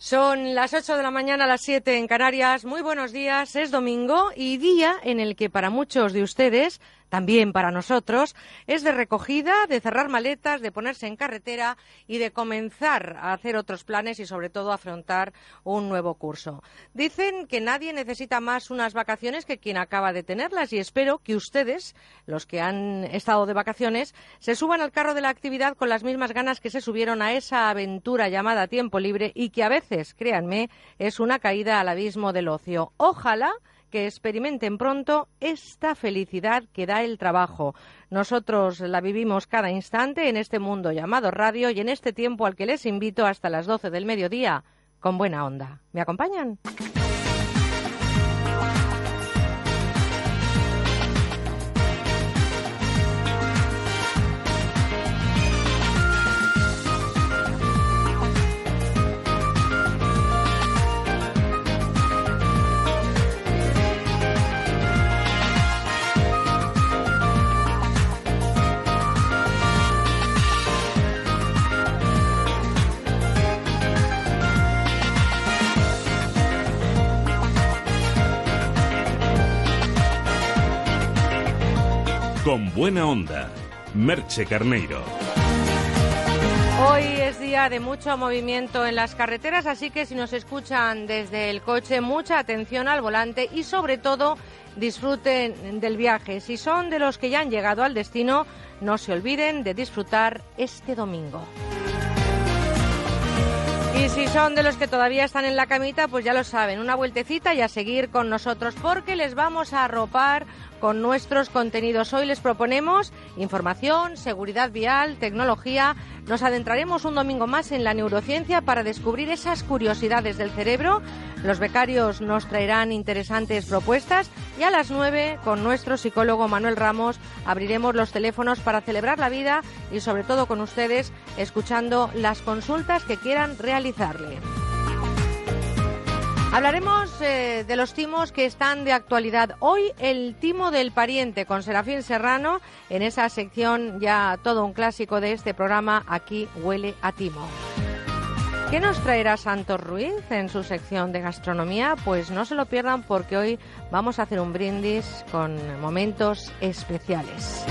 Son las 8 de la mañana, las 7 en Canarias. Muy buenos días. Es domingo y día en el que para muchos de ustedes también para nosotros, es de recogida, de cerrar maletas, de ponerse en carretera y de comenzar a hacer otros planes y sobre todo afrontar un nuevo curso. Dicen que nadie necesita más unas vacaciones que quien acaba de tenerlas y espero que ustedes, los que han estado de vacaciones, se suban al carro de la actividad con las mismas ganas que se subieron a esa aventura llamada tiempo libre y que a veces, créanme, es una caída al abismo del ocio. Ojalá que experimenten pronto esta felicidad que da el trabajo. Nosotros la vivimos cada instante en este mundo llamado radio y en este tiempo al que les invito hasta las 12 del mediodía con buena onda. ¿Me acompañan? Con buena onda, Merche Carneiro. Hoy es día de mucho movimiento en las carreteras, así que si nos escuchan desde el coche, mucha atención al volante y sobre todo disfruten del viaje. Si son de los que ya han llegado al destino, no se olviden de disfrutar este domingo. Y si son de los que todavía están en la camita, pues ya lo saben, una vueltecita y a seguir con nosotros porque les vamos a arropar con nuestros contenidos. Hoy les proponemos información, seguridad vial, tecnología. Nos adentraremos un domingo más en la neurociencia para descubrir esas curiosidades del cerebro. Los becarios nos traerán interesantes propuestas y a las nueve, con nuestro psicólogo Manuel Ramos, abriremos los teléfonos para celebrar la vida y sobre todo con ustedes escuchando las consultas que quieran realizarle. Hablaremos eh, de los timos que están de actualidad. Hoy el timo del pariente con Serafín Serrano en esa sección ya todo un clásico de este programa, Aquí huele a timo. ¿Qué nos traerá Santos Ruiz en su sección de gastronomía? Pues no se lo pierdan porque hoy vamos a hacer un brindis con momentos especiales.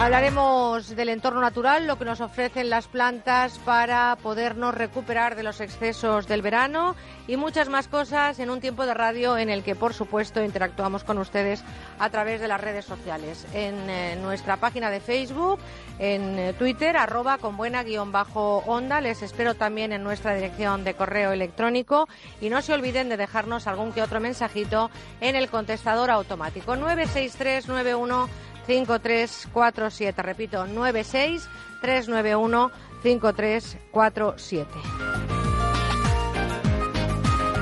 Hablaremos del entorno natural, lo que nos ofrecen las plantas para podernos recuperar de los excesos del verano y muchas más cosas en un tiempo de radio en el que, por supuesto, interactuamos con ustedes a través de las redes sociales. En eh, nuestra página de Facebook, en eh, Twitter, arroba con buena guion bajo onda. Les espero también en nuestra dirección de correo electrónico y no se olviden de dejarnos algún que otro mensajito en el contestador automático 96391 5347. Repito, 96 391 5347.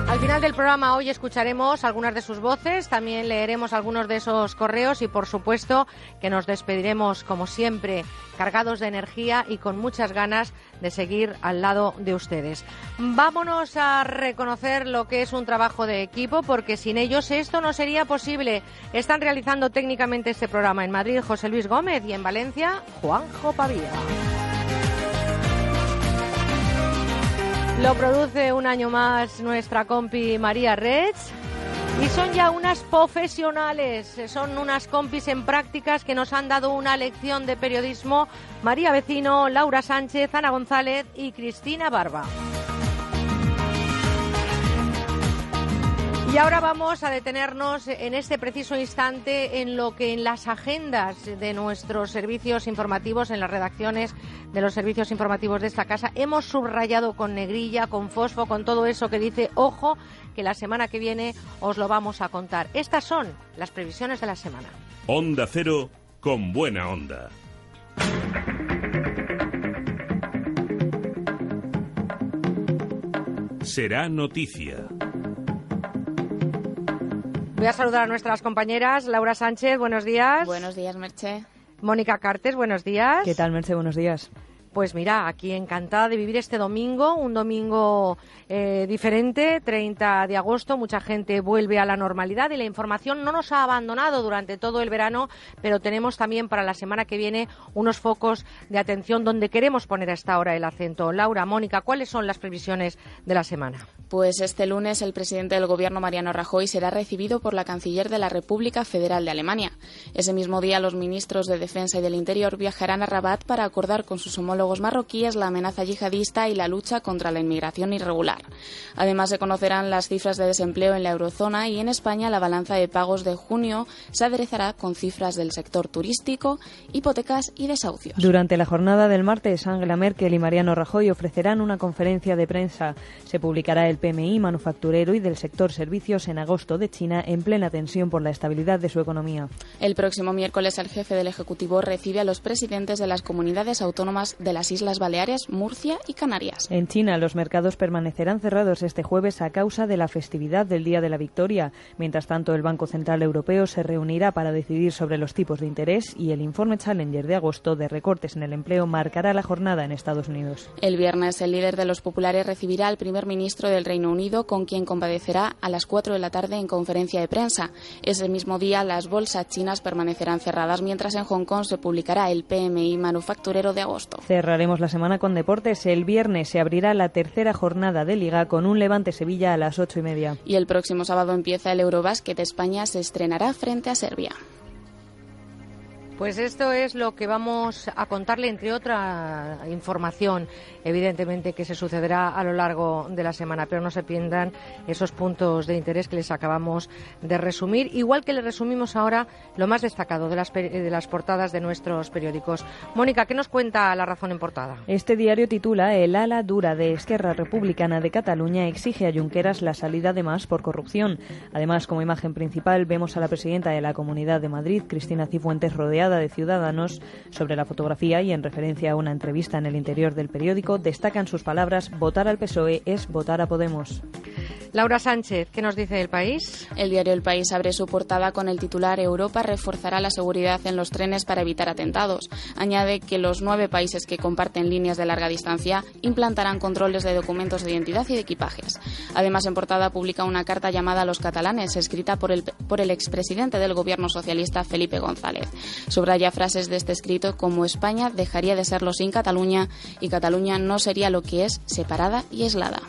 Al final del programa hoy escucharemos algunas de sus voces, también leeremos algunos de esos correos y por supuesto que nos despediremos como siempre cargados de energía y con muchas ganas de seguir al lado de ustedes. Vámonos a reconocer lo que es un trabajo de equipo porque sin ellos esto no sería posible. Están realizando técnicamente este programa en Madrid José Luis Gómez y en Valencia Juanjo Pavía. Lo produce un año más nuestra compi María Reds. Y son ya unas profesionales, son unas compis en prácticas que nos han dado una lección de periodismo María Vecino, Laura Sánchez, Ana González y Cristina Barba. Y ahora vamos a detenernos en este preciso instante en lo que en las agendas de nuestros servicios informativos, en las redacciones de los servicios informativos de esta casa, hemos subrayado con negrilla, con fosfo, con todo eso que dice, ojo, que la semana que viene os lo vamos a contar. Estas son las previsiones de la semana. Onda Cero con buena onda. Será noticia. Voy a saludar a nuestras compañeras. Laura Sánchez, buenos días. Buenos días, Merche. Mónica Cartes, buenos días. ¿Qué tal, Merche? Buenos días. Pues mira, aquí encantada de vivir este domingo, un domingo eh, diferente, 30 de agosto, mucha gente vuelve a la normalidad y la información no nos ha abandonado durante todo el verano, pero tenemos también para la semana que viene unos focos de atención donde queremos poner a esta hora el acento. Laura, Mónica, ¿cuáles son las previsiones de la semana? Pues este lunes el presidente del Gobierno, Mariano Rajoy, será recibido por la canciller de la República Federal de Alemania. Ese mismo día los ministros de Defensa y del Interior viajarán a Rabat para acordar con sus homólogos marroquíes la amenaza yihadista y la lucha contra la inmigración irregular. Además, se conocerán las cifras de desempleo en la eurozona y en España la balanza de pagos de junio se aderezará con cifras del sector turístico, hipotecas y desahucios. Durante la jornada del martes, Angela Merkel y Mariano Rajoy ofrecerán una conferencia de prensa. Se publicará el PMI manufacturero y del sector servicios en agosto de China en plena tensión por la estabilidad de su economía. El próximo miércoles el jefe del Ejecutivo recibe a los presidentes de las comunidades autónomas de las Islas Baleares, Murcia y Canarias. En China, los mercados permanecerán cerrados este jueves a causa de la festividad del Día de la Victoria. Mientras tanto, el Banco Central Europeo se reunirá para decidir sobre los tipos de interés y el informe Challenger de agosto de recortes en el empleo marcará la jornada en Estados Unidos. El viernes, el líder de los populares recibirá al primer ministro del Reino Unido, con quien compadecerá a las 4 de la tarde en conferencia de prensa. Ese mismo día, las bolsas chinas permanecerán cerradas, mientras en Hong Kong se publicará el PMI manufacturero de agosto. Cerraremos la semana con deportes. El viernes se abrirá la tercera jornada de Liga con un Levante Sevilla a las ocho y media. Y el próximo sábado empieza el Eurobásquet. España se estrenará frente a Serbia. Pues esto es lo que vamos a contarle, entre otra información, evidentemente, que se sucederá a lo largo de la semana. Pero no se pierdan esos puntos de interés que les acabamos de resumir, igual que le resumimos ahora lo más destacado de las, de las portadas de nuestros periódicos. Mónica, ¿qué nos cuenta la razón en portada? Este diario titula El ala dura de Esquerra Republicana de Cataluña exige a Junqueras la salida de más por corrupción. Además, como imagen principal, vemos a la presidenta de la Comunidad de Madrid, Cristina Cifuentes, rodeada de Ciudadanos sobre la fotografía y en referencia a una entrevista en el interior del periódico destacan sus palabras votar al PSOE es votar a Podemos. Laura Sánchez, ¿qué nos dice el país? El diario El País abre su portada con el titular Europa reforzará la seguridad en los trenes para evitar atentados. Añade que los nueve países que comparten líneas de larga distancia implantarán controles de documentos de identidad y de equipajes. Además, en portada publica una carta llamada a los catalanes, escrita por el, por el expresidente del gobierno socialista Felipe González. Subraya frases de este escrito como España dejaría de serlo sin Cataluña y Cataluña no sería lo que es separada y aislada.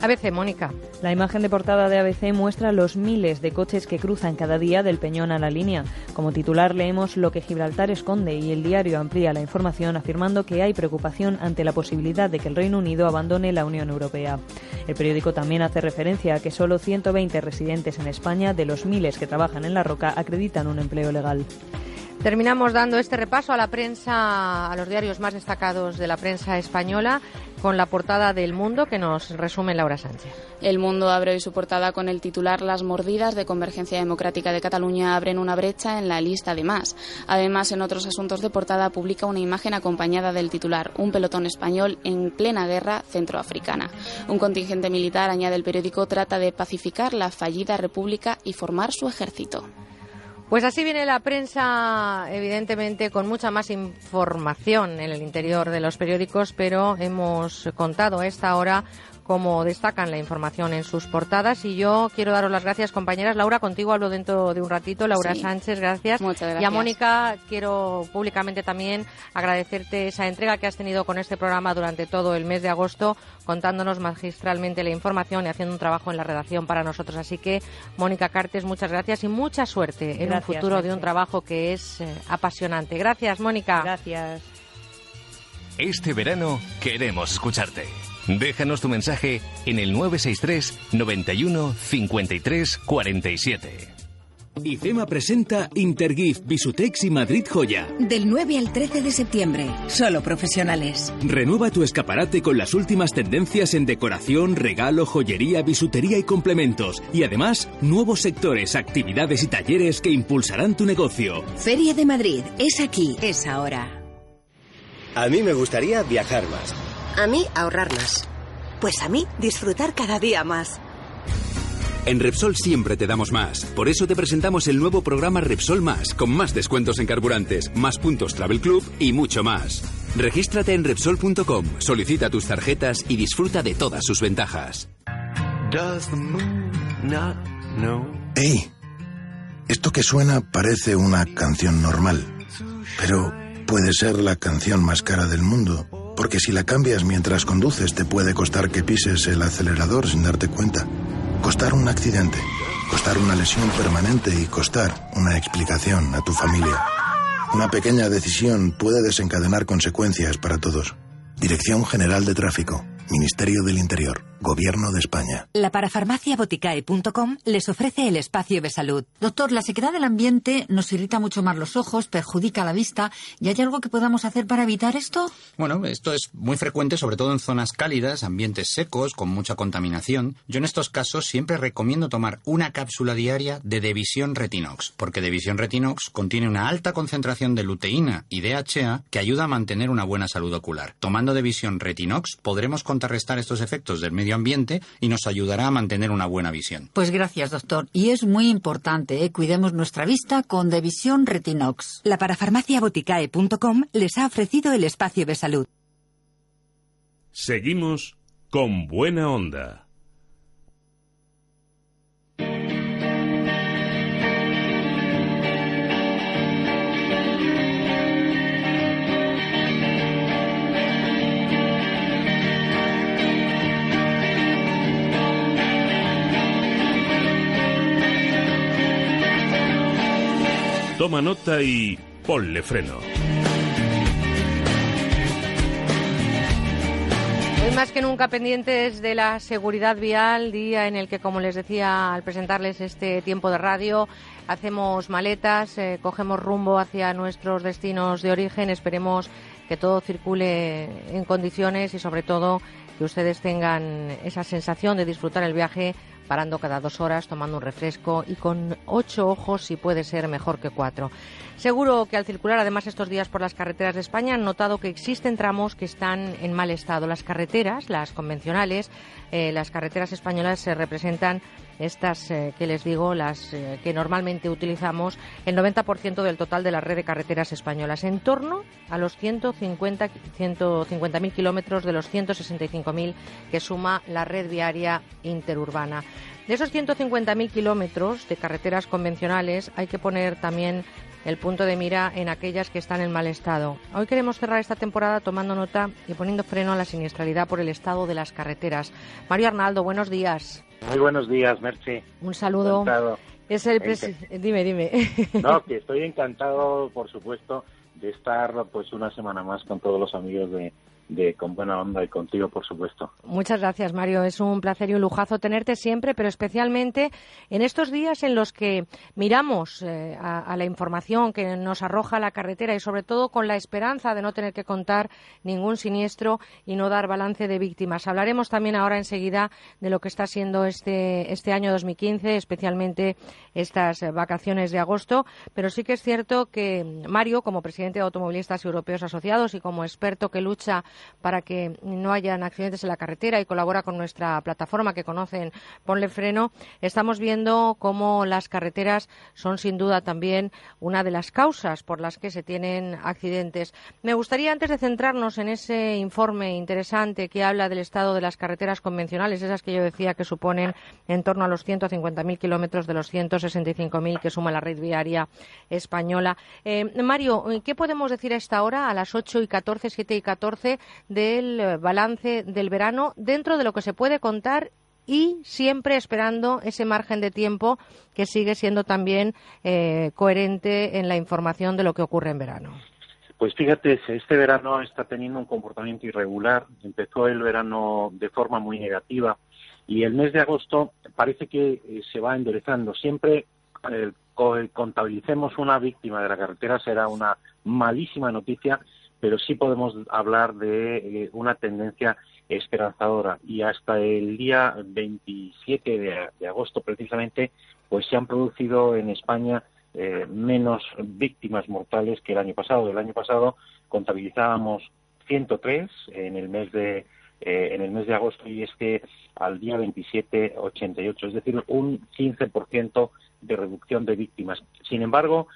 ABC, Mónica. La imagen de portada de ABC muestra los miles de coches que cruzan cada día del Peñón a la línea. Como titular leemos lo que Gibraltar esconde y el diario amplía la información afirmando que hay preocupación ante la posibilidad de que el Reino Unido abandone la Unión Europea. El periódico también hace referencia a que solo 120 residentes en España de los miles que trabajan en la roca acreditan un empleo legal. Terminamos dando este repaso a la prensa, a los diarios más destacados de la prensa española, con la portada del Mundo que nos resume Laura Sánchez. El Mundo abre hoy su portada con el titular Las mordidas de Convergencia Democrática de Cataluña abren una brecha en la lista de más. Además, en otros asuntos de portada publica una imagen acompañada del titular Un pelotón español en plena guerra centroafricana. Un contingente militar, añade el periódico, trata de pacificar la fallida república y formar su ejército. Pues así viene la prensa, evidentemente, con mucha más información en el interior de los periódicos, pero hemos contado a esta hora como destacan la información en sus portadas. Y yo quiero daros las gracias, compañeras. Laura, contigo hablo dentro de un ratito. Laura Sánchez, gracias. Muchas gracias. Y a Mónica, quiero públicamente también agradecerte esa entrega que has tenido con este programa durante todo el mes de agosto, contándonos magistralmente la información y haciendo un trabajo en la redacción para nosotros. Así que, Mónica Cartes, muchas gracias y mucha suerte en un futuro de un trabajo que es eh, apasionante. Gracias, Mónica. Gracias. Este verano queremos escucharte. Déjanos tu mensaje en el 963 91 53 47. IFEMA presenta Intergift, Bisutex y Madrid Joya. Del 9 al 13 de septiembre, solo profesionales. Renueva tu escaparate con las últimas tendencias en decoración, regalo, joyería, bisutería y complementos. Y además, nuevos sectores, actividades y talleres que impulsarán tu negocio. Feria de Madrid, es aquí, es ahora. A mí me gustaría viajar más. A mí ahorrar más. Pues a mí disfrutar cada día más. En Repsol siempre te damos más. Por eso te presentamos el nuevo programa Repsol Más, con más descuentos en carburantes, más puntos Travel Club y mucho más. Regístrate en Repsol.com, solicita tus tarjetas y disfruta de todas sus ventajas. ¡Ey! Esto que suena parece una canción normal, pero puede ser la canción más cara del mundo, porque si la cambias mientras conduces te puede costar que pises el acelerador sin darte cuenta, costar un accidente, costar una lesión permanente y costar una explicación a tu familia. Una pequeña decisión puede desencadenar consecuencias para todos. Dirección General de Tráfico, Ministerio del Interior. Gobierno de España. La parafarmaciaboticae.com les ofrece el espacio de salud. Doctor, la sequedad del ambiente nos irrita mucho más los ojos, perjudica la vista. ¿Y hay algo que podamos hacer para evitar esto? Bueno, esto es muy frecuente, sobre todo en zonas cálidas, ambientes secos, con mucha contaminación. Yo en estos casos siempre recomiendo tomar una cápsula diaria de Devisión Retinox, porque Devisión Retinox contiene una alta concentración de luteína y DHA que ayuda a mantener una buena salud ocular. Tomando Devisión Retinox podremos contrarrestar estos efectos del medio ambiente y nos ayudará a mantener una buena visión. Pues gracias, doctor. Y es muy importante, ¿eh? cuidemos nuestra vista con Devisión Retinox. La parafarmaciaboticae.com les ha ofrecido el espacio de salud. Seguimos con buena onda. Toma nota y ponle freno. Hoy más que nunca pendientes de la seguridad vial, día en el que, como les decía al presentarles este tiempo de radio, hacemos maletas, eh, cogemos rumbo hacia nuestros destinos de origen, esperemos que todo circule en condiciones y sobre todo que ustedes tengan esa sensación de disfrutar el viaje parando cada dos horas, tomando un refresco y con ocho ojos si puede ser mejor que cuatro. Seguro que al circular además estos días por las carreteras de España han notado que existen tramos que están en mal estado. Las carreteras, las convencionales, eh, las carreteras españolas se representan estas eh, que les digo, las eh, que normalmente utilizamos, el 90% del total de la red de carreteras españolas, en torno a los 150.000 150 kilómetros de los 165.000 que suma la red viaria interurbana. De esos 150.000 kilómetros de carreteras convencionales hay que poner también el punto de mira en aquellas que están en mal estado. Hoy queremos cerrar esta temporada tomando nota y poniendo freno a la siniestralidad por el estado de las carreteras. Mario Arnaldo, buenos días. Muy buenos días, Merche. Un saludo. Es el dime, dime. No, que estoy encantado, por supuesto, de estar pues una semana más con todos los amigos de, de Con Buena Onda y contigo, por supuesto. Muchas gracias, Mario. Es un placer y un lujazo tenerte siempre, pero especialmente en estos días en los que miramos eh, a, la información que nos arroja la carretera y sobre todo con la esperanza de no tener que contar ningún siniestro y no dar balance de víctimas. Hablaremos también ahora enseguida de lo que está siendo este, este año 2015, especialmente estas vacaciones de agosto, pero sí que es cierto que Mario, como presidente de Automovilistas Europeos Asociados y como experto que lucha para que no hayan accidentes en la carretera y colabora con nuestra plataforma que conocen Ponle Freno, estamos viendo cómo las carreteras son sin duda también una de las causas por las que se tienen accidentes. Me gustaría, antes de centrarnos en ese informe interesante que habla del estado de las carreteras convencionales, esas que yo decía que suponen en torno a los 150.000 kilómetros de los 165.000 que suma la red viaria española. Eh, Mario, ¿qué podemos decir a esta hora, a las 8 y 14, 7 y 14, del eh, balance del verano dentro de lo que se puede contar y siempre esperando ese margen de tiempo que sigue siendo también eh, coherente en la información de lo que ocurre en verano. Pues fíjate, este verano está teniendo un comportamiento irregular. Empezó el verano de forma muy negativa y el mes de agosto parece que eh, se va enderezando. Siempre contabilicemos una víctima de la carretera será una malísima noticia pero sí podemos hablar de eh, una tendencia esperanzadora y hasta el día 27 de, agosto precisamente pues se han producido en España eh, menos víctimas mortales que el año pasado. El año pasado contabilizábamos 103 en el mes de eh, en el mes de agosto y es que al día 27 88, es decir, un 15% de reducción de víctimas. Sin embargo,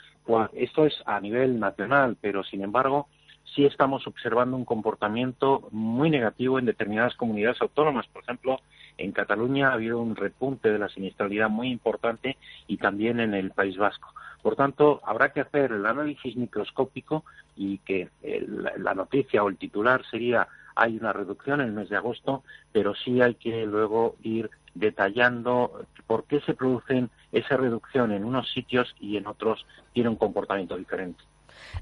esto es a nivel nacional, pero sin embargo sí estamos observando un comportamiento muy negativo en determinadas comunidades autónomas. Por ejemplo, en Cataluña ha habido un repunte de la siniestralidad muy importante y también en el País Vasco. Por tanto, habrá que hacer el análisis microscópico y que la noticia o el titular sería hay una reducción en el mes de agosto, pero sí hay que luego ir detallando por qué se producen esa reducción en unos sitios y en otros tiene un comportamiento diferente.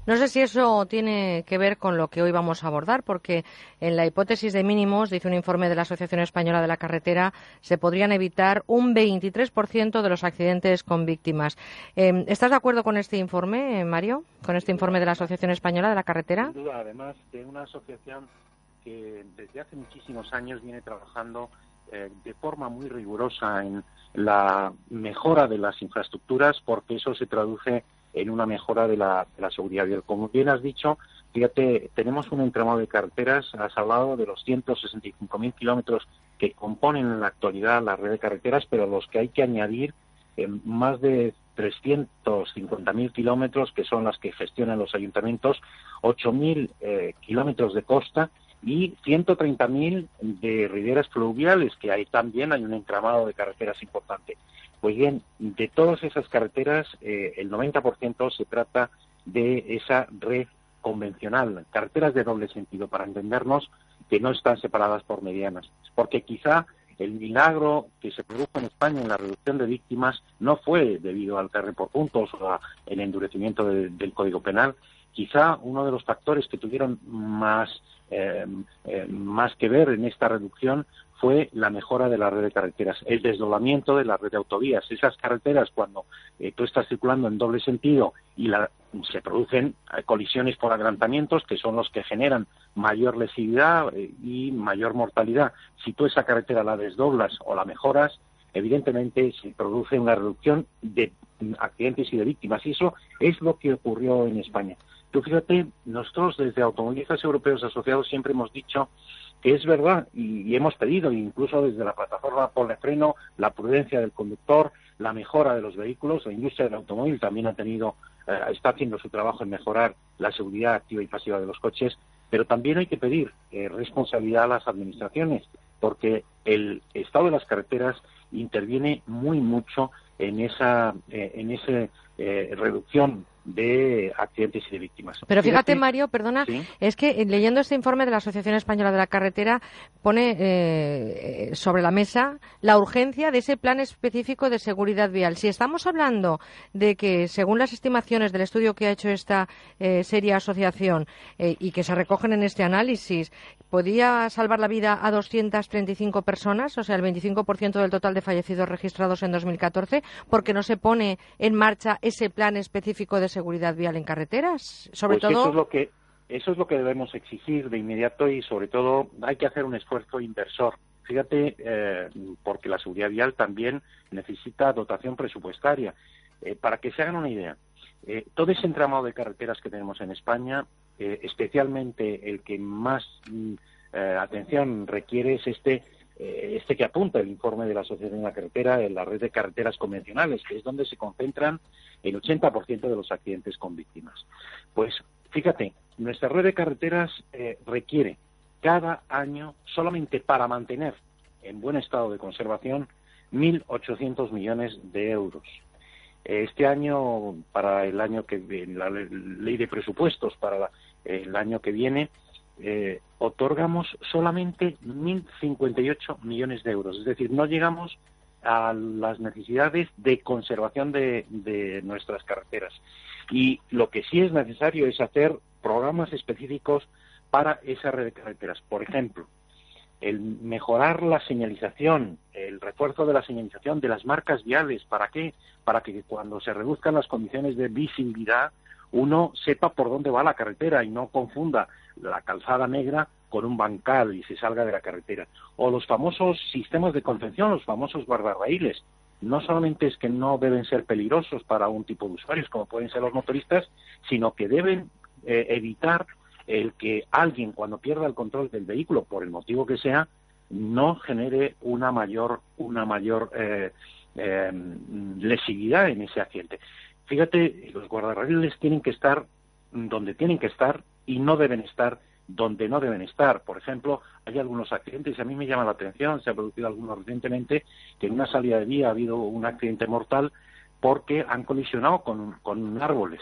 No sé si eso tiene que ver con lo que hoy vamos a abordar, porque en la hipótesis de mínimos, dice un informe de la Asociación Española de la Carretera, se podrían evitar un 23% de los accidentes con víctimas. Em, ¿Estás de acuerdo con este informe, Mario? ¿Con este informe de la Asociación Española de la Carretera? Sin duda, además de una asociación que desde hace muchísimos años viene trabajando eh, de forma muy rigurosa en la mejora de las infraestructuras, porque eso se traduce en una mejora de la, seguridad vial. Como bien has dicho, fíjate, tenemos un entramado de carreteras, has hablado de los 165.000 kilómetros que componen en la actualidad la red de carreteras, pero los que hay que añadir eh, más de 350.000 kilómetros, que son las que gestionan los ayuntamientos, 8.000 eh, kilómetros de costa y 130.000 de riberas fluviales, que ahí también hay un entramado de carreteras importante. Pues bien, de todas esas carreteras, eh, el 90% se trata de esa red convencional, carreteras de doble sentido, para entendernos que no están separadas por medianas. Porque quizá el milagro que se produjo en España en la reducción de víctimas no fue debido al carre por puntos o al endurecimiento del Código Penal. Quizá uno de los factores que tuvieron más, eh, eh, más que ver en esta reducción fue la mejora de la red de carreteras, el desdoblamiento de la red de autovías. Esas carreteras, cuando eh, tú estás circulando en doble sentido y se producen eh, colisiones por adelantamientos, que son los que generan mayor lesividad eh, y mayor mortalidad, si tú esa carretera la desdoblas o la mejoras, evidentemente se produce una reducción de accidentes y de víctimas. Y eso es lo que ocurrió en España. Tú fíjate, nosotros desde Automovilistas Europeos Asociados siempre hemos dicho que es verdad y, hemos pedido incluso desde la plataforma por freno la prudencia del conductor, la mejora de los vehículos, la industria del automóvil también ha tenido eh, está haciendo su trabajo en mejorar la seguridad activa y pasiva de los coches, pero también hay que pedir eh, responsabilidad a las administraciones porque el estado de las carreteras interviene muy mucho en esa eh, en esa reducción de accidentes y de víctimas. Pero fíjate, Mario, perdona, es que eh, leyendo este informe de la Asociación Española de la Carretera pone eh, sobre la mesa la urgencia de ese plan específico de seguridad vial. Si estamos hablando de que, según las estimaciones del estudio que ha hecho esta eh, seria asociación y que se recogen en este análisis, podía salvar la vida a 235 personas, o sea, el 25% del total de fallecidos registrados en 2014, porque no se pone en marcha ese plan específico de seguridad vial en carreteras, sobre pues todo. Eso es lo que eso es lo que debemos exigir de inmediato y sobre todo hay que hacer un esfuerzo inversor. Fíjate, eh, porque la seguridad vial también necesita dotación presupuestaria. Eh, para que se hagan una idea, eh, todo ese entramado de carreteras que tenemos en España, especialmente el que más mm, atención requiere es este este que apunta el informe de la Asociación de la Carretera en la red de carreteras convencionales, que es donde se concentran el 80% de los accidentes con víctimas. Pues fíjate, nuestra red de carreteras eh, requiere cada año, solamente para mantener en buen estado de conservación, 1.800 millones de euros. Este año, para el año que la ley de presupuestos para el año que viene, eh, otorgamos solamente 1.058 millones de euros. Es decir, no llegamos a las necesidades de conservación de, nuestras carreteras. Y lo que sí es necesario es hacer programas específicos para esa red de carreteras. Por ejemplo, el mejorar la señalización, el refuerzo de la señalización de las marcas viales. ¿Para qué? Para que cuando se reduzcan las condiciones de visibilidad, uno sepa por dónde va la carretera y no confunda la calzada negra con un bancal y se salga de la carretera. O los famosos sistemas de contención, los famosos guardarraíles. No solamente es que no deben ser peligrosos para un tipo de usuarios, como pueden ser los motoristas, sino que deben eh, evitar el que alguien, cuando pierda el control del vehículo, por el motivo que sea, no genere una mayor, una mayor eh, eh, lesividad en ese accidente. Fíjate, los guardarraíles tienen que estar donde tienen que estar y no deben estar donde no deben estar. Por ejemplo, hay algunos accidentes, y a mí me llama la atención, se ha producido algunos recientemente, que en una salida de vía ha habido un accidente mortal porque han colisionado con, con árboles.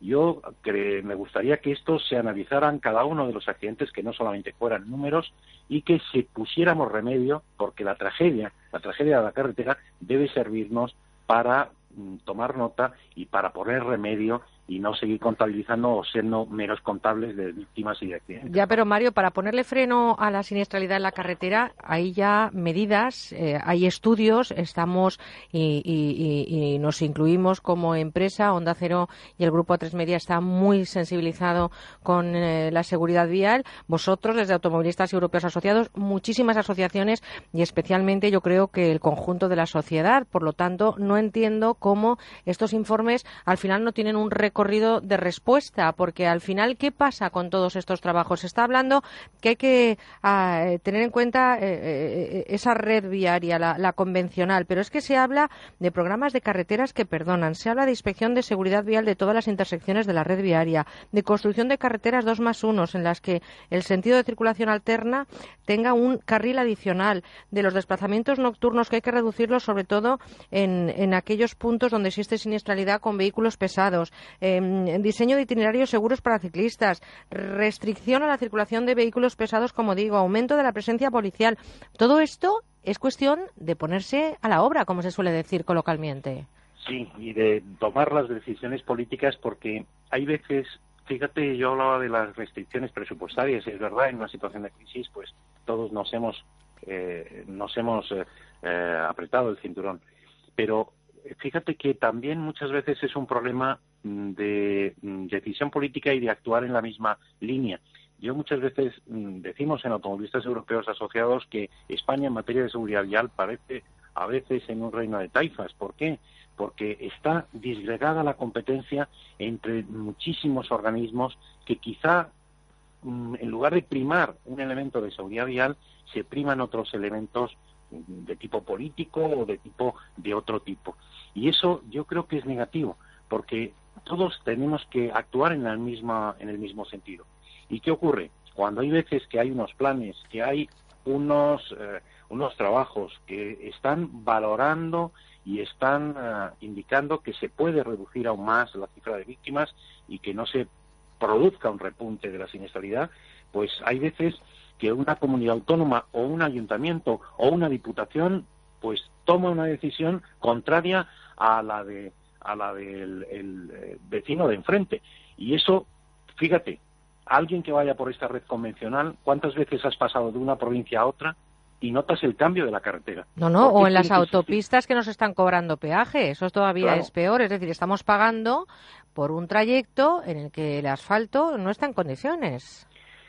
Yo me gustaría que estos se analizaran cada uno de los accidentes, que no solamente fueran números, y que se pusiéramos remedio, porque la tragedia, la tragedia de la carretera, debe servirnos para mm, tomar nota y para poner remedio y no seguir contabilizando o siendo menos contables de víctimas y de accidentes. Ya, pero Mario, para ponerle freno a la siniestralidad en la carretera, hay ya medidas, eh, hay estudios, estamos y, nos incluimos como empresa. Onda Cero y el Grupo A3 Media está muy sensibilizado con eh, la seguridad vial. Vosotros, desde Automovilistas Europeos Asociados, muchísimas asociaciones y especialmente yo creo que el conjunto de la sociedad. Por lo tanto, no entiendo cómo estos informes al final no tienen un corrido de respuesta, porque al final, ¿qué pasa con todos estos trabajos? Se está hablando que hay que ah, eh, tener en cuenta eh, eh, esa red viaria, la, convencional, pero es que se habla de programas de carreteras que perdonan, se habla de inspección de seguridad vial de todas las intersecciones de la red viaria, de construcción de carreteras dos más unos, en las que el sentido de circulación alterna tenga un carril adicional, de los desplazamientos nocturnos que hay que reducirlos, sobre todo en, en aquellos puntos donde existe siniestralidad con vehículos pesados, diseño de itinerarios seguros para ciclistas, restricción a la circulación de vehículos pesados, como digo, aumento de la presencia policial. Todo esto es cuestión de ponerse a la obra, como se suele decir coloquialmente. Sí, y de tomar las decisiones políticas porque hay veces, fíjate, yo hablaba de las restricciones presupuestarias, es verdad, en una situación de crisis, pues todos nos hemos, eh, nos hemos eh, eh, apretado el cinturón. Pero fíjate que también muchas veces es un problema mm, de mm, decisión política y de actuar en la misma línea. Yo muchas veces mm, decimos en automovilistas europeos asociados que España en materia de seguridad vial parece a veces en un reino de taifas. ¿Por qué? Porque está disgregada la competencia entre muchísimos organismos que quizá en lugar de primar un elemento de seguridad vial, se priman otros elementos de tipo político o de tipo de otro tipo. Y eso yo creo que es negativo, porque todos tenemos que actuar en, la misma, en el mismo sentido. ¿Y qué ocurre? Cuando hay veces que hay unos planes, que hay unos, eh, unos trabajos que están valorando y están eh, indicando que se puede reducir aún más la cifra de víctimas y que no se produzca un repunte de la siniestralidad, pues hay veces que una comunidad autónoma o un ayuntamiento o una diputación pues toma una decisión contraria a la de a la del eh, vecino de enfrente y eso fíjate alguien que vaya por esta red convencional cuántas veces has pasado de una provincia a otra y notas el cambio de la carretera. No, no, o en las autopistas que nos están cobrando peaje, eso todavía es peor, es decir, estamos pagando por un trayecto en el que el asfalto no está en condiciones.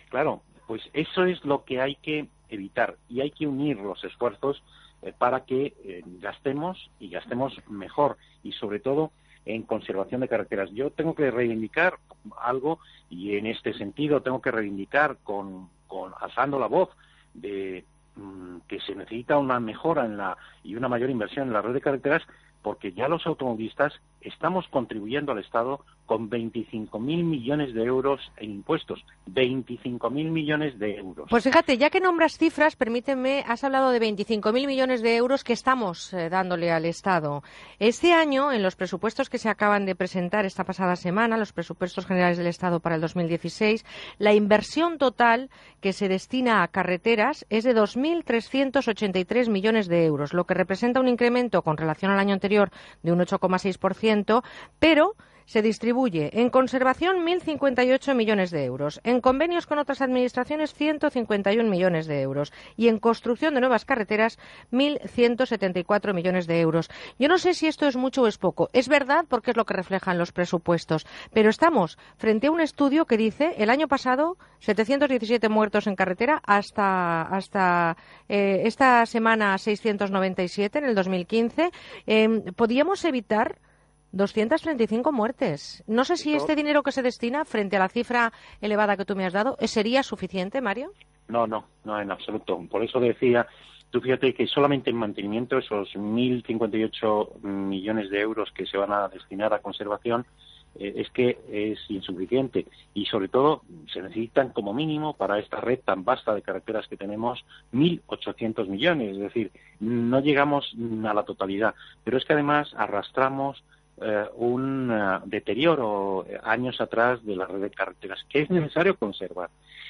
Claro, pues eso es lo que hay que evitar y hay que unir los esfuerzos eh, para que eh, gastemos y gastemos mejor y sobre todo en conservación de carreteras. Yo tengo que reivindicar algo y en este sentido tengo que reivindicar con, con alzando la voz de mm, que se necesita una mejora en la y una mayor inversión en la red de carreteras porque ya los automovilistas estamos contribuyendo al Estado con 25.000 millones de euros en impuestos. 25.000 millones de euros. Pues fíjate, ya que nombras cifras, permíteme, has hablado de 25.000 millones de euros que estamos eh, dándole al Estado. Este año, en los presupuestos que se acaban de presentar esta pasada semana, los presupuestos generales del Estado para el 2016, la inversión total que se destina a carreteras es de 2.383 millones de euros, lo que representa un incremento con relación al año anterior de un 8,6%, pero se distribuye en conservación 1.058 millones de euros, en convenios con otras administraciones 151 millones de euros y en construcción de nuevas carreteras 1.174 millones de euros. Yo no sé si esto es mucho o es poco. Es verdad porque es lo que reflejan los presupuestos, pero estamos frente a un estudio que dice el año pasado 717 muertos en carretera hasta, hasta eh, esta semana 697 en el 2015. Eh, ¿Podíamos evitar 235 muertes. No sé si este dinero que se destina frente a la cifra elevada que tú me has dado sería suficiente, Mario. No, no, no, en absoluto. Por eso decía, tú fíjate que solamente en mantenimiento, esos 1.058 millones de euros que se van a destinar a conservación, eh, es que es insuficiente y sobre todo se necesitan como mínimo para esta red tan vasta de carreteras que tenemos 1.800 millones, es decir, no llegamos a la totalidad, pero es que además arrastramos eh, un eh, deterioro años atrás de la red de carreteras que es necesario conservar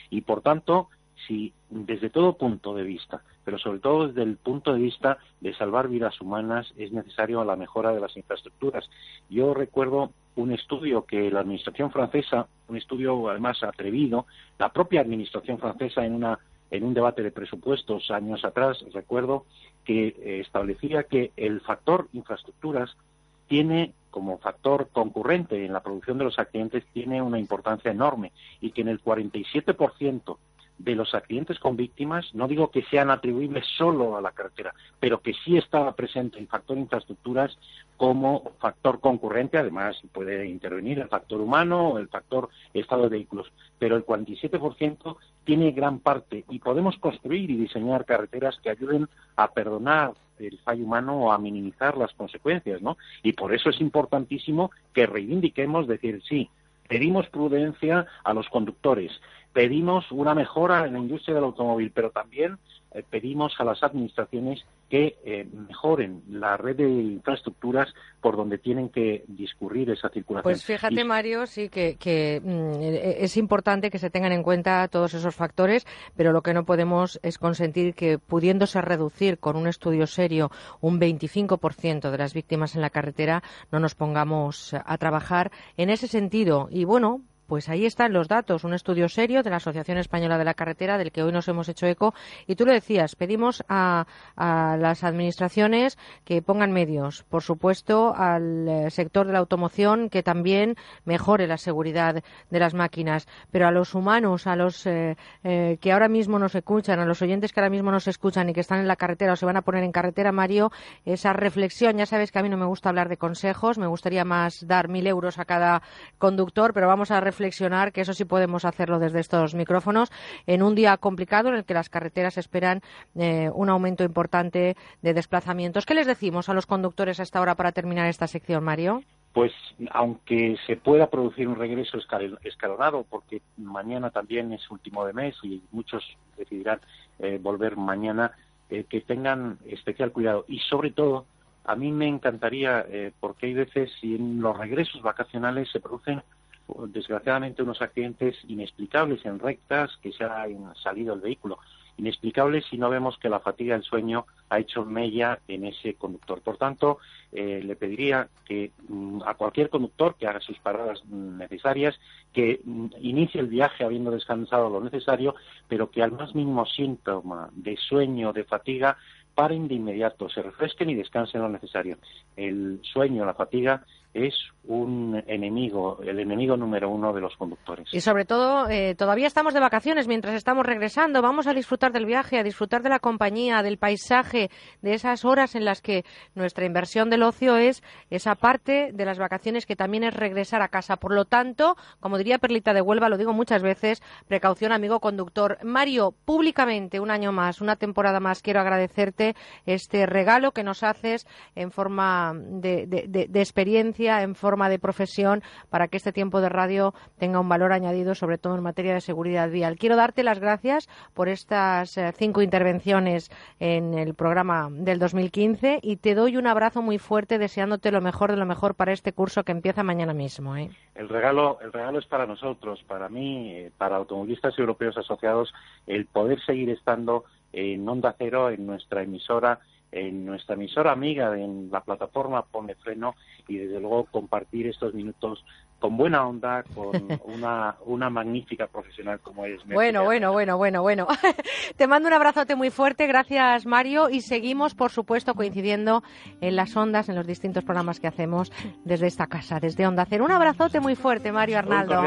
y por tanto si desde todo punto de vista, pero sobre todo desde el punto de vista de salvar vidas humanas, es necesario la mejora de las infraestructuras. Yo recuerdo un estudio que la Administración francesa, un estudio además atrevido, la propia Administración francesa en una en un debate de presupuestos años atrás, recuerdo que eh, establecía que el factor infraestructuras tiene como factor concurrente en la producción de los accidentes tiene una importancia enorme y que en el 47% de los accidentes con víctimas, no digo que sean atribuibles solo a la carretera, pero que sí estaba presente el factor infraestructuras como factor concurrente, además puede intervenir el factor humano o el factor estado de vehículos, pero el 47% tiene gran parte y podemos construir y diseñar carreteras que ayuden a perdonar el fallo humano o a minimizar las consecuencias, ¿no? Y por eso es importantísimo que reivindiquemos decir, sí, pedimos prudencia a los conductores, pedimos una mejora en la industria del automóvil, pero también eh, pedimos a las administraciones que eh, mejoren la red de infraestructuras por donde tienen que discurrir esa circulación. Pues fíjate, Mario, sí que, mm, e-, es importante que se tengan en cuenta todos esos factores, pero lo que no podemos es consentir que, pudiéndose reducir con un estudio serio un 25% de las víctimas en la carretera, no nos pongamos a trabajar en ese sentido. Y bueno, pues ahí están los datos, un estudio serio de la Asociación Española de la Carretera, del que hoy nos hemos hecho eco. Y tú lo decías, pedimos a, las administraciones que pongan medios, por supuesto, al eh, sector de la automoción que también mejore la seguridad de las máquinas, pero a los humanos, a los eh, eh, que ahora mismo nos escuchan, a los oyentes que ahora mismo nos escuchan y que están en la carretera o se van a poner en carretera, Mario, esa reflexión, ya sabes que a mí no me gusta hablar de consejos, me gustaría más dar mil euros a cada conductor, pero vamos a reflexionar, que eso sí podemos hacerlo desde estos micrófonos, en un día complicado en el que las carreteras esperan eh, un aumento importante de desplazamientos. ¿Qué les decimos a los conductores hasta ahora para terminar esta sección, Mario? Pues aunque se pueda producir un regreso escalonado, porque mañana también es último de mes y muchos decidirán eh, volver mañana, eh, que tengan especial cuidado y sobre todo a mí me encantaría, porque hay veces si en los regresos vacacionales se producen desgraciadamente unos accidentes inexplicables en rectas que se ha salido el vehículo. Inexplicables si no vemos que la fatiga del sueño ha hecho mella en ese conductor. Por tanto, eh, le pediría que mm, a cualquier conductor que haga sus paradas necesarias, que mm, inicie el viaje habiendo descansado lo necesario, pero que al más mínimo síntoma de sueño, de fatiga, paren de inmediato, se refresquen y descansen lo necesario. El sueño, la fatiga, es un enemigo, el enemigo número uno de los conductores. Y sobre todo, eh, todavía estamos de vacaciones mientras estamos regresando. Vamos a disfrutar del viaje, a disfrutar de la compañía, del paisaje, de esas horas en las que nuestra inversión del ocio es esa parte de las vacaciones que también es regresar a casa. Por lo tanto, como diría Perlita de Huelva, lo digo muchas veces, precaución, amigo conductor. Mario, públicamente, un año más, una temporada más, quiero agradecerte este regalo que nos haces en forma de experiencia en forma de profesión para que este tiempo de radio tenga un valor añadido, sobre todo en materia de seguridad vial. Quiero darte las gracias por estas eh, cinco intervenciones en el programa del 2015 y te doy un abrazo muy fuerte deseándote lo mejor de lo mejor para este curso que empieza mañana mismo. ¿eh? El regalo, el regalo es para nosotros, para mí, eh, para automovilistas europeos asociados, el poder seguir estando en Onda Cero, en nuestra emisora en nuestra emisora amiga en la plataforma Pone Freno y desde luego compartir estos minutos con buena onda, con una, una magnífica profesional como es. Bueno, bueno, bueno, bueno, bueno. Te mando un abrazote muy fuerte, gracias Mario, y seguimos, por supuesto, coincidiendo en las ondas, en los distintos programas que hacemos desde esta casa, desde Onda Cero. Un abrazote muy fuerte, Mario Arnaldo,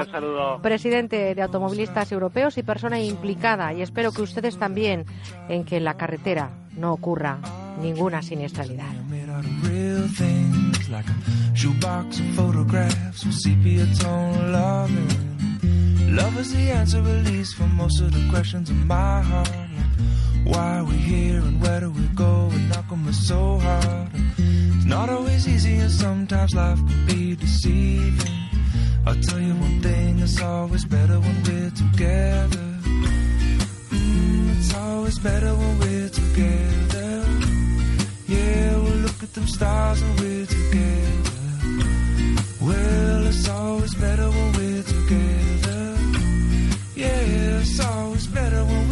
presidente de Automovilistas Europeos y persona implicada, y espero que ustedes también, en que en la carretera no ocurra ninguna siniestralidad. like a shoebox of photographs with sepia tone loving. Love is the answer, at least, for most of the questions in my heart. Like why are we here and where do we go? And knock on so hard. It's not always easy, and sometimes life can be deceiving. I'll tell you one thing, it's always better when we're together. Mm, it's always better when we're together. Yeah, we'll with them stars when we're together. Well, it's always better when we're together. Yeah, it's always better when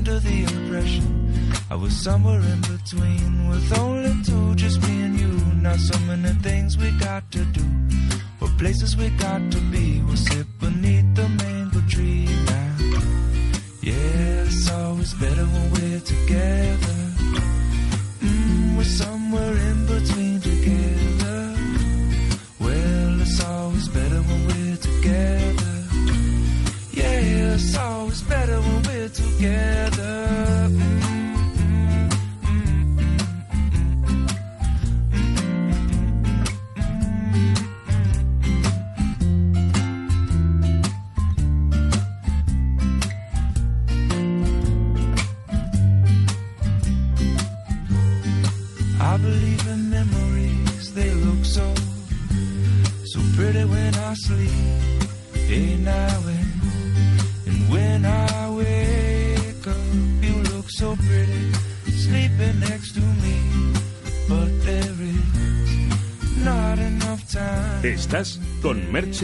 under the impression I was somewhere in between with only two, just me and you. Now so many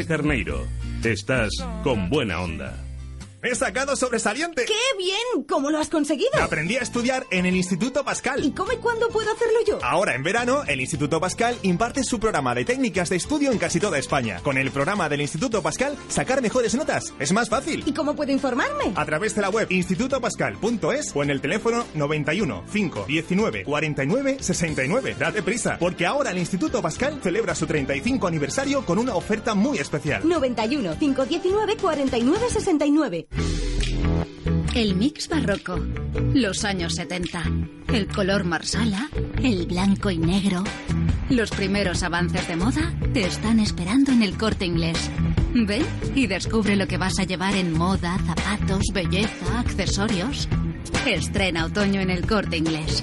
Carneiro. Estás con buena onda. He sacado sobresaliente. ¿Cómo lo has conseguido? Aprendí a estudiar en el Instituto Pascal. ¿Y cómo y cuándo puedo hacerlo yo? Ahora en verano, el Instituto Pascal imparte su programa de técnicas de estudio en casi toda España. Con el programa del Instituto Pascal, sacar mejores notas es más fácil. ¿Y cómo puedo informarme? A través de la web institutopascal.es o en el teléfono 91 5 19 49 69. Date prisa, porque ahora el Instituto Pascal celebra su 35 aniversario con una oferta muy especial. 91 519 49 69. El mix barroco, los años 70, el color marsala, el blanco y negro. Los primeros avances de moda te están esperando en el corte inglés. Ven y descubre lo que vas a llevar en moda, zapatos, belleza, accesorios. Estrena otoño en el corte inglés.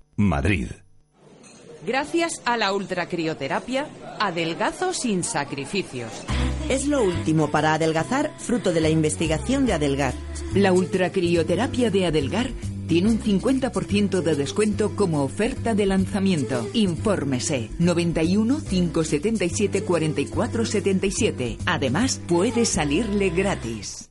Madrid. Gracias a la ultracrioterapia, adelgazo sin sacrificios. Es lo último para adelgazar, fruto de la investigación de Adelgar. La ultracrioterapia de Adelgar tiene un 50% de descuento como oferta de lanzamiento. Infórmese 91 577 44 77. Además, puede salirle gratis.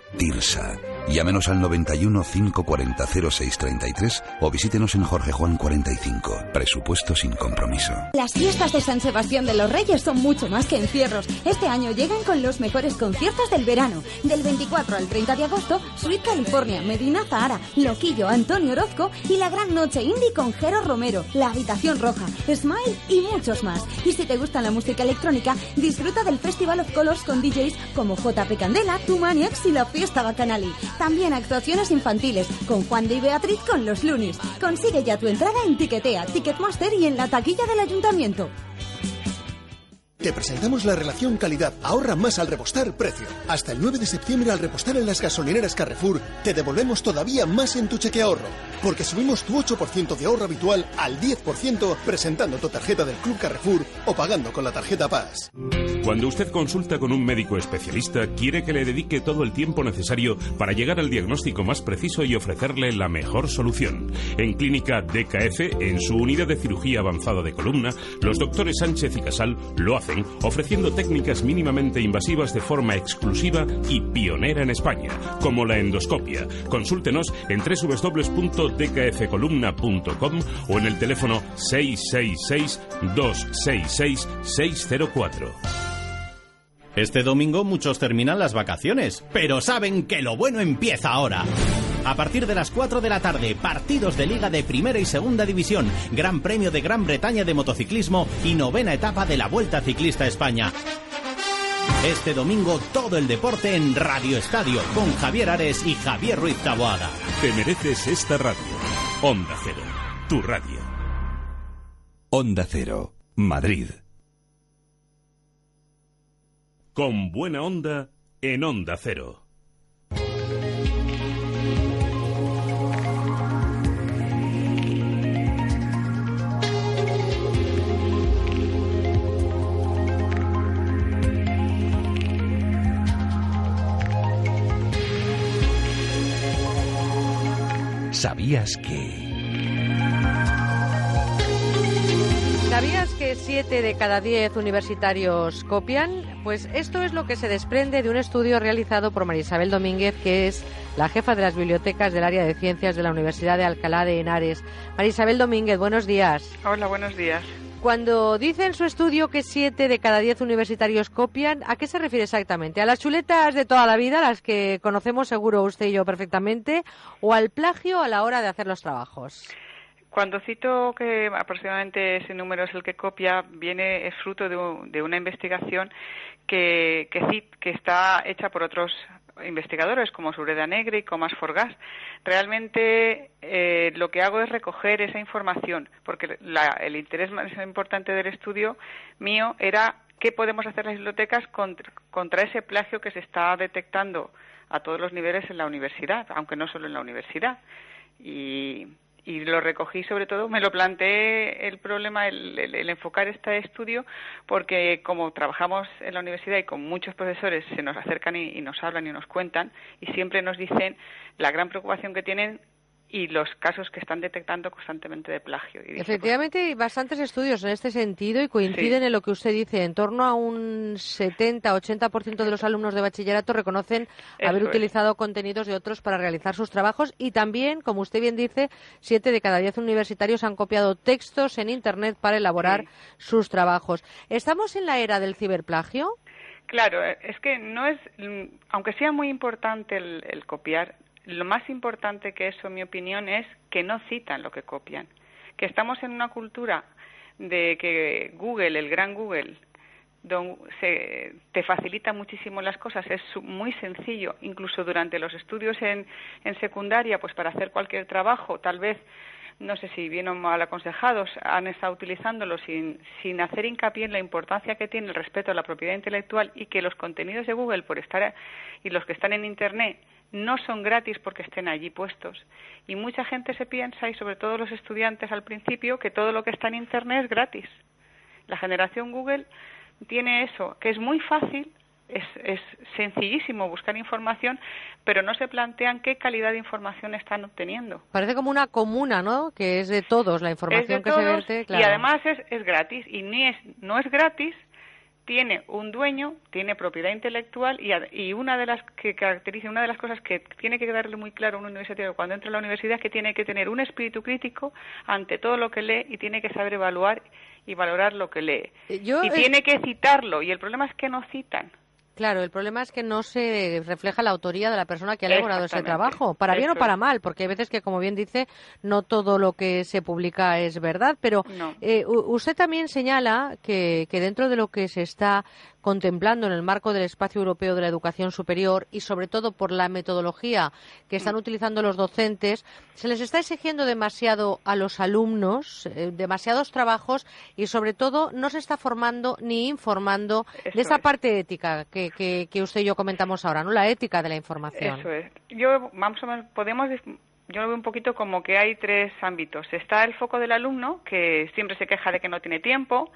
TIRSA. Llámenos al 91 540 0633 o visítenos en Jorge Juan 45. Presupuesto sin compromiso. Las fiestas de San Sebastián de los Reyes son mucho más que encierros. Este año llegan con los mejores conciertos del verano. Del 24 al 30 de agosto, Sweet California, Medina Zahara, Loquillo, Antonio Orozco y la gran noche indie con Jero Romero, La Habitación Roja, Smile y muchos más. Y si te gusta la música electrónica, disfruta del Festival of Colors con DJs como JP Candela, Tumaniax y la Fiesta Bacanali. También actuaciones infantiles con Juan de y Beatriz con los Lunis. Consigue ya tu entrada en Tiquetea, Ticketmaster y en la taquilla del ayuntamiento. Te presentamos la relación calidad. Ahorra más al repostar precio. Hasta el 9 de septiembre al repostar en las gasolineras Carrefour te devolvemos todavía más en tu cheque ahorro. Porque subimos tu 8% de ahorro habitual al 10% presentando tu tarjeta del Club Carrefour o pagando con la tarjeta Paz. Cuando usted consulta con un médico especialista, quiere que le dedique todo el tiempo necesario para llegar al diagnóstico más preciso y ofrecerle la mejor solución. En Clínica DKF, en su unidad de cirugía avanzada de columna, los doctores Sánchez y Casal lo hacen ofreciendo técnicas mínimamente invasivas de forma exclusiva y pionera en España, como la endoscopia. Consúltenos en www.dkfcolumna.com o en el teléfono 666 266 604. Este domingo muchos terminan las vacaciones, pero saben que lo bueno empieza ahora. A partir de las 4 de la tarde, partidos de Liga de Primera y Segunda División, Gran Premio de Gran Bretaña de motociclismo y novena etapa de la Vuelta Ciclista España. Este domingo todo el deporte en Radio Estadio con Javier Ares y Javier Ruiz Taboada. Te mereces esta radio. Onda Cero, tu radio. Onda Cero, Madrid. Con buena onda en Onda Cero. ¿Sabías que... ¿Sabías que 7 de cada 10 universitarios copian? Pues esto es lo que se desprende de un estudio realizado por María Isabel Domínguez, que es la jefa de las bibliotecas del área de ciencias de la Universidad de Alcalá de Henares. María Isabel Domínguez, buenos días. Hola, buenos días. Cuando dice en su estudio que 7 de cada 10 universitarios copian, ¿a qué se refiere exactamente? ¿A las chuletas de toda la vida, las que conocemos seguro usted y yo perfectamente, o al plagio a la hora de hacer los trabajos? Cuando cito que aproximadamente ese número es el que copia, viene es fruto de, un- de una investigación que, que, que está hecha por otros investigadores como Sureda Negre y Comas Forgas. Realmente eh, lo que hago es recoger esa información, porque la- el interés más importante del estudio mío era qué podemos hacer las bibliotecas contra, contra ese plagio que se está detectando a todos los niveles en la universidad, aunque no solo en la universidad. Y, y lo recogí sobre todo, me lo planteé el problema, el, el- el enfocar este estudio, porque como trabajamos en la universidad y con muchos profesores se nos acercan y, y nos hablan y nos cuentan y siempre nos dicen la gran preocupación que tienen y los casos que están detectando constantemente de plagio. Y dije, pues, Efectivamente, hay bastantes estudios en este sentido y coinciden Sí. en lo que usted dice. En torno a un 70-80% de los alumnos de bachillerato reconocen Eso haber es. utilizado contenidos de otros para realizar sus trabajos y también, como usted bien dice, 7 de cada 10 universitarios han copiado textos en Internet para elaborar sus trabajos. ¿Estamos en la era del ciberplagio? Claro, eh, es que no es, mm, aunque sea muy importante el, el copiar, lo más importante que eso, en mi opinión, es que no citan lo que copian. Que estamos en una cultura de que Google, el gran Google, don- se- te facilita muchísimo las cosas, es muy sencillo, incluso durante los estudios en, secundaria, pues para hacer cualquier trabajo, tal vez no sé si bien o mal aconsejados, han estado utilizándolo sin, sin hacer hincapié en la importancia que tiene el respeto a la propiedad intelectual y que los contenidos de Google por estar y los que están en Internet no son gratis porque estén allí puestos. Y mucha gente se piensa, y sobre todo los estudiantes al principio, que todo lo que está en Internet es gratis. La generación Google tiene eso, que es muy fácil, es, es sencillísimo buscar información, pero no se plantean qué calidad de información están obteniendo. Parece como una comuna, ¿no? Que es de todos la Es información de que se verte. Claro. y además es, es gratis y ni es, no es gratis, tiene un dueño, tiene propiedad intelectual y, y una de las que caracteriza, una de las cosas que tiene que darle muy claro a un universitario cuando entra a la universidad es que tiene que tener un espíritu crítico ante todo lo que lee y tiene que saber evaluar y valorar lo que lee. yo, y eh, tiene que citarlo y el problema es que no citan. Claro, el problema es que no se refleja la autoría de la persona que ha elaborado ese trabajo, para bien o para mal, porque hay veces que, como bien dice, no todo lo que se publica es verdad. Pero No. eh, usted también señala que, que dentro de lo que se está contemplando en el marco del espacio europeo de la educación superior y sobre todo por la metodología que están utilizando los docentes, se les está exigiendo demasiado a los alumnos, eh, demasiados trabajos y sobre todo no se está formando ni informando Eso de esa es. parte ética que, que, que usted y yo comentamos ahora, ¿no? La ética de la información. Eso es. Yo, vamos a ver, podemos, yo lo veo un poquito como que hay tres ámbitos. Está el foco del alumno, que siempre se queja de que no tiene tiempo,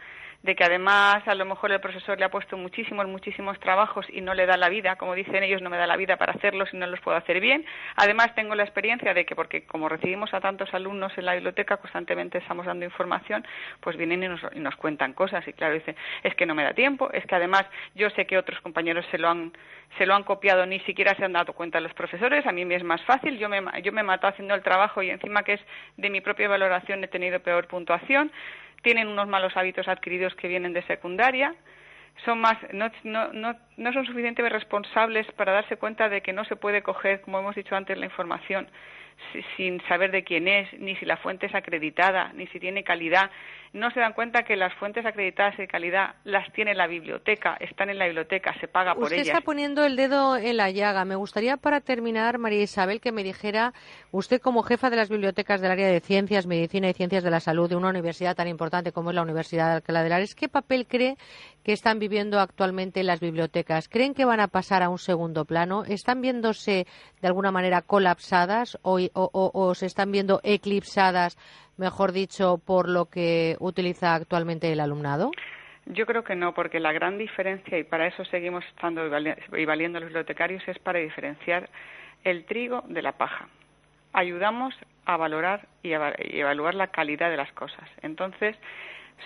de que además a lo mejor el profesor le ha puesto muchísimos, muchísimos trabajos y no le da la vida, como dicen ellos, no me da la vida para hacerlos y no los puedo hacer bien. Además tengo la experiencia de que, porque como recibimos a tantos alumnos en la biblioteca, constantemente estamos dando información, pues vienen y nos, cuentan cosas y claro, dicen, es que no me da tiempo, es que además yo sé que otros compañeros se lo han se lo han copiado, ni siquiera se han dado cuenta los profesores, a mí me es más fácil, yo me, yo me he matado haciendo el trabajo y encima que es de mi propia valoración he tenido peor puntuación tienen unos malos hábitos adquiridos que vienen de secundaria, son más, no, no, no, no son suficientemente responsables para darse cuenta de que no se puede coger, como hemos dicho antes, la información sin saber de quién es, ni si la fuente es acreditada, ni si tiene calidad. No se dan cuenta que las fuentes acreditadas de calidad las tiene la biblioteca, están en la biblioteca, se paga por usted ellas. está poniendo el dedo en la llaga. Me gustaría, para terminar, María Isabel, que me dijera, usted como jefa de las bibliotecas del área de ciencias, medicina y ciencias de la salud de una universidad tan importante como es la Universidad de Alcalá de Henares, ¿qué papel cree que están viviendo actualmente las bibliotecas? ¿Creen que van a pasar a un segundo plano? ¿Están viéndose de alguna manera colapsadas o, o- o se están viendo eclipsadas, mejor dicho, por lo que utiliza actualmente el alumnado? Yo creo que no, porque la gran diferencia, y para eso seguimos estando y vali- y valiendo los bibliotecarios, es para diferenciar el trigo de la paja. Ayudamos a valorar y evaluar la calidad de las cosas. Entonces,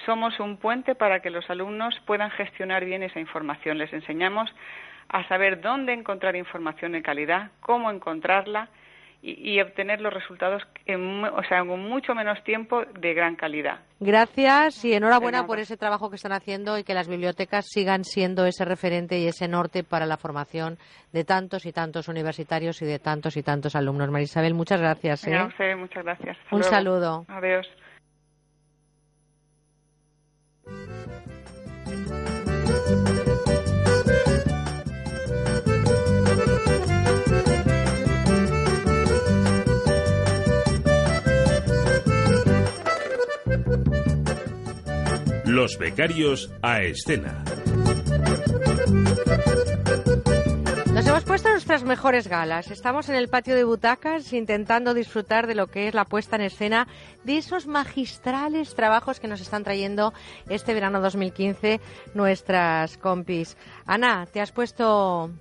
somos un puente para que los alumnos puedan gestionar bien esa información. Les enseñamos a saber dónde encontrar información de calidad, cómo encontrarla y, y obtener los resultados en, o sea, mucho menos tiempo de gran calidad. Gracias y enhorabuena por ese trabajo que están haciendo y que las bibliotecas sigan siendo ese referente y ese norte para la formación de tantos y tantos universitarios y de tantos y tantos alumnos. María Isabel, muchas gracias. ¿eh? A usted, muchas gracias. Hasta Un luego. saludo. Adiós. Los becarios a escena. Nos hemos puesto nuestras mejores galas. Estamos en el patio de butacas intentando disfrutar de lo que es la puesta en escena de esos magistrales trabajos que nos están trayendo este verano 2015 nuestras compis. Ana, ¿te has puesto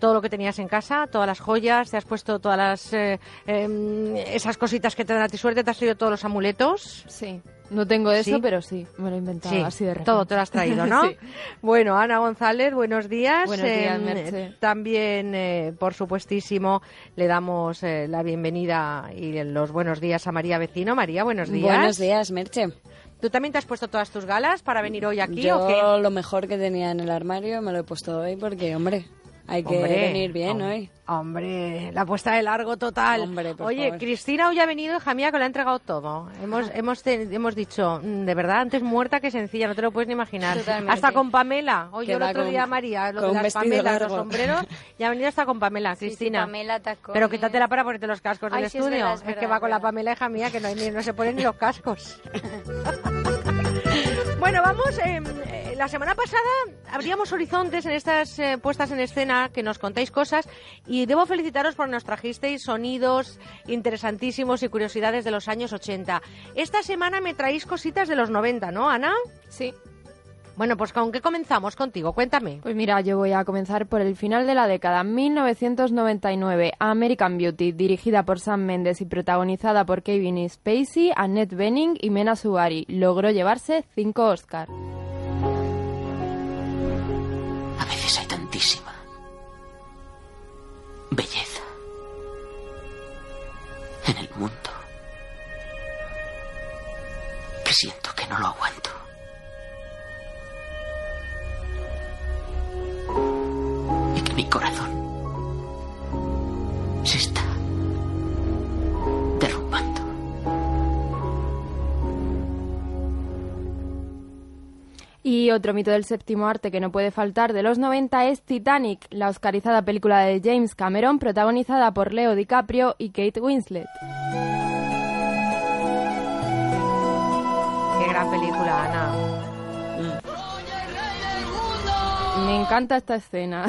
todo lo que tenías en casa, todas las joyas, te has puesto todas las eh, em, esas cositas que te dan a ti suerte, te has traído todos los amuletos? Sí. No tengo eso, ¿Sí? pero sí, me lo he inventado Sí, así de repente. todo te lo has traído, ¿no? Sí. Bueno, Ana González, buenos días. Buenos días, Em, Merche. También, eh, por supuestísimo, le damos eh, la bienvenida y los buenos días a María Vecino. María, buenos días. Buenos días, Merche. ¿Tú también te has puesto todas tus galas para venir hoy aquí Yo o qué? lo mejor que tenía en el armario me lo he puesto hoy porque, hombre, hay que Hombre, venir bien hom- hoy. Hombre, la puesta de largo total. Hombre, por Oye, favor. Cristina hoy ha venido, hija mía, que le ha entregado todo. Hemos, hemos, te- hemos dicho, mm, de verdad, antes muerta que sencilla, no te lo puedes ni imaginar. Totalmente. Hasta con Pamela. Oye, el otro con- día María, lo con de las Pamelas, los largo. sombreros, y ha venido hasta con Pamela, Sí, sí, Cristina. Pamela tacones. Pero quítatela para ponerte los cascos Ay, del sí, es estudio. verdad, es es verdad, que va es con la verdad. Pamela, hija mía, que no, hay no se ponen ni los cascos. Bueno, vamos. eh, eh, la semana pasada abríamos horizontes en estas eh, puestas en escena que nos contáis cosas y debo felicitaros por nos trajisteis sonidos interesantísimos y curiosidades de los años 80. Esta semana me traéis cositas de los 90, ¿no, Ana? Sí. Bueno, pues ¿con qué comenzamos contigo? Cuéntame. Pues mira, yo voy a comenzar por el final de la década, 1999, American Beauty, dirigida por Sam Mendes y protagonizada por Kevin Spacey, Annette Bening y Mena Subari. Logró llevarse cinco Oscars. A veces hay tantísima belleza en el mundo que siento que no lo aguanto. Mi corazón se está derrumbando. Y otro mito del séptimo arte que no puede faltar de los 90 es Titanic, la oscarizada película de James Cameron protagonizada por Leo DiCaprio y Kate Winslet. Qué gran película, Ana. Me encanta esta escena.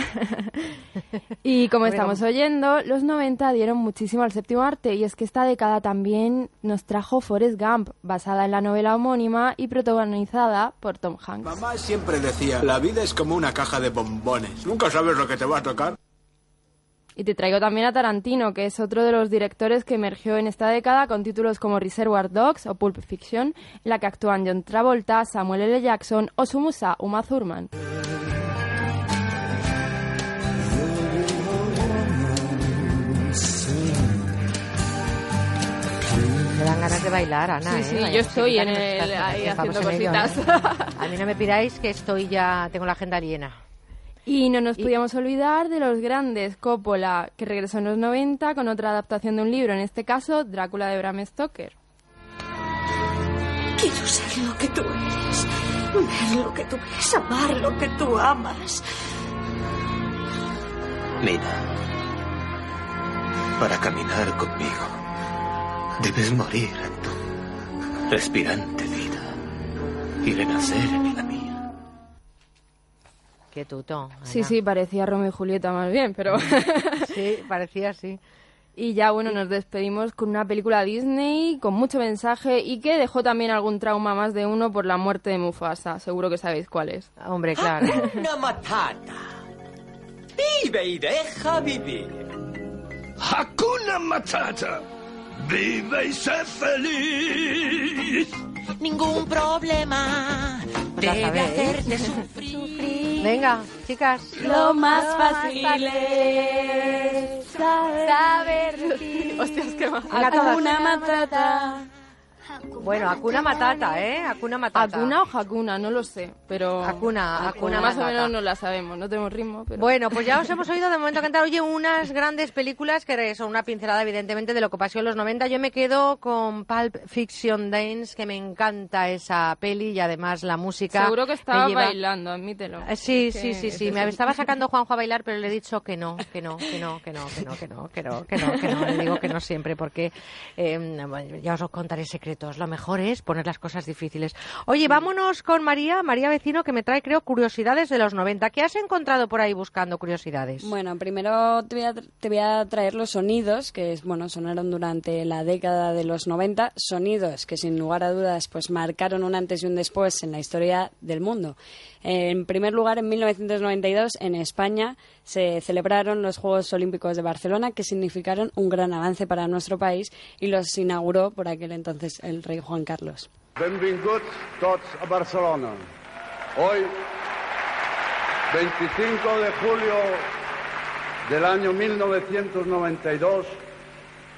y como Bueno. estamos oyendo, los 90 dieron muchísimo al séptimo arte y es que esta década también nos trajo Forrest Gump, basada en la novela homónima y protagonizada por Tom Hanks. Mamá siempre decía, la vida es como una caja de bombones. Nunca sabes lo que te va a tocar. Y te traigo también a Tarantino, que es otro de los directores que emergió en esta década con títulos como Reservoir Dogs o Pulp Fiction, en la que actúan John Travolta, Samuel L. Jackson o su musa Uma Thurman. Me dan ganas de bailar, Ana. Sí, ¿eh? sí, Vaya yo estoy en el- ahí haciendo ello, cositas. ¿eh? A mí no me pidáis que estoy ya, tengo la agenda llena. Y no nos podíamos olvidar de los grandes, Coppola, que regresó en los 90 con otra adaptación de un libro, en este caso Drácula de Bram Stoker. Quiero ser lo que tú eres, ver lo que tú ves, amar lo que tú amas. Nina, para caminar conmigo, debes morir en tu respirante vida y renacer en la mía. Qué tuto. Sí, sí, parecía Romeo y Julieta más bien, pero... sí, parecía así. Y ya, bueno, nos despedimos con una película Disney con mucho mensaje y que dejó también algún trauma más de uno por la muerte de Mufasa. Seguro que sabéis cuál es. Hombre, claro. Hakuna Matata. Vive y deja vivir. Hakuna Matata. Vive y sé feliz. Ningún problema ya debe sabéis. hacerte sufrir. Venga, chicas. Lo más fácil es saber decir. Hostias, qué todas. Hakuna Matata. Bueno, Hakuna Matata, ¿eh? Hakuna Matata. Hakuna o Hakuna, no lo sé, pero... Hakuna, Hakuna Más o menos no la sabemos, no tenemos ritmo, pero... Bueno, pues ya os hemos oído de momento cantar, oye, unas grandes películas que son una pincelada, evidentemente, de lo que pasó en los 90. Yo me quedo con Pulp Fiction Dance, que me encanta esa peli y además la música. Seguro que estaba lleva- bailando, admítelo. Eh, Sí, sí, sí, sí. Me estaba sacando Juanjo a bailar, pero le he dicho que no, que no, que no, que no, que no, que no, que no, que no, que no. Le digo que no siempre, porque eh, ya os contaré secretos. Lo mejor es poner las cosas difíciles. Oye, vámonos con María, María Vecino, que me trae, creo, curiosidades de los 90. ¿Qué has encontrado por ahí buscando curiosidades? Bueno, primero te voy, a, te voy a traer los sonidos que bueno sonaron durante la década de los 90, sonidos que sin lugar a dudas pues marcaron un antes y un después en la historia del mundo. En primer lugar, en 1992 en España se celebraron los Juegos Olímpicos de Barcelona que significaron un gran avance para nuestro país y los inauguró por aquel entonces el rey Juan Carlos. Benvinguts tots a Barcelona. Hoy, 25 de julio del año 1992,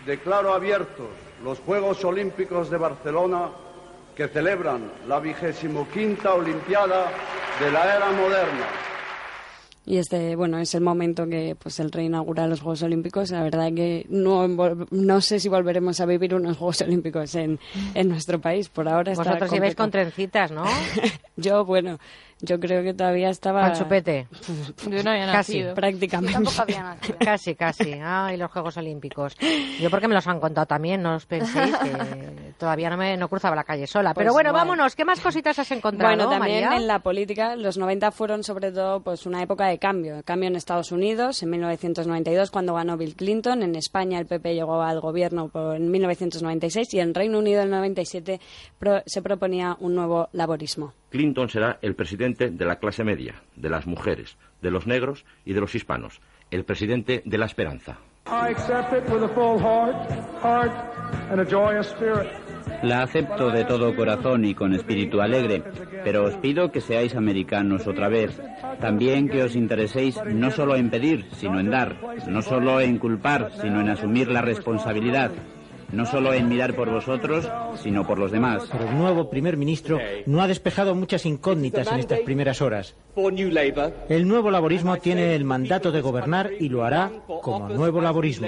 declaro abiertos los Juegos Olímpicos de Barcelona que celebran la vigésimo quinta Olimpiada de la era moderna. Y este, bueno, es el momento que pues el rey inaugura los Juegos Olímpicos. La verdad que no, no sé si volveremos a vivir unos Juegos Olímpicos en, en nuestro país. Por ahora está Vosotros ibais con trencitas, ¿no? Yo, bueno, yo creo que todavía estaba... Al chupete. Yo no había Casi. nacido. Prácticamente. Casi, casi. Ay, los Juegos Olímpicos. Yo porque me los han contado también, no os penséis que todavía no me no cruzaba la calle sola. Pero Pues bueno, igual. vámonos. ¿Qué más cositas has encontrado, Bueno, también María? en la política, los 90 fueron sobre todo pues una época de cambio. Cambio en Estados Unidos en 1992 cuando ganó Bill Clinton, en España el PP llegó al gobierno por- en 1996 y en Reino Unido en el 97 pro- se proponía un nuevo laborismo. Clinton será el presidente de la clase media, de las mujeres, de los negros y de los hispanos, el presidente de la esperanza. I accept it with a full heart, heart and a joyous spirit. La acepto de todo corazón y con espíritu alegre, pero os pido que seáis americanos otra vez. También que os intereséis no solo en pedir, sino en dar. No solo en culpar, sino en asumir la responsabilidad. No solo en mirar por vosotros, sino por los demás. Pero el nuevo primer ministro no ha despejado muchas incógnitas en estas primeras horas. El nuevo laborismo tiene el mandato de gobernar y lo hará como nuevo laborismo.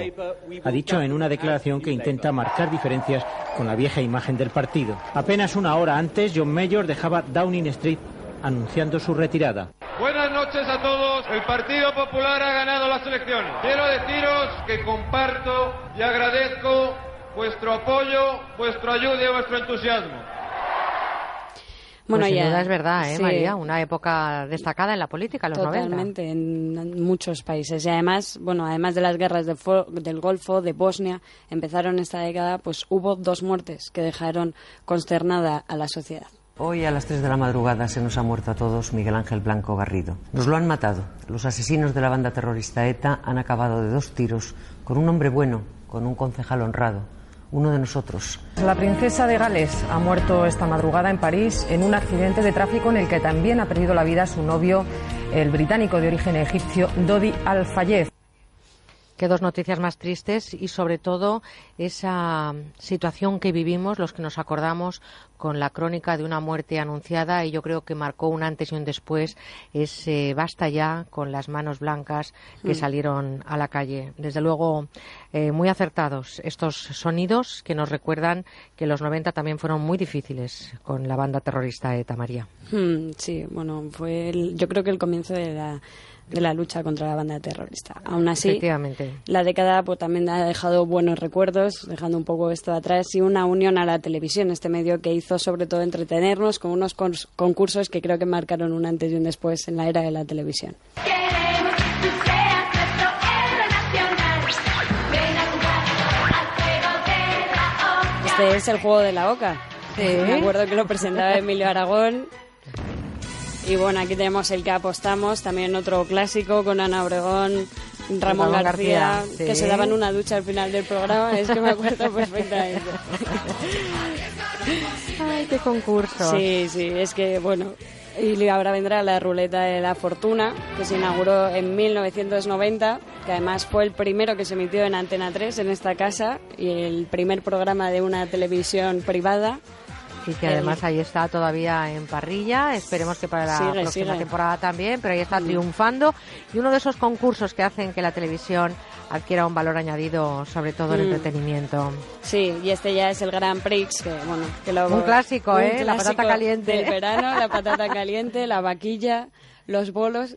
Ha dicho en una declaración que intenta marcar diferencias con la vieja imagen del partido. Apenas una hora antes, John Mayor dejaba Downing Street anunciando su retirada. Buenas noches a todos. El Partido Popular ha ganado las elecciones. Quiero deciros que comparto y agradezco vuestro apoyo, vuestra ayuda y vuestro entusiasmo. Bueno, Pues sin ya- duda es verdad, ¿eh, sí. María? Una época destacada en la política, los 90. Totalmente, en muchos países. Y además, bueno, además de las guerras de del Golfo, de Bosnia, empezaron esta década, pues hubo dos muertes que dejaron consternada a la sociedad. Hoy a las 3 de la madrugada se nos ha muerto a todos Miguel Ángel Blanco Garrido. Nos lo han matado. Los asesinos de la banda terrorista ETA han acabado de dos tiros con un hombre bueno, con un concejal honrado, uno de nosotros. La princesa de Gales ha muerto esta madrugada en París en un accidente de tráfico en el que también ha perdido la vida su novio, el británico de origen egipcio Dodi Al-Fayed. Qué dos noticias más tristes y sobre todo esa situación que vivimos, los que nos acordamos con la crónica de una muerte anunciada y yo creo que marcó un antes y un después ese basta ya con las manos blancas que Mm. salieron a la calle. Desde luego, eh, muy acertados estos sonidos que nos recuerdan que los 90 también fueron muy difíciles con la banda terrorista ETA María. Hmm, sí, bueno, fue el- yo creo que el comienzo de la, de la lucha contra la banda terrorista. Aún así, Efectivamente. la década pues, también ha dejado buenos recuerdos, dejando un poco esto atrás, y una unión a la televisión, este medio que hizo sobre todo entretenernos con unos concursos que creo que marcaron un antes y un después en la era de la televisión. Este es el juego de la oca. Me acuerdo que lo presentaba Emilio Aragón. Y bueno, aquí tenemos el que apostamos, también otro clásico con Ana Obregón, Ramón, Ramón García, García, que sí. se daban una ducha al final del programa. Es que me acuerdo perfectamente. Ay, qué concurso. Sí, sí, es que bueno. Y ahora vendrá la ruleta de la fortuna, que se inauguró en 1990, que además fue el primero que se emitió en Antena 3 en esta casa y el primer programa de una televisión privada. Y que además ahí está todavía en parrilla. Esperemos que para la Sigue, próxima sigue. temporada también, pero ahí está triunfando. Y uno de esos concursos que hacen que la televisión adquiera un valor añadido, sobre todo en Mm. entretenimiento. Sí, y este ya es el Grand Prix, que bueno, que lo- Un clásico, un ¿eh? La patata clásico caliente. Del verano, la patata caliente, la vaquilla, los bolos.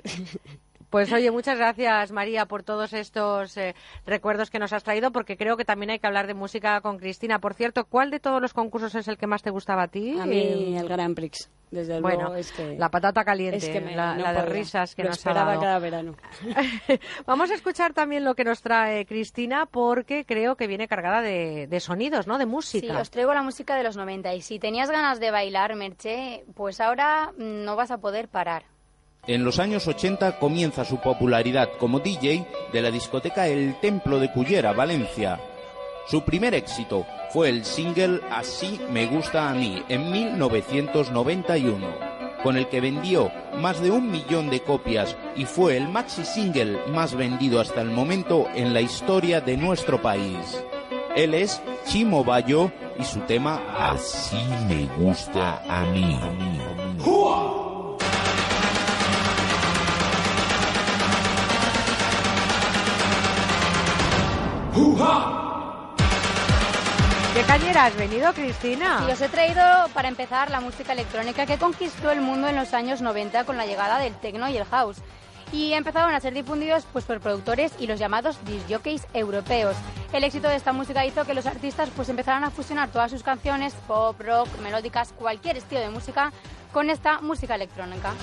Pues oye, muchas gracias María por todos estos eh, recuerdos que nos has traído, porque creo que también hay que hablar de música con Cristina. Por cierto, ¿cuál de todos los concursos es el que más te gustaba a ti? A mí el Grand Prix, desde Bueno, luego es que la patata caliente, es que me- la, no la de risas que Lo nos ha esperaba dado. cada verano. Vamos a escuchar también lo que nos trae Cristina, porque creo que viene cargada de, de sonidos, ¿no? De Sí, música. os traigo la música de los 90 y si tenías ganas de bailar, Merche, pues ahora no vas a poder parar. En los años 80 comienza su popularidad como DJ de la discoteca El Templo de Cullera, Valencia. Su primer éxito fue el single Así me gusta a mí en 1991, con el que vendió más de un millón de copias y fue el maxi single más vendido hasta el momento en la historia de nuestro país. Él es Chimo Bayo y su tema Así me gusta a mí. ¿Qué cañera has venido, Cristina? Y os he traído para empezar la música electrónica que conquistó el mundo en los años 90 con la llegada del techno y el house. Y empezaron a ser difundidos pues, por productores y los llamados disjockeys europeos. El éxito de esta música hizo que los artistas pues, empezaran a fusionar todas sus canciones, pop, rock, melódicas, cualquier estilo de música, con esta música electrónica.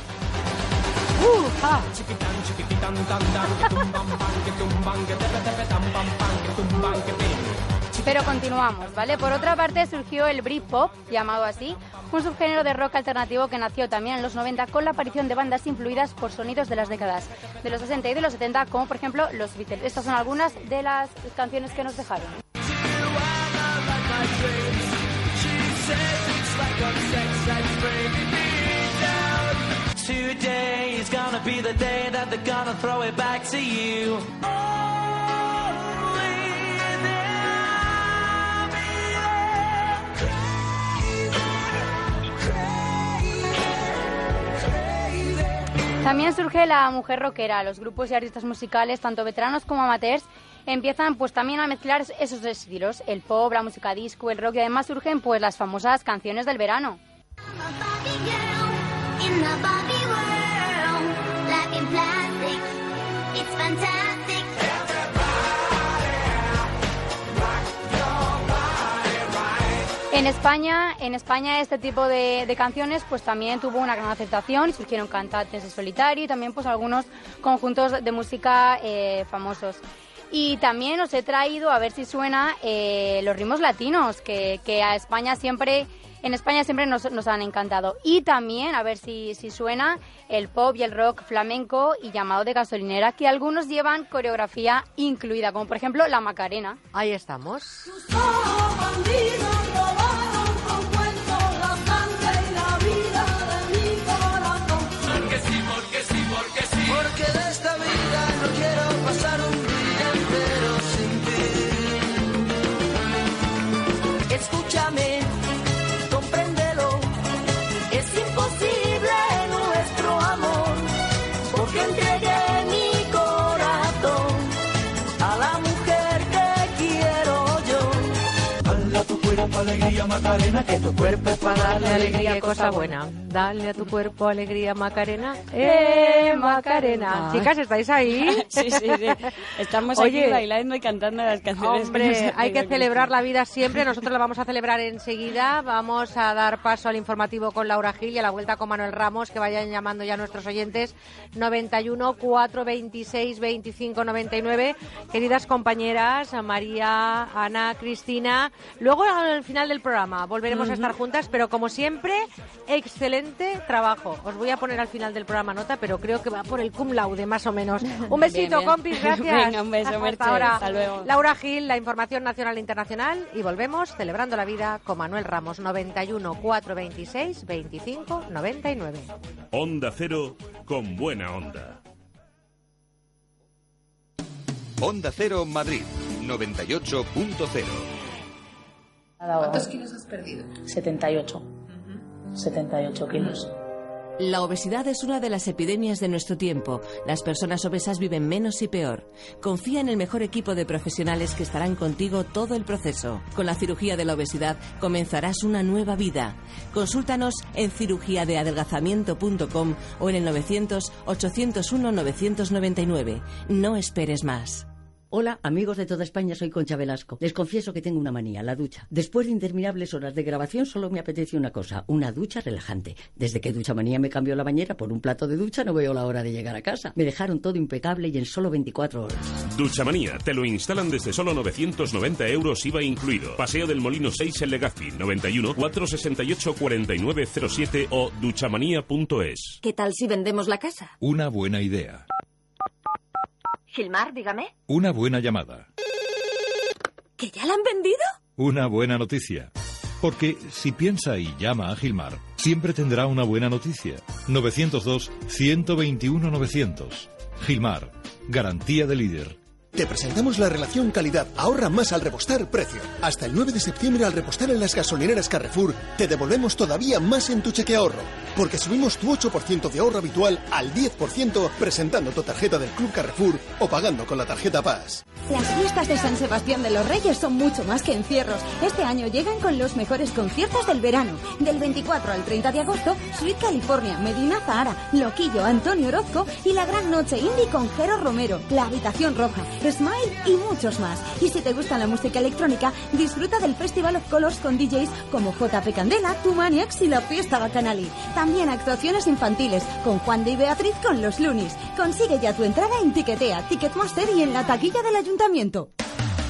Pero continuamos, ¿vale? Por otra parte surgió el Britpop, llamado así, un subgénero de rock alternativo que nació también en los 90 con la aparición de bandas influidas por sonidos de las décadas de los 60 y de los 70, como por ejemplo los Beatles. Estas son algunas de las canciones que nos dejaron. Today is gonna be the day that they're gonna throw it back to you. También surge la mujer rockera. Los grupos y artistas musicales, tanto veteranos como amateurs, empiezan pues también a mezclar esos estilos, el pop, la música disco, el rock y además surgen pues las famosas canciones del verano. En España, en España este tipo de, de canciones pues también tuvo una gran aceptación surgieron cantantes en solitario y también pues algunos conjuntos de música eh, famosos. Y también os he traído, a ver si suena, eh, los ritmos latinos, que, que a España siempre, en España siempre nos, nos han encantado. Y también, a ver si, si suena, el pop y el rock flamenco y llamado de gasolinera, que algunos llevan coreografía incluida, como por ejemplo la Macarena. Ahí estamos. Alegría, Macarena, que tu cuerpo es para Dale alegría, cosa buena. Dale a tu cuerpo alegría, Macarena. ¡Eh, Macarena! Ay. Chicas, ¿estáis ahí? Sí, sí, sí. Estamos Oye, aquí bailando y cantando las canciones. Hombre, hay que celebrar la vida siempre. Nosotros la vamos a celebrar enseguida. Vamos a dar paso al informativo con Laura Gil y a la vuelta con Manuel Ramos, que vayan llamando ya nuestros oyentes. 91 426 25 99. Queridas compañeras, María, Ana, Cristina. Luego al final del programa volveremos a estar juntas, pero como siempre, excelente trabajo. Os voy a poner al final del programa nota, pero creo que va por el cum laude, más o menos. Un besito, bien. compis, gracias. Venga, un beso, Hasta ahora. Hasta luego. Laura Gil, la información nacional e internacional y volvemos celebrando la vida con Manuel Ramos 91 426 25 99. Onda Cero con buena onda. Onda Cero Madrid 98.0. ¿Cuántos kilos has perdido? 78. 78 kilos. La obesidad es una de las epidemias de nuestro tiempo. Las personas obesas viven menos y peor. Confía en el mejor equipo de profesionales que estarán contigo todo el proceso. Con la cirugía de la obesidad comenzarás una nueva vida. Consúltanos en cirugiadeadelgazamiento.com o en el 900 801 999. No esperes más. Hola, amigos de toda España, soy Concha Velasco. Les confieso que tengo una manía, la ducha. Después de interminables horas de grabación, solo me apetece una cosa, una ducha relajante. Desde que Ducha Manía me cambió la bañera por un plato de ducha, no veo la hora de llegar a casa. Me dejaron todo impecable y en solo 24 horas. Duchamanía, te lo instalan desde solo 990 euros IVA incluido. Paseo del Molino 6 en Legazpi, 91 468 4907 o duchamanía.es. ¿Qué tal si vendemos la casa? Una buena idea. Gilmar, dígame. Una buena llamada. ¿Que ya la han vendido? Una buena noticia. Porque si piensa y llama a Gilmar, siempre tendrá una buena noticia. 902-121-900. Gilmar, garantía de líder. Te presentamos la relación calidad. Ahorra más al repostar precio. Hasta el 9 de septiembre al repostar en las gasolineras Carrefour, te devolvemos todavía más en tu cheque ahorro. Porque subimos tu 8% de ahorro habitual al 10% presentando tu tarjeta del Club Carrefour o pagando con la tarjeta Paz. Las fiestas de San Sebastián de los Reyes son mucho más que encierros. Este año llegan con los mejores conciertos del verano. Del 24 al 30 de agosto, Sweet California, Medina Zahara, Loquillo, Antonio Orozco y la gran noche indie con Jero Romero, La Habitación Roja, Smile y muchos más. Y si te gusta la música electrónica, disfruta del Festival of Colors con DJs como JP Candela, Tumaniax y la Fiesta Bacanali. También actuaciones infantiles con Juan de y Beatriz con los Lunis. Consigue ya tu entrada en Tiquetea, Ticketmaster y en la taquilla del ayuntamiento.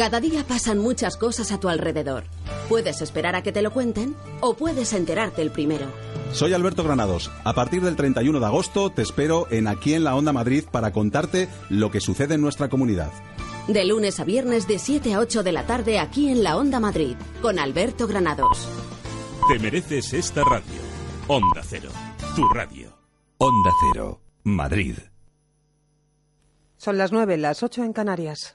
Cada día pasan muchas cosas a tu alrededor. Puedes esperar a que te lo cuenten o puedes enterarte el primero. Soy Alberto Granados. A partir del 31 de agosto te espero en Aquí en la Onda Madrid para contarte lo que sucede en nuestra comunidad. De lunes a viernes de 7 a 8 de la tarde aquí en la Onda Madrid con Alberto Granados. Te mereces esta radio. Onda Cero, tu radio. Onda Cero, Madrid. Son las 9, las 8 en Canarias.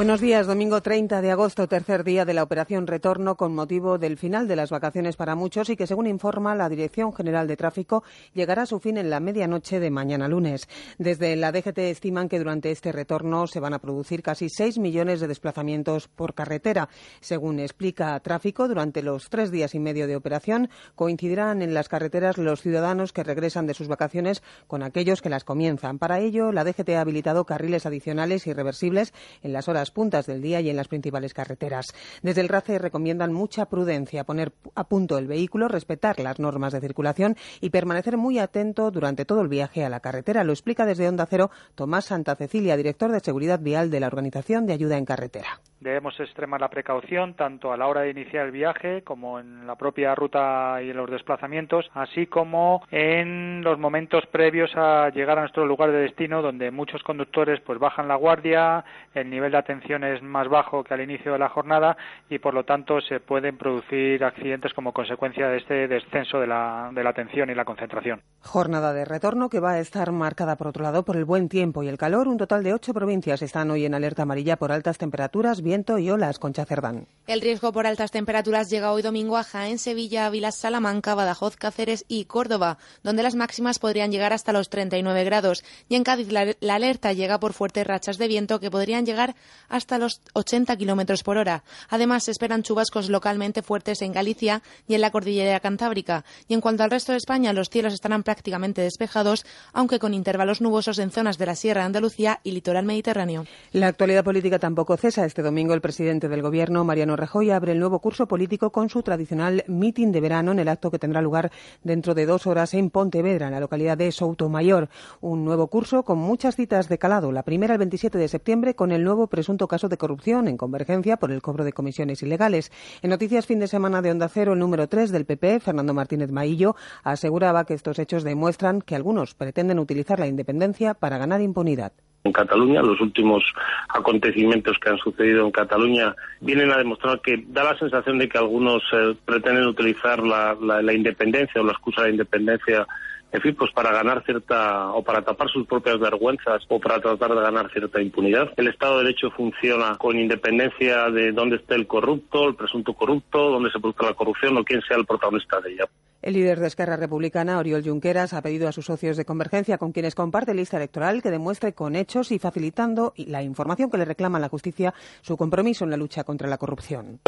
Buenos días, domingo 30 de agosto, tercer día de la operación Retorno con motivo del final de las vacaciones para muchos y que, según informa la Dirección General de Tráfico, llegará a su fin en la medianoche de mañana lunes. Desde la DGT estiman que durante este retorno se van a producir casi 6 millones de desplazamientos por carretera. Según explica Tráfico, durante los tres días y medio de operación coincidirán en las carreteras los ciudadanos que regresan de sus vacaciones con aquellos que las comienzan. Para ello, la DGT ha habilitado carriles adicionales y reversibles en las horas puntas del día y en las principales carreteras. Desde el RACE recomiendan mucha prudencia, poner a punto el vehículo, respetar las normas de circulación y permanecer muy atento durante todo el viaje a la carretera. Lo explica desde Onda Cero Tomás Santa Cecilia, director de Seguridad Vial de la Organización de Ayuda en Carretera. Debemos extremar la precaución tanto a la hora de iniciar el viaje como en la propia ruta y en los desplazamientos, así como en los momentos previos a llegar a nuestro lugar de destino, donde muchos conductores pues bajan la guardia, el nivel de atención es más bajo que al inicio de la jornada y por lo tanto se pueden producir accidentes como consecuencia de este descenso de la, de la atención y la concentración. Jornada de retorno que va a estar marcada por otro lado por el buen tiempo y el calor. Un total de ocho provincias están hoy en alerta amarilla por altas temperaturas, viento y olas. Concha Cerdán. El riesgo por altas temperaturas llega hoy domingo a Jaén, Sevilla, Ávila, Salamanca, Badajoz, Cáceres y Córdoba, donde las máximas podrían llegar hasta los 39 grados. Y en Cádiz la, la alerta llega por fuertes rachas de viento que podrían llegar hasta los 80 kilómetros por hora. Además, se esperan chubascos localmente fuertes en Galicia y en la cordillera cantábrica. Y en cuanto al resto de España, los cielos estarán prácticamente despejados, aunque con intervalos nubosos en zonas de la Sierra de Andalucía y litoral mediterráneo. La actualidad política tampoco cesa. Este domingo el presidente del Gobierno, Mariano Rajoy, abre el nuevo curso político con su tradicional mitin de verano en el acto que tendrá lugar dentro de dos horas en Pontevedra, en la localidad de Soutomayor. Un nuevo curso con muchas citas de calado. La primera el 27 de septiembre con el nuevo presunto caso de corrupción en Convergencia por el cobro de comisiones ilegales. En noticias fin de semana de Onda Cero, el número 3 del PP, Fernando Martínez Maillo, aseguraba que estos hechos demuestran que algunos pretenden utilizar la independencia para ganar impunidad en Cataluña. Los últimos acontecimientos que han sucedido en Cataluña vienen a demostrar que da la sensación de que algunos eh, pretenden utilizar la, independencia o la excusa de independencia en fin, pues para ganar cierta, o para tapar sus propias vergüenzas, o para tratar de ganar cierta impunidad. El Estado de Derecho funciona con independencia de dónde esté el corrupto, el presunto corrupto, dónde se produzca la corrupción o quién sea el protagonista de ella. El líder de Esquerra Republicana, Oriol Junqueras, ha pedido a sus socios de Convergencia, con quienes comparte lista electoral, que demuestre con hechos y facilitando la información que le reclama la justicia su compromiso en la lucha contra la corrupción.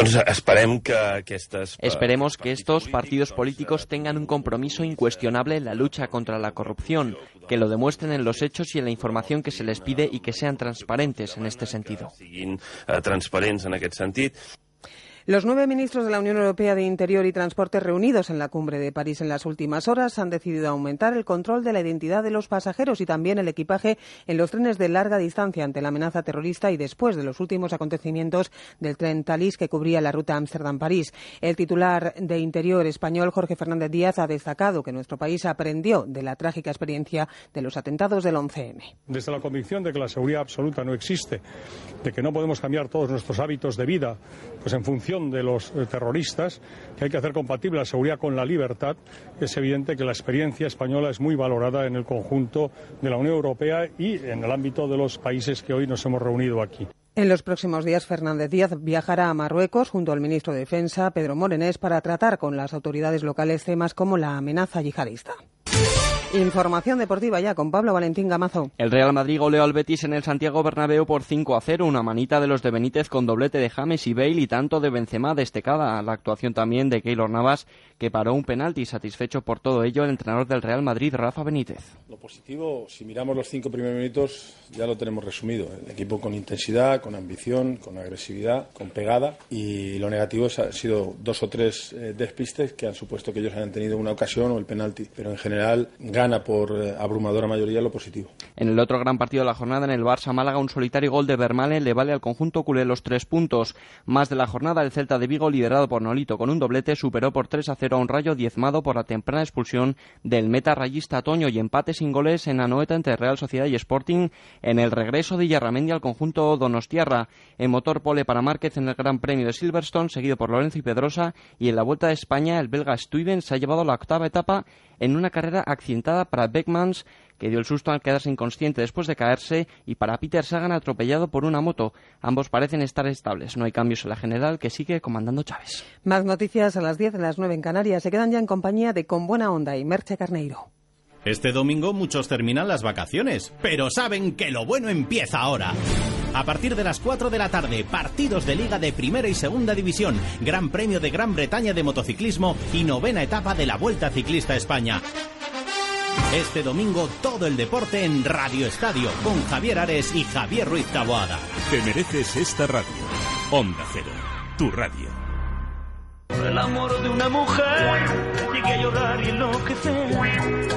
Esperemos que estos partidos políticos tengan un compromiso incuestionable en la lucha contra la corrupción, que lo demuestren en los hechos y en la información que se les pide y que sean transparentes en este sentido. Los nueve ministros de la Unión Europea de Interior y Transporte reunidos en la cumbre de París en las últimas horas han decidido aumentar el control de la identidad de los pasajeros y también el equipaje en los trenes de larga distancia ante la amenaza terrorista y después de los últimos acontecimientos del tren Thalys que cubría la ruta Ámsterdam-París. El titular de Interior español, Jorge Fernández Díaz, ha destacado que nuestro país aprendió de la trágica experiencia de los atentados del 11M. Desde la convicción de que la seguridad absoluta no existe, de que no podemos cambiar todos nuestros hábitos de vida, pues en función de los terroristas, que hay que hacer compatible la seguridad con la libertad, es evidente que la experiencia española es muy valorada en el conjunto de la Unión Europea y en el ámbito de los países que hoy nos hemos reunido aquí. En los próximos días, Fernández Díaz viajará a Marruecos junto al ministro de Defensa, Pedro Morenés, para tratar con las autoridades locales temas como la amenaza yihadista. Información deportiva ya con Pablo Valentín Gamazo. El Real Madrid goleó al Betis en el Santiago Bernabéu por 5 a 0, una manita de los de Benítez con doblete de James y Bale y tanto de Benzema destacada. La actuación también de Keylor Navas que paró un penalti satisfecho por todo ello el entrenador del Real Madrid, Rafa Benítez. Lo positivo, si miramos los cinco primeros minutos, ya lo tenemos resumido. El equipo con intensidad, con ambición, con agresividad, con pegada y lo negativo ha sido dos o tres eh, despistes que han supuesto que ellos hayan tenido una ocasión o el penalti. Pero en general gana por eh, abrumadora mayoría lo positivo. En el otro gran partido de la jornada, en el Barça Málaga, un solitario gol de Vermaelen le vale al conjunto culé los tres puntos. Más de la jornada, el Celta de Vigo, liderado por Nolito con un doblete, superó por 3 a 0 a un rayo diezmado por la temprana expulsión del meta rayista Toño y empate sin goles en Anoeta entre Real Sociedad y Sporting en el regreso de Yarramendi al conjunto Donostiarra. En motor pole para Márquez en el Gran Premio de Silverstone, seguido por Lorenzo y Pedrosa, y en la Vuelta de España el belga Stuyven se ha llevado la octava etapa en una carrera accidentada para Beckmans, que dio el susto al quedarse inconsciente después de caerse, y para Peter Sagan atropellado por una moto. Ambos parecen estar estables. No hay cambios en la general que sigue comandando Chávez. Más noticias a las 10 en las 9 en Canarias. Se quedan ya en compañía de Con Buena Onda y Merche Carneiro. Este domingo muchos terminan las vacaciones, pero saben que lo bueno empieza ahora. A partir de las 4 de la tarde, partidos de Liga de Primera y Segunda División, Gran Premio de Gran Bretaña de Motociclismo y novena etapa de la Vuelta Ciclista a España. Este domingo todo el deporte en Radio Estadio con Javier Ares y Javier Ruiz Taboada. Te mereces esta radio. Onda Cero, tu radio. El amor de una mujer llegué a llorar y enloquecer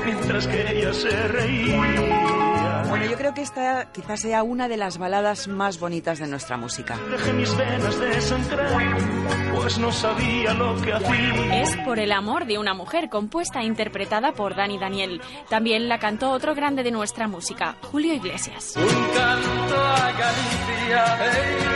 mientras que ella se reía. Bueno, yo creo que esta quizás sea una de las baladas más bonitas de nuestra música. Dejé mis venas desangrar, pues no sabía lo que hacía. Es Por el amor de una mujer, compuesta e interpretada por Dani Daniel. También la cantó otro grande de nuestra música, Julio Iglesias. Un canto a Galicia, hey,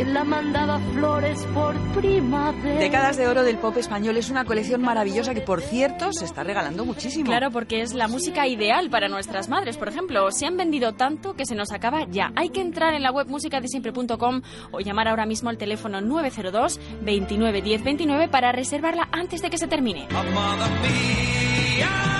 ¿Quién la mandaba flores por primavera? Décadas de oro del pop español es una colección maravillosa que, por cierto, se está regalando muchísimo. Claro, porque es la música ideal para nuestras madres. Por ejemplo, se han vendido tanto que se nos acaba ya. Hay que entrar en la web musicadesiempre.com o llamar ahora mismo al teléfono 902 29 10 29 para reservarla antes de que se termine. Amada mía, dulcera.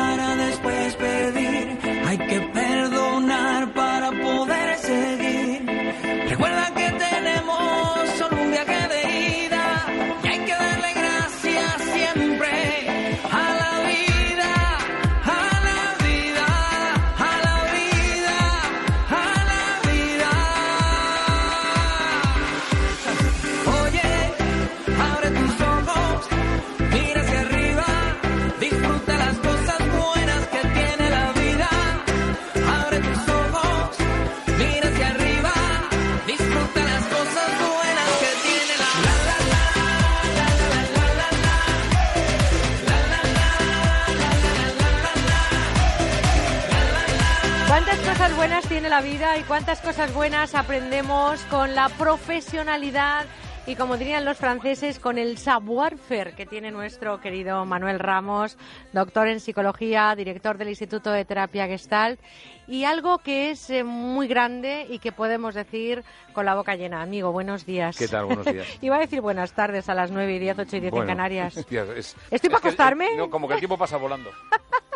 buenas tiene la vida y cuántas cosas buenas aprendemos con la profesionalidad y como dirían los franceses, con el savoir-faire que tiene nuestro querido Manuel Ramos, doctor en psicología, director del Instituto de Terapia Gestalt, y algo que es eh, muy grande y que podemos decir con la boca llena. Amigo, buenos días. ¿Qué tal? Buenos días. Iba a decir buenas tardes a las 9 y 10, 8 y 10 en Bueno, Canarias. hostia, es- ¿Estoy para es eh, acostarme? no, como que el tiempo pasa volando.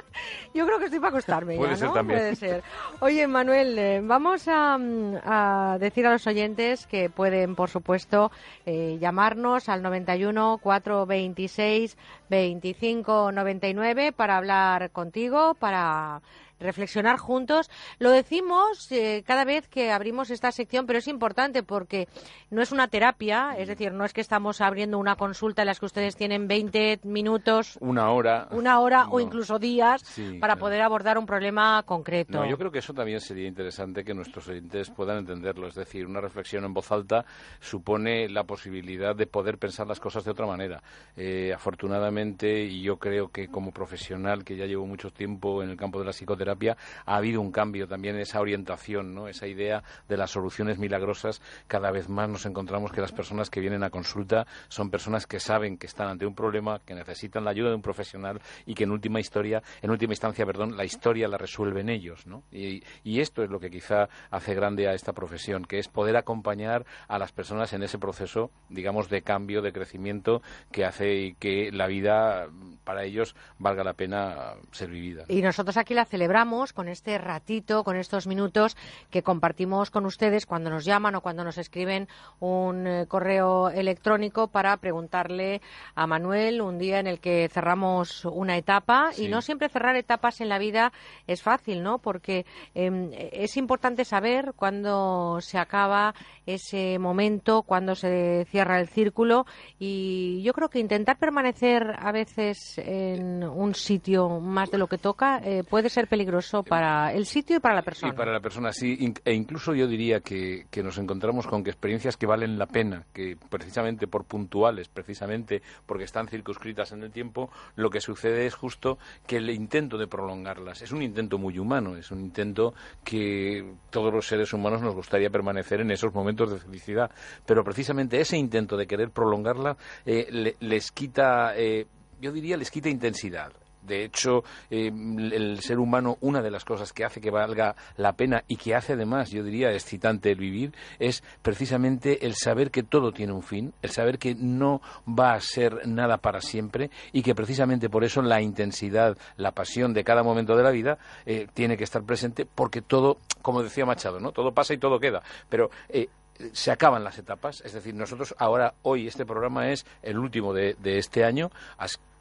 Yo creo que estoy para acostarme. Puede ya, ser ¿no? también. Puede ser. Oye, Manuel, eh, vamos a, mm, a decir a los oyentes que pueden, por supuesto, eh, llamarnos al 91 426 25 99 para hablar contigo, para reflexionar juntos. Lo decimos eh, cada vez que abrimos esta sección, pero es importante porque no es una terapia, es decir, no es que estamos abriendo una consulta en las que ustedes tienen 20 minutos Una hora. una hora o incluso días Sí, para claro. poder abordar un problema concreto. No, yo creo que eso también sería interesante que nuestros oyentes puedan entenderlo. Es decir, una reflexión en voz alta supone la posibilidad de poder pensar las cosas de otra manera. Eh, afortunadamente, y yo creo que como profesional que ya llevo mucho tiempo en el campo de la psicoterapia, ha habido un cambio también en esa orientación, ¿no? esa idea de las soluciones milagrosas. Cada vez más nos encontramos que las personas que vienen a consulta son personas que saben que están ante un problema, que necesitan la ayuda de un profesional y que en última historia, en última instancia, perdón, la historia la resuelven ellos, ¿no? Y, y esto es lo que quizá hace grande a esta profesión, que es poder acompañar a las personas en ese proceso, digamos, de cambio, de crecimiento que hace que la vida para ellos valga la pena ser vivida. Y nosotros aquí la celebramos con este ratito, con estos minutos que compartimos con ustedes cuando nos llaman o cuando nos escriben un eh, correo electrónico para preguntarle a Manuel un día en el que cerramos una etapa. Y no siempre cerrar etapas en la vida es fácil, ¿no? Porque eh, es importante saber cuándo se acaba ese momento, cuándo se cierra el círculo. Y yo creo que intentar permanecer a veces en un sitio más de lo que toca eh, puede ser peligroso para el sitio y para la persona. Y para la persona, sí. E incluso yo diría que, que nos encontramos con que experiencias que valen la pena, que precisamente por puntuales, precisamente porque están circunscritas en el tiempo, lo que sucede es justo que el intento de prolongarlas es un intento muy humano, es un intento que todos los seres humanos nos gustaría permanecer en esos momentos de felicidad. Pero precisamente ese intento de querer prolongarla eh, le- les quita, eh, yo diría, les quita intensidad. De hecho, eh, el ser humano, una de las cosas que hace que valga la pena y que hace además, yo diría, excitante el vivir, es precisamente el saber que todo tiene un fin, el saber que no va a ser nada para siempre y que precisamente por eso la intensidad, la pasión de cada momento de la vida eh, tiene que estar presente porque todo, como decía Machado, ¿no? Todo pasa y todo queda. Pero eh, se acaban las etapas, es decir, nosotros ahora, hoy, este programa es el último de, de este año.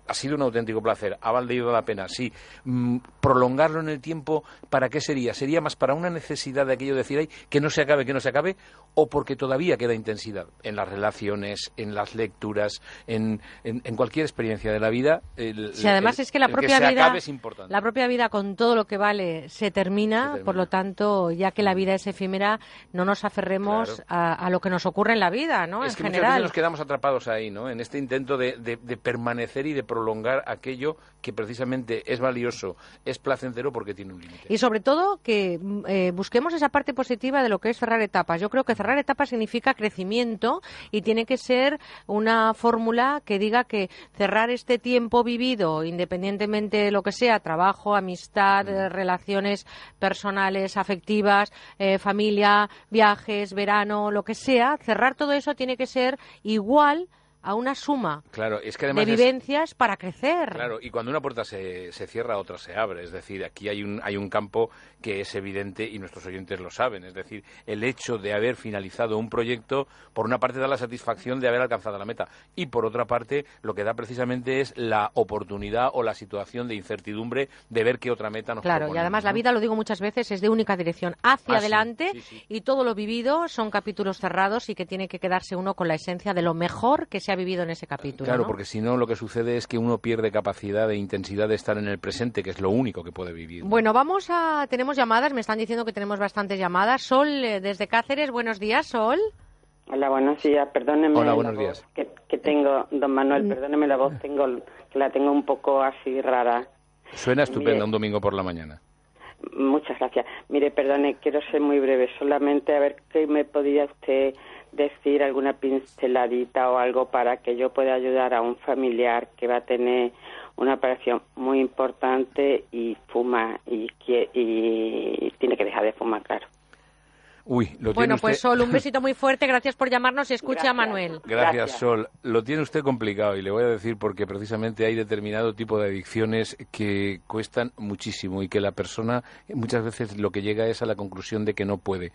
Ha sido un auténtico placer, ha valido la pena, sí. Mm, prolongarlo en el tiempo, ¿para qué sería? ¿Sería más para una necesidad de aquello de decir, ay, que no se acabe, que no se acabe? ¿O porque todavía queda intensidad en las relaciones, en las lecturas, en, en- en cualquier experiencia de la vida? El, Si además el- es que la propia vida, acabe es importante. la propia vida con todo lo que vale se termina, por lo tanto, ya que la vida es efímera, no nos aferremos Claro. a, a lo que nos ocurre en la vida, ¿no? es en que muchas veces general. nos quedamos atrapados ahí, ¿no? En este intento de, de- de permanecer y de prolongar aquello que precisamente es valioso, es placentero porque tiene un límite. Y sobre todo que mm, eh, busquemos esa parte positiva de lo que es cerrar etapas. Yo creo que cerrar etapas significa crecimiento y tiene que ser una fórmula que diga que cerrar este tiempo vivido, independientemente de lo que sea, trabajo, amistad, eh, relaciones personales, afectivas, eh, familia, viajes, verano, lo que sea, cerrar todo eso tiene que ser igual a una suma Claro, es que de es- vivencias para crecer. Claro, y cuando una puerta se, se cierra, otra se abre. Es decir, aquí hay un, hay un campo que es evidente y nuestros oyentes lo saben. Es decir, el hecho de haber finalizado un proyecto, por una parte da la satisfacción de haber alcanzado la meta y por otra parte lo que da precisamente es la oportunidad o la situación de incertidumbre de ver qué otra meta nos Claro, y además la vida, lo digo muchas veces, es de única dirección, hacia Ah, sí, adelante sí, sí. y todo lo vivido son capítulos cerrados y que tiene que quedarse uno con la esencia de lo mejor que se ha vivido en ese capítulo. Claro, ¿no? porque si no lo que sucede es que uno pierde capacidad de intensidad de estar en el presente, que es lo único que puede vivir. Bueno, vamos a... Tenemos llamadas, me están diciendo que tenemos bastantes llamadas. Sol, eh, desde Cáceres, buenos días, Sol. Hola, buenos días. Perdóneme. Hola, la buenos voz días. Que, que tengo, don Manuel, perdóneme la voz, tengo, que la tengo un poco así rara. Suena estupenda un domingo por la mañana. Muchas gracias. Mire, perdone, quiero ser muy breve. Solamente a ver qué me podría usted decir, alguna pinceladita o algo para que yo pueda ayudar a un familiar que va a tener una operación muy importante y fuma y, y tiene que dejar de fumar, claro. Uy, lo tiene Bueno, pues usted- Sol, un besito muy fuerte. Gracias por llamarnos y escucha a Manuel. Gracias, Sol. Lo tiene usted complicado y le voy a decir porque precisamente hay determinado tipo de adicciones que cuestan muchísimo y que la persona muchas veces lo que llega es a la conclusión de que no puede.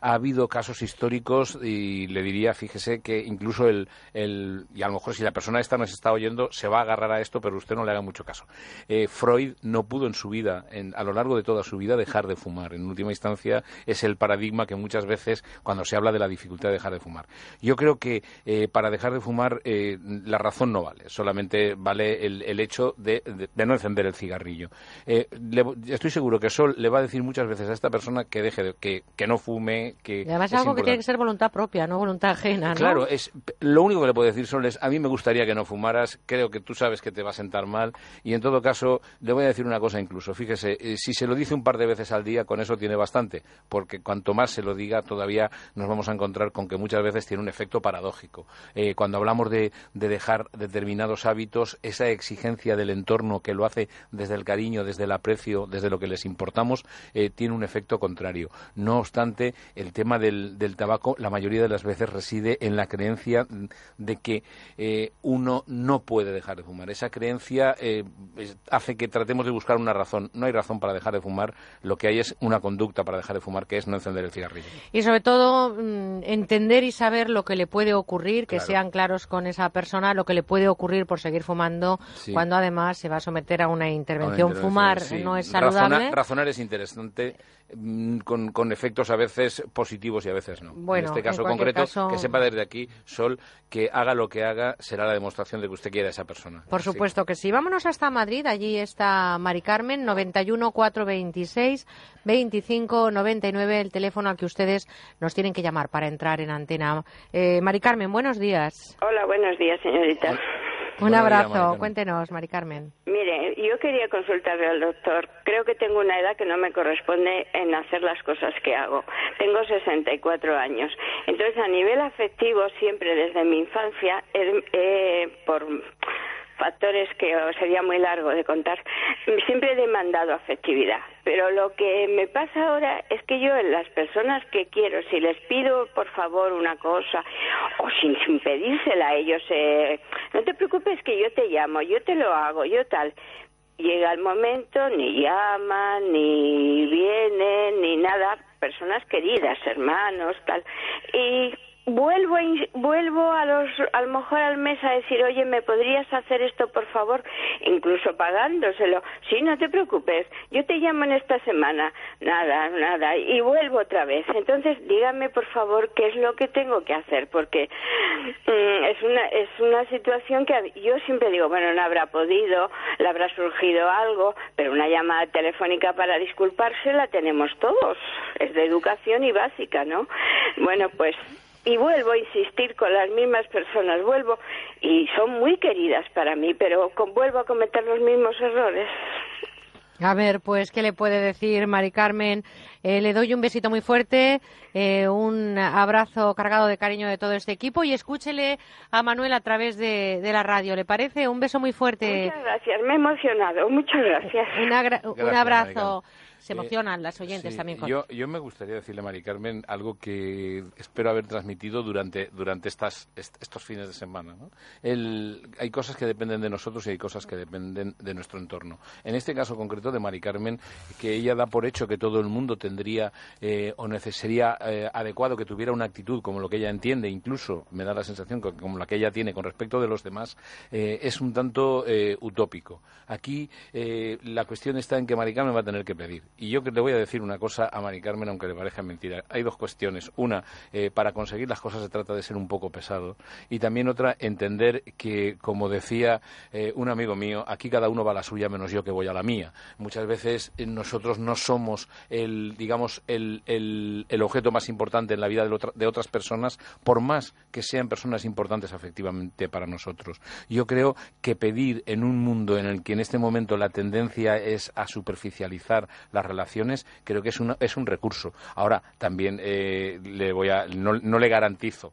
Ha habido casos históricos y le diría, fíjese, que incluso el, el y a lo mejor si la persona esta nos está oyendo se va a agarrar a esto, pero usted no le haga mucho caso. Eh, Freud no pudo en su vida, en- a lo largo de toda su vida, dejar de fumar. En última instancia es el paradigma que muchas veces cuando se habla de la dificultad de dejar de fumar. Yo creo que eh, para dejar de fumar eh, la razón no vale, solamente vale el, el hecho de, de- de no encender el cigarrillo. Eh, le- estoy seguro que Sol le va a decir muchas veces a esta persona que deje de, que, que no fume, que Y además es algo que importante. tiene que ser voluntad propia, no voluntad ajena, ¿no? Claro, es lo único que le puedo decir Sol es a mí me gustaría que no fumaras, creo que tú sabes que te va a sentar mal y en todo caso le voy a decir una cosa incluso, fíjese, eh, si se lo dice un par de veces al día con eso tiene bastante, porque cuanto más se lo diga todavía nos vamos a encontrar con que muchas veces tiene un efecto paradójico. Eh, cuando hablamos de, de dejar determinados hábitos, esa exigencia del entorno que lo hace desde el cariño, desde el aprecio, desde lo que les importamos, eh, tiene un efecto contrario. No obstante, el tema del, tabaco la mayoría de las veces reside en la creencia de que eh, uno no puede dejar de fumar. Esa creencia hace que tratemos de buscar una razón. No hay razón para dejar de fumar, lo que hay es una conducta para dejar de fumar, que es no encender el Y sobre todo mm, entender y saber lo que le puede ocurrir, que sean claros con esa persona, lo que le puede ocurrir por seguir fumando, Sí. cuando además se va a someter a una intervención. Fumar sí. no es Razona- saludable. razonar es interesante con, con efectos a veces positivos y a veces no. Bueno, en este caso en concreto, caso- que sepa desde aquí, Sol, que haga lo que haga será la demostración de que usted quiere a esa persona. Por supuesto que sí. Vámonos hasta Madrid. Allí está Mari Carmen, 91 426 25 99, el teléfono al que ustedes nos tienen que llamar para entrar en antena. Eh, Mari Carmen, buenos días. Hola, buenos días, señorita. Un abrazo. Cuéntenos, Mari Carmen. Mire, yo quería consultarle al doctor. Creo que tengo una edad que no me corresponde en hacer las cosas que hago. Tengo 64 años. Entonces, a nivel afectivo, siempre desde mi infancia, por factores que sería muy largo de contar, siempre he demandado afectividad. Pero lo que me pasa ahora es que yo en las personas que quiero, si les pido por favor una cosa, o sin, sin pedírsela a ellos, eh, no te preocupes que yo te llamo, yo te lo hago, yo tal. Llega el momento, ni llaman, ni vienen, ni nada, personas queridas, hermanos, tal. Y vuelvo vuelvo a los a lo mejor al mes a decir oye me podrías hacer esto por favor incluso pagándoselo. Sí no te preocupes. Yo te llamo en esta semana. Nada nada. Y vuelvo otra vez. Entonces dígame por favor qué es lo que tengo que hacer porque mm, es una es una situación que yo siempre digo bueno no habrá podido le habrá surgido algo pero una llamada telefónica para disculparse la tenemos todos. Es de educación y básica no bueno pues y vuelvo a insistir con las mismas personas, vuelvo y son muy queridas para mí, pero con- vuelvo a cometer los mismos errores. A ver, pues, ¿qué le puede decir Mari Carmen? Eh, le doy un besito muy fuerte, eh, un abrazo cargado de cariño de todo este equipo y escúchele a Manuel a través de, de la radio. ¿Le parece? Un beso muy fuerte. Muchas gracias, me he emocionado, muchas gracias. Un, abrazo. Maricarmen. Se Eh, emocionan las oyentes Sí, también con yo, yo me gustaría decirle a Mari Carmen algo que espero haber transmitido durante, durante estas, est- estos fines de semana. ¿no? El- hay cosas que dependen de nosotros y hay cosas que dependen de nuestro entorno. En este caso concreto de Mari Carmen, que ella da por hecho que todo el mundo tendría eh, o sería eh, adecuado que tuviera una actitud como lo que ella entiende, incluso me da la sensación que como la que ella tiene con respecto de los demás, eh, es un tanto eh, utópico. Aquí la cuestión está en que Mari Carmen va a tener que pedir. Y yo le voy a decir una cosa a Mari Carmen, aunque le parezca mentira. Hay dos cuestiones. Una, eh, para conseguir las cosas se trata de ser un poco pesado. Y también otra, entender que, como decía eh, un amigo mío, aquí cada uno va a la suya menos yo que voy a la mía. Muchas veces eh, nosotros no somos el, digamos, el, el- el objeto más importante en la vida de, otra- de otras personas, por más que sean personas importantes afectivamente para nosotros. Yo creo que pedir en un mundo en el que en este momento la tendencia es a superficializar la las relaciones, creo que es, es un recurso. Ahora, también eh, le voy a, no, no le garantizo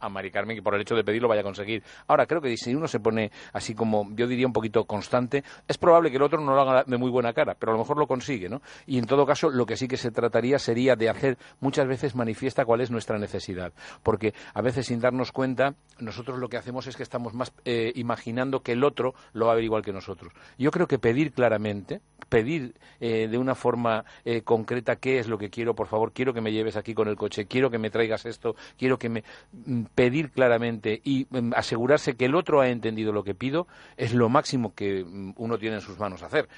a Mari Carmen que por el hecho de pedirlo vaya a conseguir. Ahora, creo que si uno se pone así como, yo diría un poquito constante, es probable que el otro no lo haga de muy buena cara, pero a lo mejor lo consigue, ¿no? Y en todo caso, lo que sí que se trataría sería de hacer muchas veces manifiesta cuál es nuestra necesidad. Porque a veces sin darnos cuenta, nosotros lo que hacemos es que estamos más eh, imaginando que el otro lo va a ver igual que nosotros. Yo creo que pedir claramente, pedir eh, de una forma eh, concreta qué es lo que quiero, por favor, quiero que me lleves aquí con el coche, quiero que me traigas esto, quiero que me pedir claramente y mm, asegurarse que el otro ha entendido lo que pido es lo máximo que mm, uno tiene en sus manos hacer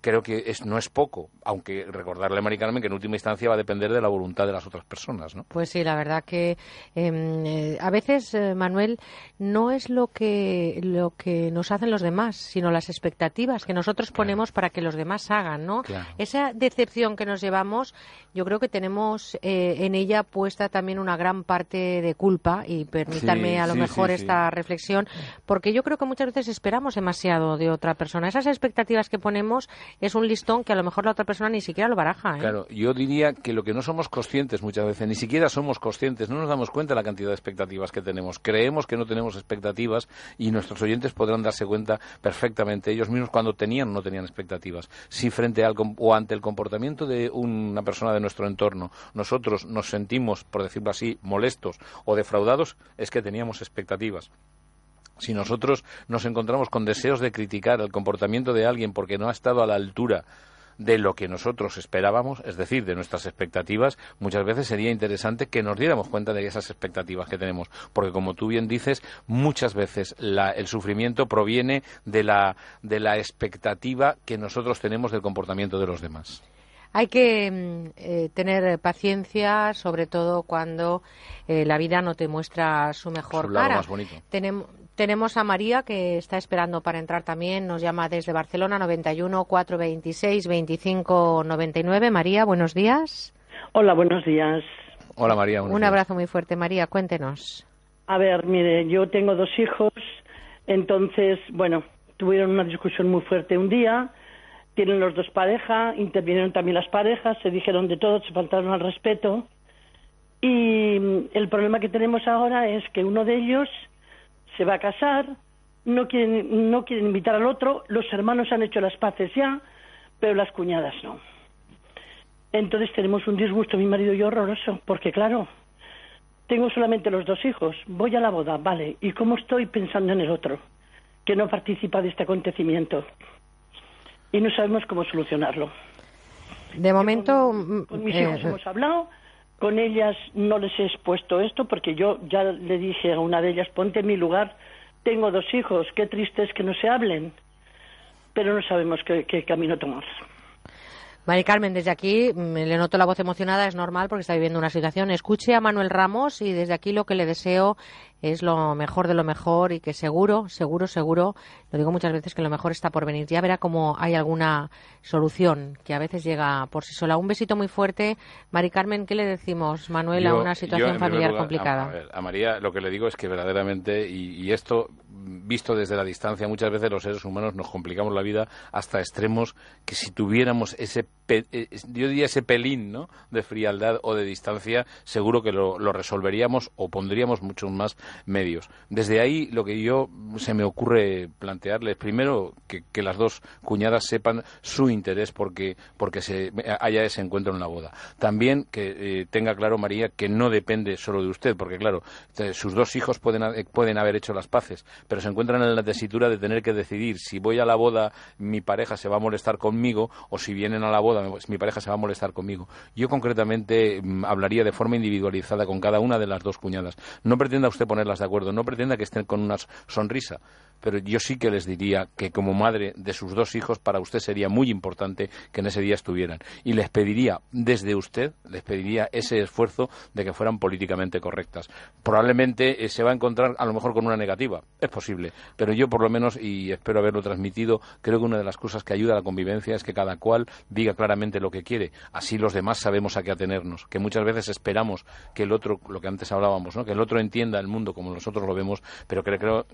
creo que es, no es poco, aunque recordarle a Mari Carmen que en última instancia va a depender de la voluntad de las otras personas, ¿no? Pues sí, la verdad que em, eh, a veces, eh, Manuel, no es lo que, lo que nos hacen los demás, sino las expectativas que nosotros ponemos para que los demás hagan, ¿no? Esa decepción que nos llevamos, yo creo que tenemos eh, en ella puesta también una gran parte de culpa, y permítanme a lo mejor esta reflexión, porque yo creo que muchas veces esperamos demasiado de otra persona. Esas expectativas que ponemos es un listón que a lo mejor la otra persona ni siquiera lo baraja. ¿eh? Claro, yo diría que lo que no somos conscientes muchas veces, ni siquiera somos conscientes, no nos damos cuenta de la cantidad de expectativas que tenemos. Creemos que no tenemos expectativas y nuestros oyentes podrán darse cuenta perfectamente ellos mismos cuando tenían o no tenían expectativas. Si frente al o ante el comportamiento de una persona de nuestro entorno nosotros nos sentimos, por decirlo así, molestos o defraudados, es que teníamos expectativas si nosotros nos encontramos con deseos de criticar el comportamiento de alguien porque no ha estado a la altura de lo que nosotros esperábamos, es decir, de nuestras expectativas, muchas veces sería interesante que nos diéramos cuenta de esas expectativas que tenemos, porque como tú bien dices, muchas veces el sufrimiento proviene de la, de la expectativa que nosotros tenemos del comportamiento de los demás. Hay que mm, eh, tener paciencia, sobre todo cuando eh, la vida no te muestra su mejor su cara. Más bonito. Tenemos, tenemos a María que está esperando para entrar también. Nos llama desde Barcelona 91 426 25 99. María, buenos días. Hola, buenos días. Hola María. Un abrazo muy fuerte, María. Cuéntenos. A ver, mire, yo tengo dos hijos. Entonces, bueno, tuvieron una discusión muy fuerte un día tienen los dos pareja, intervinieron también las parejas, se dijeron de todo, se faltaron al respeto. Y mm, el problema que tenemos ahora es que uno de ellos se va a casar, no quieren, no quieren invitar al otro, los hermanos han hecho las paces ya, pero las cuñadas no. Entonces tenemos un disgusto, mi marido y yo, horroroso, porque claro, tengo solamente los dos hijos, voy a la boda, vale, ¿y cómo estoy pensando en el otro, que no participa de este acontecimiento? Y no sabemos cómo solucionarlo. De momento. Con, mis hijos eh, hemos hablado, con ellas no les he expuesto esto porque yo ya le dije a una de ellas, ponte en mi lugar, tengo dos hijos, qué triste es que no se hablen, pero no sabemos qué, qué camino tomar. Mari Carmen, desde aquí mm, le noto la voz emocionada, es normal porque está viviendo una situación. Escuche a Manuel Ramos y desde aquí lo que le deseo es lo mejor de lo mejor y que seguro, seguro, seguro, lo digo muchas veces que lo mejor está por venir. Ya verá cómo hay alguna solución que a veces llega por sí sola. Un besito muy fuerte. Mari Carmen, ¿qué le decimos, Manuel, a una situación familiar complicada? A, María lo que le digo es que verdaderamente, y, esto visto desde la distancia, muchas veces los seres humanos nos complicamos la vida hasta extremos que si tuviéramos ese, eh, yo diría ese pelín ¿no? de frialdad o de distancia, seguro que lo, lo resolveríamos o pondríamos muchos más medios. Desde ahí lo que yo se me ocurre plantearles, primero que, las dos cuñadas sepan su interés porque, porque se haya ese encuentro en la boda. También que eh, tenga claro María que no depende solo de usted, porque claro, eh, sus dos hijos pueden, pueden haber hecho las paces, pero se encuentran en la tesitura de tener que decidir si voy a la boda mi pareja se va a molestar conmigo o si vienen a la boda mi pareja se va a molestar conmigo. Yo concretamente mm, hablaría de forma individualizada con cada una de las dos cuñadas. No pretenda usted poner de acuerdo. No pretenda que estén con una sonrisa, pero yo sí que les diría que como madre de sus dos hijos, para usted sería muy importante que en ese día estuvieran. Y les pediría, desde usted, les pediría ese esfuerzo de que fueran políticamente correctas. Probablemente eh, se va a encontrar a lo mejor con una negativa, es posible, pero yo por lo menos, y espero haberlo transmitido, creo que una de las cosas que ayuda a la convivencia es que cada cual diga claramente lo que quiere. Así los demás sabemos a qué atenernos, que muchas veces esperamos que el otro, lo que antes hablábamos, ¿no? que el otro entienda el mundo como nosotros lo vemos, pero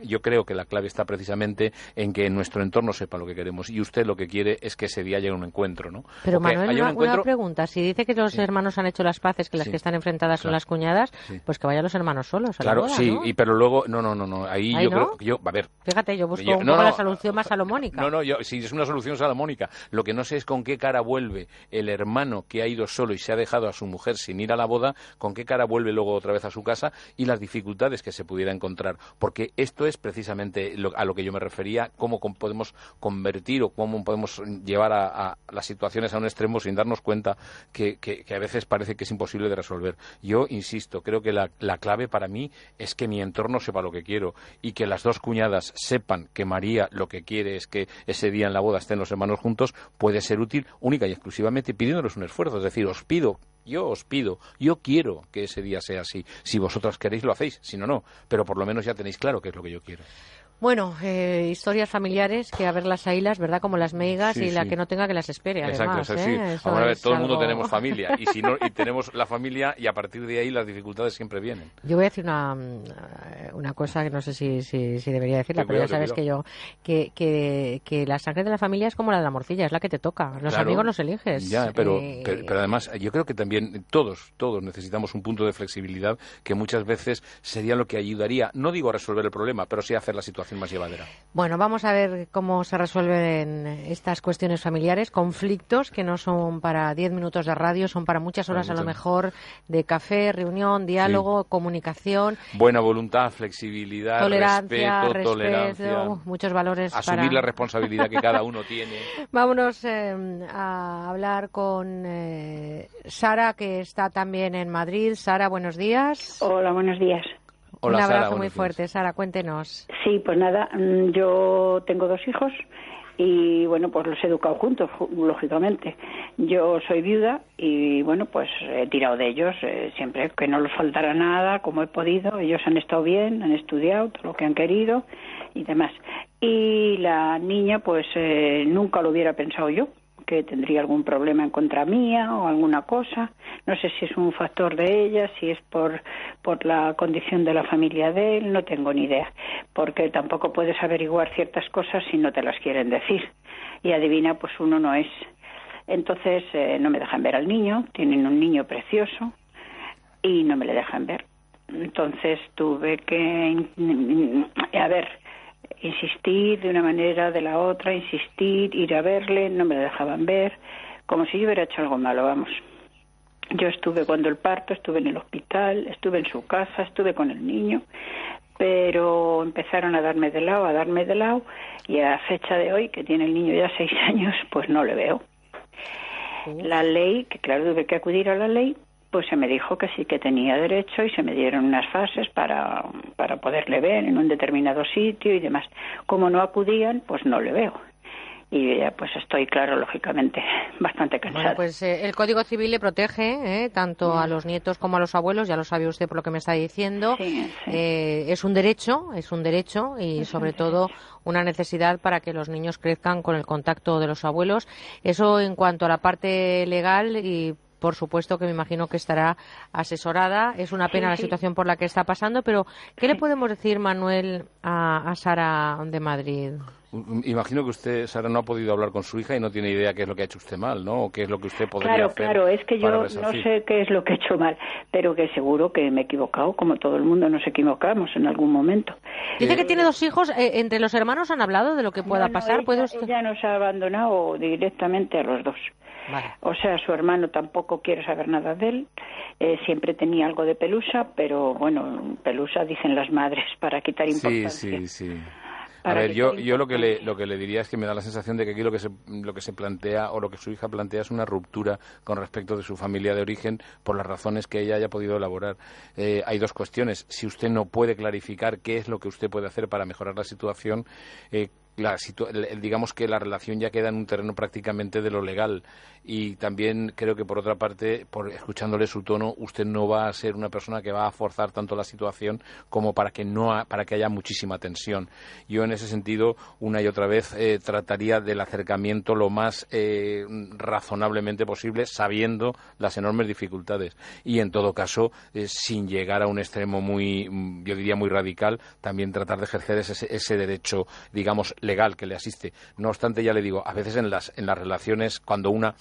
yo creo que la clave está está precisamente en que nuestro entorno sepa lo que queremos y usted lo que quiere es que ese día llegue a un encuentro, ¿no? Pero que Manuel, una, encuentro- una pregunta. Si dice que los hermanos han hecho las paces, que las Sí. que están enfrentadas son las cuñadas, pues que vayan los hermanos solos a la Claro, boda, sí, ¿no? y pero luego, no, no, no, no, ahí, Ahí yo no. creo, yo, a ver, Fíjate, yo busco Yo- un no, poco no. la solución más salomónica. No, no, yo, si es una solución salomónica. Lo que no sé es con qué cara vuelve el hermano que ha ido solo y se ha dejado a su mujer sin ir a la boda, con qué cara vuelve luego otra vez a su casa y las dificultades que se pudiera encontrar. Porque esto es precisamente lo- a lo que yo me refería, cómo podemos convertir o cómo podemos llevar a, las situaciones a un extremo sin darnos cuenta que, que- que a veces parece que es imposible de resolver. Yo insisto, creo que la, la clave para mí es que mi entorno sepa lo que quiero y que las dos cuñadas sepan que María lo que quiere es que ese día en la boda estén los hermanos juntos, puede ser útil única y exclusivamente pidiéndoles un esfuerzo. Es decir, os pido, yo os pido, yo quiero que ese día sea así. Si vosotras queréis, lo hacéis, si no, no. Pero por lo menos ya tenéis claro qué es lo que yo quiero. Bueno, eh, historias familiares que a ver las ailas, ¿verdad? Como las meigas Sí, y la que no tenga que las espere, Exacto, además. ¿eh? Eso Vamos a ver, es todo el mundo tenemos familia y si no y tenemos la familia y a partir de ahí las dificultades siempre vienen. Yo voy a decir una, mm, eh, una cosa que no sé si, si, si debería decirla, pero ya sabes que yo que, que, que la sangre de la familia es como la de la morcilla, es la que te toca. Los Claro. amigos los eliges. Ya, pero, Eh, pero, pero además yo creo que también todos, todos necesitamos un punto de flexibilidad que muchas veces sería lo que ayudaría, no digo a resolver el problema, pero sí a hacer la situación más llevadera. Bueno, vamos a ver cómo se resuelven estas cuestiones familiares, conflictos que no son para 10 minutos de radio, son para muchas horas a lo mejor de café, reunión, diálogo, comunicación, Buena voluntad, flexibilidad, tolerancia, respeto, respeto, tolerancia, uh, muchos valores asumir para... la responsabilidad que cada uno tiene. Vámonos eh, a hablar con eh, Sara, que está también en Madrid. Sara, buenos días. Hola, buenos días. Un abrazo muy fuerte, Sara, cuéntenos. Sí, pues nada, mm, yo tengo dos hijos y bueno, pues los he educado juntos, ju- lógicamente. Yo soy viuda y bueno, pues he tirado de ellos eh, siempre que no les faltara nada, como he podido. Ellos han estado bien, han estudiado todo lo que han querido y demás. Y la niña, pues eh, nunca lo hubiera pensado yo que tendría algún problema en contra mía o alguna cosa. No sé si es un factor de ella, si es por, por la condición de la familia de él, no tengo ni idea, porque tampoco puedes averiguar ciertas cosas si no te las quieren decir. Y adivina, pues uno no es. Entonces eh, no me dejan ver al niño, tienen un niño precioso y no me le dejan ver. Entonces tuve que, a ver, insistir de una manera, de la otra, insistir, ir a verle, no me lo dejaban ver, como si yo hubiera hecho algo malo, vamos. Yo estuve cuando el parto, estuve en el hospital, estuve en su casa, estuve con el niño, pero empezaron a darme de lado, a darme de lado, y a fecha de hoy, que tiene el niño ya seis años, pues no le veo. La ley, que claro, tuve que acudir a la ley, pues se me dijo que sí que tenía derecho y se me dieron unas fases para, para poderle ver en un determinado sitio y demás. Como no acudían, pues no le veo. Y ya pues estoy, claro, lógicamente, bastante cansada. Bueno, pues eh, el Código Civil le protege eh, tanto a los nietos como a los abuelos, ya lo sabe usted por lo que me está diciendo. Eh, es un derecho, es un derecho y sobre todo una necesidad para que los niños crezcan con el contacto de los abuelos. Eso en cuanto a la parte legal y por supuesto que me imagino que estará asesorada. Es una pena Sí, la sí. situación por la que está pasando, pero ¿qué le podemos decir, Manuel, a, a Sara de Madrid? Imagino que usted, Sara, no ha podido hablar con su hija y no tiene idea qué es lo que ha hecho usted mal, ¿no? O qué es lo que usted podría Claro, hacer. claro, es que yo no sé qué es lo que he hecho mal, pero que seguro que me he equivocado, como todo el mundo nos equivocamos en algún momento. Dice que tiene dos hijos. eh, ¿Entre los hermanos han hablado de lo que pueda No, no, pasar? ella, ¿Puede usted- ella nos ha abandonado directamente a los dos. O sea, su hermano tampoco quiere saber nada de él. Eh, siempre tenía algo de pelusa, pero bueno, pelusa dicen las madres para quitar Sí, importancia. sí, sí. A Para ver, yo, yo lo que le lo que le diría es que me da la sensación de que aquí lo que se lo que se plantea o lo que su hija plantea es una ruptura con respecto de su familia de origen por las razones que ella haya podido elaborar. Eh, hay dos cuestiones. Si usted no puede clarificar qué es lo que usted puede hacer para mejorar la situación, eh, digamos que la relación ya queda en un terreno prácticamente de lo legal y también creo que por otra parte, por escuchándole su tono, usted no va a ser una persona que va a forzar tanto la situación como para que no para que haya muchísima tensión. Yo en ese sentido una y otra vez eh, trataría del acercamiento lo más eh, razonablemente posible, sabiendo las enormes dificultades y en todo caso eh, sin llegar a un extremo muy, yo diría muy radical, también tratar de ejercer ese, ese derecho, digamos, legal que le asiste. No obstante, ya le digo, a veces en las, en las relaciones, cuando una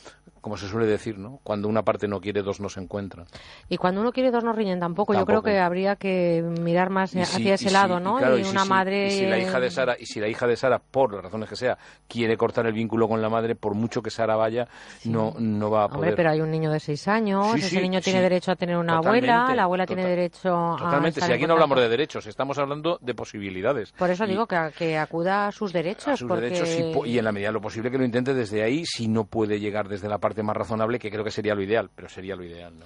como se suele decir, ¿no? Cuando una parte no quiere, dos no se encuentran. Y cuando uno quiere, dos no riñen tampoco. Yo creo que habría que mirar más hacia ese lado, ¿no? Y, una madre... si la hija de Sara, y si la hija de Sara, por las razones que sea, quiere cortar el vínculo con la madre, por mucho que Sara vaya, no, no va a poder... Hombre, pero hay un niño de seis años, ese niño tiene derecho a tener una abuela, la abuela tiene derecho a... Totalmente, si aquí no hablamos de derechos, estamos hablando de posibilidades. Por eso digo que, que, acuda a sus derechos. A sus derechos y, en la medida de lo posible que lo intente desde ahí, si no puede llegar desde la parte más razonable, que creo que sería lo ideal, pero sería lo ideal. ¿no?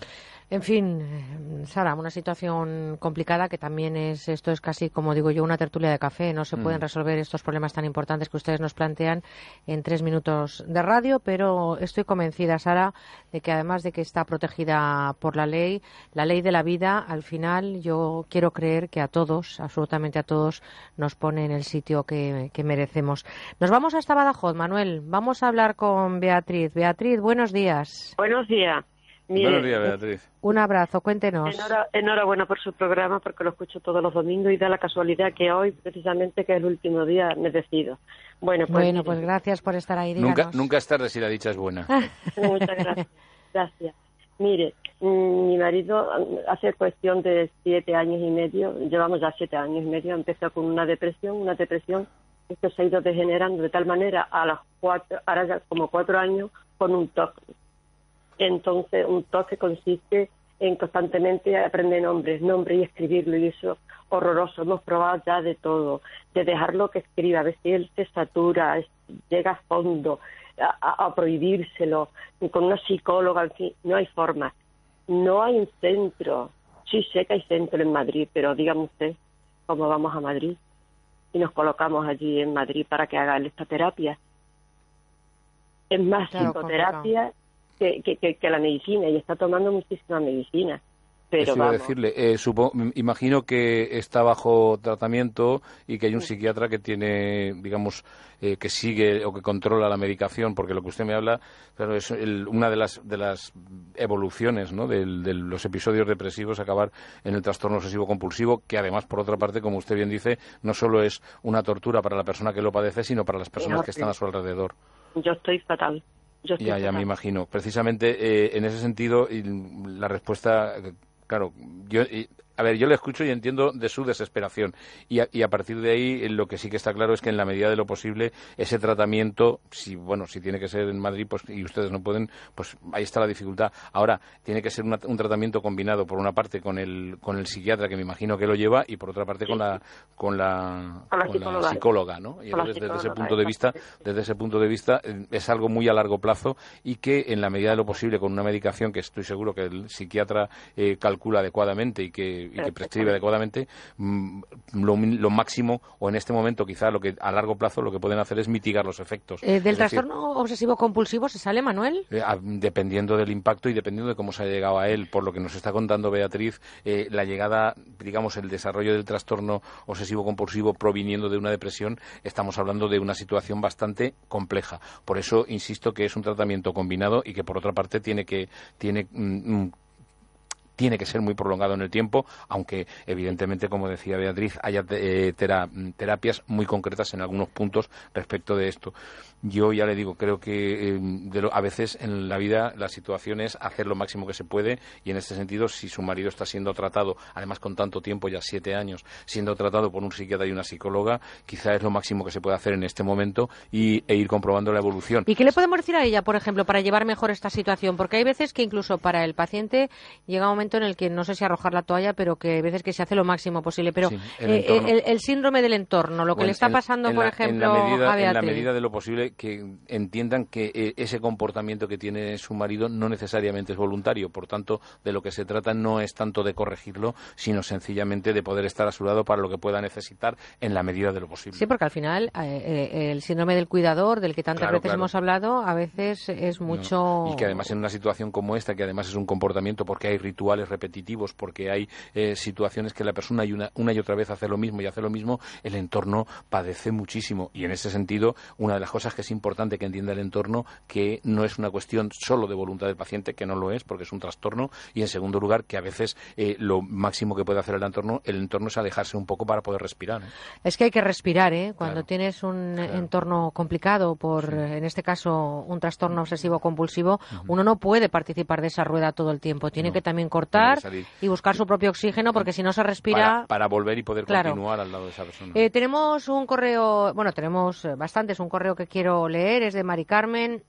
En fin, eh, Sara, una situación complicada que también es, esto es casi, como digo yo, una tertulia de café. No se pueden mm. resolver estos problemas tan importantes que ustedes nos plantean en tres minutos de radio, pero estoy convencida, Sara, de que además de que está protegida por la ley, la ley de la vida, al final yo quiero creer que a todos, absolutamente a todos, nos pone en el sitio que, que merecemos. Nos vamos hasta Badajoz, Manuel. Vamos a hablar con Beatriz. Beatriz, buenos días. Buenos días. Buenos días, Beatriz. Un abrazo, cuéntenos. enhorabuena por su programa, porque lo escucho todos los domingos y da la casualidad que hoy, precisamente, que es el último día, me decido. Bueno, pues, bueno, pues gracias por estar ahí. Nunca, nunca es tarde si la dicha es buena. Muchas gracias. gracias. Mire, mm, mi marido hace cuestión de siete años y medio, llevamos ya siete años y medio, empezó con una depresión, una depresión que se ha ido degenerando de tal manera a las cuatro, ahora ya como cuatro años, con un TOC, entonces, un toque consiste en constantemente aprender nombres, nombres y escribirlo, y eso horroroso. Hemos probado ya de todo, de dejarlo que escriba, a ver si él se satura, llega a fondo, a, prohibírselo, con una psicóloga, en fin, no hay forma. No hay un centro. Sí sé que hay centro en Madrid, pero dígame usted cómo vamos a Madrid y nos colocamos allí en Madrid para que haga esta terapia. Es más psicoterapia que, que, la medicina y está tomando muchísima medicina. Pero decirle, eh, imagino que está bajo tratamiento y que hay un psiquiatra que tiene, digamos, eh, que sigue o que controla la medicación, porque lo que usted me habla, claro, es una de las, de las evoluciones ¿no? de, los episodios depresivos, acabar en el trastorno obsesivo compulsivo, que además, por otra parte, como usted bien dice, no solo es una tortura para la persona que lo padece, sino para las personas que están a su alrededor. Yo estoy fatal ya, ya me imagino. Precisamente eh, en ese sentido, la respuesta, claro, yo, a ver, yo le escucho y entiendo de su desesperación. Y a, partir de ahí, lo que sí que está claro es que en la medida de lo posible, ese tratamiento, si bueno, si tiene que ser en Madrid pues, y ustedes no pueden, pues ahí está la dificultad. Ahora, tiene que ser un tratamiento combinado, por una parte, con el, con el psiquiatra, que me imagino que lo lleva, y por otra parte, con la, con la, psicóloga. ¿no? Y entonces, desde ese punto de vista, desde ese punto de vista, eh, es algo muy a largo plazo y que, en la medida de lo posible, con una medicación que estoy seguro que el psiquiatra eh, calcula adecuadamente y que y que prescribe adecuadamente, mm, lo, máximo o en este momento quizá lo que a largo plazo lo que pueden hacer es mitigar los efectos. Eh, ¿Del trastorno obsesivo compulsivo se sale, Manuel? Eh, dependiendo del impacto y dependiendo de cómo se ha llegado a él, por lo que nos está contando Beatriz, eh, la llegada, digamos, el desarrollo del trastorno obsesivo compulsivo proviniendo de una depresión, estamos hablando de una situación bastante compleja. Por eso insisto que es un tratamiento combinado y que por otra parte tiene que tiene mm, mm, tiene que ser muy prolongado en el tiempo, aunque evidentemente, como decía Beatriz, haya eh, terapias muy concretas en algunos puntos respecto de esto. Yo ya le digo, creo que eh, a veces en la vida la situación es hacer lo máximo que se puede y en este sentido, si su marido está siendo tratado, además con tanto tiempo, ya siete años, siendo tratado por un psiquiatra y una psicóloga, quizá es lo máximo que se puede hacer en este momento y, e ir comprobando la evolución. ¿Y qué le podemos decir a ella, por ejemplo, para llevar mejor esta situación? Porque hay veces que incluso para el paciente llega un momento momento en el que no sé si arrojar la toalla, pero que hay veces que se hace lo máximo posible. Pero Sí, el eh, entorno. el, el síndrome del entorno, lo que Bueno, le está pasando, en por la- ejemplo, en la medida, a en la Beatriz. medida de lo posible que entiendan que eh, ese comportamiento que tiene su marido no necesariamente es voluntario, por tanto, de lo que se trata no es tanto de corregirlo, sino sencillamente de poder estar a su lado para lo que pueda necesitar en la medida de lo posible. Sí, porque al final eh, eh, el síndrome del cuidador, del que tantas Claro, veces claro. hemos hablado, a veces es No, mucho. Y que además en una situación como esta, que además es un comportamiento porque hay repetitivos, porque hay eh, situaciones que la persona y una, una y otra vez hace lo mismo y hace lo mismo, el entorno padece muchísimo. Y en ese sentido, una de las cosas que es importante que entienda el entorno, que no es una cuestión solo de voluntad del paciente, que no lo es, porque es un trastorno, y en segundo lugar, que a veces eh, lo máximo que puede hacer el entorno, el entorno es alejarse un poco para poder respirar. ¿no? Es que hay que respirar, ¿eh? Cuando tienes un entorno complicado por, eh, en este caso, un trastorno obsesivo compulsivo, uno no puede participar de esa rueda todo el tiempo. Tiene que también cortar y buscar su propio oxígeno, porque si no se respira. Para, para volver y poder Claro. continuar al lado de esa persona. Eh, tenemos un correo, bueno, tenemos eh, bastantes, un correo que quiero leer, es de Mari Carmen.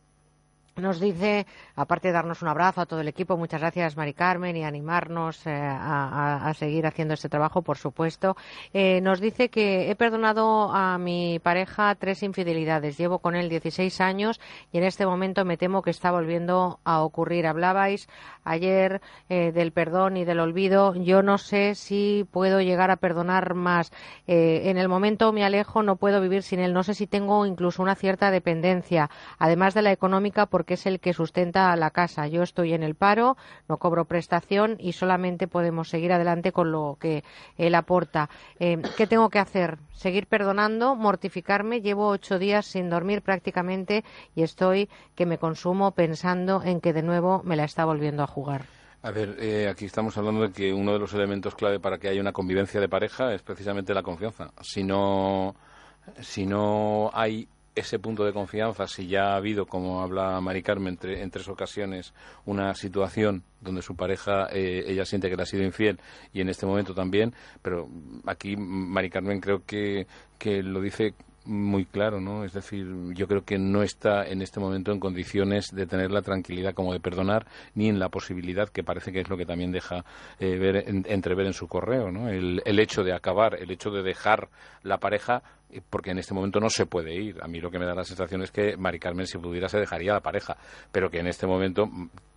Nos dice, aparte de darnos un abrazo a todo el equipo, muchas gracias Mari Carmen y animarnos eh, a, seguir haciendo este trabajo, por supuesto. Eh, nos dice que he perdonado a mi pareja tres infidelidades. Llevo con él 16 años y en este momento me temo que está volviendo a ocurrir. Hablabais ayer eh, del perdón y del olvido. Yo no sé si puedo llegar a perdonar más. En el momento me alejo, no puedo vivir sin él. No sé si tengo incluso una cierta dependencia, además de la económica, porque es el que sustenta la casa. Yo estoy en el paro, no cobro prestación y solamente podemos seguir adelante con lo que él aporta. Eh, ¿Qué tengo que hacer? Seguir perdonando, mortificarme. Llevo ocho días sin dormir prácticamente y estoy que me consumo pensando en que de nuevo me la está volviendo a jugar. A ver, eh, aquí estamos hablando de que uno de los elementos clave para que haya una convivencia de pareja es precisamente la confianza. Si no, si no hay ese punto de confianza, si ya ha habido, como habla Mari Carmen, en tres ocasiones una situación donde su pareja, eh, ella siente que le ha sido infiel y en este momento también, pero aquí Mari Carmen creo que, que lo dice muy claro, ¿no? Es decir, yo creo que no está en este momento en condiciones de tener la tranquilidad como de perdonar, ni en la posibilidad, que parece que es lo que también deja eh, ver, en- entrever en su correo, ¿no? El, hecho de acabar, el hecho de dejar la pareja, porque en este momento no se puede ir. A mí lo que me da la sensación es que Mari Carmen, si pudiera, se dejaría la pareja, pero que en este momento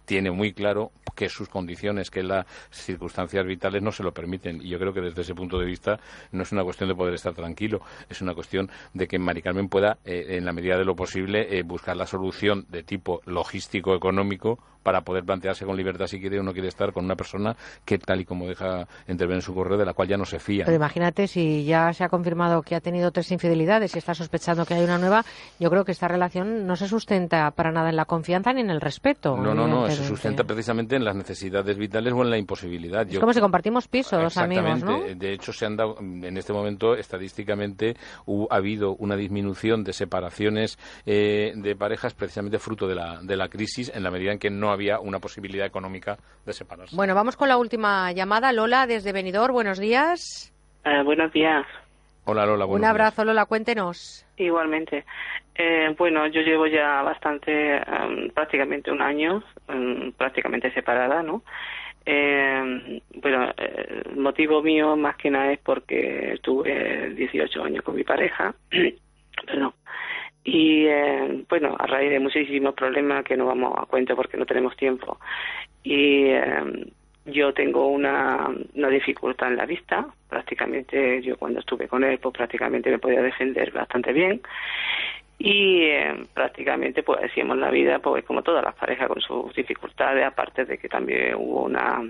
tiene muy claro que sus condiciones, que las circunstancias vitales no se lo permiten. Y yo creo que desde ese punto de vista no es una cuestión de poder estar tranquilo, es una cuestión de que Mari Carmen pueda, eh, en la medida de lo posible, eh, buscar la solución de tipo logístico, económico, para poder plantearse con libertad si quiere o no quiere estar con una persona que, tal y como deja entrever en su correo, de la cual ya no se fía. Pero imagínate si ya se ha confirmado que ha tenido tres infidelidades y está sospechando que hay una nueva, yo creo que esta relación no se sustenta para nada en la confianza ni en el respeto. No, no, no, se sustenta precisamente en las necesidades vitales o en la imposibilidad. Es como si compartimos piso, los amigos, ¿no? De hecho, se han dado, en este momento, estadísticamente, hu- ha habido una disminución de separaciones eh, de parejas precisamente fruto de la, de la crisis, en la medida en que no había una posibilidad económica de separarse. Bueno, vamos con la última llamada. Lola, desde Benidorm, buenos días. Eh, buenos días. Hola, Lola. Un abrazo, Lola, cuéntenos. Igualmente. Eh, bueno, yo llevo ya bastante, em, prácticamente un año, em, prácticamente separada, ¿no? Eh, bueno, eh, el motivo mío más que nada es porque tuve 18 años con mi pareja, perdón, y eh, bueno, a raíz de muchísimos problemas que no vamos a cuento porque no tenemos tiempo, y eh, yo tengo una, una dificultad en la vista, prácticamente yo cuando estuve con él pues prácticamente me podía defender bastante bien y eh, prácticamente pues hacíamos la vida pues como todas las parejas con sus dificultades aparte de que también hubo una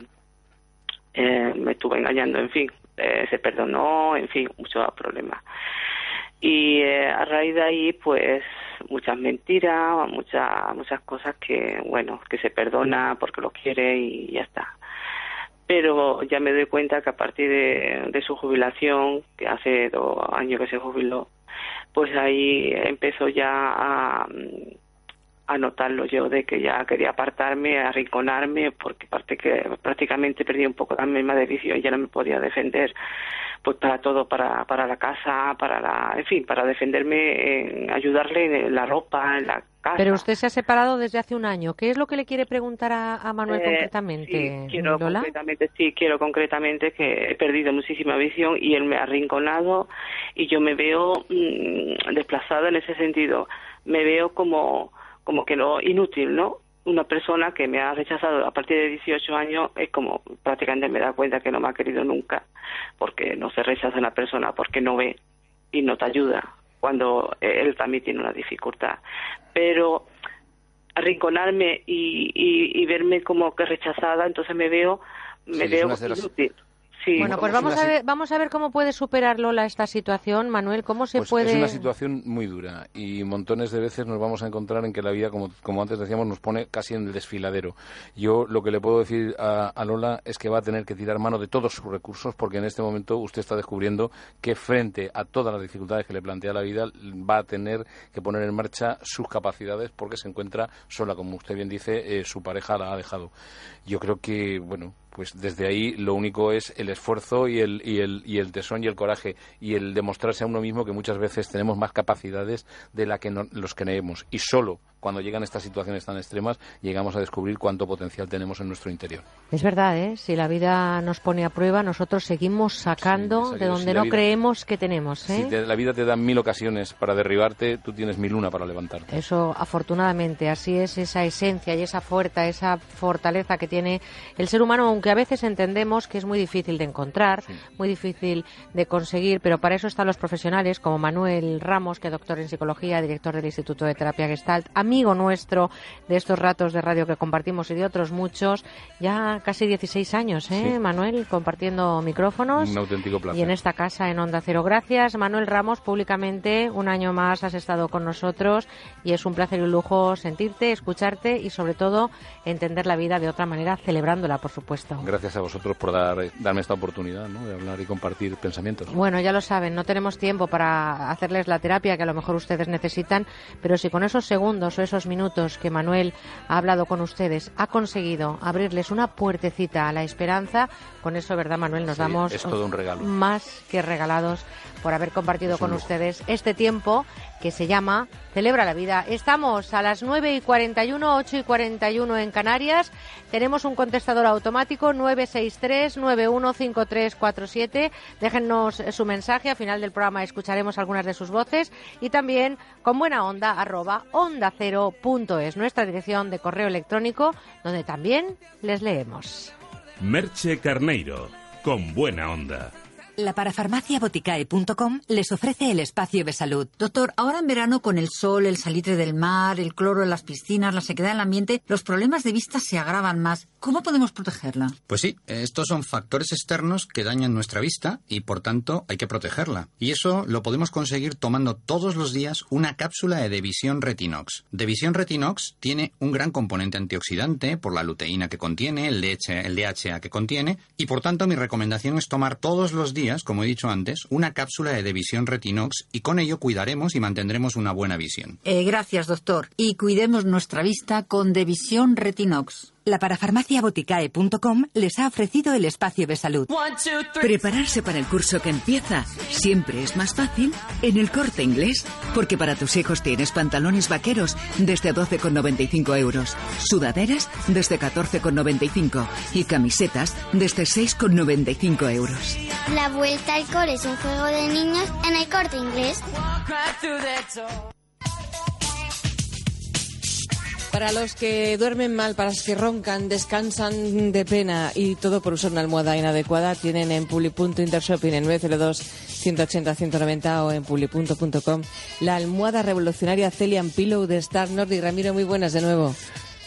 eh, me estuvo engañando en fin eh, se perdonó en fin muchos problemas. Y eh, a raíz de ahí pues muchas mentiras muchas muchas cosas que bueno que se perdona porque lo quiere y ya está. Pero ya me doy cuenta que a partir de su jubilación que hace dos años que se jubiló pues ahí empezó ya a, a notarlo yo de que ya quería apartarme, arrinconarme, porque parte que prácticamente perdí un poco la misma de vicio y ya no me podía defender pues para todo, para, para la casa, para la, en fin, para defenderme, en ayudarle en la ropa, en la casa. Pero usted se ha separado desde hace un año. ¿Qué es lo que le quiere preguntar a, a Manuel Eh, concretamente, sí, quiero Lola? concretamente, sí, quiero concretamente que he perdido muchísima visión y él me ha arrinconado y yo me veo mm, desplazada en ese sentido. Me veo como, como que no, inútil, ¿no? Una persona que me ha rechazado a partir de 18 años es como prácticamente me da cuenta que no me ha querido nunca, porque no se rechaza una persona porque no ve y no te ayuda cuando él también tiene una dificultad. Pero arrinconarme y, y, y verme como que rechazada, entonces me veo me Sí, veo inútil. Sí. Bueno, pues vamos a ver, vamos a ver cómo puede superar Lola esta situación, Manuel. ¿Cómo se Pues puede? Es una situación muy dura y montones de veces nos vamos a encontrar en que la vida, como, como antes decíamos, nos pone casi en el desfiladero. Yo lo que le puedo decir a, a Lola es que va a tener que tirar mano de todos sus recursos porque en este momento usted está descubriendo que frente a todas las dificultades que le plantea la vida va a tener que poner en marcha sus capacidades porque se encuentra sola, como usted bien dice, eh, su pareja la ha dejado. Yo creo que, bueno, pues desde ahí lo único es el esfuerzo y el, y el, y el tesón y el coraje y el demostrarse a uno mismo que muchas veces tenemos más capacidades de la que no- los creemos. Y solo cuando llegan estas situaciones tan extremas llegamos a descubrir cuánto potencial tenemos en nuestro interior. Es verdad, ¿eh? Si la vida nos pone a prueba, nosotros seguimos sacando Sí, de donde no vida- creemos que tenemos, ¿eh? Si te- la vida te da mil ocasiones para derribarte, tú tienes mil una para levantarte. Eso, afortunadamente, así es esa esencia y esa fuerza, esa fortaleza que tiene el ser humano, aunque a veces entendemos que es muy difícil de encontrar, muy difícil de conseguir, pero para eso están los profesionales como Manuel Ramos, que es doctor en psicología, director del Instituto de Terapia Gestalt, amigo nuestro de estos ratos de radio que compartimos y de otros muchos, ya casi 16 años, ¿eh, Sí. Manuel? Compartiendo micrófonos. Un auténtico placer. Y en esta casa en Onda Cero. Gracias, Manuel Ramos, públicamente. Un año más has estado con nosotros y es un placer y un lujo sentirte, escucharte y, sobre todo, entender la vida de otra manera, celebrándola, por supuesto. Gracias a vosotros por dar, darme esta oportunidad ¿no? de hablar y compartir pensamientos. Bueno, ya lo saben, no tenemos tiempo para hacerles la terapia que a lo mejor ustedes necesitan, pero si con esos segundos o esos minutos que Manuel ha hablado con ustedes ha conseguido abrirles una puertecita a la esperanza, con eso, ¿verdad, Manuel? Nos Sí, damos es todo un regalo. más que regalados por haber compartido con ustedes este tiempo que se llama Celebra la Vida. Estamos a las 9 y 41, 8 y 41 en Canarias. Tenemos un contestador automático 963-915347. Déjennos eh, su mensaje. Al final del programa escucharemos algunas de sus voces. Y también con buena onda arroba onda cero punto es nuestra dirección de correo electrónico donde también les leemos. Merche Carneiro, con buena onda. La parafarmaciaboticae.com les ofrece el espacio de salud. Doctor, ahora en verano con el sol, el salitre del mar, el cloro en las piscinas, la sequedad en el ambiente, los problemas de vista se agravan más. ¿Cómo podemos protegerla? Pues sí, estos son factores externos que dañan nuestra vista y por tanto hay que protegerla. Y eso lo podemos conseguir tomando todos los días una cápsula de Devisión Retinox. Devisión Retinox tiene un gran componente antioxidante por la luteína que contiene, el DHA que contiene y por tanto mi recomendación es tomar todos los días, como he dicho antes, una cápsula de Devisión Retinox y con ello cuidaremos y mantendremos una buena visión. Eh, gracias, doctor. Y cuidemos nuestra vista con Devisión Retinox. La parafarmaciaboticae.com les ha ofrecido el espacio de salud. Prepararse para el curso que empieza siempre es más fácil en el corte inglés, porque para tus hijos tienes pantalones vaqueros desde 12,95 euros, sudaderas desde 14,95 y camisetas desde 6,95 euros. La vuelta al cole es un juego de niños en el corte inglés. Para los que duermen mal, para los que roncan, descansan de pena y todo por usar una almohada inadecuada, tienen en publi.intershopping en 902 180 190 o en publi.com la almohada revolucionaria Celian Pillow de Star Nordic. Ramiro, muy buenas de nuevo.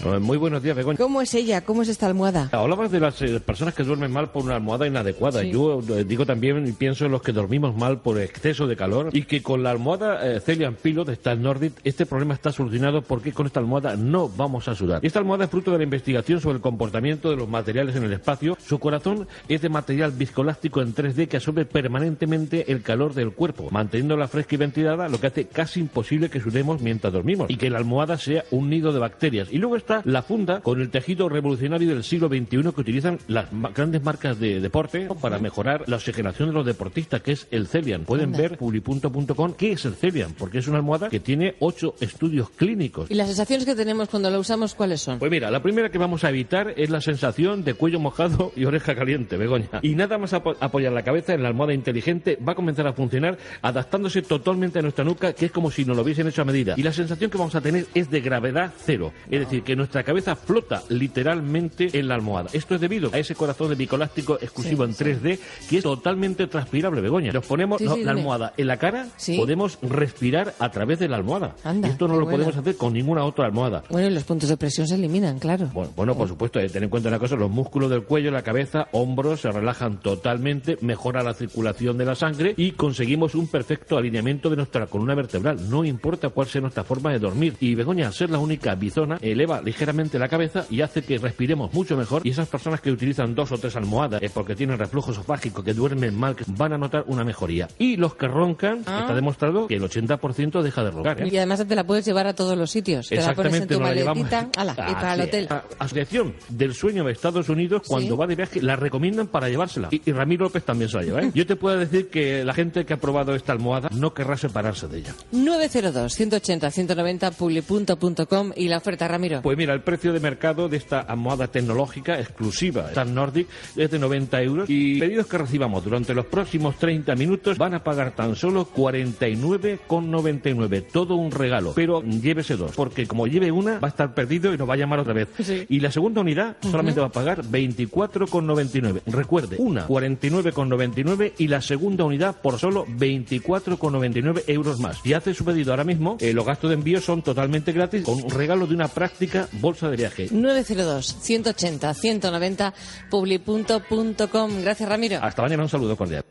Eh, Muy buenos días, Begoña. ¿Cómo es ella? ¿Cómo es esta almohada? Hablabas de las eh, personas que duermen mal por una almohada inadecuada. Sí. Yo eh, digo también y pienso en los que dormimos mal por exceso de calor y que con la almohada eh, Celian Pillow de Star Nordic este problema está solucionado porque con esta almohada no vamos a sudar. Esta almohada es fruto de la investigación sobre el comportamiento de los materiales en el espacio. Su corazón es de material viscoelástico en 3D que absorbe permanentemente el calor del cuerpo, manteniéndola fresca y ventilada, lo que hace casi imposible que sudemos mientras dormimos y que la almohada sea un nido de bacterias. Y luego la funda con el tejido revolucionario del siglo XXI que utilizan las ma- grandes marcas de deporte para mejorar la oxigenación de los deportistas, que es el Celian. Pueden Anda. ver publi.com qué es el Celian, porque es una almohada que tiene ocho estudios clínicos. ¿Y las sensaciones que tenemos cuando la usamos cuáles son? Pues mira, la primera que vamos a evitar es la sensación de cuello mojado y oreja caliente, Begoña. Y nada más apo- apoyar la cabeza en la almohada inteligente va a comenzar a funcionar adaptándose totalmente a nuestra nuca, que es como si nos lo hubiesen hecho a medida. Y la sensación que vamos a tener es de gravedad cero. Es decir, que nuestra cabeza flota literalmente en la almohada. Esto es debido a ese corazón de bicolástico exclusivo Sí, en 3D que es totalmente transpirable, Begoña. Nos ponemos Sí, no, la almohada en la cara, podemos respirar a través de la almohada. Anda, Esto no lo podemos hacer con ninguna otra almohada. Bueno, y los puntos de presión se eliminan, claro. Bueno, bueno, por supuesto, eh, ten en cuenta una cosa, los músculos del cuello, la cabeza, hombros se relajan totalmente, mejora la circulación de la sangre y conseguimos un perfecto alineamiento de nuestra columna vertebral, no importa cuál sea nuestra forma de dormir. Y Begoña, al ser la única bizona, eleva ligeramente la cabeza y hace que respiremos mucho mejor y esas personas que utilizan dos o tres almohadas eh, porque tienen reflujo esofágico, que duermen mal, que van a notar una mejoría. Y los que roncan, Ah. está demostrado que el 80% deja de roncar. ¿eh? Y además te la puedes llevar a todos los sitios. Te la pones en Exactamente, tu maletita ala, y para el hotel. La Asociación del Sueño de Estados Unidos, cuando va de viaje, la recomiendan para llevársela. Y, y Ramiro López también se la lleva. ¿eh? Yo te puedo decir que la gente que ha probado esta almohada no querrá separarse de ella. 902-180-190 publi.com y la oferta, Ramiro. Pues mira, el precio de mercado de esta almohada tecnológica exclusiva Star Nordic es de 90 euros y pedidos que recibamos durante los próximos 30 minutos van a pagar tan solo 49,99. Todo un regalo. Pero llévese dos, porque como lleve una va a estar perdido y nos va a llamar otra vez. Y la segunda unidad solamente va a pagar 24,99. Recuerde, una 49,99 y la segunda unidad por solo 24,99 euros más. Si hace su pedido ahora mismo, eh, los gastos de envío son totalmente gratis con un regalo de una práctica bolsa de viaje. 902-180-190 publi.com. Gracias, Ramiro. Hasta mañana, un saludo cordial.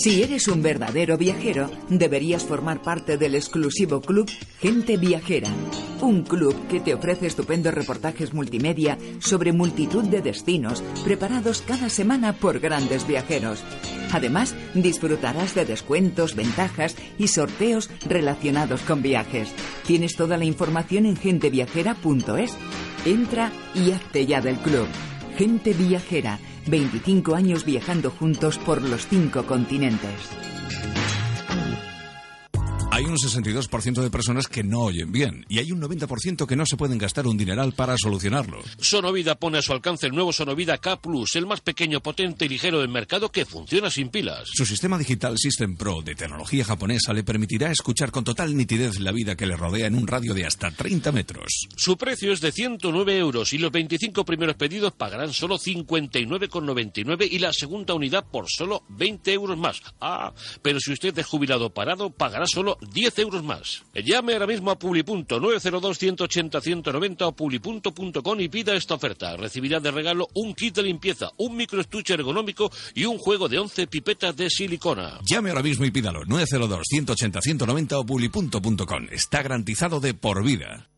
Si eres un verdadero viajero, deberías formar parte del exclusivo club Gente Viajera. Un club que te ofrece estupendos reportajes multimedia sobre multitud de destinos preparados cada semana por grandes viajeros. Además, disfrutarás de descuentos, ventajas y sorteos relacionados con viajes. Tienes toda la información en genteviajera.es. Entra y hazte ya del club. Gente Viajera. 25 años viajando juntos por los cinco continentes. Hay un 62% de personas que no oyen bien y hay un 90% que no se pueden gastar un dineral para solucionarlo. Sonovida pone a su alcance el nuevo Sonovida K Plus, el más pequeño, potente y ligero del mercado que funciona sin pilas. Su sistema digital System Pro de tecnología japonesa le permitirá escuchar con total nitidez la vida que le rodea en un radio de hasta 30 metros. Su precio es de 109 euros y los 25 primeros pedidos pagarán solo 59,99 y la segunda unidad por solo 20 euros más. Ah, pero si usted es jubilado parado, pagará solo 10 euros más. Llame ahora mismo a publi.902-180-190 o publi.com y pida esta oferta. Recibirá de regalo un kit de limpieza, un microestuche ergonómico y un juego de 11 pipetas de silicona. Llame ahora mismo y pídalo 902-180-190 o publi.com. Está garantizado de por vida.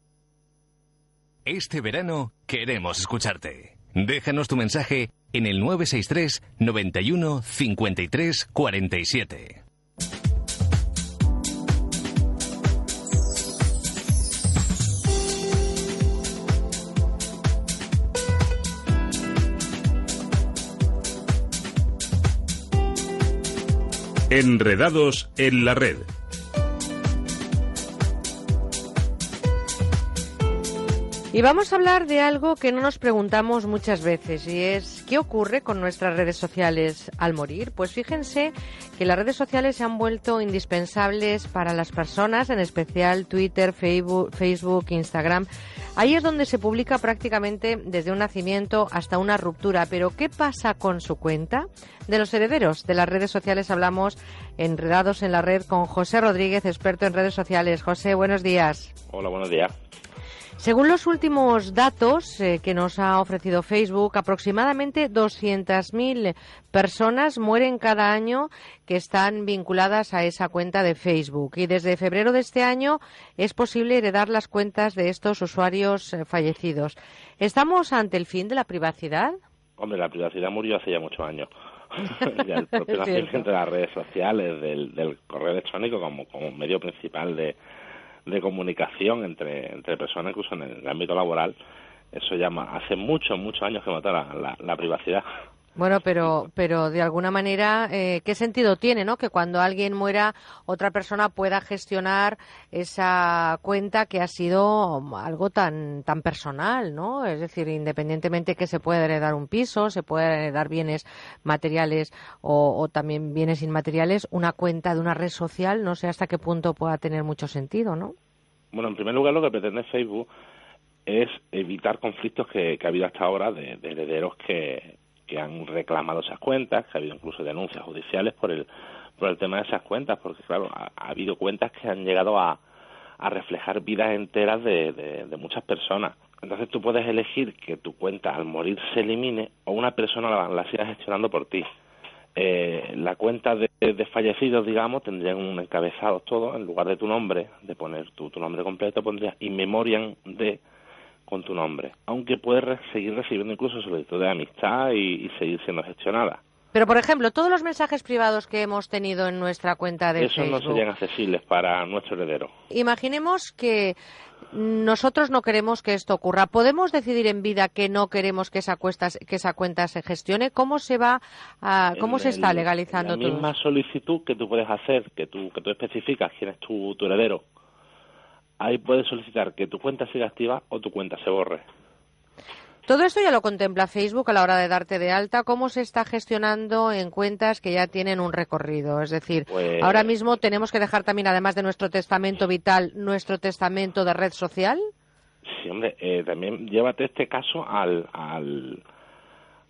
Este verano queremos escucharte. Déjanos tu mensaje en el 963 91 53 47. Enredados en la red. Y vamos a hablar de algo que no nos preguntamos muchas veces y es ¿qué ocurre con nuestras redes sociales al morir? Pues fíjense que las redes sociales se han vuelto indispensables para las personas, en especial Twitter, Facebook, Instagram. Ahí es donde se publica prácticamente desde un nacimiento hasta una ruptura. Pero ¿qué pasa con su cuenta? De los herederos de las redes sociales hablamos enredados en la red con José Rodríguez, experto en redes sociales. José, buenos días. Hola, buenos días. Según los últimos datos eh, que nos ha ofrecido Facebook, aproximadamente 200.000 personas mueren cada año que están vinculadas a esa cuenta de Facebook. Y desde febrero de este año es posible heredar las cuentas de estos usuarios eh, fallecidos. ¿Estamos ante el fin de la privacidad? Hombre, la privacidad murió hace ya muchos años. el propio nacimiento de las redes sociales, del, del correo electrónico como, como medio principal de, de comunicación entre, entre personas, incluso en el ámbito laboral, eso ya ma- hace muchos, muchos años que mata la, la- la privacidad. Bueno, pero, pero de alguna manera, eh, ¿qué sentido tiene, no? Que cuando alguien muera, otra persona pueda gestionar esa cuenta que ha sido algo tan, tan personal, ¿no? Es decir, independientemente que se pueda heredar un piso, se pueda heredar bienes materiales o, o también bienes inmateriales, una cuenta de una red social, no sé hasta qué punto pueda tener mucho sentido, ¿no? Bueno, en primer lugar, lo que pretende Facebook es evitar conflictos que, que ha habido hasta ahora de, de herederos que, que han reclamado esas cuentas, que ha habido incluso denuncias judiciales por el, por el tema de esas cuentas, porque claro, ha, ha habido cuentas que han llegado a, reflejar vidas enteras de, de, muchas personas. Entonces tú puedes elegir que tu cuenta al morir se elimine o una persona la, la siga gestionando por ti. Eh, la cuenta de, de fallecidos, digamos, tendrían un encabezado todo, en lugar de tu nombre, de poner tu, tu nombre completo, pondría in memoriam de con tu nombre, aunque puedes re- seguir recibiendo incluso solicitudes de amistad y, y seguir siendo gestionada. Pero, por ejemplo, todos los mensajes privados que hemos tenido en nuestra cuenta de Esos no Facebook, serían accesibles para nuestro heredero. imaginemos que nosotros no queremos que esto ocurra. ¿Podemos decidir en vida que no queremos que esa, cuesta, que esa cuenta se gestione? ¿Cómo se va a, cómo En se está el- legalizando en La todo? misma solicitud que tú puedes hacer, que tú, que tú especificas quién es tu, tu heredero, ahí puedes solicitar que tu cuenta siga activa o tu cuenta se borre. Todo esto ya lo contempla Facebook a la hora de darte de alta. ¿Cómo se está gestionando en cuentas que ya tienen un recorrido? Es decir, Pues- ahora mismo tenemos que dejar también, además de nuestro testamento vital, nuestro testamento de red social. Sí, hombre, eh, también llévate este caso al, al,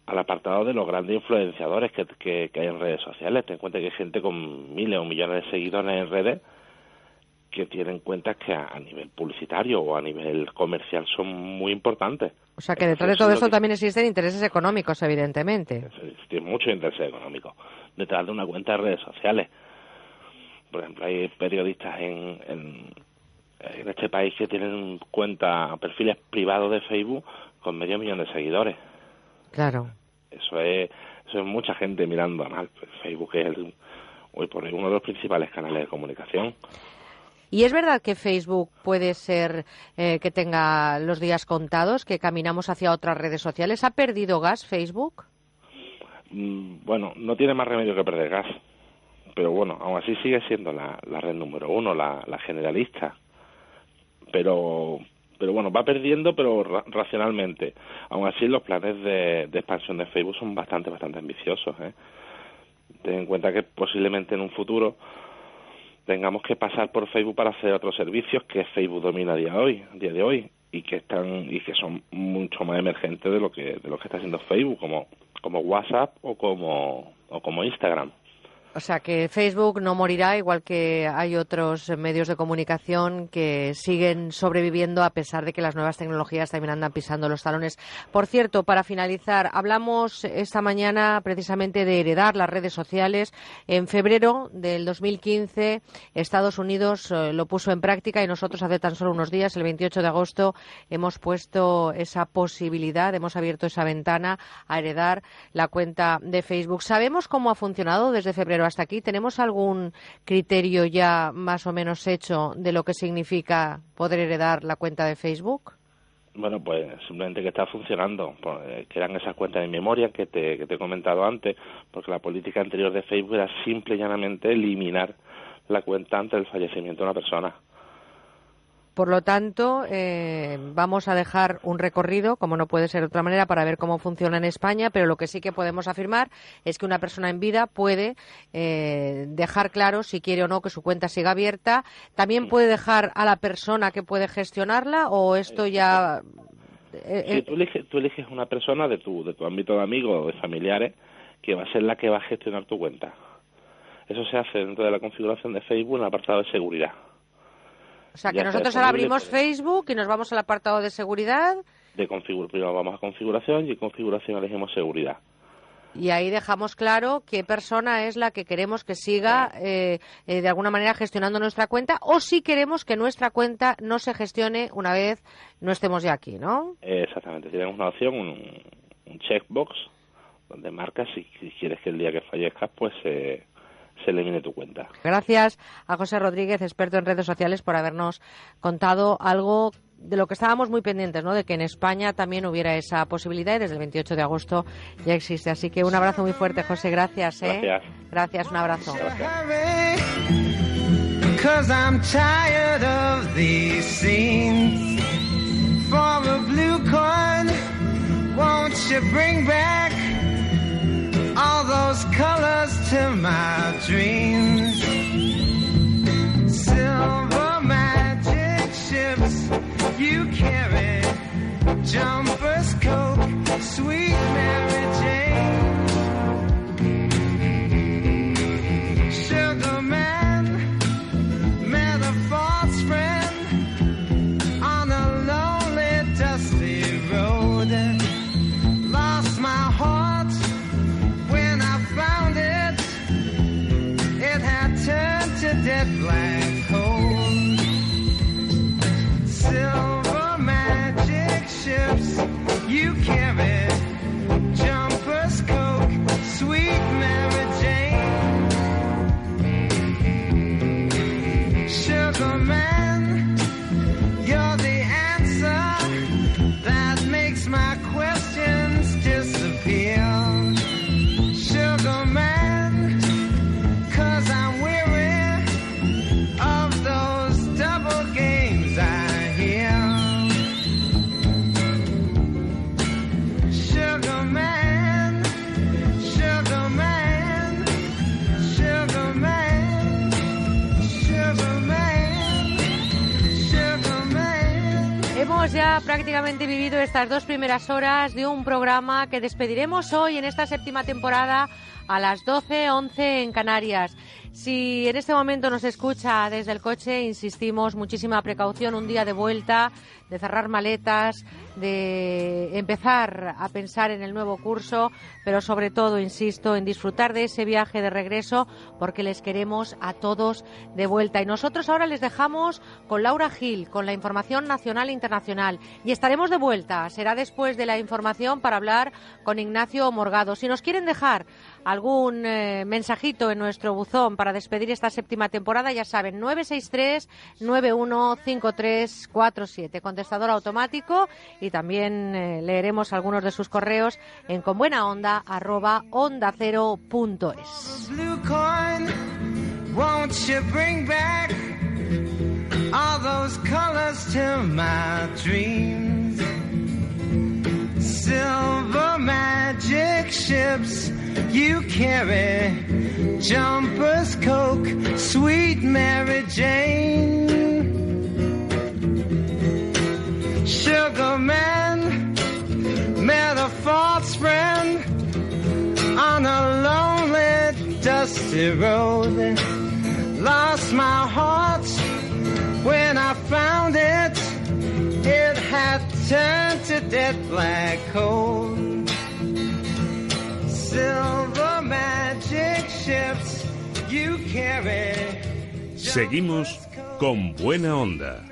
al apartado de los grandes influenciadores que, que, que hay en redes sociales. Ten en cuenta que hay gente con miles o millones de seguidores en redes que tienen cuentas que a, a nivel publicitario o a nivel comercial son muy importantes. O sea que detrás de Eso todo es lo esto que- también existen intereses económicos, evidentemente. tiene mucho interés económico detrás de una cuenta de redes sociales. Por ejemplo, hay periodistas en, en, en este país que tienen cuenta, perfiles privados de Facebook con medio millón de seguidores. Claro. Eso es, eso es mucha gente mirando a mal. Facebook es el, hoy por hoy uno de los principales canales de comunicación. ¿Y es verdad que Facebook puede ser eh, que tenga los días contados, que caminamos hacia otras redes sociales? ¿Ha perdido gas Facebook? Mm, Bueno, no tiene más remedio que perder gas. Pero bueno, aún así sigue siendo la, red número uno, la, la generalista. Pero, pero bueno, va perdiendo, pero ra- racionalmente. Aún así, los planes de, de expansión de Facebook son bastante, bastante ambiciosos. ¿eh? Ten en cuenta que posiblemente en un futuro tengamos que pasar por Facebook para hacer otros servicios que Facebook domina a día de hoy, a día de hoy y que están y que son mucho más emergentes de lo que de lo que está haciendo Facebook como como WhatsApp o como o como Instagram. O sea que Facebook no morirá, igual que hay otros medios de comunicación que siguen sobreviviendo a pesar de que las nuevas tecnologías también andan pisando los talones. Por cierto, para finalizar, hablamos esta mañana precisamente de heredar las redes sociales. En febrero del 2015, Estados Unidos eh, lo puso en práctica y nosotros hace tan solo unos días, el 28 de agosto, hemos puesto esa posibilidad, hemos abierto esa ventana a heredar la cuenta de Facebook. ¿Sabemos cómo ha funcionado desde febrero hasta aquí? ¿Tenemos algún criterio ya más o menos hecho de lo que significa poder heredar la cuenta de Facebook? Bueno, pues simplemente que está funcionando, pues, eh, que eran esas cuentas de memoria que te, que te he comentado antes, porque la política anterior de Facebook era simple y llanamente eliminar la cuenta antes del fallecimiento de una persona. Por lo tanto, eh, vamos a dejar un recorrido, como no puede ser de otra manera, para ver cómo funciona en España, pero lo que sí que podemos afirmar es que una persona en vida puede eh, dejar claro si quiere o no que su cuenta siga abierta. También puede dejar a la persona que puede gestionarla o esto ya. eh, Si tú eliges, tú eliges una persona de tu, de tu ámbito de amigos o de familiares que va a ser la que va a gestionar tu cuenta. Eso se hace dentro de la configuración de Facebook en el apartado de seguridad. O sea, que nosotros ahora abrimos Facebook y nos vamos al apartado de seguridad De configuración, primero vamos a configuración y en configuración elegimos seguridad. y ahí dejamos claro qué persona es la que queremos que siga eh, eh, de alguna manera gestionando nuestra cuenta o si queremos que nuestra cuenta no se gestione una vez no estemos ya aquí, ¿no? Eh, Exactamente, tienes una opción, un, un checkbox, donde marcas si, si quieres que el día que fallezcas pues se se elimine tu cuenta. Gracias a José Rodríguez, experto en redes sociales, por habernos contado algo de lo que estábamos muy pendientes, ¿no? De que en España también hubiera esa posibilidad y desde el 28 de agosto ya existe. Así que un abrazo muy fuerte, José. Gracias, ¿eh? Gracias. Gracias, un abrazo. Cause all those colors to my dreams? Silver magic ships you carry, jumpers, coke, sweet Mary Jane. Dead black coal. Silver magic ships you carry. Jumpers, coke, sweet Mary Jane. Sugar man, ya prácticamente vivido estas dos primeras horas de un programa que despediremos hoy en esta séptima temporada a las 12, 11 en Canarias. Si en este momento nos escucha desde el coche, insistimos, muchísima precaución, un día de vuelta, de cerrar maletas, de empezar a pensar en el nuevo curso, pero sobre todo, insisto, en disfrutar de ese viaje de regreso porque les queremos a todos de vuelta. Y nosotros ahora les dejamos con Laura Gil, con la información nacional e internacional. Y estaremos de vuelta. Será después de la información para hablar con Ignacio Morgado. Si nos quieren dejar algún eh, mensajito en nuestro buzón para despedir esta séptima temporada, ya saben, 963-915347, contestador automático y también eh, leeremos algunos de sus correos en conbuenaonda arroba onda cero punto? Silver magic ships you carry, jumpers, coke, sweet Mary Jane. Sugar man, met a false friend on a lonely, dusty road. Lost my heart when I found it. It had turned to dead black coal. Silver magic ships you carry. Seguimos con buena onda.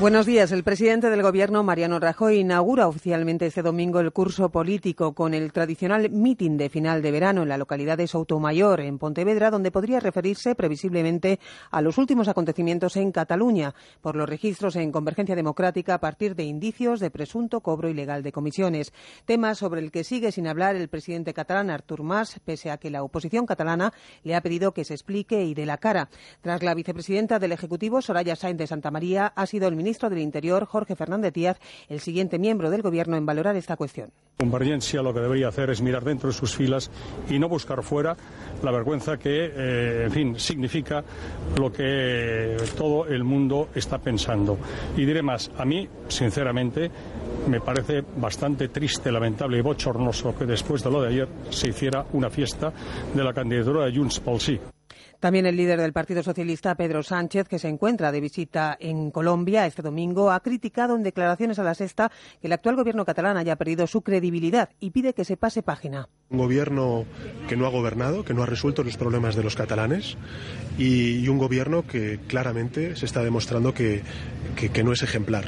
Buenos días. El presidente del Gobierno, Mariano Rajoy, inaugura oficialmente este domingo el curso político con el tradicional mitin de final de verano en la localidad de Soutomayor, en Pontevedra, donde podría referirse previsiblemente a los últimos acontecimientos en Cataluña por los registros en Convergencia Democrática a partir de indicios de presunto cobro ilegal de comisiones. Tema sobre el que sigue sin hablar el presidente catalán, Artur Mas, pese a que la oposición catalana le ha pedido que se explique y dé la cara. Tras la vicepresidenta del Ejecutivo, Soraya Sáenz de Santa María, ha sido el ministro del Interior, Jorge Fernández Díaz, el siguiente miembro del Gobierno en valorar esta cuestión. Convergencia lo que debería hacer es mirar dentro de sus filas y no buscar fuera la vergüenza que, eh, en fin, significa lo que todo el mundo está pensando. Y diré más, a mí, sinceramente, me parece bastante triste, lamentable y bochornoso que después de lo de ayer se hiciera una fiesta de la candidatura de Junts Sí. También el líder del Partido Socialista, Pedro Sánchez, que se encuentra de visita en Colombia este domingo, ha criticado en declaraciones a la sexta que el actual gobierno catalán haya perdido su credibilidad y pide que se pase página. Un gobierno que no ha gobernado, que no ha resuelto los problemas de los catalanes y, un gobierno que claramente se está demostrando que, que no es ejemplar.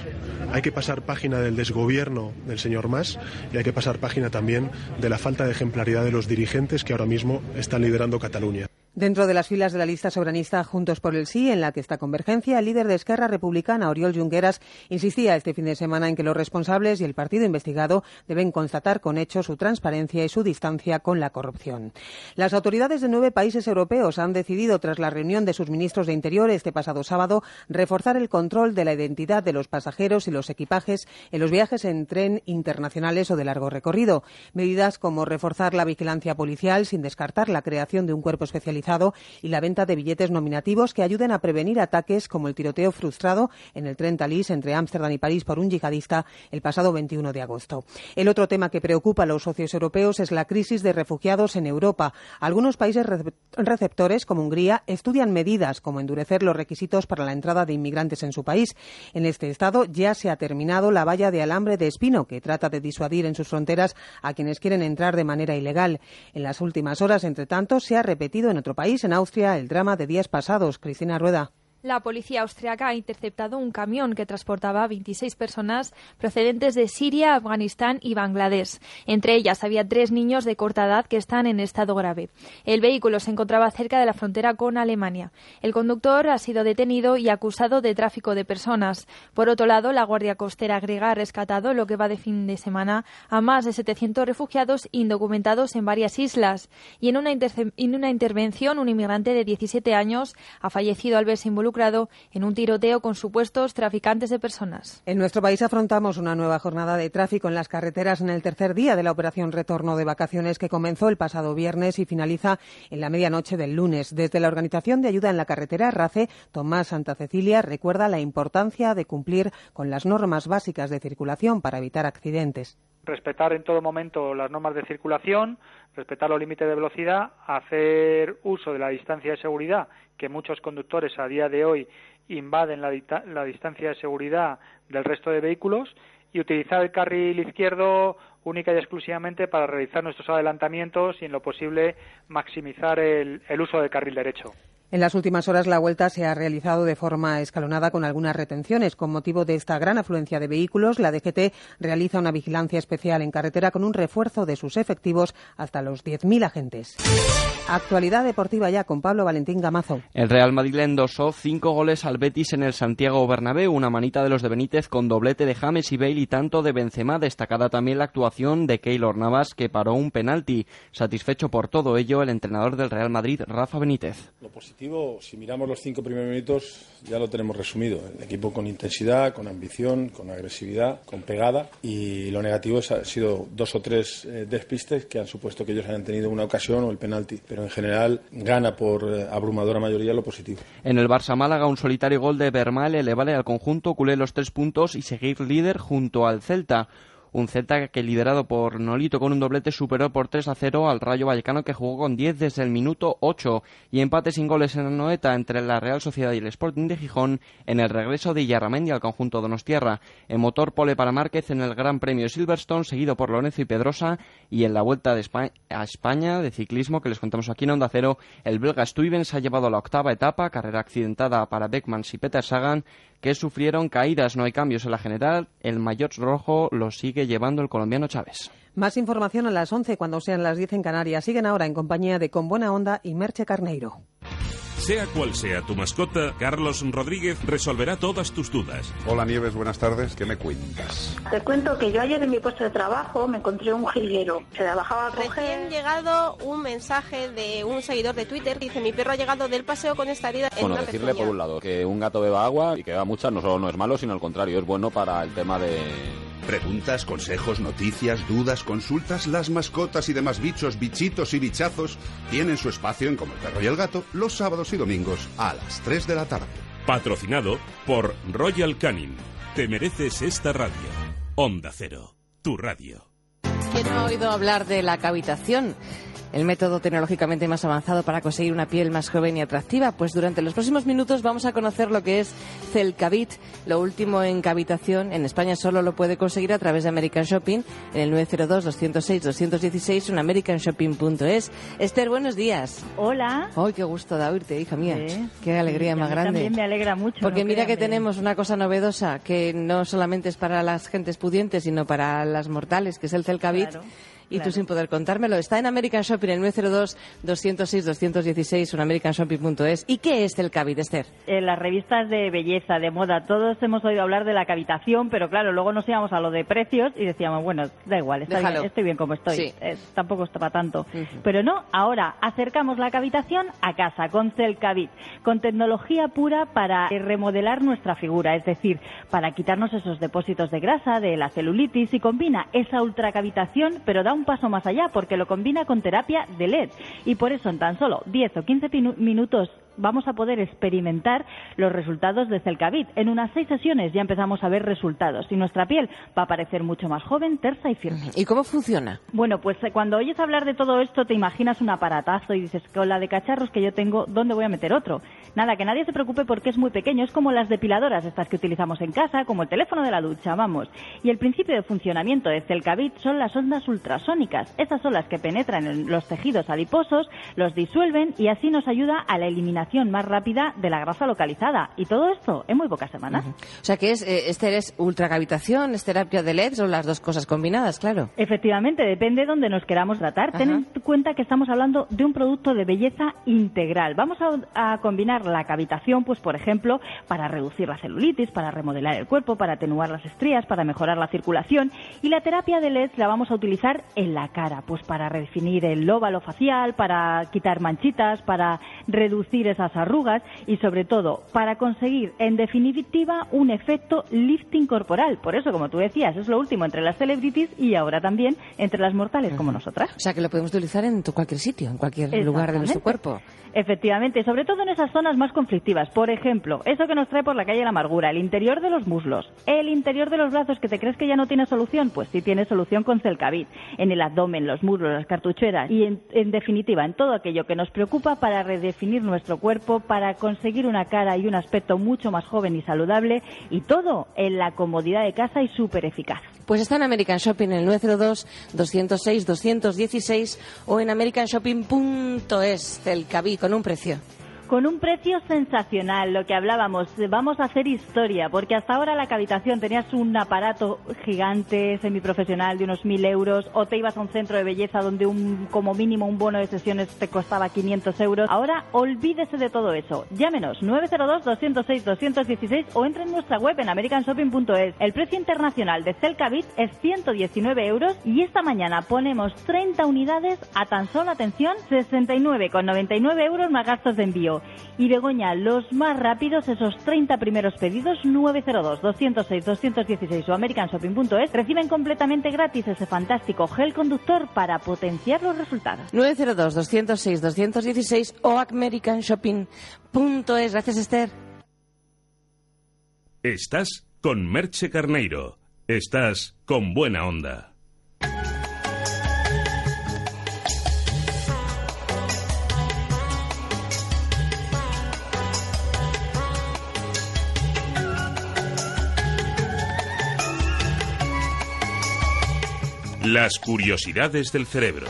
Hay que pasar página del desgobierno del señor Mas y hay que pasar página también de la falta de ejemplaridad de los dirigentes que ahora mismo están liderando Cataluña. Dentro de las filas de la lista soberanista Juntos por el Sí, en la que está Convergencia, el líder de Esquerra Republicana, Oriol Junqueras, insistía este fin de semana en que los responsables y el partido investigado deben constatar con hechos su transparencia y su distancia con la corrupción. Las autoridades de nueve países europeos han decidido, tras la reunión de sus ministros de Interior este pasado sábado, reforzar el control de la identidad de los pasajeros y los equipajes en los viajes en tren internacionales o de largo recorrido. Medidas como reforzar la vigilancia policial sin descartar la creación de un cuerpo especializado y la venta de billetes nominativos que ayuden a prevenir ataques como el tiroteo frustrado en el tren Thalys entre Ámsterdam y París por un yihadista el pasado 21 de agosto. El otro tema que preocupa a los socios europeos es la crisis de refugiados en Europa. Algunos países receptores, como Hungría, estudian medidas como endurecer los requisitos para la entrada de inmigrantes en su país. En este estado ya se ha terminado la valla de alambre de espino que trata de disuadir en sus fronteras a quienes quieren entrar de manera ilegal. En las últimas horas, entre tanto, se ha repetido en otro país, en Austria, el drama de días pasados. Cristina Rueda. La policía austriaca ha interceptado un camión que transportaba 26 personas procedentes de Siria, Afganistán y Bangladesh. Entre ellas había tres niños de corta edad que están en estado grave. El vehículo se encontraba cerca de la frontera con Alemania. El conductor ha sido detenido y acusado de tráfico de personas. Por otro lado, la Guardia Costera griega ha rescatado lo que va de fin de semana a más de 700 refugiados indocumentados en varias islas. Y en una, en una intervención, un inmigrante de 17 años ha fallecido al verse involucrado en un tiroteo con supuestos traficantes de personas. En nuestro país afrontamos una nueva jornada de tráfico en las carreteras en el tercer día de la operación Retorno de Vacaciones que comenzó el pasado viernes y finaliza en la medianoche del lunes. Desde la Organización de Ayuda en la Carretera, RACE, Tomás Santa Cecilia recuerda la importancia de cumplir con las normas básicas de circulación para evitar accidentes respetar en todo momento las normas de circulación, respetar los límites de velocidad, hacer uso de la distancia de seguridad, que muchos conductores a día de hoy invaden la, la distancia de seguridad del resto de vehículos y utilizar el carril izquierdo única y exclusivamente para realizar nuestros adelantamientos y, en lo posible, maximizar el, el uso del carril derecho. En las últimas horas la vuelta se ha realizado de forma escalonada con algunas retenciones. Con motivo de esta gran afluencia de vehículos, la DGT realiza una vigilancia especial en carretera con un refuerzo de sus efectivos hasta los 10.000 agentes. Actualidad deportiva ya con Pablo Valentín Gamazo. El Real Madrid le endosó cinco goles al Betis en el Santiago Bernabéu, una manita de los de Benítez con doblete de James y Bale y tanto de Benzema, destacada también la actuación de Keylor Navas que paró un penalti. Satisfecho por todo ello el entrenador del Real Madrid, Rafa Benítez si miramos los cinco primeros minutos, ya lo tenemos resumido. El equipo con intensidad, con ambición, con agresividad, con pegada. Y lo negativo ha sido dos o tres eh, despistes que han supuesto que ellos hayan tenido una ocasión o el penalti. Pero en general gana por eh, abrumadora mayoría lo positivo. En el Barça Málaga, un solitario gol de Bermal le vale al conjunto culé los tres puntos y seguir líder junto al Celta. Un Celta que liderado por Nolito con un doblete superó por 3 a 0 al Rayo Vallecano que jugó con 10 desde el minuto 8 y empate sin goles en la noeta entre la Real Sociedad y el Sporting de Gijón en el regreso de Yarramendi al conjunto Donostierra. En motor pole para Márquez en el Gran Premio Silverstone seguido por Lorenzo y Pedrosa y en la Vuelta de España, a España de ciclismo que les contamos aquí en Onda Cero el belga Stuyvens ha llevado la octava etapa, carrera accidentada para Beckmans y Peter Sagan que sufrieron caídas. No hay cambios en la general. El mayor rojo lo sigue llevando el colombiano Chávez. Más información a las 11 cuando sean las 10 en Canarias. Siguen ahora en compañía de Con Buena Onda y Merche Carneiro. Sea cual sea tu mascota, Carlos Rodríguez resolverá todas tus dudas. Hola Nieves, buenas tardes. ¿Qué me cuentas? Te cuento que yo ayer en mi puesto de trabajo me encontré un jilguero. Se la bajaba a coger. Recién llegado un mensaje de un seguidor de Twitter. Dice, mi perro ha llegado del paseo con esta herida en Bueno, una decirle pezuña". por un lado que un gato beba agua y que beba mucha no solo no es malo, sino al contrario, es bueno para el tema de... Preguntas, consejos, noticias, dudas, consultas, las mascotas y demás bichos, bichitos y bichazos tienen su espacio en Como el Perro y el Gato los sábados y domingos a las 3 de la tarde. Patrocinado por Royal Canin. Te mereces esta radio. Onda Cero, tu radio. ¿Quién no ha oído hablar de la cavitación? El método tecnológicamente más avanzado para conseguir una piel más joven y atractiva. Pues durante los próximos minutos vamos a conocer lo que es Celcavit, lo último en cavitación. En España solo lo puede conseguir a través de American Shopping en el 902-206-216 en americanshopping.es. Esther, buenos días. Hola. ¡Ay, qué gusto de oírte, hija mía! Sí. ¡Qué alegría Sí, más a mí grande! También me alegra mucho. Porque no mira que tenemos una cosa novedosa que no solamente es para las gentes pudientes, sino para las mortales, que es el Celcavit. Claro, y tú claro. sin poder contármelo. Está en American Shopping, el 902-206-216 o en americanshopping.es. ¿Y qué es Celcavit, Esther? En las revistas de belleza, de moda, todos hemos oído hablar de la cavitación, pero claro, luego nos íbamos a lo de precios y decíamos, bueno, da igual, está bien, estoy bien como estoy. Sí. Es- tampoco está para tanto. Pero no, ahora acercamos la cavitación a casa con Celcavit, con tecnología pura para eh, remodelar nuestra figura, es decir, para quitarnos esos depósitos de grasa, de la celulitis y combina esa ultracavitación, pero da un paso más allá porque lo combina con terapia de LED. Y por eso en tan solo 10 o 15 pinu- minutos vamos a poder experimentar los resultados de Celcavit. En unas seis sesiones ya empezamos a ver resultados y nuestra piel va a parecer mucho más joven, tersa y firme. ¿Y cómo funciona? Bueno, pues eh, cuando oyes hablar de todo esto te imaginas un aparatazo y dices, con la de cacharros que yo tengo, ¿dónde voy a meter otro? Nada, que nadie se preocupe porque es muy pequeño, es como las depiladoras estas que utilizamos en casa, como el teléfono de la ducha, vamos. Y el principio de funcionamiento de Celcavit son las ondas ultrasónicas. Estas son las que penetran en los tejidos adiposos, los disuelven y así nos ayuda a la eliminación más rápida de la grasa localizada. Y todo esto en muy pocas semanas. O sea que es, eh, este es ultracavitación, es terapia de LED, son las dos cosas combinadas, claro. Efectivamente, depende de donde nos queramos tratar. Ten en cuenta que estamos hablando de un producto de belleza integral. Vamos a, a combinar la cavitación, pues por ejemplo, para reducir la celulitis, para remodelar el cuerpo, para atenuar las estrías, para mejorar la circulación. Y la terapia de LED la vamos a utilizar en la cara, pues para redefinir el óvalo facial, para quitar manchitas, para reducir esas arrugas y sobre todo para conseguir en definitiva un efecto lifting corporal. Por eso, como tú decías, es lo último entre las celebrities y ahora también entre las mortales como nosotras. O sea que lo podemos utilizar en cualquier sitio, en cualquier lugar de nuestro cuerpo. Efectivamente, sobre todo en esas zonas más conflictivas. Por ejemplo, eso que nos trae por la calle la amargura, el interior de los muslos, el interior de los brazos que te crees que ya no tiene solución, pues sí tiene solución con Celcavit. En el abdomen, los muslos, las cartucheras y en, definitiva en todo aquello que nos preocupa para redefinir nuestro cuerpo, para conseguir una cara y un aspecto mucho más joven y saludable y todo en la comodidad de casa y súper eficaz. Pues está en American Shopping en el 902-206-216 o en americanshopping.es, el cabí con un precio. Con un precio sensacional, lo que hablábamos, vamos a hacer historia, porque hasta ahora la cavitación tenías un aparato gigante, semiprofesional, de unos mil euros, o te ibas a un centro de belleza donde un, como mínimo un bono de sesiones te costaba 500 euros. Ahora olvídese de todo eso. Llámenos 902-206-216 o entre en nuestra web en americanshopping.es. El precio internacional de Celcavit es 119 euros y esta mañana ponemos 30 unidades a tan solo, atención, 69,99 euros más gastos de envío. Y Begoña, los más rápidos, esos 30 primeros pedidos, 902-206-216 o americanshopping.es, reciben completamente gratis ese fantástico gel conductor para potenciar los resultados. 902-206-216 o americanshopping.es. Gracias, Esther. Estás con Merche Carneiro. Estás con buena onda. Las curiosidades del cerebro.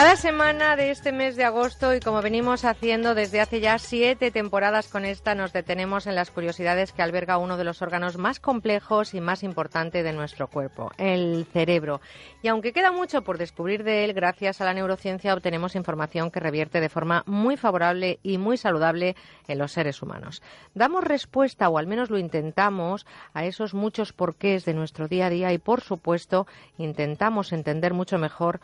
Cada semana de este mes de agosto y como venimos haciendo desde hace ya siete temporadas con esta, nos detenemos en las curiosidades que alberga uno de los órganos más complejos y más importantes de nuestro cuerpo, el cerebro. Y aunque queda mucho por descubrir de él, gracias a la neurociencia obtenemos información que revierte de forma muy favorable y muy saludable en los seres humanos. Damos respuesta, o al menos lo intentamos, a esos muchos porqués de nuestro día a día y, por supuesto, intentamos entender mucho mejor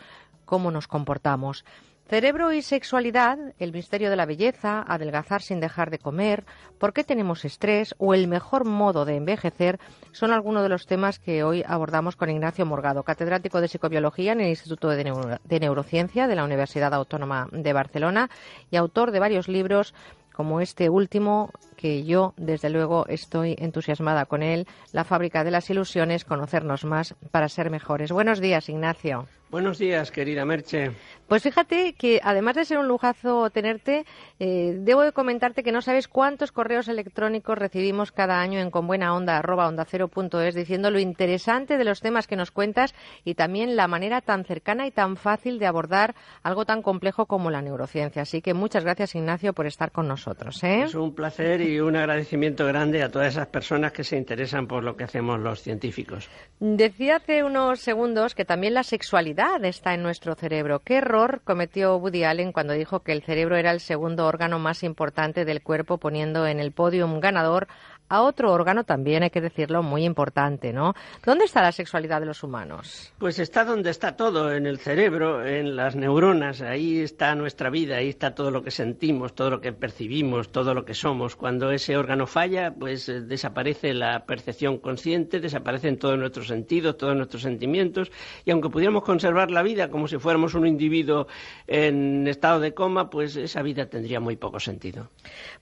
cómo nos comportamos. Cerebro y sexualidad, el misterio de la belleza, adelgazar sin dejar de comer, por qué tenemos estrés o el mejor modo de envejecer son algunos de los temas que hoy abordamos con Ignacio Morgado, catedrático de psicobiología en el Instituto de, Neuro- de Neurociencia de la Universidad Autónoma de Barcelona y autor de varios libros como este último, que yo desde luego estoy entusiasmada con él, La fábrica de las ilusiones, conocernos más para ser mejores. Buenos días, Ignacio. Buenos días, querida Merche. Pues fíjate que además de ser un lujazo tenerte, eh, debo de comentarte que no sabes cuántos correos electrónicos recibimos cada año en conbuenaonda@ondacero.es diciendo lo interesante de los temas que nos cuentas y también la manera tan cercana y tan fácil de abordar algo tan complejo como la neurociencia. Así que muchas gracias, Ignacio, por estar con nosotros. ¿eh? Es un placer y un agradecimiento grande a todas esas personas que se interesan por lo que hacemos los científicos. Decía hace unos segundos que también la sexualidad está en nuestro cerebro. ¿Qué error cometió Woody Allen cuando dijo que el cerebro era el segundo órgano más importante del cuerpo, poniendo en el podium ganador a otro órgano también, hay que decirlo, muy importante, ¿no? ¿Dónde está la sexualidad de los humanos? Pues está donde está todo, en el cerebro, en las neuronas, ahí está nuestra vida, ahí está todo lo que sentimos, todo lo que percibimos, todo lo que somos. Cuando ese órgano falla, pues eh, desaparece la percepción consciente, desaparecen todos nuestros sentidos, todos nuestros sentimientos, y aunque pudiéramos conservar la vida como si fuéramos un individuo en estado de coma, pues esa vida tendría muy poco sentido.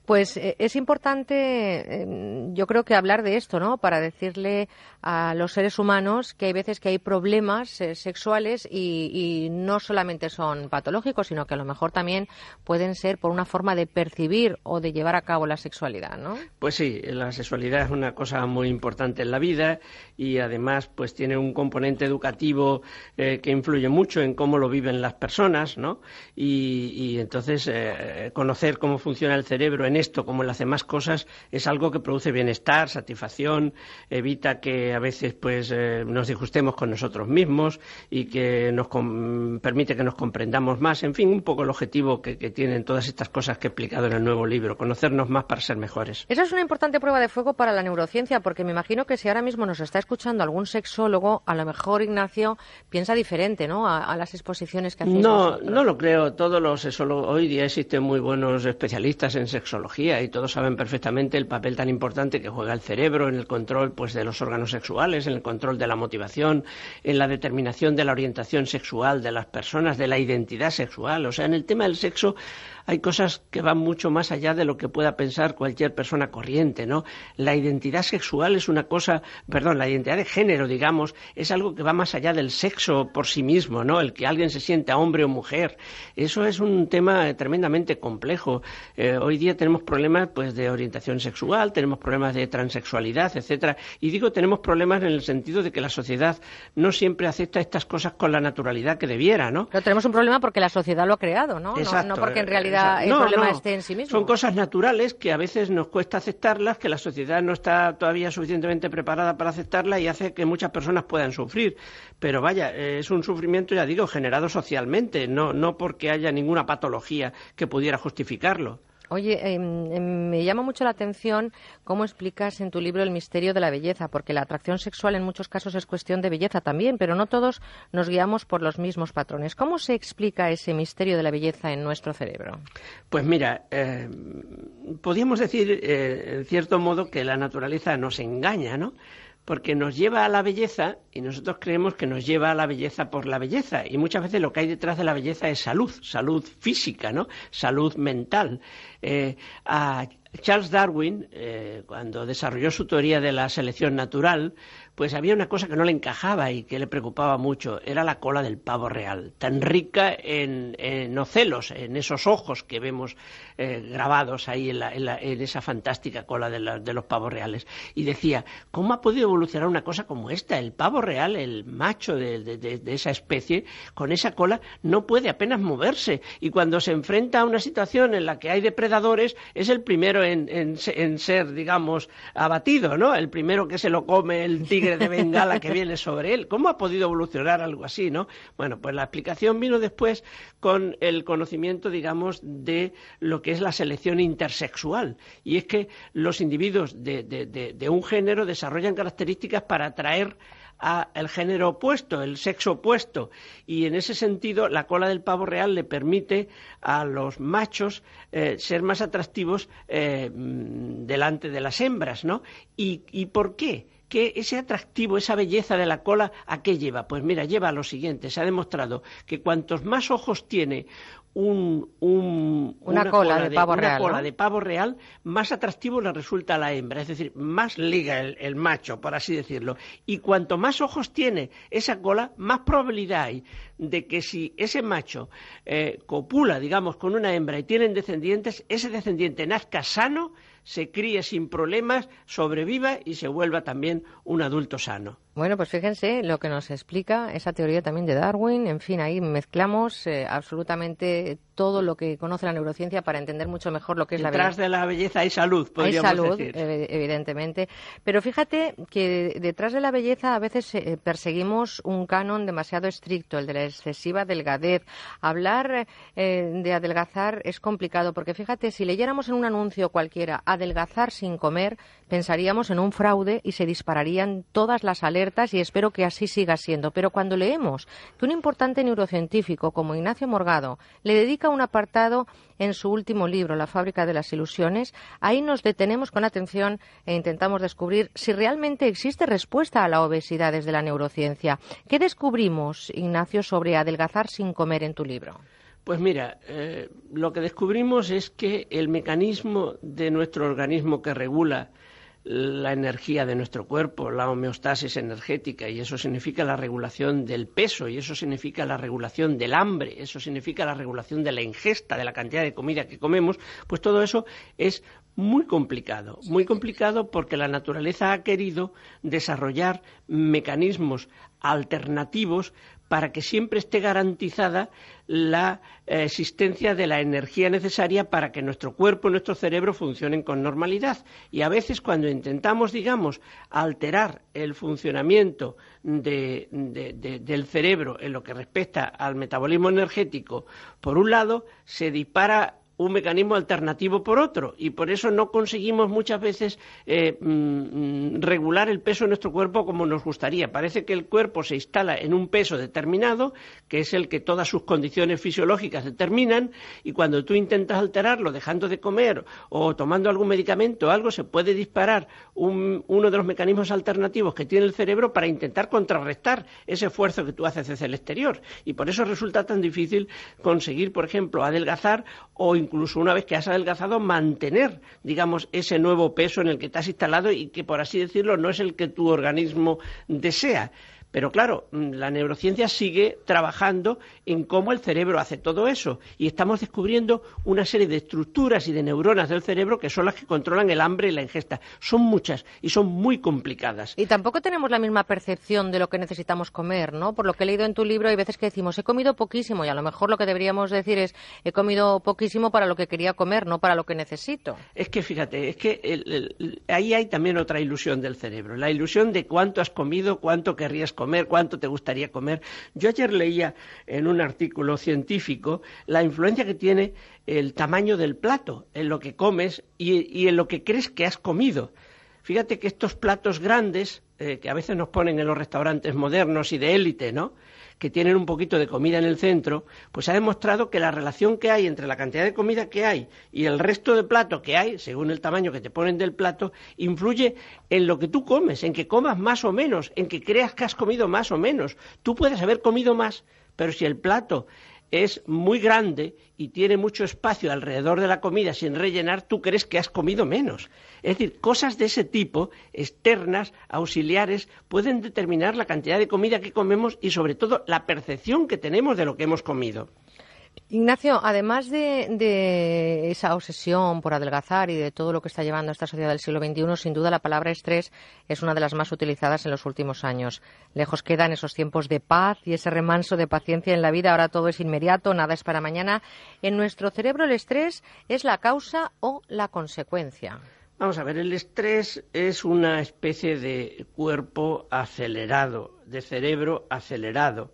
Pues eh, es importante mm, yo creo que hablar de esto, ¿no? Para decirle a los seres humanos que hay veces que hay problemas eh, sexuales y, no solamente son patológicos, sino que a lo mejor también pueden ser por una forma de percibir o de llevar a cabo la sexualidad, ¿no? Pues sí, la sexualidad es una cosa muy importante en la vida y además pues tiene un componente educativo eh, que influye mucho en cómo lo viven las personas, ¿no? Y, y entonces conocer cómo funciona el cerebro en esto como en las demás cosas es algo que produce bienestar, satisfacción, evita que a veces pues eh, nos disgustemos con nosotros mismos y que nos permite que nos comprendamos más, en fin, un poco el objetivo que, que tienen todas estas cosas que he explicado en el nuevo libro, conocernos más para ser mejores. Esa es una importante prueba de fuego para la neurociencia, porque me imagino que si ahora mismo nos está escuchando algún sexólogo, a lo mejor Ignacio piensa diferente, ¿no? A, a las exposiciones que hacéis No, vosotros. no lo creo. Todos los sexólogos, hoy día existen muy buenos especialistas en sexología y todos saben perfectamente el papel tan importante que juega el cerebro en el control pues, de los órganos sexuales, en el control de la motivación, en la determinación de la orientación sexual de las personas, de la identidad sexual. O sea, en el tema del sexo hay cosas que van mucho más allá de lo que pueda pensar cualquier persona corriente, ¿no? La identidad sexual es una cosa, perdón, la identidad de género, digamos, es algo que va más allá del sexo por sí mismo, ¿no? El que alguien se sienta hombre o mujer. Eso es un tema tremendamente complejo. Eh, hoy día tenemos problemas, pues, de orientación sexual, tenemos problemas de transexualidad, etcétera. Y digo tenemos problemas en el sentido de que la sociedad no siempre acepta estas cosas con la naturalidad que debiera, ¿no? Pero tenemos un problema porque la sociedad lo ha creado, ¿no? No- Exacto, no, porque en realidad exacto. el No, problema no. esté en sí mismo. Son cosas naturales que a veces nos cuesta aceptarlas, que la sociedad no está todavía suficientemente preparada para aceptarlas y hace que muchas personas puedan sufrir. Pero vaya, eh, es un sufrimiento, ya digo, generado socialmente, no, no porque haya ninguna patología que pudiera justificarlo. Oye, em, me llama mucho la atención cómo explicas en tu libro el misterio de la belleza, porque la atracción sexual en muchos casos es cuestión de belleza también, pero no todos nos guiamos por los mismos patrones. ¿Cómo se explica ese misterio de la belleza en nuestro cerebro? Pues mira, eh, podríamos decir, eh, en cierto modo, que la naturaleza nos engaña, ¿no? Porque nos lleva a la belleza y nosotros creemos que nos lleva a la belleza por la belleza. Y muchas veces lo que hay detrás de la belleza es salud, salud física, ¿no? Salud mental. Eh, a Charles Darwin, eh, cuando desarrolló su teoría de la selección natural, pues había una cosa que no le encajaba y que le preocupaba mucho, era la cola del pavo real, tan rica en, en ocelos, en esos ojos que vemos eh, grabados ahí en, la- en la- esa fantástica cola de, de los pavos reales. Y decía, ¿cómo ha podido evolucionar una cosa como esta? El pavo real, el macho de, de- esa especie, con esa cola, no puede apenas moverse. Y cuando se enfrenta a una situación en la que hay depredadores, es el primero en ser, digamos, abatido, ¿no? El primero que se lo come el tigre de Bengala que viene sobre él. ¿Cómo ha podido evolucionar algo así, no? Bueno, pues la explicación vino después con el conocimiento, digamos, de lo que es la selección intersexual. Y es que los individuos de, de- de- un género desarrollan características para atraer al género opuesto, el sexo opuesto. Y en ese sentido, la cola del pavo real le permite a los machos eh, ser más atractivos eh, mm, delante de las hembras, ¿no? ¿Y, y por qué? Que ese atractivo, esa belleza de la cola, ¿a qué lleva? Pues mira, lleva a lo siguiente. Se ha demostrado que cuantos más ojos tiene un, un- Una cola de pavo una real, cola ¿no? de pavo real, más atractivo le resulta a la hembra. Es decir, más liga el, el macho, por así decirlo. Y cuanto más ojos tiene esa cola, más probabilidad hay de que si ese macho eh, copula, digamos, con una hembra y tienen descendientes, ese descendiente nazca sano, se críe sin problemas, sobreviva y se vuelva también un adulto sano. Bueno, pues fíjense lo que nos explica esa teoría también de Darwin. En fin, ahí mezclamos eh, absolutamente todo lo que conoce la neurociencia para entender mucho mejor lo que es la Detrás belleza. de la belleza hay salud, Hay podríamos salud, decir. ev- evidentemente. Pero fíjate que detrás de la belleza a veces eh, perseguimos un canon demasiado estricto, el de la excesiva delgadez. Hablar eh, de adelgazar es complicado porque fíjate, si leyéramos en un anuncio cualquiera adelgazar sin comer, pensaríamos en un fraude y se dispararían todas las alertas y espero que así siga siendo. Pero cuando leemos que un importante neurocientífico como Ignacio Morgado le dedica un apartado en su último libro, La fábrica de las ilusiones, ahí nos detenemos con atención e intentamos descubrir si realmente existe respuesta a la obesidad desde la neurociencia. ¿Qué descubrimos, Ignacio, sobre adelgazar sin comer en tu libro? Pues mira, eh, lo que descubrimos es que el mecanismo de nuestro organismo que regula la energía de nuestro cuerpo, la homeostasis energética, y eso significa la regulación del peso, y eso significa la regulación del hambre, eso significa la regulación de la ingesta, de la cantidad de comida que comemos, pues todo eso es muy complicado, muy complicado porque la naturaleza ha querido desarrollar mecanismos alternativos para que siempre esté garantizada la eh, existencia de la energía necesaria para que nuestro cuerpo y nuestro cerebro funcionen con normalidad. Y a veces cuando intentamos, digamos, alterar el funcionamiento del cerebro en lo que respecta al metabolismo energético, por un lado, se dispara un mecanismo alternativo por otro y por eso no conseguimos muchas veces eh, mm, regular el peso de nuestro cuerpo como nos gustaría. Parece que el cuerpo se instala en un peso determinado, que es el que todas sus condiciones fisiológicas determinan, y cuando tú intentas alterarlo dejando de comer o tomando algún medicamento o algo, se puede disparar uno de los mecanismos alternativos que tiene el cerebro para intentar contrarrestar ese esfuerzo que tú haces desde el exterior. Y por eso resulta tan difícil conseguir, por ejemplo, adelgazar o incluso una vez que has adelgazado, mantener, digamos, ese nuevo peso en el que te has instalado y que, por así decirlo, no es el que tu organismo desea. Pero claro, mm, la neurociencia sigue trabajando en cómo el cerebro hace todo eso y estamos descubriendo una serie de estructuras y de neuronas del cerebro que son las que controlan el hambre y la ingesta. Son muchas y son muy complicadas. Y tampoco tenemos la misma percepción de lo que necesitamos comer, ¿no? Por lo que he leído en tu libro, hay veces que decimos, he comido poquísimo y a lo mejor lo que deberíamos decir es, he comido poquísimo para lo que quería comer, no para lo que necesito. Es que fíjate, es que ahí hay también otra ilusión del cerebro, la ilusión de cuánto has comido, cuánto querrías comer comer, cuánto te gustaría comer. Yo ayer leía en un artículo científico la influencia que tiene el tamaño del plato en lo que comes y, en lo que crees que has comido. Fíjate que estos platos grandes, eh, que a veces nos ponen en los restaurantes modernos y de élite, ¿no? Que tienen un poquito de comida en el centro, pues ha demostrado que la relación que hay entre la cantidad de comida que hay y el resto de plato que hay, según el tamaño que te ponen del plato, influye en lo que tú comes, en que comas más o menos, en que creas que has comido más o menos. Tú puedes haber comido más, pero si el plato es muy grande y tiene mucho espacio alrededor de la comida sin rellenar, tú crees que has comido menos. Es decir, cosas de ese tipo, externas, auxiliares, pueden determinar la cantidad de comida que comemos y sobre todo la percepción que tenemos de lo que hemos comido. Ignacio, además de, esa obsesión por adelgazar y de todo lo que está llevando esta sociedad del siglo XXI, sin duda la palabra estrés es una de las más utilizadas en los últimos años. Lejos quedan esos tiempos de paz y ese remanso de paciencia en la vida. Ahora todo es inmediato, nada es para mañana. En nuestro cerebro el estrés es la causa o la consecuencia. Vamos a ver, el estrés es una especie de cuerpo acelerado, de cerebro acelerado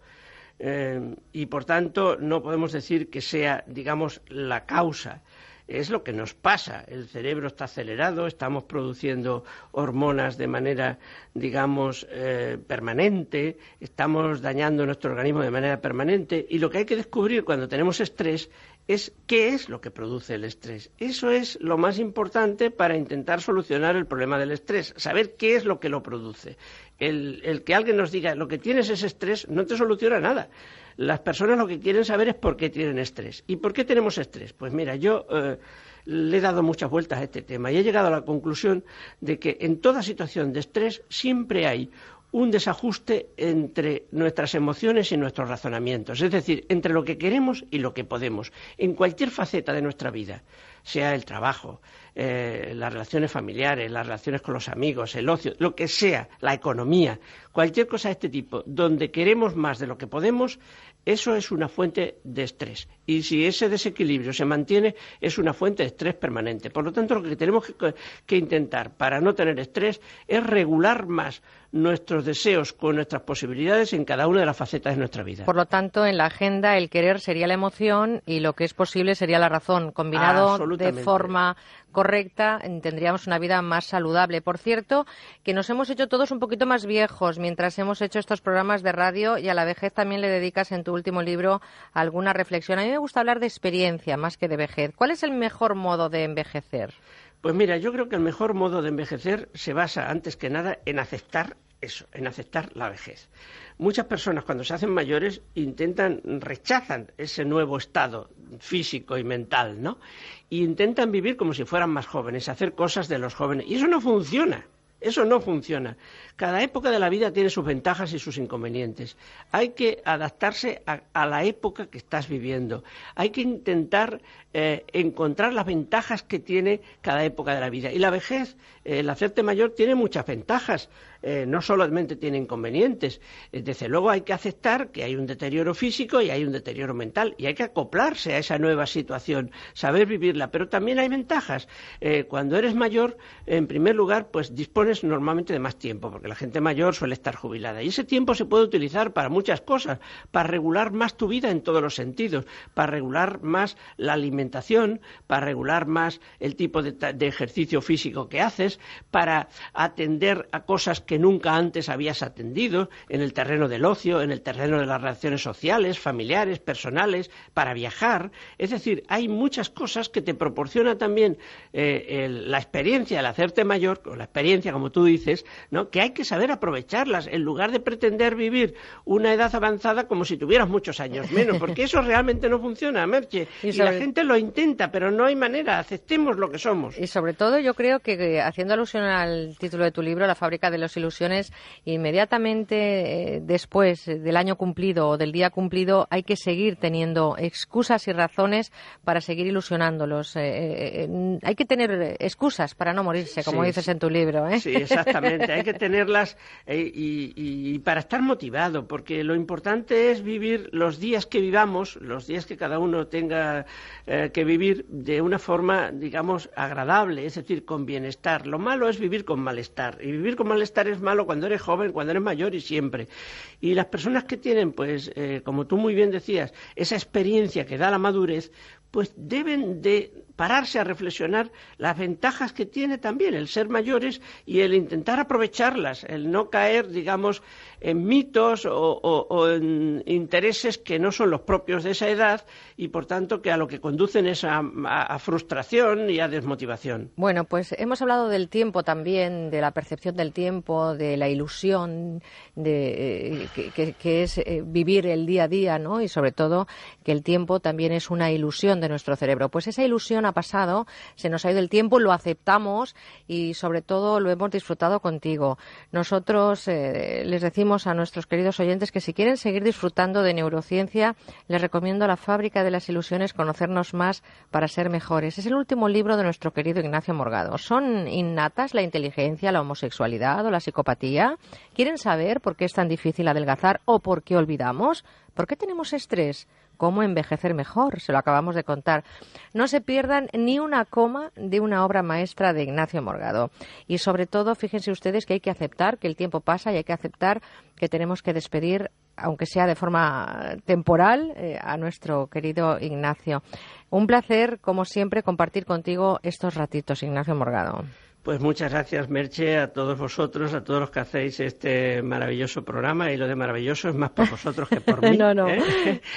eh, y por tanto no podemos decir que sea, digamos, la causa. Es lo que nos pasa. El cerebro está acelerado, estamos produciendo hormonas de manera, digamos, eh, permanente, estamos dañando nuestro organismo de manera permanente y lo que hay que descubrir cuando tenemos estrés es qué es lo que produce el estrés. Eso es lo más importante para intentar solucionar el problema del estrés, saber qué es lo que lo produce. El, que alguien nos diga lo que tienes es estrés no te soluciona nada. Las personas lo que quieren saber es por qué tienen estrés. ¿Y por qué tenemos estrés? Pues mira, yo eh, le he dado muchas vueltas a este tema y he llegado a la conclusión de que en toda situación de estrés siempre hay un desajuste entre nuestras emociones y nuestros razonamientos, es decir, entre lo que queremos y lo que podemos, en cualquier faceta de nuestra vida, sea el trabajo, eh, las relaciones familiares, las relaciones con los amigos, el ocio, lo que sea, la economía, cualquier cosa de este tipo, donde queremos más de lo que podemos, eso es una fuente de estrés. Y si ese desequilibrio se mantiene, es una fuente de estrés permanente. Por lo tanto, lo que tenemos que, intentar para no tener estrés es regular más nuestros deseos con nuestras posibilidades en cada una de las facetas de nuestra vida. Por lo tanto, en la agenda el querer sería la emoción y lo que es posible sería la razón. Combinado de forma correcta, tendríamos una vida más saludable. Por cierto, que nos hemos hecho todos un poquito más viejos mientras hemos hecho estos programas de radio y a la vejez también le dedicas en tu último libro alguna reflexión. A mí me gusta hablar de experiencia más que de vejez. ¿Cuál es el mejor modo de envejecer? Pues mira, yo creo que el mejor modo de envejecer se basa, antes que nada, en aceptar eso, en aceptar la vejez. Muchas personas cuando se hacen mayores intentan, rechazan ese nuevo estado físico y mental, ¿no? Y intentan vivir como si fueran más jóvenes, hacer cosas de los jóvenes. Y eso no funciona. Eso no funciona. Cada época de la vida tiene sus ventajas y sus inconvenientes. Hay que adaptarse a, a la época que estás viviendo. Hay que intentar eh, encontrar las ventajas que tiene cada época de la vida. Y la vejez, el hacerte mayor, tiene muchas ventajas. Eh, no solamente tiene inconvenientes. Eh, desde luego hay que aceptar que hay un deterioro físico y hay un deterioro mental y hay que acoplarse a esa nueva situación, saber vivirla. Pero también hay ventajas. Eh, cuando eres mayor, en primer lugar, pues dispones normalmente de más tiempo, porque la gente mayor suele estar jubilada. Y ese tiempo se puede utilizar para muchas cosas, para regular más tu vida en todos los sentidos, para regular más la alimentación, para regular más el tipo de, de ejercicio físico que haces, para atender a cosas que nunca antes habías atendido en el terreno del ocio, en el terreno de las relaciones sociales, familiares, personales, para viajar. Es decir, hay muchas cosas que te proporciona también eh, el, la experiencia, el hacerte mayor, o la experiencia, como tú dices, ¿no? que hay que saber aprovecharlas en lugar de pretender vivir una edad avanzada como si tuvieras muchos años menos, porque eso realmente no funciona, Merche. Y, Y la gente lo intenta, pero no hay manera. Aceptemos lo que somos. Y sobre todo yo creo que eh, haciendo alusión al título de tu libro, La fábrica de las ilusiones, inmediatamente eh, después del año cumplido o del día cumplido hay que seguir teniendo excusas y razones para seguir ilusionándolos. Eh, eh, hay que tener excusas para no morirse, como Sí, dices en tu libro. ¿eh? Sí, exactamente. Hay que tenerlas y, y- y para estar motivado, porque lo importante es vivir los días que vivamos, los días que cada uno tenga eh, que vivir de una forma, digamos, agradable, es decir, con bienestar. Lo malo es vivir con malestar. Y vivir con malestar es malo cuando eres joven, cuando eres mayor y siempre. Y las personas que tienen, pues, eh, como tú muy bien decías, esa experiencia que da la madurez, pues deben de pararse a reflexionar las ventajas que tiene también el ser mayores y el intentar aprovecharlas, el no caer, digamos, en mitos o, en intereses que no son los propios de esa edad y, por tanto, que a lo que conducen es a, frustración y a desmotivación. Bueno, pues hemos hablado del tiempo también, de la percepción del tiempo, de la ilusión, de, eh, que es eh, vivir el día a día, ¿no? Y sobre todo que el tiempo también es una ilusión de nuestro cerebro. Pues esa ilusión ha pasado, se nos ha ido el tiempo, lo aceptamos y sobre todo lo hemos disfrutado contigo. Nosotros eh, les decimos a nuestros queridos oyentes que si quieren seguir disfrutando de neurociencia, les recomiendo La fábrica de las ilusiones, conocernos más para ser mejores. Es el último libro de nuestro querido Ignacio Morgado. ¿Son innatas la inteligencia, la homosexualidad o la psicopatía? ¿Quieren saber por qué es tan difícil adelgazar o por qué olvidamos? ¿Por qué tenemos estrés? ¿Cómo envejecer mejor? Se lo acabamos de contar. No se pierdan ni una coma de una obra maestra de Ignacio Morgado. Y sobre todo, fíjense ustedes que hay que aceptar que el tiempo pasa y hay que aceptar que tenemos que despedir, aunque sea de forma temporal, eh, a nuestro querido Ignacio. Un placer, como siempre, compartir contigo estos ratitos, Ignacio Morgado. Pues muchas gracias, Merche, a todos vosotros, a todos los que hacéis este maravilloso programa. Y lo de maravilloso es más por vosotros que por mí. No, no. ¿eh?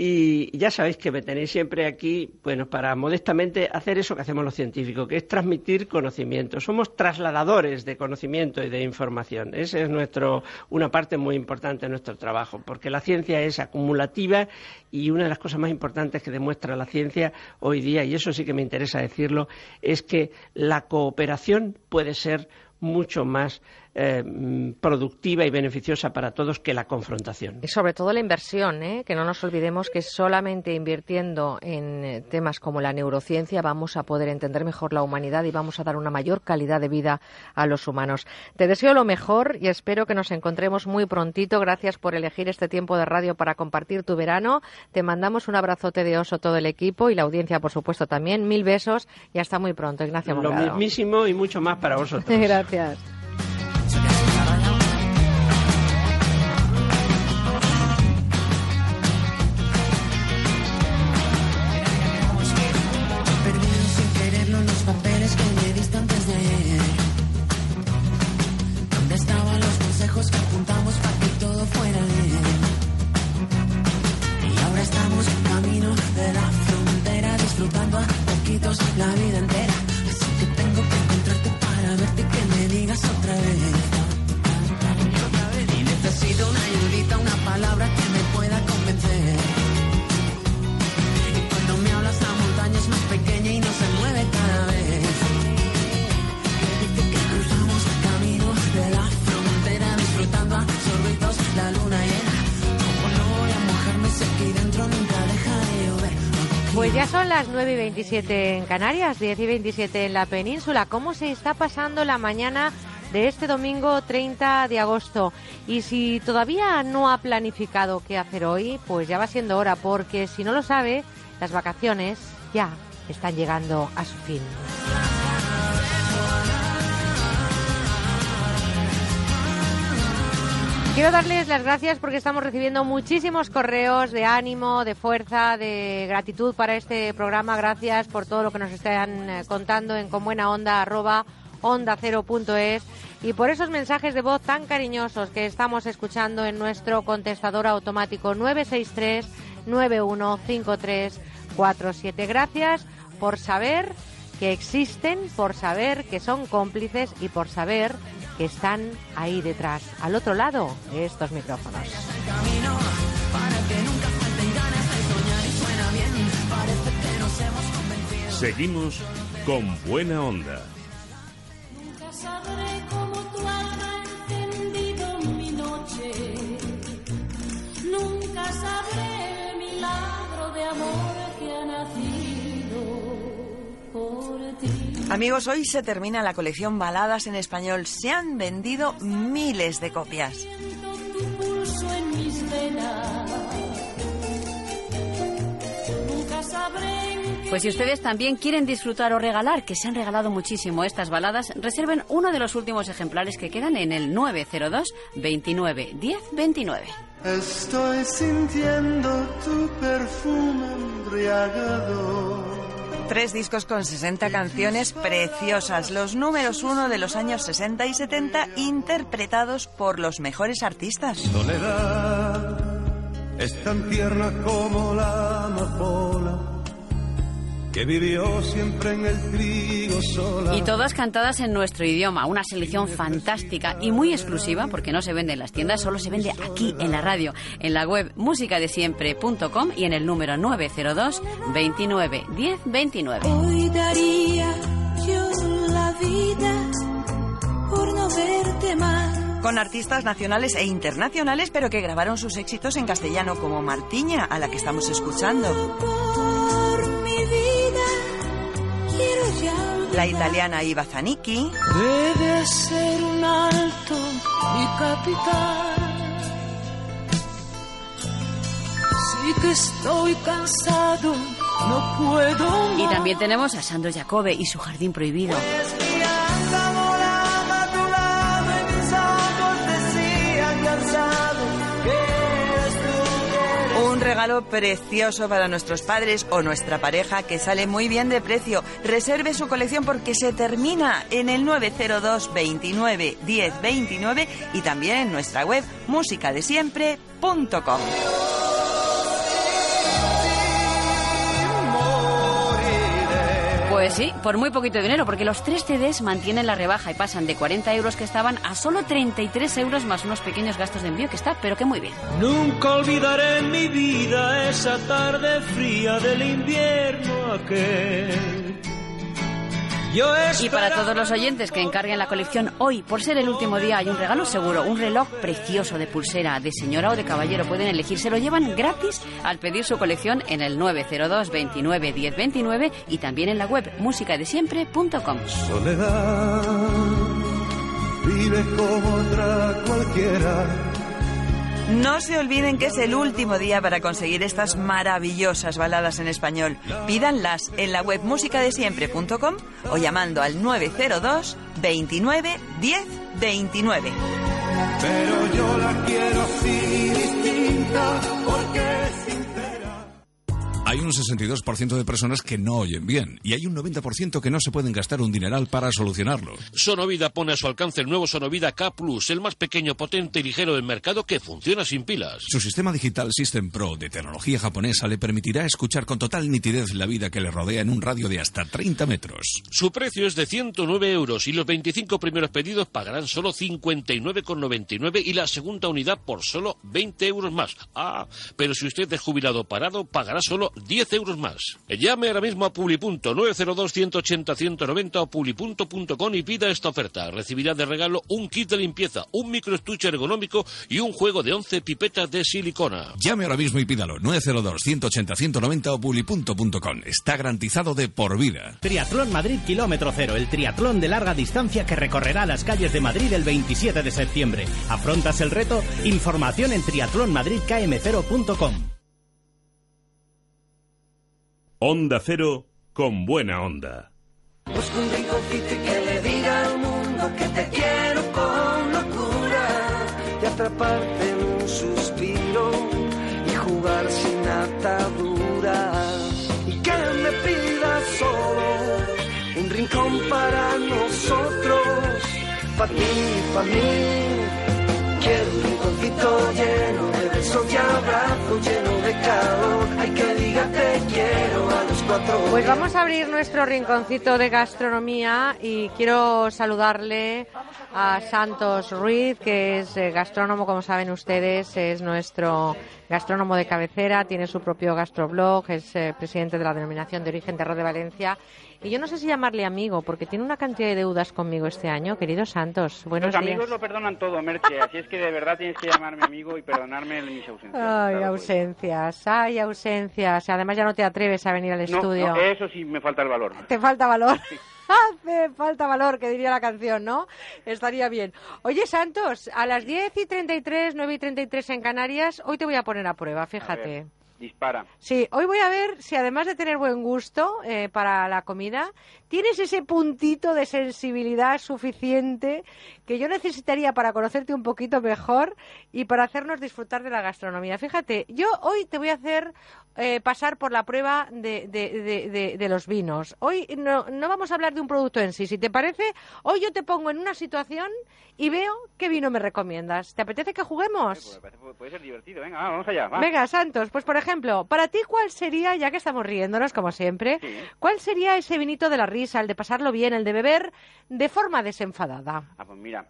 Y ya sabéis que me tenéis siempre aquí, bueno, para modestamente hacer eso que hacemos los científicos, que es transmitir conocimiento. Somos trasladadores de conocimiento y de información. Esa es nuestro, una parte muy importante de nuestro trabajo, porque la ciencia es acumulativa y una de las cosas más importantes que demuestra la ciencia hoy día, y eso sí que me interesa decirlo, es que la cooperación puede ser mucho más eh, productiva y beneficiosa para todos que la confrontación. Y sobre todo la inversión, ¿eh? que no nos olvidemos que solamente invirtiendo en eh, temas como la neurociencia vamos a poder entender mejor la humanidad y vamos a dar una mayor calidad de vida a los humanos. Te deseo lo mejor y espero que nos encontremos muy prontito. Gracias por elegir este tiempo de radio para compartir tu verano. Te mandamos un abrazote de oso todo el equipo y la audiencia, por supuesto, también. Mil besos y hasta muy pronto, Ignacio Lo Morgado. mismísimo y mucho más para vosotros. Gracias. 27 en Canarias, 10 y 27 en la península. ¿Cómo se está pasando la mañana de este domingo 30 de agosto? Y si todavía no ha planificado qué hacer hoy, pues ya va siendo hora, porque si no lo sabe, las vacaciones ya están llegando a su fin. Quiero darles las gracias porque estamos recibiendo muchísimos correos de ánimo, de fuerza, de gratitud para este programa. Gracias por todo lo que nos están eh, contando en conbuenaonda@onda0.es y por esos mensajes de voz tan cariñosos que estamos escuchando en nuestro contestador automático 963 915347. Gracias por saber que existen, por saber que son cómplices y por saber que están ahí detrás, al otro lado de estos micrófonos. Seguimos con buena onda. Nunca sabré cómo tu alma ha encendido mi noche. Nunca sabré el milagro de amor que ha nacido por ti. Amigos, hoy se termina la colección Baladas en Español. Se han vendido miles de copias. Pues si ustedes también quieren disfrutar o regalar, que se han regalado muchísimo estas baladas, reserven uno de los últimos ejemplares que quedan en el 902 29 10 29. Estoy sintiendo tu perfume embriagador. Tres discos con 60 canciones preciosas, los números uno de los años 60 y 70, interpretados por los mejores artistas. Soledad es tan tierna como la amapola que vivió siempre en el trigo sola. Y todas cantadas en nuestro idioma, una selección fantástica y muy exclusiva porque no se vende en las tiendas, solo se vende aquí en la radio, en la web musicadesiempre.com y en el número 902 29 10 29. Hoy daría yo la vida por no verte más. Con artistas nacionales e internacionales, pero que grabaron sus éxitos en castellano, como Martiña, a la que estamos escuchando. La italiana Iva Zanicchi. Debe ser un alto mi capital. Sí que estoy cansado, no puedo Y también tenemos a Sandro Jacobe y su jardín prohibido. Precioso para nuestros padres o nuestra pareja que sale muy bien de precio. Reserve su colección porque se termina en el 902 29 10 29 y también en nuestra web musicadesiempre.com. Pues sí, por muy poquito dinero, porque los tres CDs mantienen la rebaja y pasan de 40 euros que estaban a solo 33 euros más unos pequeños gastos de envío que está, pero que muy bien. Nunca olvidaré en mi vida esa tarde fría del invierno aquel. Y para todos los oyentes que encarguen la colección hoy, por ser el último día, hay un regalo seguro, un reloj precioso de pulsera de señora o de caballero. Pueden elegir, se lo llevan gratis al pedir su colección en el 902 29 10 29 y también en la web musicadesiempre.com. Soledad vive como otra cualquiera. No se olviden que es el último día para conseguir estas maravillosas baladas en español. Pídanlas en la web musicadesiempre.com o llamando al 902 29 10 29. Pero yo la quiero así distinta porque. Hay un 62% de personas que no oyen bien y hay un 90% que no se pueden gastar un dineral para solucionarlo. Sonovida pone a su alcance el nuevo Sonovida K Plus, el más pequeño, potente y ligero del mercado que funciona sin pilas. Su sistema digital System Pro de tecnología japonesa le permitirá escuchar con total nitidez la vida que le rodea en un radio de hasta 30 metros. Su precio es de 109 euros y los 25 primeros pedidos pagarán solo 59,99 y la segunda unidad por solo 20 euros más. Ah, pero si usted es jubilado parado, pagará solo 10 euros más. Llame ahora mismo a Publipunto 902 180 190 o publipunto.com y pida esta oferta. Recibirá de regalo un kit de limpieza, un microestuche ergonómico y un juego de 11 pipetas de silicona. Llame ahora mismo y pídalo 902 180 190 o publipunto.com. Está garantizado de por vida. Triatlón Madrid Kilómetro Cero, el triatlón de larga distancia que recorrerá las calles de Madrid el 27 de septiembre. ¿Afrontas el reto? Información en triatlonmadridkm0.com. Onda Cero con buena onda. Busco un rinconcito y que le diga al mundo que te quiero con locura y atraparte en un suspiro y jugar sin ataduras y que me pidas solo un rincón para nosotros, para ti, para mí. Quiero un rinconcito lleno de besos y abrazos, lleno de calor. Hay que diga Pues vamos a abrir nuestro rinconcito de gastronomía y quiero saludarle a Santos Ruiz, que es eh, gastrónomo, como saben ustedes, es nuestro gastrónomo de cabecera, tiene su propio gastroblog, es eh, presidente de la denominación de origen Terra de Valencia. Y yo no sé si llamarle amigo, porque tiene una cantidad de deudas conmigo este año. Querido Santos, buenos Los días. amigos lo perdonan todo, Merche, así es que de verdad tienes que llamarme amigo y perdonarme mis ausencias. Ay, Claro, ausencias, ay, ausencias. Además ya no te atreves a venir al No, estudio. no, eso sí me falta el valor. Te falta valor. Hace falta valor, que diría la canción, ¿no? Estaría bien. Oye, Santos, a las 10 y 33, 9 y 33 en Canarias, hoy te voy a poner a prueba, fíjate. Dispara. Sí, hoy voy a ver si además de tener buen gusto eh, para la comida, tienes ese puntito de sensibilidad suficiente que yo necesitaría para conocerte un poquito mejor y para hacernos disfrutar de la gastronomía. Fíjate, yo hoy te voy a hacer eh, pasar por la prueba de, de- de- de- de los vinos. Hoy no, no vamos a hablar de un producto en sí. Si te parece, hoy yo te pongo en una situación y veo qué vino me recomiendas. ¿Te apetece que juguemos? Puede, puede ser divertido, venga, va, vamos allá. va. Venga, Santos, pues por ejemplo, para ti, ¿cuál sería, ya que estamos riéndonos como siempre, cuál sería ese vinito de la risa, el de pasarlo bien, el de beber de forma desenfadada? Ah, pues mira,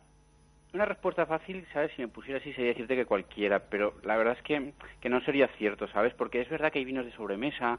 una respuesta fácil, ¿sabes? Si me pusiera así sería decirte que cualquiera, pero la verdad es que, que no sería cierto, ¿sabes? Porque es verdad que hay vinos de sobremesa,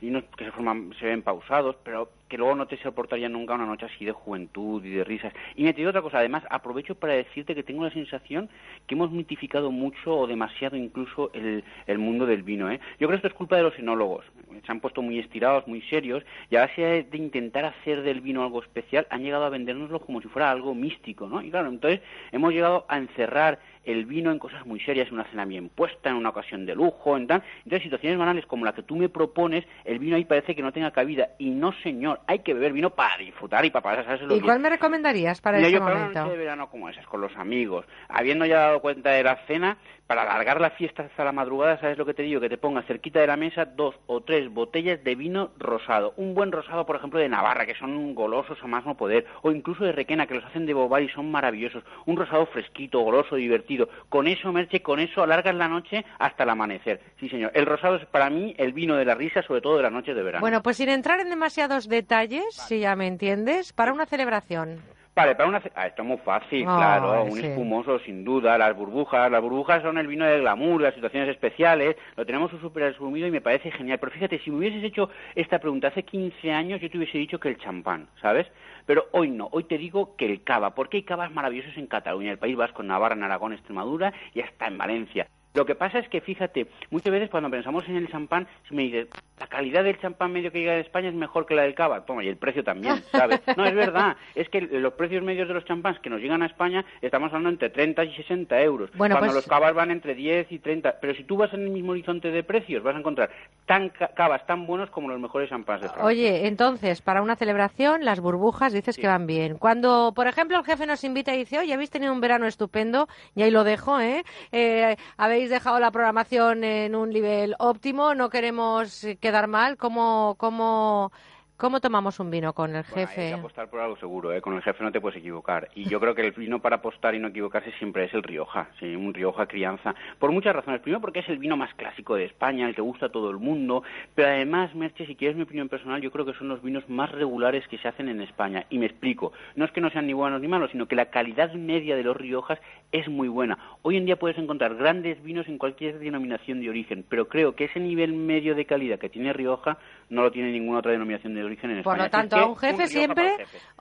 vinos que se forman, se ven pausados, pero que luego no te soportarían nunca una noche así de juventud y de risas. Y me te digo otra cosa, además aprovecho para decirte que tengo la sensación que hemos mitificado mucho o demasiado incluso el, el mundo del vino, ¿eh? Yo creo que esto es culpa de los enólogos. Se han puesto muy estirados, muy serios, y a base de intentar hacer del vino algo especial, han llegado a vendérnoslo como si fuera algo místico, ¿no? Y claro, entonces hemos llegado a encerrar el vino en cosas muy serias, en una cena bien puesta, en una ocasión de lujo, en tal. Entonces, situaciones banales como la que tú me propones, el vino ahí parece que no tenga cabida. Y no, señor, hay que beber vino para disfrutar y para pasárselo ¿Y bien. cuál me recomendarías para Mira, este yo para una momento? noche de verano como esas, con los amigos, habiendo ya dado cuenta de la cena, para alargar la fiesta hasta la madrugada, ¿sabes lo que te digo? Que te pongas cerquita de la mesa dos o tres botellas de vino rosado. Un buen rosado, por ejemplo, de Navarra, que son golosos a más no poder. O incluso de Requena, que los hacen de bobar y son maravillosos. Un rosado fresquito, goloso, divertido. Con eso, Merche, con eso alargas la noche hasta el amanecer. Sí, señor. El rosado es para mí el vino de la risa, sobre todo de las noches de verano. Bueno, pues sin entrar en demasiados detalles, si ya me entiendes, para una celebración. Vale, para una... Ah, esto es muy fácil, claro. Un sí. espumoso, sin duda. Las burbujas. Las burbujas son el vino de glamour, las situaciones especiales. Lo tenemos súper asumido y me parece genial. Pero fíjate, si me hubieses hecho esta pregunta hace 15 años, yo te hubiese dicho que el champán, ¿sabes? Pero hoy no. Hoy te digo que el cava. Porque hay cavas maravillosos en Cataluña, el País Vasco, Navarra, en Aragón, Extremadura y hasta en Valencia. Lo que pasa es que, fíjate, muchas veces cuando pensamos en el champán, se me dice, la calidad del champán medio que llega de España es mejor que la del cava. Toma, y el precio también, ¿sabes? No, es verdad. Es que los precios medios de los champáns que nos llegan a España estamos hablando entre 30 y 60 euros. Bueno, cuando pues- los cavas van entre 10 y 30. Pero si tú vas en el mismo horizonte de precios, vas a encontrar tan ca- cavas tan buenos como los mejores champáns de Francia. Oye, entonces, para una celebración, las burbujas dices que van bien. Cuando, por ejemplo, el jefe nos invita y dice, oye, habéis tenido un verano estupendo, y ahí lo dejo, ¿eh? Eh, habéis habéis dejado la programación en un nivel óptimo, no queremos quedar mal. ¿Cómo, cómo, cómo tomamos un vino con el Bueno, hay jefe? que apostar por algo seguro, ¿eh? con el jefe no te puedes equivocar. Y yo creo que el vino para apostar y no equivocarse siempre es el Rioja, sí, un Rioja crianza, por muchas razones. Primero porque es el vino más clásico de España, el que gusta a todo el mundo, pero además, Merche, si quieres mi opinión personal, yo creo que son los vinos más regulares que se hacen en España. Y me explico, no es que no sean ni buenos ni malos, sino que la calidad media de los Riojas es muy buena. Hoy en día puedes encontrar grandes vinos en cualquier denominación de origen, pero creo que ese nivel medio de calidad que tiene Rioja no lo tiene ninguna otra denominación de origen en Por España. lo Así es tanto, a un jefe siempre,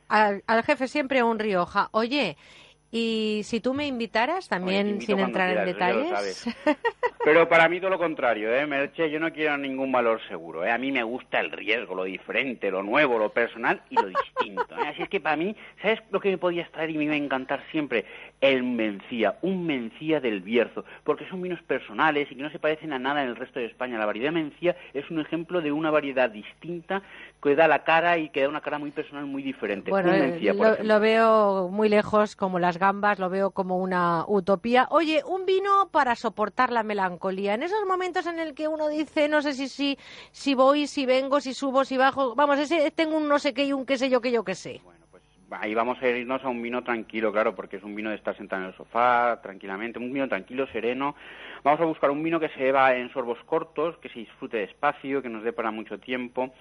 al, al jefe siempre un Rioja. Oye, y si tú me invitaras, también sin entrar en quieras, lo detalles. sabes. Pero para mí todo lo contrario, ¿eh, Merche? Yo no quiero ningún valor seguro, ¿eh? A mí me gusta el riesgo, lo diferente, lo nuevo, lo personal y lo distinto, ¿eh? Así es que para mí, ¿sabes lo que me podías traer y me iba a encantar siempre? El Mencía, un Mencía del Bierzo, porque son vinos personales y que no se parecen a nada en el resto de España. La variedad Mencía es un ejemplo de una variedad distinta que da la cara y que da una cara muy personal, muy diferente. Bueno, eh, Mencía, lo, lo veo muy lejos, como las gambas, lo veo como una utopía. Oye, un vino para soportar la melancolía. En esos momentos en el que uno dice, no sé si, si, si voy, si vengo, si subo, si bajo. Vamos, ese tengo un no sé qué y un qué sé yo, que yo qué sé. Ahí vamos a irnos a un vino tranquilo, claro, porque es un vino de estar sentado en el sofá, tranquilamente, un vino tranquilo, sereno. Vamos a buscar un vino que se beba en sorbos cortos, que se disfrute despacio, que nos dé para mucho tiempo.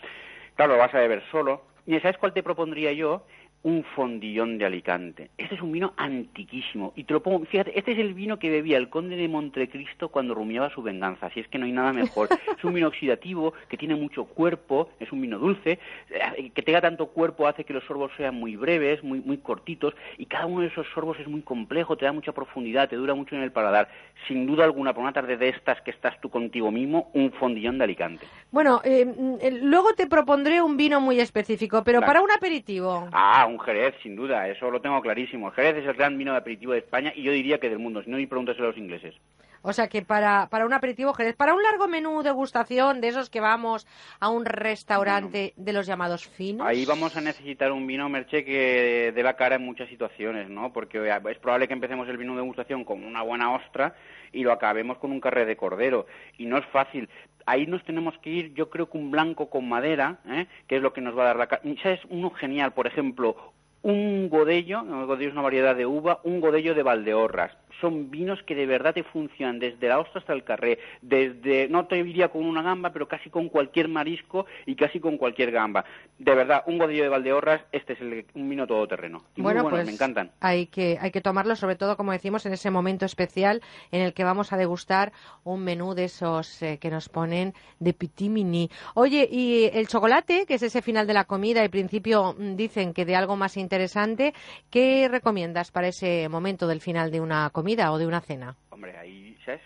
Claro, lo vas a beber solo. Y ¿sabes cuál te propondría yo? Un fondillón de Alicante. Este es un vino antiquísimo. Y te lo pongo, fíjate, este es el vino que bebía el conde de Montecristo cuando rumiaba su venganza. Así es que no hay nada mejor. es un vino oxidativo, que tiene mucho cuerpo, es un vino dulce. eh, Que tenga tanto cuerpo hace que los sorbos sean muy breves, muy, muy cortitos. Y cada uno de esos sorbos es muy complejo, te da mucha profundidad, te dura mucho en el paladar. Sin duda alguna, por una tarde de estas que estás tú contigo mismo, un fondillón de Alicante. Bueno, eh, mm, eh, luego te propondré un vino muy específico, pero Claro. para un aperitivo. Ah, un Jerez, sin duda, eso lo tengo clarísimo. El Jerez es el gran vino de aperitivo de España y yo diría que del mundo, si no, y pregúntaselo a los ingleses. O sea que para, para un aperitivo Jerez, para un largo menú degustación de esos que vamos a un restaurante de los llamados finos. Ahí vamos a necesitar un vino, Merche, que dé la cara en muchas situaciones, ¿no? Porque eh, es probable que empecemos el vino de degustación con una buena ostra y lo acabemos con un carré de cordero. Y no es fácil. Ahí nos tenemos que ir, yo creo que un blanco con madera, ¿eh? que es lo que nos va a dar la cara. ¿Sabes? Uno genial, por ejemplo, un godello, el godello es una variedad de uva, un godello de Valdeorras. Son vinos que de verdad te funcionan desde la ostra hasta el carré, desde, no te diría con una gamba, pero casi con cualquier marisco y casi con cualquier gamba. De verdad, un godello de Valdeorras, este es el, un vino todoterreno. Y Bueno, muy buenos, pues me encantan. hay que, hay que tomarlo, sobre todo, como decimos, en ese momento especial en el que vamos a degustar un menú de esos eh, que nos ponen de petit mini. Oye, y el chocolate, que es ese final de la comida, al principio mm, dicen que de algo más interesante, ¿qué recomiendas para ese momento del final de una comida o de una cena? Hombre, ahí, ¿sabes?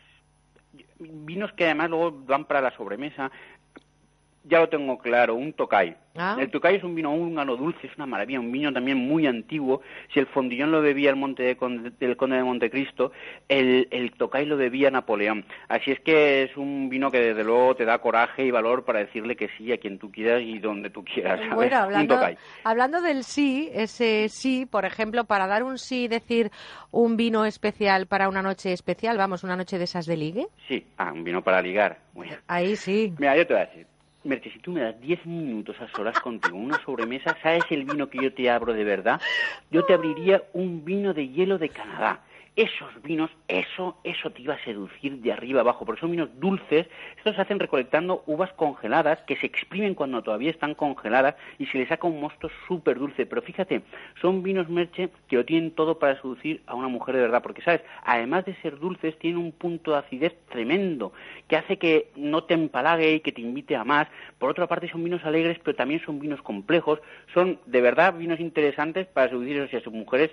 Vinos que además luego van para la sobremesa. Ya lo tengo claro, un Tocay. Ah. El Tocay es un vino húngaro dulce, es una maravilla, un vino también muy antiguo. Si el fondillón lo bebía el monte de Conde- el conde de Montecristo, el, el Tocay lo bebía Napoleón. Así es que es un vino que desde luego te da coraje y valor para decirle que sí a quien tú quieras y donde tú quieras. ¿sabes? Bueno, Un hablando, hablando del sí, ese sí, por ejemplo, para dar un sí, decir un vino especial para una noche especial, vamos, una noche de esas de ligue, Sí, ah, un vino para ligar. Bueno. ahí sí. Mira, yo te voy a decir. Merche, si tú me das 10 minutos a solas contigo, una sobremesa, ¿sabes el vino que yo te abro de verdad? Yo te abriría un vino de hielo de Canadá. Esos vinos, eso, eso te iba a seducir de arriba abajo, porque son vinos dulces. Estos se hacen recolectando uvas congeladas que se exprimen cuando todavía están congeladas y se les saca un mosto súper dulce. Pero fíjate, son vinos merche que lo tienen todo para seducir a una mujer de verdad, porque sabes, además de ser dulces, tienen un punto de acidez tremendo que hace que no te empalague y que te invite a más. Por otra parte, son vinos alegres, pero también son vinos complejos. Son de verdad vinos interesantes para seducir a sus mujeres.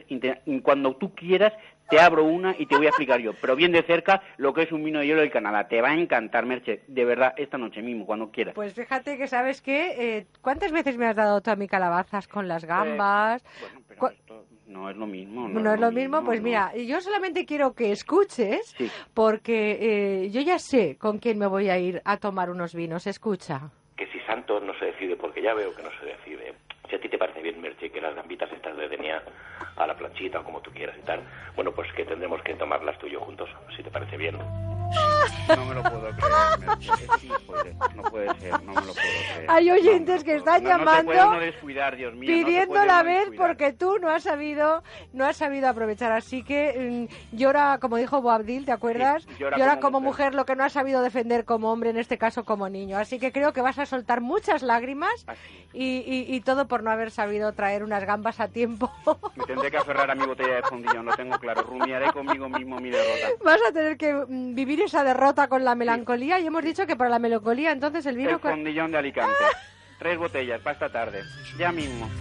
Cuando tú quieras, te abro una y te voy a explicar yo, pero bien de cerca, lo que es un vino de hielo del Canadá. Te va a encantar, Merche, de verdad, esta noche mismo, cuando quieras. Pues fíjate que sabes que ¿cuántas veces me has dado tú a mi calabazas con las gambas? Cu- No es lo mismo. no, es lo mismo, pues mira, yo solamente quiero que escuches, Sí. porque eh, yo ya sé con quién me voy a ir a tomar unos vinos. Escucha. que si Santos no se decide, porque ya veo que no se decide. Si a ti te parece bien, Merche, que las gambitas estas de Denia a la planchita o como tú quieras y tal, bueno, pues que tendremos que tomarlas tú y yo juntos, si te parece bien. No me lo puedo creer, Merche. Es imposible. No puede ser, no me lo puedo creer. Hay oyentes que están No, no llamando descuidar, Dios mío. no pidiendo la vez porque tú no has sabido no has sabido aprovechar así que mm, llora como dijo Boabdil ¿te acuerdas? Sí, llora como como mujer. lo que no has sabido defender como hombre en este caso como niño así que creo que vas a soltar muchas lágrimas y, y- y todo por no haber sabido traer unas gambas a tiempo Me tendré que aferrar a mi botella de fondillón, lo tengo claro. Rumiaré conmigo mismo mi derrota. vas a tener que mm, vivir esa derrota con la melancolía y hemos dicho que para la melancolía entonces el vino El con- fondillón de Alicante. Tres botellas para esta tarde. Ya mismo.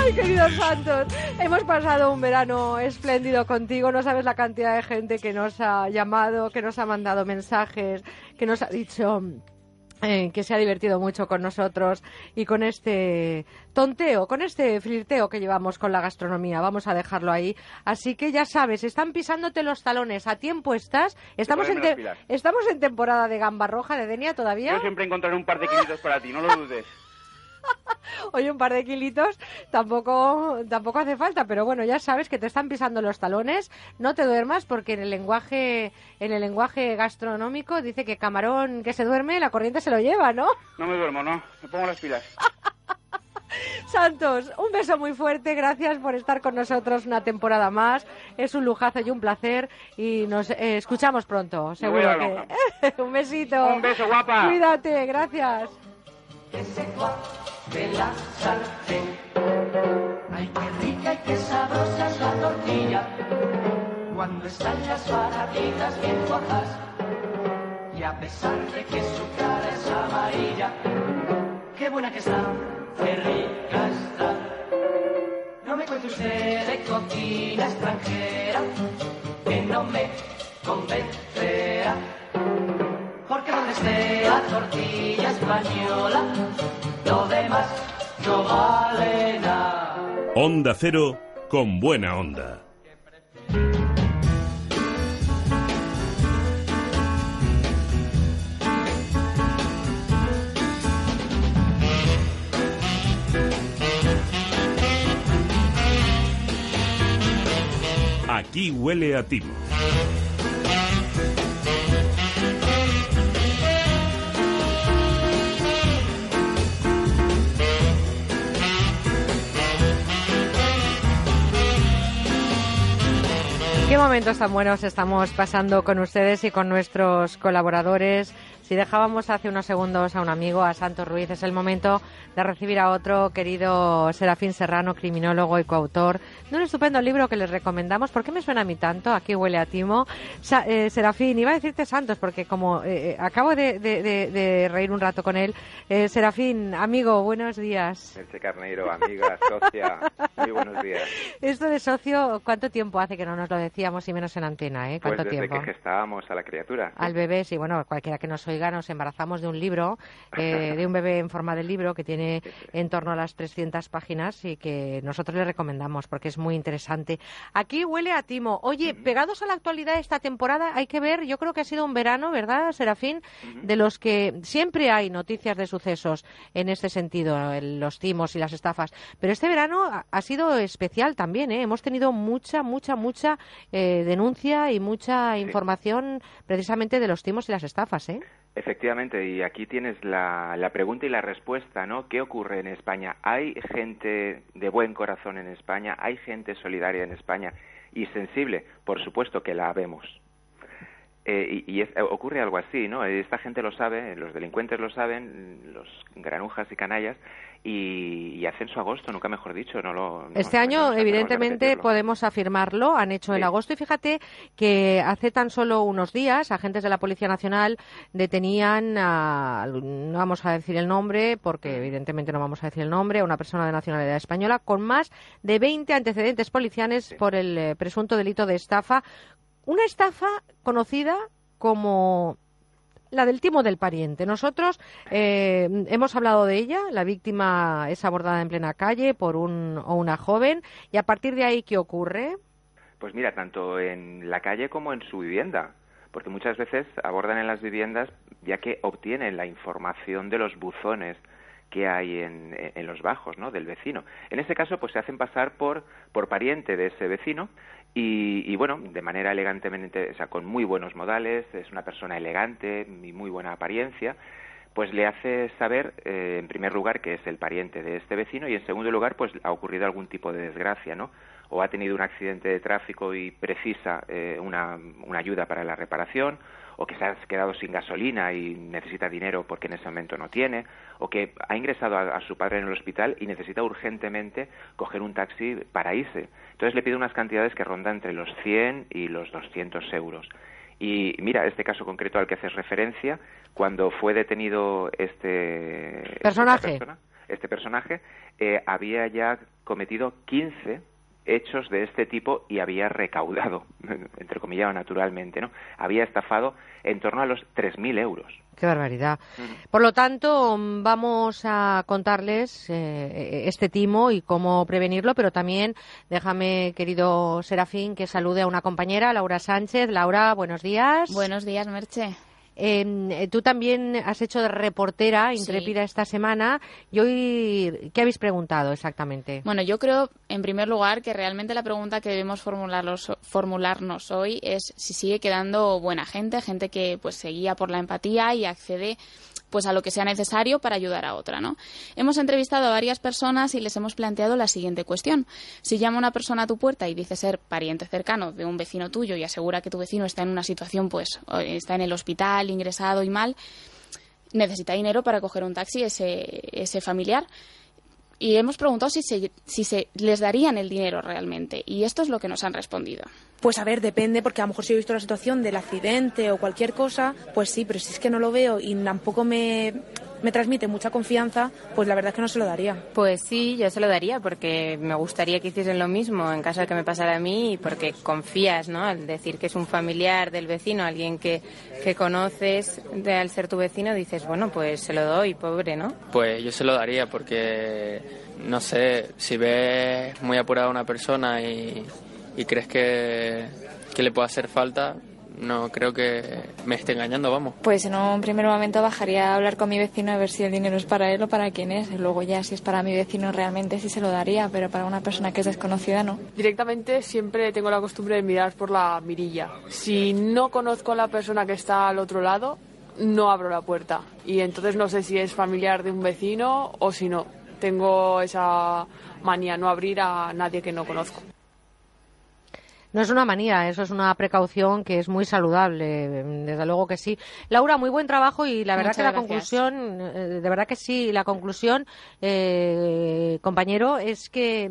Ay, queridos Santos, hemos pasado un verano espléndido contigo. No sabes la cantidad de gente que nos ha llamado, que nos ha mandado mensajes, que nos ha dicho eh, que se ha divertido mucho con nosotros y con este tonteo, con este flirteo que llevamos con la gastronomía. Vamos a dejarlo ahí. Así que ya sabes, están pisándote los talones. ¿A tiempo estás? Estamos, en, te- estamos en temporada de gamba roja de Denia todavía. Yo siempre encontraré un par de kilitos para ti, no lo dudes. Oye, un par de kilitos tampoco, tampoco hace falta, pero bueno, ya sabes que te están pisando los talones. No te duermas porque en el lenguaje, en el lenguaje gastronómico dice que camarón que se duerme, la corriente se lo lleva, ¿no? No me duermo, no. Me pongo las pilas. Santos, un beso muy fuerte, gracias por estar con nosotros una temporada más. Es un lujazo y un placer y nos eh, escuchamos pronto, seguro que. un besito. Un beso, guapa. Cuídate, gracias. De la sartén. Ay, qué rica y qué sabrosa es la tortilla cuando están las baratitas bien cuajas. Y a pesar de que su cara es amarilla, qué buena que está, qué rica está. No me cuente usted de cocina extranjera, que no me convencerá. Porque donde esté la tortilla española, lo demás no. Onda Cero con buena onda. Aquí huele a timo. Qué momentos tan buenos estamos pasando con ustedes y con nuestros colaboradores. Si dejábamos hace unos segundos a un amigo, a Santos Ruiz, es el momento de recibir a otro querido Serafín Serrano, criminólogo y coautor de un estupendo libro que les recomendamos. ¿Por qué me suena a mí tanto? Aquí huele a Timo. Sa- eh, Serafín, iba a decirte Santos porque como eh, eh, acabo de, de- de- de reír un rato con él. Eh, Serafín, amigo, buenos días. Merche Carneiro, amiga, socia, muy buenos días. Esto de socio, ¿cuánto tiempo hace que no nos lo decíamos y menos en antena? ¿eh? Pues ¿Cuánto desde tiempo? que gestábamos a la criatura. al bebé, sí, bueno, cualquiera que nos oiga, nos embarazamos de un libro, eh, de un bebé en forma de libro que tiene en torno a las 300 páginas y que nosotros le recomendamos porque es muy interesante. Aquí huele a timo. Oye, pegados a la actualidad esta temporada, hay que ver, yo creo que ha sido un verano, ¿verdad, Serafín? De los que siempre hay noticias de sucesos en este sentido, en los timos y las estafas. Pero este verano ha- ha sido especial también, ¿eh? Hemos tenido mucha, mucha, mucha eh, denuncia y mucha información precisamente de los timos y las estafas, ¿eh? Efectivamente, y aquí tienes la, la pregunta y la respuesta, ¿no? ¿Qué ocurre en España? ¿Hay gente de buen corazón en España? ¿Hay gente solidaria en España? Y sensible, por supuesto que la vemos. Eh, y y es- ocurre algo así, ¿no? Esta gente lo sabe, los delincuentes lo saben, los granujas y canallas, y, y hacen su agosto, nunca mejor dicho, no lo... no- Este no año, evidentemente, podemos afirmarlo. Han hecho el agosto y fíjate que hace tan solo unos días agentes de la Policía Nacional detenían a, no vamos a decir el nombre, porque evidentemente no vamos a decir el nombre, a una persona de nacionalidad española con más de 20 antecedentes policiales por el eh, presunto delito de estafa. Una estafa conocida como la del timo del pariente. Nosotros eh, hemos hablado de ella. La víctima es abordada en plena calle por un o una joven. Y a partir de ahí, ¿qué ocurre? Pues mira, tanto en la calle como en su vivienda. porque muchas veces abordan en las viviendas ya que obtienen la información de los buzones que hay en, en los bajos, ¿no? Del vecino. En este caso, pues se hacen pasar por, por pariente de ese vecino y, y, bueno, de manera elegantemente, o sea, con muy buenos modales, es una persona elegante y muy buena apariencia, pues le hace saber, eh, en primer lugar, que es el pariente de este vecino y en segundo lugar, pues ha ocurrido algún tipo de desgracia, ¿no? O ha tenido un accidente de tráfico y precisa eh, una, una ayuda para la reparación, o que se ha quedado sin gasolina y necesita dinero porque en ese momento no tiene, o que ha ingresado a, a, su padre en el hospital y necesita urgentemente coger un taxi para irse. Entonces le pide unas cantidades que rondan entre los 100 y los 200 euros. Y mira, este caso concreto al que haces referencia, cuando fue detenido este personaje, persona, este personaje eh, había ya cometido 15 hechos de este tipo y había recaudado, entre comillas, naturalmente, ¿no? Había estafado en torno a los 3.000 euros. Qué barbaridad. Por lo tanto, vamos a contarles eh, este timo y cómo prevenirlo, pero también déjame, querido Serafín, que salude a una compañera, Laura Sánchez. Laura, buenos días. Buenos días, Merche. Eh, tú también has hecho de reportera intrépida sí. esta semana. ¿Y hoy qué habéis preguntado exactamente? Bueno, yo creo, en primer lugar, que realmente la pregunta que debemos formularnos hoy es si sigue quedando buena gente, gente que pues se guía por la empatía y accede pues a lo que sea necesario para ayudar a otra, ¿no? Hemos entrevistado a varias personas y les hemos planteado la siguiente cuestión. Si llama una persona a tu puerta y dice ser pariente cercano de un vecino tuyo y asegura que tu vecino está en una situación, pues, está en el hospital, ingresado y mal, necesita dinero para coger un taxi ese, ese familiar y hemos preguntado si, se, si se les darían el dinero realmente. Y esto es lo que nos han respondido. Pues a ver, depende, porque a lo mejor si he visto la situación del accidente o cualquier cosa, pues sí, pero si es que no lo veo y tampoco me, me transmite mucha confianza, pues la verdad es que no se lo daría. Pues sí, yo se lo daría porque me gustaría que hiciesen lo mismo en caso de que me pasara a mí y porque confías, ¿no? Al decir que es un familiar del vecino, alguien que, que conoces, de, al ser tu vecino, dices, bueno, pues se lo doy, pobre, ¿no? Pues yo se lo daría porque, no sé, si ves muy apurada a una persona y, y crees que, que le puede hacer falta, no creo que me esté engañando, vamos. Pues en un primer momento bajaría a hablar con mi vecino a ver si el dinero es para él o para quién es. Y luego ya si es para mi vecino realmente sí se lo daría, pero para una persona que es desconocida no. Directamente siempre tengo la costumbre de mirar por la mirilla. Si no conozco a la persona que está al otro lado, no abro la puerta. Y entonces no sé si es familiar de un vecino o si no. Tengo esa manía, no abrir a nadie que no conozco. No es una manía, eso es una precaución que es muy saludable, desde luego que sí. Laura, muy buen trabajo y la verdad Muchas que la gracias. conclusión, eh, de verdad que sí, la conclusión, eh, compañero, es que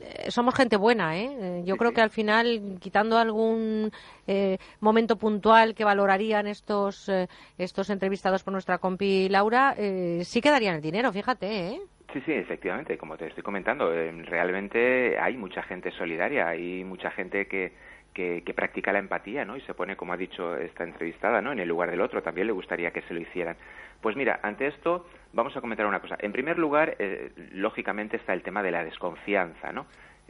eh, somos gente buena, ¿eh? Eh, Yo creo que al final, quitando algún eh, momento puntual que valorarían estos, eh, estos entrevistados por nuestra compi Laura, eh, sí que darían el dinero, fíjate, ¿eh? Sí, sí, efectivamente, como te estoy comentando, eh, realmente hay mucha gente solidaria, hay mucha gente que, que, que, practica la empatía, ¿no? Y se pone, como ha dicho esta entrevistada, ¿no? En el lugar del otro, también le gustaría que se lo hicieran. Pues mira, ante esto vamos a comentar una cosa. En primer lugar, eh, lógicamente está el tema de la desconfianza, ¿no?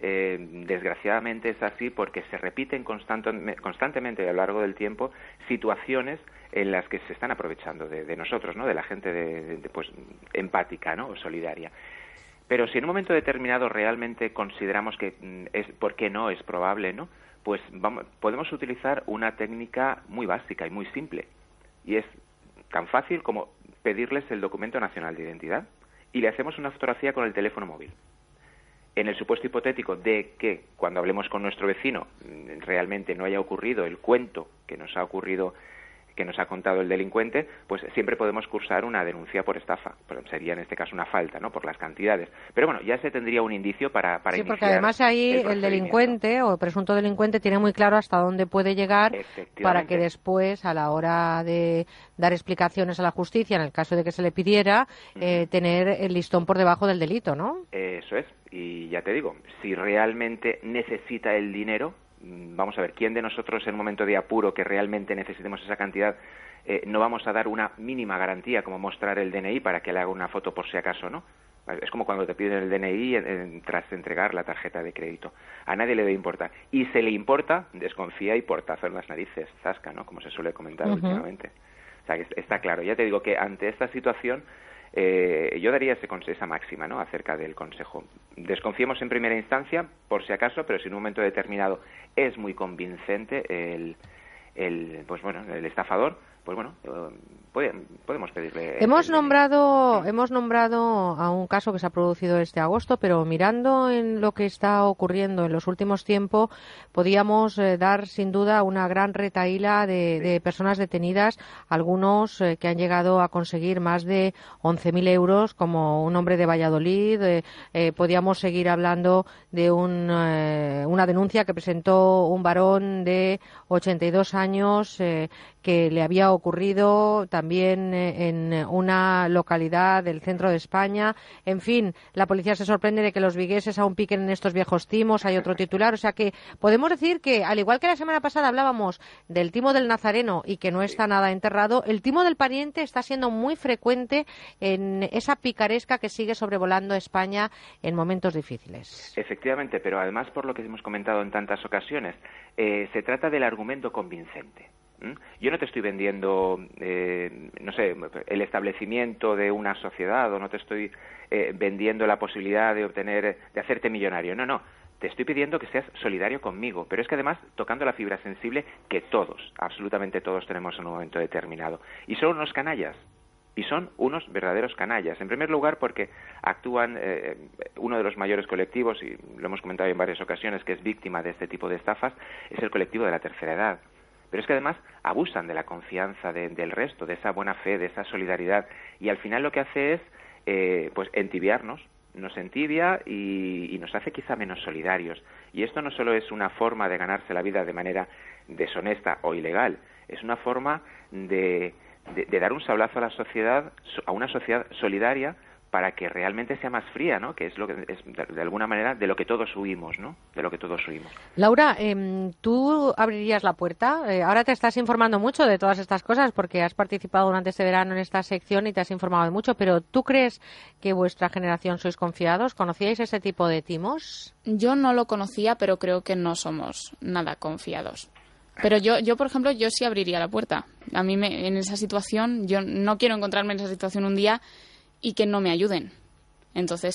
Eh, desgraciadamente es así porque se repiten constantemente, a lo largo del tiempo situaciones en las que se están aprovechando de, nosotros, ¿no? De la gente de, pues empática, ¿no? O solidaria. Pero si en un momento determinado realmente consideramos que mm, es, ¿por qué no? Es probable, ¿no? Pues vamos, podemos utilizar una técnica muy básica y muy simple. Y es tan fácil como pedirles el documento nacional de identidad y le hacemos una fotografía con el teléfono móvil en el supuesto hipotético de que cuando hablemos con nuestro vecino mm, realmente no haya ocurrido el cuento que nos ha ocurrido que nos ha contado el delincuente, pues siempre podemos cursar una denuncia por estafa. Sería en este caso una falta, ¿no? Por las cantidades. Pero bueno, ya se tendría un indicio para, para Sí, porque además ahí el, el, delincuente o el presunto delincuente tiene muy claro hasta dónde puede llegar para que después, a la hora de dar explicaciones a la justicia, en el caso de que se le pidiera, uh -huh. eh, tener el listón por debajo del delito, ¿no? Eso es. Y ya te digo, si realmente necesita el dinero, vamos a ver, ¿quién de nosotros en un momento de apuro que realmente necesitemos esa cantidad eh, no vamos a dar una mínima garantía como mostrar el DNI para que le haga una foto por si acaso, ¿no? Es como cuando te piden el DNI en- en- tras entregar la tarjeta de crédito. A nadie le debe importar. Y se le importa, desconfía y portazo en las narices, zasca, ¿no? Como se suele comentar últimamente. O sea, que está claro. Ya te digo que ante esta situación eh, yo daría ese, esa máxima ¿no? acerca del consejo. Desconfiemos en primera instancia, por si acaso, pero si en un momento determinado es muy convincente el, el pues bueno, el estafador, pues bueno, eh, podemos pedirle. Hemos nombrado, hemos nombrado a un caso que se ha producido este agosto, pero mirando en lo que está ocurriendo en los últimos tiempos, podíamos eh, dar sin duda una gran retaíla de, de personas detenidas, algunos eh, que han llegado a conseguir más de 11.000 euros, como un hombre de Valladolid. eh, podíamos seguir hablando de un, una denuncia que presentó un varón de 82 años que le había ocurrido también eh, en una localidad del centro de España. En fin, la policía se sorprende de que los vigueses aún piquen en estos viejos timos. Hay otro titular. O sea que podemos decir que, al igual que la semana pasada hablábamos del timo del nazareno y que no está nada enterrado, el timo del pariente está siendo muy frecuente en esa picaresca que sigue sobrevolando España en momentos difíciles. Efectivamente, pero además por lo que hemos comentado en tantas ocasiones, eh, se trata del argumento convincente. ¿M? Yo no te estoy vendiendo, eh, no sé, el establecimiento de una sociedad o no te estoy eh, vendiendo la posibilidad de obtener, de hacerte millonario. No, no. Te estoy pidiendo que seas solidario conmigo, pero es que además tocando la fibra sensible que todos, absolutamente todos tenemos en un momento determinado. Y son unos canallas, y son unos verdaderos canallas. En primer lugar, porque actúan eh, uno de los mayores colectivos, y lo hemos comentado en varias ocasiones, que es víctima de este tipo de estafas, es el colectivo de la tercera edad. Pero es que además abusan de la confianza de- del resto, de esa buena fe, de esa solidaridad, y al final lo que hace es, eh, pues, entibiarnos, nos entibia y, nos hace quizá menos solidarios. Y esto no solo es una forma de ganarse la vida de manera deshonesta o ilegal, es una forma de, de- de dar un sablazo a la sociedad, so- a una sociedad solidaria para que realmente sea más fría, ¿no? Que es lo que es de, de alguna manera de lo que todos huimos, ¿no? De lo que todos huimos. Laura, em, ¿tú abrirías la puerta? Eh, ahora te estás informando mucho de todas estas cosas porque has participado durante este verano en esta sección y te has informado de mucho, pero ¿tú crees que vuestra generación sois confiados? ¿Conocíais ese tipo de timos? Yo no lo conocía, pero creo que no somos nada confiados. Pero yo, yo, por ejemplo, yo sí abriría la puerta. A mí me, en esa situación, yo no quiero encontrarme en esa situación un día y que no me ayuden. Entonces,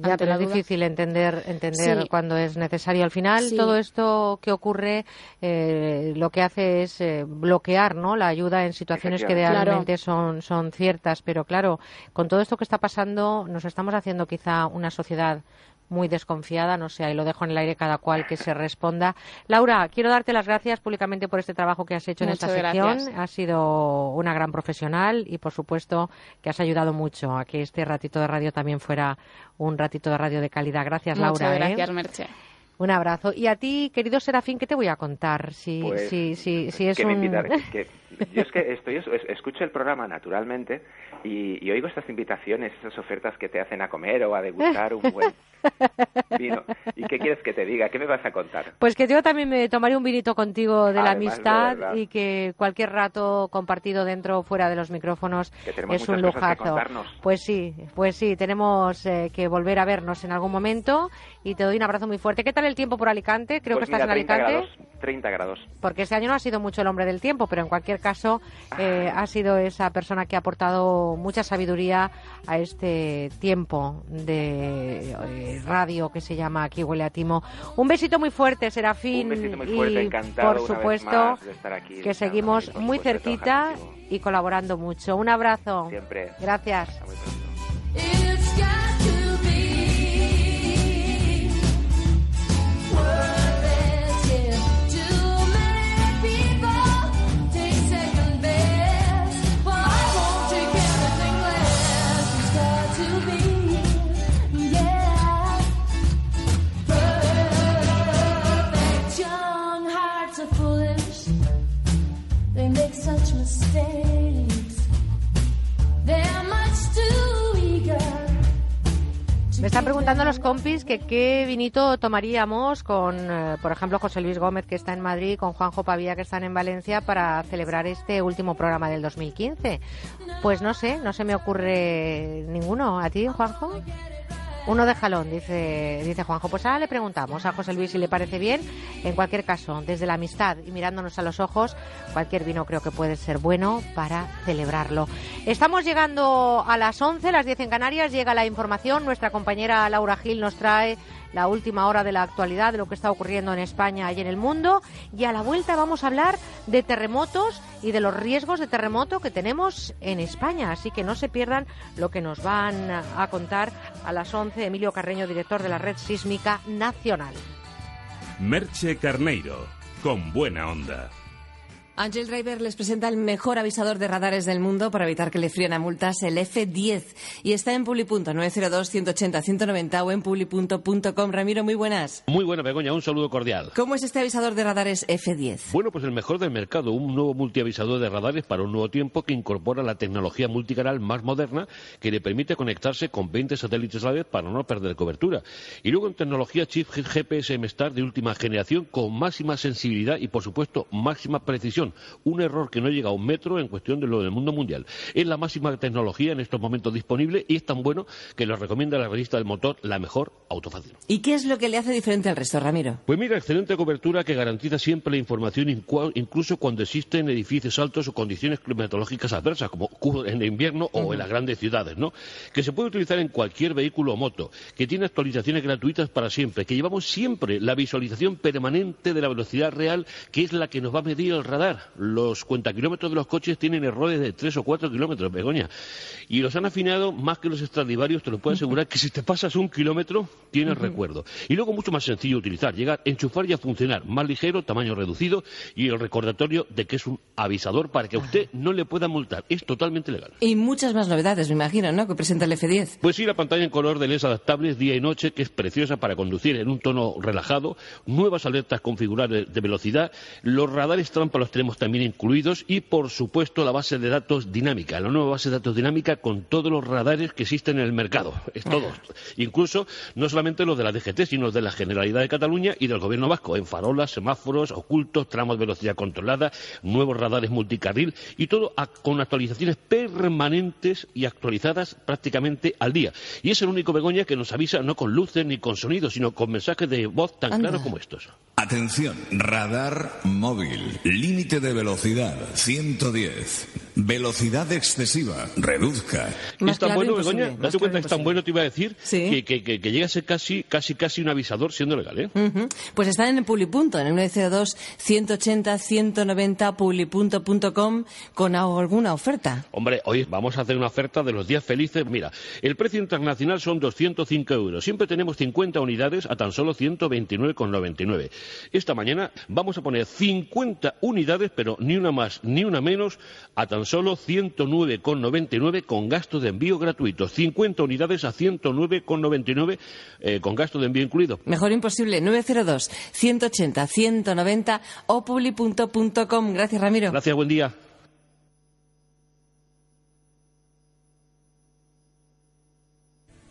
Ya, pero es difícil entender, entender Sí. cuando es necesario. Al final, Sí. todo esto que ocurre eh, lo que hace es eh, bloquear ¿no? la ayuda en situaciones que realmente son, son ciertas. Pero claro, con todo esto que está pasando, nos estamos haciendo quizá una sociedad muy desconfiada, no sé, ahí lo dejo en el aire cada cual que se responda. Laura, quiero darte las gracias públicamente por este trabajo que has hecho en esta Muchas sección. gracias. Has sido una gran profesional y, por supuesto, que has ayudado mucho a que este ratito de radio también fuera un ratito de radio de calidad. Gracias, Muchas Laura. ¿eh? gracias, Merche. Un abrazo. Y a ti, querido Serafín, ¿qué te voy a contar? Si, Pues, si, si, si es que me invitar- que- yo es que estoy, es- escucho el programa naturalmente y, y oigo estas invitaciones, esas ofertas que te hacen a comer o a degustar un buen vino. ¿Y qué quieres que te diga? ¿Qué me vas a contar? Pues que yo también me tomaré un vinito contigo de la Además, de amistad verdad. y que cualquier rato compartido dentro o fuera de los micrófonos es un lujazo. Pues sí, pues sí, tenemos eh, que volver a vernos en algún momento y te doy un abrazo muy fuerte. ¿Qué tal el tiempo por Alicante? Creo Pues que estás mira, en 30 Alicante. grados, 30 grados. Porque este año no ha sido mucho el hombre del tiempo, pero en cualquier caso eh, ha sido esa persona que ha aportado mucha sabiduría a este tiempo de eh, radio que se llama Aquí huele a timo. Un besito muy fuerte, Serafín. Un besito muy fuerte, y encantado por una vez supuesto más de estar aquí, que seguimos muy supuesto cerquita y colaborando mucho. Un abrazo. Siempre. Gracias. It's got to be Eager. están preguntando los compis que qué vinito tomaríamos con, eh, por ejemplo, José Luis Gómez, que está en Madrid, con Juanjo Pavía, que están en Valencia, para celebrar este último programa del 2015. Pues no sé, no se me ocurre ninguno. ¿A ti, Juanjo? Uno de jalón, dice, dice Juanjo. Pues ahora le preguntamos a José Luis si le parece bien. En cualquier caso, desde la amistad y mirándonos a los ojos, cualquier vino creo que puede ser bueno para celebrarlo. Estamos llegando a las 11, las 10 en Canarias, llega la información. Nuestra compañera Laura Gil nos trae la última hora de la actualidad, de lo que está ocurriendo en España y en el mundo. Y a la vuelta vamos a hablar de terremotos y de los riesgos de terremoto que tenemos en España. Así que no se pierdan lo que nos van a contar a las 11 Emilio Carreño, director de la Red Sísmica Nacional. Merche Carneiro, con buena onda. Angel Driver les presenta el mejor avisador de radares del mundo para evitar que le fríen a multas, el F10. Y está en Publi.902 180 190 o en publi.com. Ramiro, muy buenas. Muy buena, Begoña, un saludo cordial. ¿Cómo es este avisador de radares F10? Bueno, pues el mejor del mercado, un nuevo multiavisador de radares para un nuevo tiempo que incorpora la tecnología multicanal más moderna que le permite conectarse con 20 satélites a la vez para no perder cobertura. Y luego en tecnología chip GPS M-Star de última generación con máxima sensibilidad y, por supuesto, máxima precisión. Un error que no llega a un metro en cuestión de lo del mundo mundial. Es la máxima tecnología en estos momentos disponible y es tan bueno que lo recomienda la revista del motor La Mejor Autofácil. ¿Y qué es lo que le hace diferente al resto, Ramiro? Pues mira, excelente cobertura que garantiza siempre la información incluso cuando existen edificios altos o condiciones climatológicas adversas, como en invierno o en las grandes ciudades, ¿no? Que se puede utilizar en cualquier vehículo o moto, que tiene actualizaciones gratuitas para siempre, que llevamos siempre la visualización permanente de la velocidad real, que es la que nos va a medir el radar. Los cuentakilómetros de los coches tienen errores de 3 o 4 kilómetros, Begoña. Y los han afinado más que los Stradivarius, te lo puedo asegurar, que si te pasas un kilómetro, tienes recuerdo. Y luego mucho más sencillo de utilizar, llegar, enchufar y a funcionar. Más ligero, tamaño reducido y el recordatorio de que es un avisador para que a usted no le pueda multar. Es totalmente legal. Y muchas más novedades, me imagino, ¿no? Que presenta el F10. Pues sí, la pantalla en color de LEDs adaptables día y noche, que es preciosa para conducir en un tono relajado, nuevas alertas configurables de velocidad, los radares trampa los tenemos también incluidos y, por supuesto, la base de datos dinámica, la nueva base de datos dinámica con todos los radares que existen en el mercado, es todo. Incluso no solamente los de la DGT, sino los de la Generalidad de Cataluña y del Gobierno Vasco, en farolas, semáforos, ocultos, tramos de velocidad controlada, nuevos radares multicarril y todo a- con actualizaciones permanentes y actualizadas prácticamente al día. Y es el único Begoña que nos avisa no con luces ni con sonidos, sino con mensajes de voz tan claros como estos. Atención, radar móvil. Límite de velocidad 110. Velocidad excesiva. Reduzca. es tan bueno, Begoña, date cuenta que es tan bueno, te iba a decir, que, que- que- que llega a ser casi, casi, casi un avisador siendo legal, ¿eh? Pues están en el Publipunto, en el 902 180 190 publipunto.com con alguna oferta. Hombre, hoy vamos a hacer una oferta de los días felices. Mira, el precio internacional son 205 euros. Siempre tenemos 50 unidades a tan solo 129,99. Esta mañana vamos a poner 50 unidades, pero ni una más ni una menos, a tan solo 109,99 con gasto de envío gratuito. 50 unidades a 109,99 eh, con gasto de envío incluido. Mejor imposible, 902 180 190 o publipunto.com. Gracias, Ramiro. Gracias, buen día.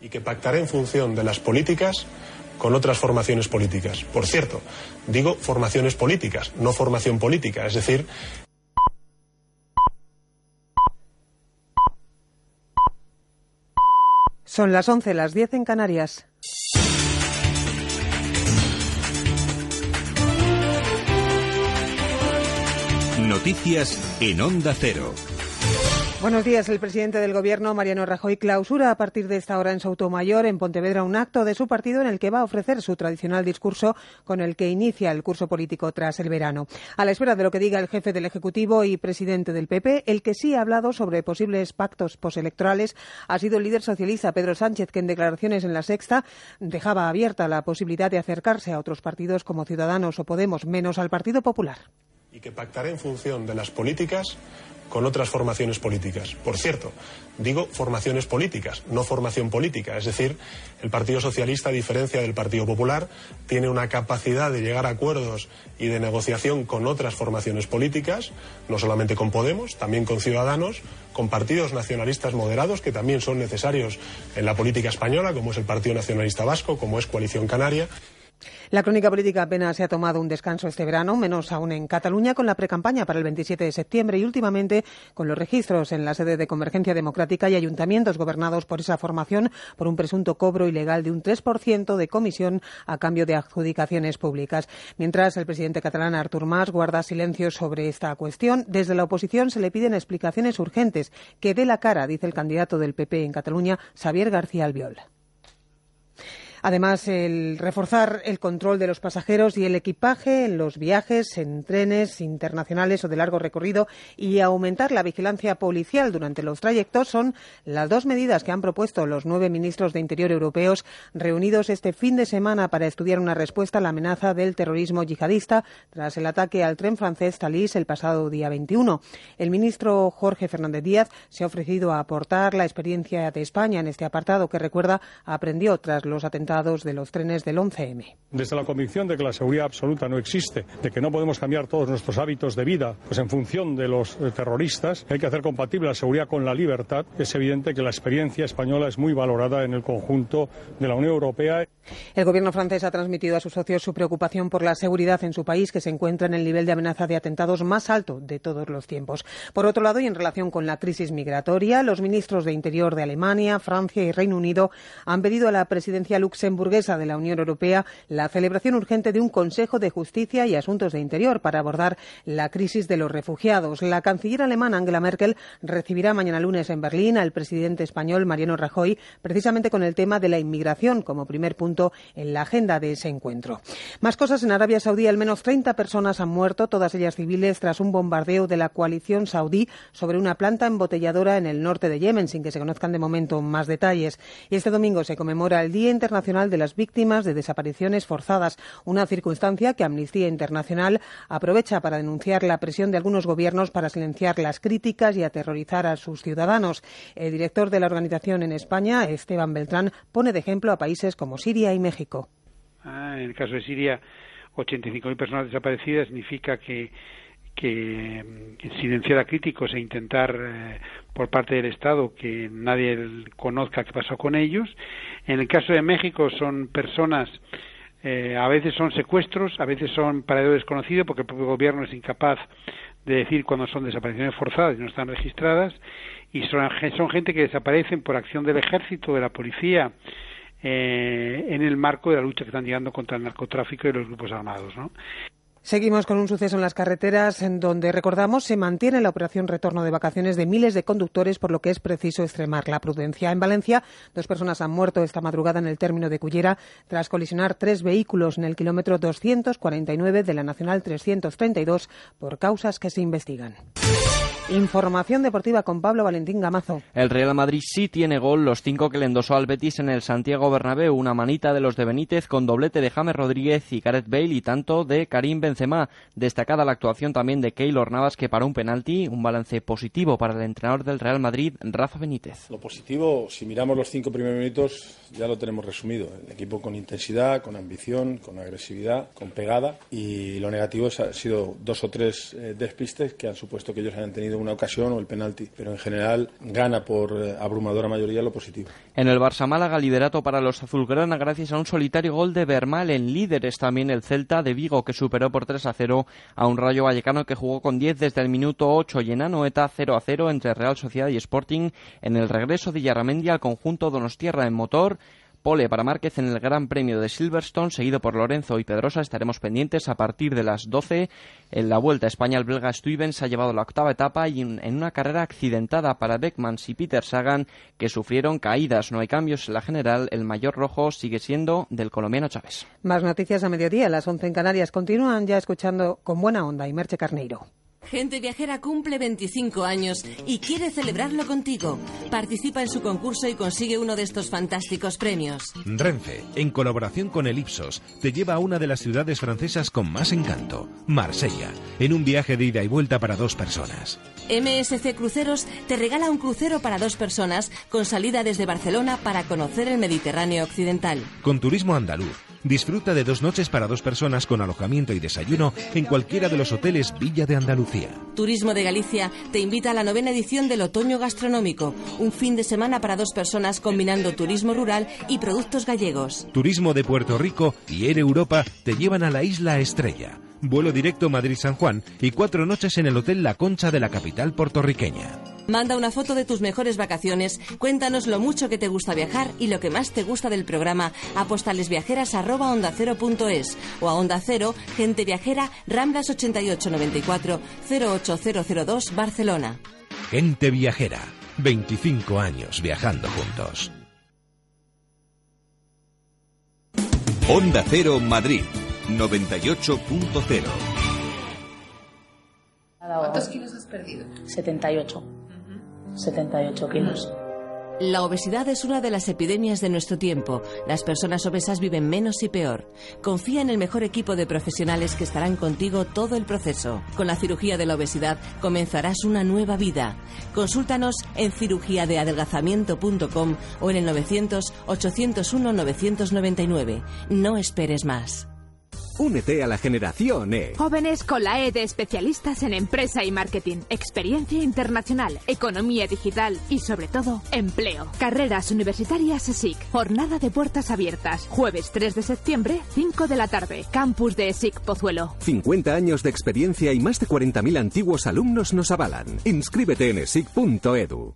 y que pactará en función de las políticas con otras formaciones políticas. Por cierto, digo formaciones políticas, no formación política, es decir, Son las 11, las 10 en Canarias. Noticias en Onda Cero. Buenos días. El presidente del Gobierno, Mariano Rajoy, clausura a partir de esta hora en Soutomayor, en Pontevedra, un acto de su partido en el que va a ofrecer su tradicional discurso con el que inicia el curso político tras el verano. A la espera de lo que diga el jefe del Ejecutivo y presidente del PP, el que sí ha hablado sobre posibles pactos postelectorales ha sido el líder socialista Pedro Sánchez, que en declaraciones en la Sexta dejaba abierta la posibilidad de acercarse a otros partidos como Ciudadanos o Podemos, menos al Partido Popular. y que pactará en función de las políticas con otras formaciones políticas. Por cierto, digo formaciones políticas, no formación política. Es decir, el Partido Socialista, a diferencia del Partido Popular, tiene una capacidad de llegar a acuerdos y de negociación con otras formaciones políticas, no solamente con Podemos, también con Ciudadanos, con partidos nacionalistas moderados que también son necesarios en la política española, como es el Partido Nacionalista Vasco, como es Coalición Canaria. La crónica política apenas se ha tomado un descanso este verano, menos aún en Cataluña, con la precampaña para el 27 de septiembre y últimamente con los registros en la sede de Convergencia Democrática y ayuntamientos gobernados por esa formación por un presunto cobro ilegal de un 3% de comisión a cambio de adjudicaciones públicas. Mientras el presidente catalán Artur Mas guarda silencio sobre esta cuestión, desde la oposición se le piden explicaciones urgentes que dé la cara, dice el candidato del PP en Cataluña, Xavier García Albiol. Además, el reforzar el control de los pasajeros y el equipaje en los viajes en trenes internacionales o de largo recorrido y aumentar la vigilancia policial durante los trayectos son las dos medidas que han propuesto los nueve ministros de Interior europeos reunidos este fin de semana para estudiar una respuesta a la amenaza del terrorismo yihadista tras el ataque al tren francés Thalys el pasado día 21. El ministro Jorge Fernández Díaz se ha ofrecido a aportar la experiencia de España en este apartado que recuerda aprendió tras los atentados de los trenes del 11M. Desde la convicción de que la seguridad absoluta no existe, de que no podemos cambiar todos nuestros hábitos de vida pues en función de los eh, terroristas, hay que hacer compatible la seguridad con la libertad. Es evidente que la experiencia española es muy valorada en el conjunto de la Unión Europea. El gobierno francés ha transmitido a sus socios su preocupación por la seguridad en su país, que se encuentra en el nivel de amenaza de atentados más alto de todos los tiempos. Por otro lado, y en relación con la crisis migratoria, los ministros de Interior de Alemania, Francia y Reino Unido han pedido a la presidencia luxemburguesa luxemburguesa de la Unión Europea la celebración urgente de un Consejo de Justicia y Asuntos de Interior para abordar la crisis de los refugiados. La canciller alemana Angela Merkel recibirá mañana lunes en Berlín al presidente español Mariano Rajoy precisamente con el tema de la inmigración como primer punto en la agenda de ese encuentro. Más cosas en Arabia Saudí. Al menos 30 personas han muerto, todas ellas civiles, tras un bombardeo de la coalición saudí sobre una planta embotelladora en el norte de Yemen, sin que se conozcan de momento más detalles. Y este domingo se conmemora el Día Internacional de las Víctimas de Desapariciones Forzadas, una circunstancia que Amnistía Internacional aprovecha para denunciar la presión de algunos gobiernos para silenciar las críticas y aterrorizar a sus ciudadanos. El director de la organización en España, Esteban Beltrán, pone de ejemplo a países como Siria y México. Ah, en el caso de Siria, 85.000 personas desaparecidas significa que que silenciar a críticos e intentar eh, por parte del Estado que nadie conozca qué pasó con ellos. En el caso de México son personas, eh, a veces son secuestros, a veces son paradero desconocido porque el propio gobierno es incapaz de decir cuándo son desapariciones forzadas y no están registradas y son, son gente que desaparecen por acción del ejército, de la policía, eh, en el marco de la lucha que están llevando contra el narcotráfico y los grupos armados. ¿no? Seguimos con un suceso en las carreteras en donde, recordamos, se mantiene la operación retorno de vacaciones de miles de conductores, por lo que es preciso extremar la prudencia. En Valencia, dos personas han muerto esta madrugada en el término de Cullera tras colisionar tres vehículos en el kilómetro 249 de la Nacional 332 por causas que se investigan. Información deportiva con Pablo Valentín Gamazo. El Real Madrid sí tiene gol, los cinco que le endosó al Betis en el Santiago Bernabéu, una manita de los de Benítez con doblete de James Rodríguez y Gareth Bale y tanto de Karim Benzema. Destacada la actuación también de Keylor Navas que para un penalti, un balance positivo para el entrenador del Real Madrid, Rafa Benítez. Lo positivo, si miramos los cinco primeros minutos, ya lo tenemos resumido. El equipo con intensidad, con ambición, con agresividad, con pegada y lo negativo ha sido dos o tres eh, despistes que han supuesto que ellos hayan tenido una ocasión o el penalti, pero en general gana por eh, abrumadora mayoría lo positivo. En el Barça Málaga, liderato para los azulgrana gracias a un solitario gol de Bermal. En líderes también el Celta de Vigo, que superó por 3 a 0 a un Rayo Vallecano que jugó con 10 desde el minuto 8 y en Anoeta 0 a 0 entre Real Sociedad y Sporting en el regreso de Yarramendi al conjunto Donostierra en motor. Pole para Márquez en el Gran Premio de Silverstone, seguido por Lorenzo y Pedrosa. Estaremos pendientes a partir de las 12. En la Vuelta a España, el belga Stuyvens ha llevado la octava etapa y en una carrera accidentada para Beckmans y Peter Sagan, que sufrieron caídas. No hay cambios en la general. El mayor rojo sigue siendo del colombiano Chávez. Más noticias a mediodía. Las 11 en Canarias continúan ya escuchando con buena onda y Merche Carneiro. Gente Viajera cumple 25 años y quiere celebrarlo contigo. Participa en su concurso y consigue uno de estos fantásticos premios. Renfe, en colaboración con el Ipsos, te lleva a una de las ciudades francesas con más encanto, Marsella, en un viaje de ida y vuelta para dos personas. MSC Cruceros te regala un crucero para dos personas con salida desde Barcelona para conocer el Mediterráneo Occidental. Con turismo andaluz, disfruta de dos noches para dos personas con alojamiento y desayuno en cualquiera de los hoteles Villa de Andalucía. Turismo de Galicia te invita a la novena edición del Otoño Gastronómico, un fin de semana para dos personas combinando turismo rural y productos gallegos. Turismo de Puerto Rico y Air Europa te llevan a la isla Estrella. Vuelo directo Madrid-San Juan y cuatro noches en el Hotel La Concha de la capital puertorriqueña. Manda una foto de tus mejores vacaciones, cuéntanos lo mucho que te gusta viajar y lo que más te gusta del programa a postalesviajeras@ondacero.es o a Onda Cero, Gente Viajera, Ramblas 8894 08002 Barcelona. Gente viajera. 25 años viajando juntos. Onda Cero Madrid 98.0. ¿Cuántos kilos has perdido? 78. 78 kilos. La obesidad es una de las epidemias de nuestro tiempo. Las personas obesas viven menos y peor. Confía en el mejor equipo de profesionales que estarán contigo todo el proceso. Con la cirugía de la obesidad comenzarás una nueva vida. Consúltanos en cirugiadeadelgazamiento.com o en el 900 801 999. No esperes más. Únete a la generación E. Jóvenes con la E de especialistas en empresa y marketing, experiencia internacional, economía digital y sobre todo empleo. Carreras universitarias SIC. Jornada de puertas abiertas. Jueves 3 de septiembre, 5 de la tarde. Campus de SIC Pozuelo. 50 años de experiencia y más de 40.000 antiguos alumnos nos avalan. Inscríbete en esic.edu.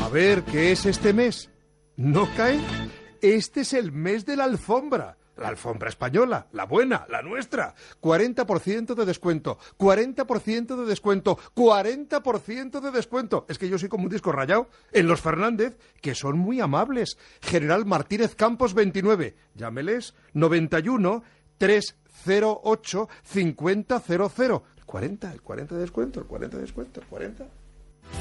A ver, ¿qué es este mes? ¿No cae? Este es el mes de la alfombra. La alfombra española, la buena, la nuestra. 40% de descuento, 40% de descuento, 40% de descuento. Es que yo soy como un disco rayado. En los Fernández, que son muy amables. General Martínez Campos 29. Llámeles 91 308 5000. El 40, el 40 de descuento, el 40 de descuento, el 40.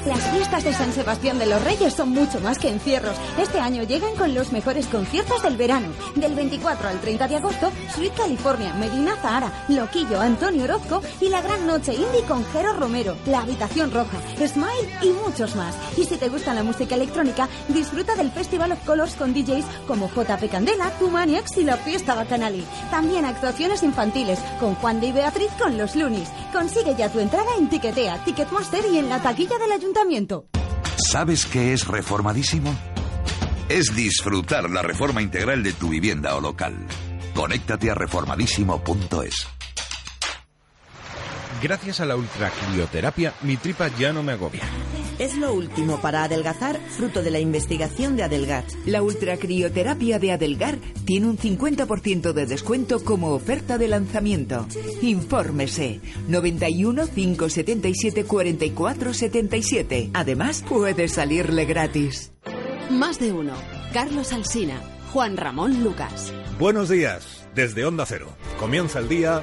Las fiestas de San Sebastián de los Reyes son mucho más que encierros. Este año llegan con los mejores conciertos del verano. Del 24 al 30 de agosto, Sweet California, Medina Zahara, Loquillo, Antonio Orozco y la gran noche indie con Jero Romero, La Habitación Roja, Smile y muchos más. Y si te gusta la música electrónica, disfruta del Festival of Colors con DJs como JP Candela, Tumaniax y la Fiesta Bacanali. También actuaciones infantiles con Juan de y Beatriz con los Lunis. Consigue ya tu entrada en Tiquetea, Ticketmaster y en la taquilla del ayuntamiento. ¿Sabes qué es reformadísimo? Es disfrutar la reforma integral de tu vivienda o local. Conéctate a reformadísimo.es. Gracias a la ultracrioterapia, mi tripa ya no me agobia. Es lo último para adelgazar, fruto de la investigación de Adelgar. La ultracrioterapia de Adelgar tiene un 50% de descuento como oferta de lanzamiento. Infórmese 91 577 44 77. Además, puede salirle gratis. Más de uno. Carlos Alsina. Juan Ramón Lucas. Buenos días, desde Onda Cero. Comienza el día.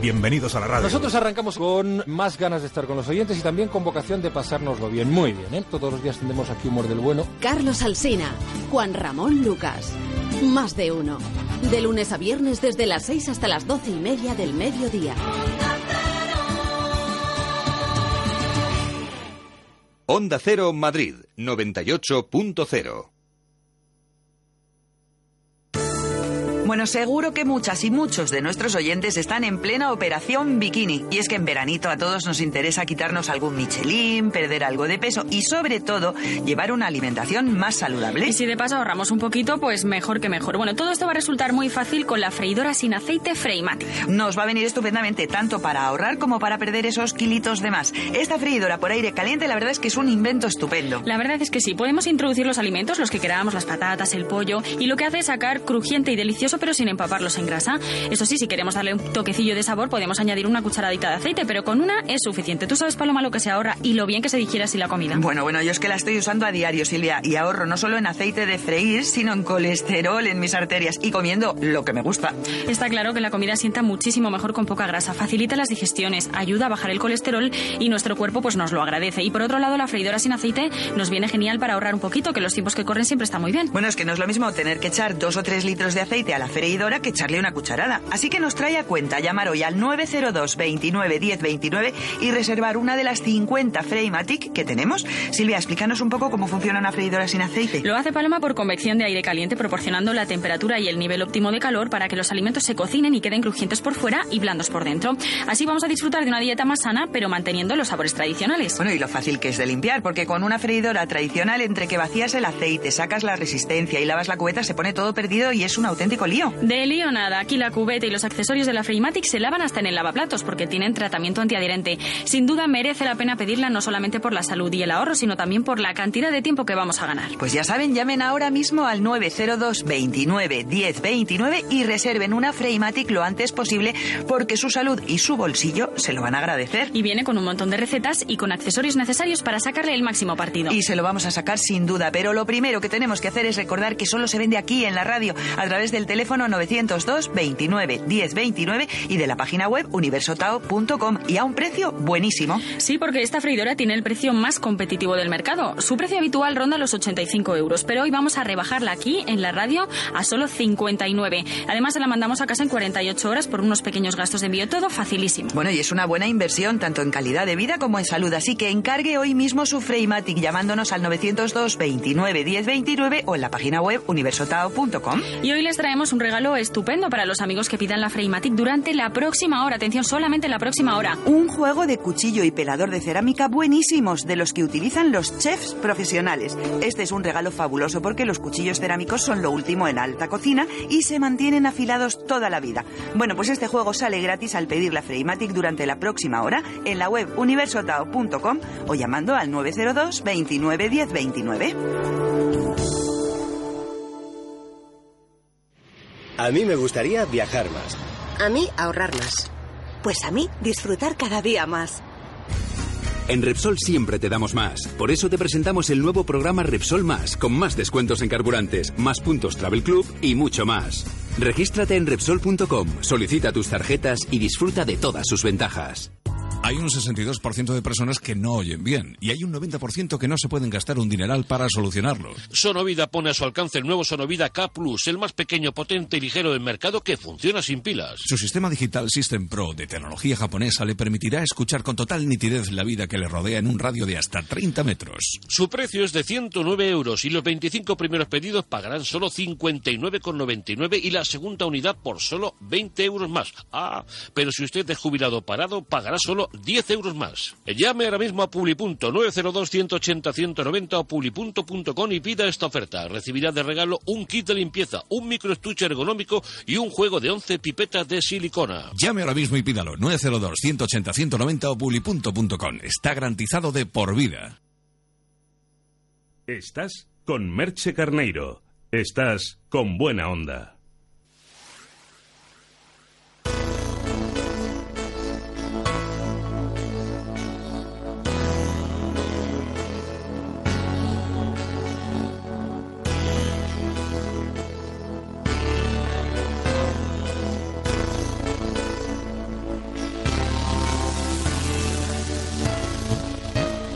Bienvenidos a la radio. Nosotros arrancamos con más ganas de estar con los oyentes y también con vocación de pasárnoslo bien. Muy bien, ¿eh? Todos los días tendremos aquí humor del bueno. Carlos Alsina. Juan Ramón Lucas. Más de uno. De lunes a viernes desde las 6 hasta las doce y media del mediodía. Onda Cero Madrid 98.0. Bueno, seguro que muchas y muchos de nuestros oyentes están en plena operación bikini. Y es que en veranito a todos nos interesa quitarnos algún Michelin, perder algo de peso y sobre todo llevar una alimentación más saludable. Y si de paso ahorramos un poquito, pues mejor que mejor. Bueno, todo esto va a resultar muy fácil con la freidora sin aceite Freimati. Nos va a venir estupendamente tanto para ahorrar como para perder esos kilitos de más. Esta freidora por aire caliente la verdad es que es un invento estupendo. La verdad es que sí, podemos introducir los alimentos, los que queramos, las patatas, el pollo, y lo que hace es sacar crujiente y delicioso queso, pero sin empaparlos en grasa. Eso sí, si queremos darle un toquecillo de sabor, podemos añadir una cucharadita de aceite, pero con una es suficiente. Tú sabes, Paloma, lo que se ahorra y lo bien que se digiere así la comida. Bueno, bueno, yo es que la estoy usando a diario, Silvia, y ahorro no solo en aceite de freír, sino en colesterol en mis arterias y comiendo lo que me gusta. Está claro que la comida sienta muchísimo mejor con poca grasa, facilita las digestiones, ayuda a bajar el colesterol y nuestro cuerpo pues nos lo agradece. Y por otro lado, la freidora sin aceite nos viene genial para ahorrar un poquito, que los tiempos que corren siempre está muy bien. Bueno, es que no es lo mismo tener que echar dos o tres litros de aceite a la freidora que echarle una cucharada. Así que nos trae a cuenta llamar hoy al 902 29 10 29 y reservar una de las 50 Freimatic que tenemos. Silvia, explícanos un poco cómo funciona una freidora sin aceite. Lo hace Paloma por convección de aire caliente, proporcionando la temperatura y el nivel óptimo de calor para que los alimentos se cocinen y queden crujientes por fuera y blandos por dentro. Así vamos a disfrutar de una dieta más sana, pero manteniendo los sabores tradicionales. Bueno, y lo fácil que es de limpiar, porque con una freidora tradicional, entre que vacías el aceite, sacas la resistencia y lavas la cubeta, se pone todo perdido y es un auténtico lío. De lío nada. Aquí la cubeta y los accesorios de la Freimatic se lavan hasta en el lavaplatos porque tienen tratamiento antiadherente. Sin duda merece la pena pedirla no solamente por la salud y el ahorro, sino también por la cantidad de tiempo que vamos a ganar. Pues ya saben, llamen ahora mismo al 902 29 10 29 y reserven una Freimatic lo antes posible porque su salud y su bolsillo se lo van a agradecer. Y viene con un montón de recetas y con accesorios necesarios para sacarle el máximo partido. Y se lo vamos a sacar sin duda, pero lo primero que tenemos que hacer es recordar que solo se vende aquí en la radio a través del teléfono 902 29 10 29 y de la página web universotao.com y a un precio buenísimo. Sí, porque esta freidora tiene el precio más competitivo del mercado. Su precio habitual ronda los 85 euros, pero hoy vamos a rebajarla aquí en la radio a solo 59. Además, se la mandamos a casa en 48 horas por unos pequeños gastos de envío, todo facilísimo. Bueno, y es una buena inversión tanto en calidad de vida como en salud, así que encargue hoy mismo su Freimatic llamándonos al 902 29 10 29 o en la página web universotao.com. Y hoy les traemos un regalo estupendo para los amigos que pidan la Freimatic durante la próxima hora. Atención, solamente la próxima hora. Un juego de cuchillo y pelador de cerámica buenísimos, de los que utilizan los chefs profesionales. Este es un regalo fabuloso porque los cuchillos cerámicos son lo último en alta cocina y se mantienen afilados toda la vida. Bueno, pues este juego sale gratis al pedir la Freimatic durante la próxima hora en la web universotao.com o llamando al 902 29 10 29. A mí me gustaría viajar más. A mí ahorrar más. Pues a mí disfrutar cada día más. En Repsol siempre te damos más. Por eso te presentamos el nuevo programa Repsol Más, con más descuentos en carburantes, más puntos Travel Club y mucho más. Regístrate en Repsol.com, solicita tus tarjetas y disfruta de todas sus ventajas. Hay un 62% de personas que no oyen bien y hay un 90% que no se pueden gastar un dineral para solucionarlo. Sonovida pone a su alcance el nuevo Sonovida K Plus, el más pequeño, potente y ligero del mercado que funciona sin pilas. Su sistema digital System Pro de tecnología japonesa le permitirá escuchar con total nitidez la vida que le rodea en un radio de hasta 30 metros. Su precio es de 109 euros y los 25 primeros pedidos pagarán solo 59,99 y la segunda unidad por solo 20 euros más. Ah, pero si usted es jubilado parado, pagará solo 10 euros más. Llame ahora mismo a Publipunto 902 180 190 o publipunto.com y pida esta oferta. Recibirá de regalo un kit de limpieza, un microestuche ergonómico y un juego de 11 pipetas de silicona. Llame ahora mismo y pídalo 902 180 190 o publipunto.com. Está garantizado de por vida. Estás con Merche Carneiro. Estás con buena onda.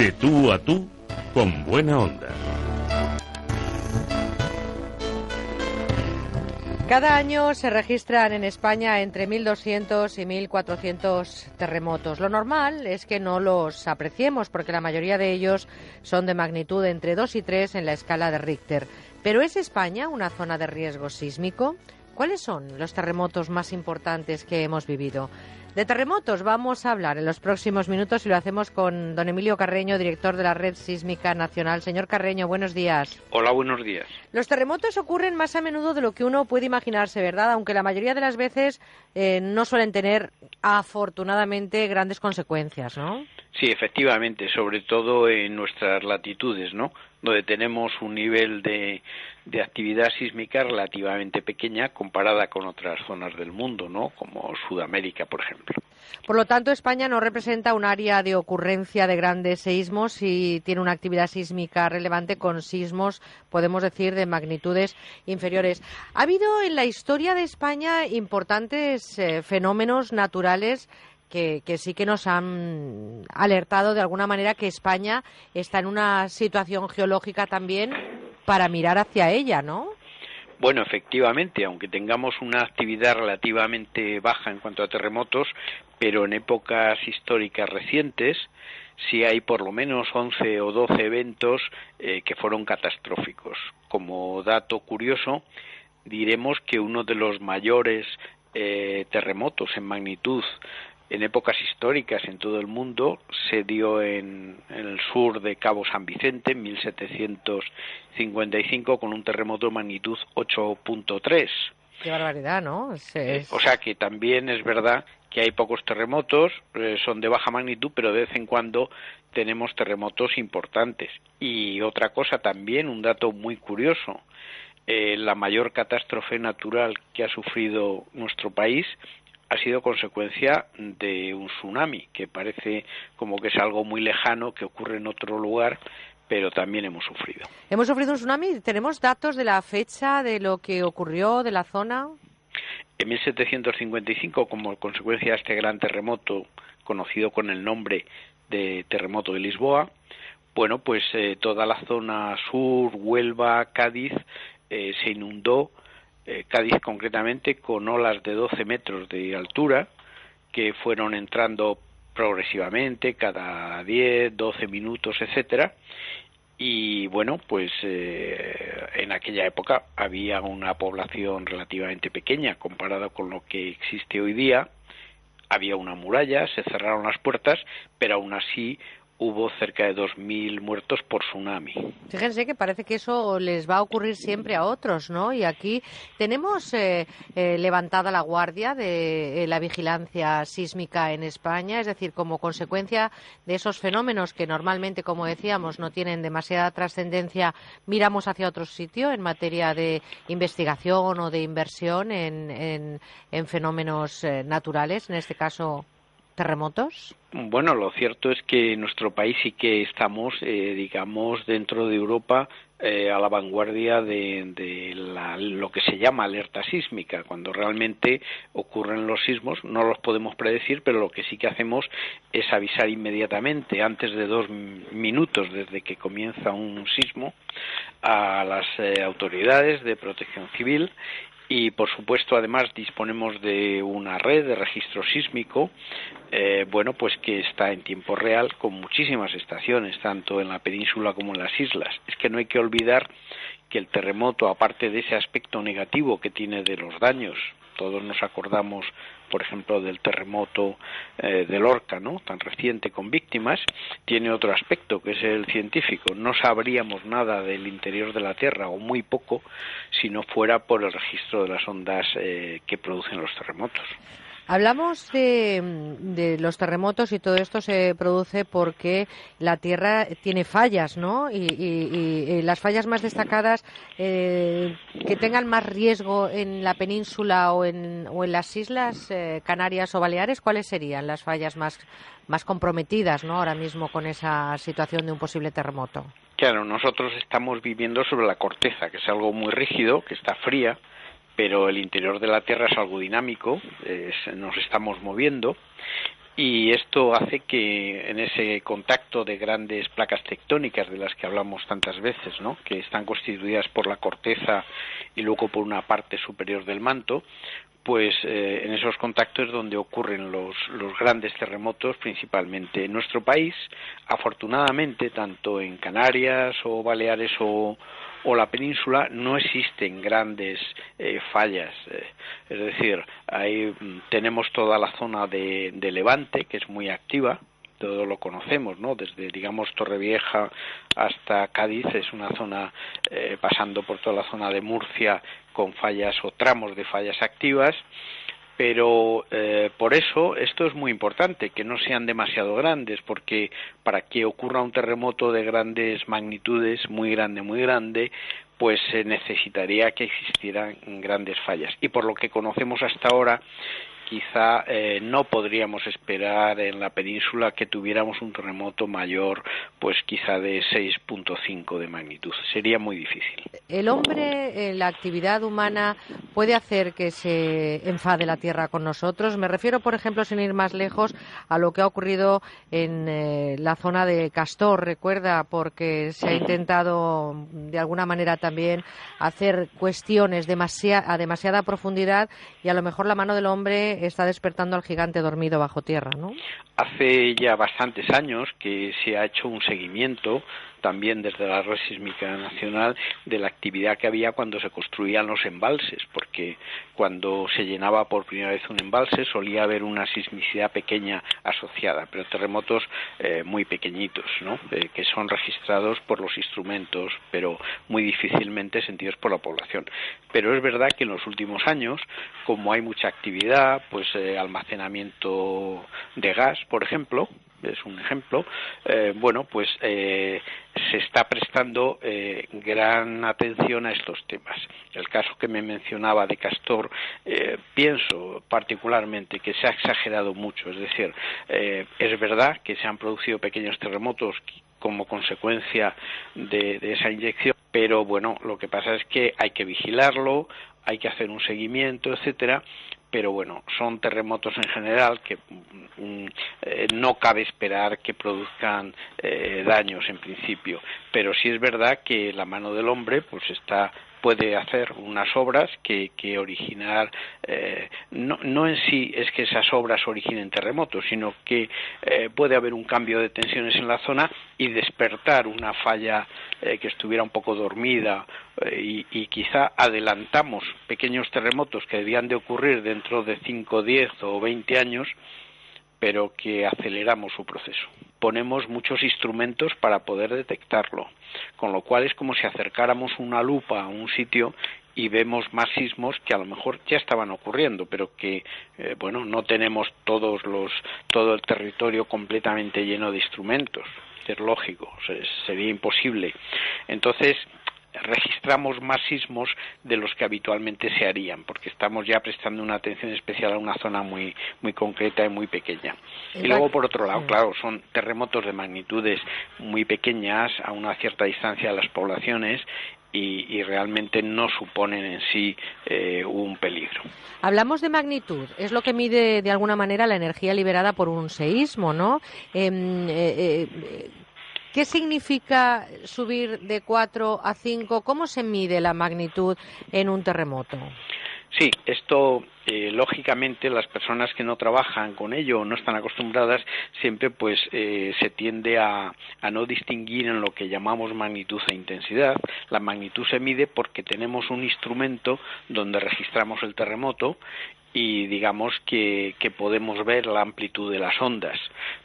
De tú a tú, con buena onda. Cada año se registran en España entre 1.200 y 1.400 terremotos. Lo normal es que no los apreciemos porque la mayoría de ellos son de magnitud entre 2 y 3 en la escala de Richter. Pero ¿es España una zona de riesgo sísmico? ¿Cuáles son los terremotos más importantes que hemos vivido? De terremotos vamos a hablar en los próximos minutos y lo hacemos con don Emilio Carreño, director de la Red Sísmica Nacional. Señor Carreño, buenos días. Hola, buenos días. Los terremotos ocurren más a menudo de lo que uno puede imaginarse, ¿verdad? Aunque la mayoría de las veces eh, no suelen tener, afortunadamente, grandes consecuencias, ¿no? Sí, efectivamente, sobre todo en nuestras latitudes, ¿no? Donde tenemos un nivel de, de actividad sísmica relativamente pequeña comparada con otras zonas del mundo, ¿no? Como Sudamérica, por ejemplo. Por lo tanto, España no representa un área de ocurrencia de grandes seísmos y tiene una actividad sísmica relevante con sismos, podemos decir, de magnitudes inferiores. Ha habido en la historia de España importantes eh, fenómenos naturales que, sí que nos han alertado de alguna manera que España está en una situación geológica también para mirar hacia ella, ¿no? Bueno, efectivamente, aunque tengamos una actividad relativamente baja en cuanto a terremotos, pero en épocas históricas recientes sí hay por lo menos 11 o 12 eventos eh, que fueron catastróficos. Como dato curioso, diremos que uno de los mayores eh, terremotos en magnitud en épocas históricas en todo el mundo se dio en, el sur de Cabo San Vicente en 1755 con un terremoto de magnitud 8.3. Qué barbaridad, ¿no? Eh, o sea que también es verdad que hay pocos terremotos, eh, son de baja magnitud, pero de vez en cuando tenemos terremotos importantes. Y otra cosa también, un dato muy curioso, eh, la mayor catástrofe natural que ha sufrido nuestro país ha sido consecuencia de un tsunami, que parece como que es algo muy lejano que ocurre en otro lugar, pero también hemos sufrido. ¿Hemos sufrido un tsunami? ¿Tenemos datos de la fecha, de lo que ocurrió, de la zona? En 1755, como consecuencia de este gran terremoto, conocido con el nombre de terremoto de Lisboa, bueno, pues eh, toda la zona sur, Huelva, Cádiz, eh, se inundó eh, Cádiz concretamente con olas de 12 metros de altura que fueron entrando progresivamente cada 10, 12 minutos, etcétera. Y bueno, pues eh, en aquella época había una población relativamente pequeña comparada con lo que existe hoy día. Había una muralla, se cerraron las puertas, pero aún así hubo cerca de 2.000 muertos por tsunami. Fíjense que parece que eso les va a ocurrir siempre a otros, ¿no? Y aquí tenemos eh, eh, levantada la guardia de eh, la vigilancia sísmica en España, es decir, como consecuencia de esos fenómenos que normalmente, como decíamos, no tienen demasiada trascendencia, miramos hacia otro sitio en materia de investigación o de inversión en, en fenómenos naturales, en este caso terremotos? Bueno, lo cierto es que en nuestro país sí que estamos, eh, digamos, dentro de Europa eh, a la vanguardia de, lo que se llama alerta sísmica. Cuando realmente ocurren los sismos, no los podemos predecir, pero lo que sí que hacemos es avisar inmediatamente, antes de dos minutos desde que comienza un sismo, a las eh, autoridades de protección civil y por supuesto además disponemos de una red de registro sísmico eh, bueno pues que está en tiempo real con muchísimas estaciones tanto en la península como en las islas. Es que no hay que olvidar que el terremoto aparte de ese aspecto negativo que tiene de los daños todos nos acordamos, por ejemplo, del terremoto eh, de Lorca, ¿no? Tan reciente con víctimas, tiene otro aspecto que es el científico. No sabríamos nada del interior de la Tierra o muy poco si no fuera por el registro de las ondas eh, que producen los terremotos. Hablamos de, los terremotos y todo esto se produce porque la Tierra tiene fallas, ¿no? Y, las fallas más destacadas eh, que tengan más riesgo en la península o en, o en las islas eh, Canarias o Baleares, ¿cuáles serían las fallas más, más comprometidas, ¿no? Ahora mismo con esa situación de un posible terremoto. Claro, nosotros estamos viviendo sobre la corteza, que es algo muy rígido, que está fría pero el interior de la Tierra es algo dinámico, nos estamos moviendo y esto hace que en ese contacto de grandes placas tectónicas de las que hablamos tantas veces, ¿no? que están constituidas por la corteza y luego por una parte superior del manto, pues eh, en esos contactos donde ocurren los, los grandes terremotos, principalmente en nuestro país, afortunadamente, tanto en Canarias o Baleares o, o la península no existen grandes eh, fallas. Eh, es decir, ahí mm, tenemos toda la zona de, Levante, que es muy activa, todo lo conocemos, ¿no? Desde, digamos, Torrevieja hasta Cádiz es una zona, eh, pasando por toda la zona de Murcia, con fallas o tramos de fallas activas, pero por eso esto es muy importante, que no sean demasiado grandes, porque para que ocurra un terremoto de grandes magnitudes, muy grande, muy grande, pues se necesitaría que existieran grandes fallas. Y por lo que conocemos hasta ahora, quizá eh, no podríamos esperar en la península que tuviéramos un terremoto mayor, pues quizá de 6.5 de magnitud. Sería muy difícil. ¿El hombre, la actividad humana, puede hacer que se enfade la Tierra con nosotros? Me refiero, por ejemplo, sin ir más lejos, a lo que ha ocurrido en eh, la zona de Castor, recuerda, porque se ha intentado de alguna manera también hacer cuestiones a demasiada profundidad y a lo mejor la mano del hombre está despertando al gigante dormido bajo tierra, ¿no? Hace ya bastantes años que se ha hecho un seguimiento también desde la Red Sísmica Nacional de la actividad que había cuando se construían los embalses, porque cuando se llenaba por primera vez un embalse solía haber una sismicidad pequeña asociada, pero terremotos eh, muy pequeñitos, ¿no? Eh, que son registrados por los instrumentos, pero muy difícilmente sentidos por la población. Pero es verdad que en los últimos años, como hay mucha actividad, pues eh, almacenamiento de gas, por ejemplo, es un ejemplo, eh, bueno, pues eh, se está prestando eh, gran atención a estos temas. El caso que me mencionaba de Castor, pienso particularmente que se ha exagerado mucho, es decir, es verdad que se han producido pequeños terremotos como consecuencia de esa inyección, pero bueno, lo que pasa es que hay que vigilarlo, hay que hacer un seguimiento, etcétera, pero bueno, son terremotos en general que mm, eh, no cabe esperar que produzcan eh, daños en principio, pero sí es verdad que la mano del hombre pues está puede hacer unas obras que, que originar, eh, no, no, en sí es que esas obras originen terremotos, sino que eh, puede haber un cambio de tensiones en la zona y despertar una falla eh, que estuviera un poco dormida y, y, quizá adelantamos pequeños terremotos que debían de ocurrir dentro de 5, 10 o 20 años, pero que aceleramos su proceso ponemos muchos instrumentos para poder detectarlo, con lo cual es como si acercáramos una lupa a un sitio y vemos más sismos que a lo mejor ya estaban ocurriendo, pero que eh, bueno no tenemos todos los todo el territorio completamente lleno de instrumentos. Es lógico, sería imposible. Entonces registramos más sismos de los que habitualmente se harían, porque estamos ya prestando una atención especial a una zona muy, muy concreta y muy pequeña. Y luego, por otro lado, claro, son terremotos de magnitudes muy pequeñas, a una cierta distancia de las poblaciones, y, realmente no suponen en sí eh, un peligro. Hablamos de magnitud, es lo que mide de alguna manera la energía liberada por un seísmo, ¿no? Em, eh, eh, ¿Qué significa subir de 4 a 5? ¿Cómo se mide la magnitud en un terremoto? Sí, esto eh, lógicamente las personas que no trabajan con ello o no están acostumbradas siempre pues eh, se tiende a, a, no distinguir en lo que llamamos magnitud e intensidad. La magnitud se mide porque tenemos un instrumento donde registramos el terremoto y digamos que, que, podemos ver la amplitud de las ondas.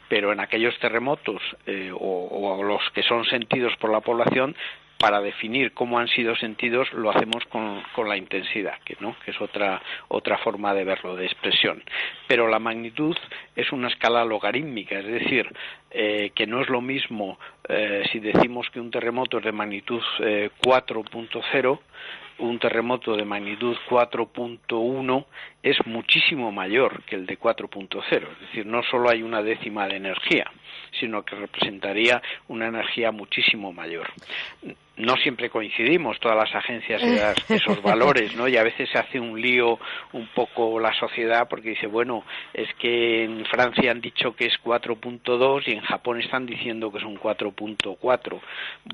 Pero en aquellos terremotos eh, o, los que son sentidos por la población, para definir cómo han sido sentidos lo hacemos con, con la intensidad, que, ¿no? que es otra, otra forma de verlo, de expresión. Pero la magnitud es una escala logarítmica, es decir, eh, que no es lo mismo eh, si decimos que un terremoto es de magnitud 4.0 un terremoto de magnitud 4.1 es muchísimo mayor que el de 4.0, es decir, no solo hay una décima de energía, sino que representaría una energía muchísimo mayor no siempre coincidimos todas las agencias y esos valores, ¿no? Y a veces se hace un lío un poco la sociedad porque dice, bueno, es que en Francia han dicho que es 4.2 y en Japón están diciendo que es un 4.4.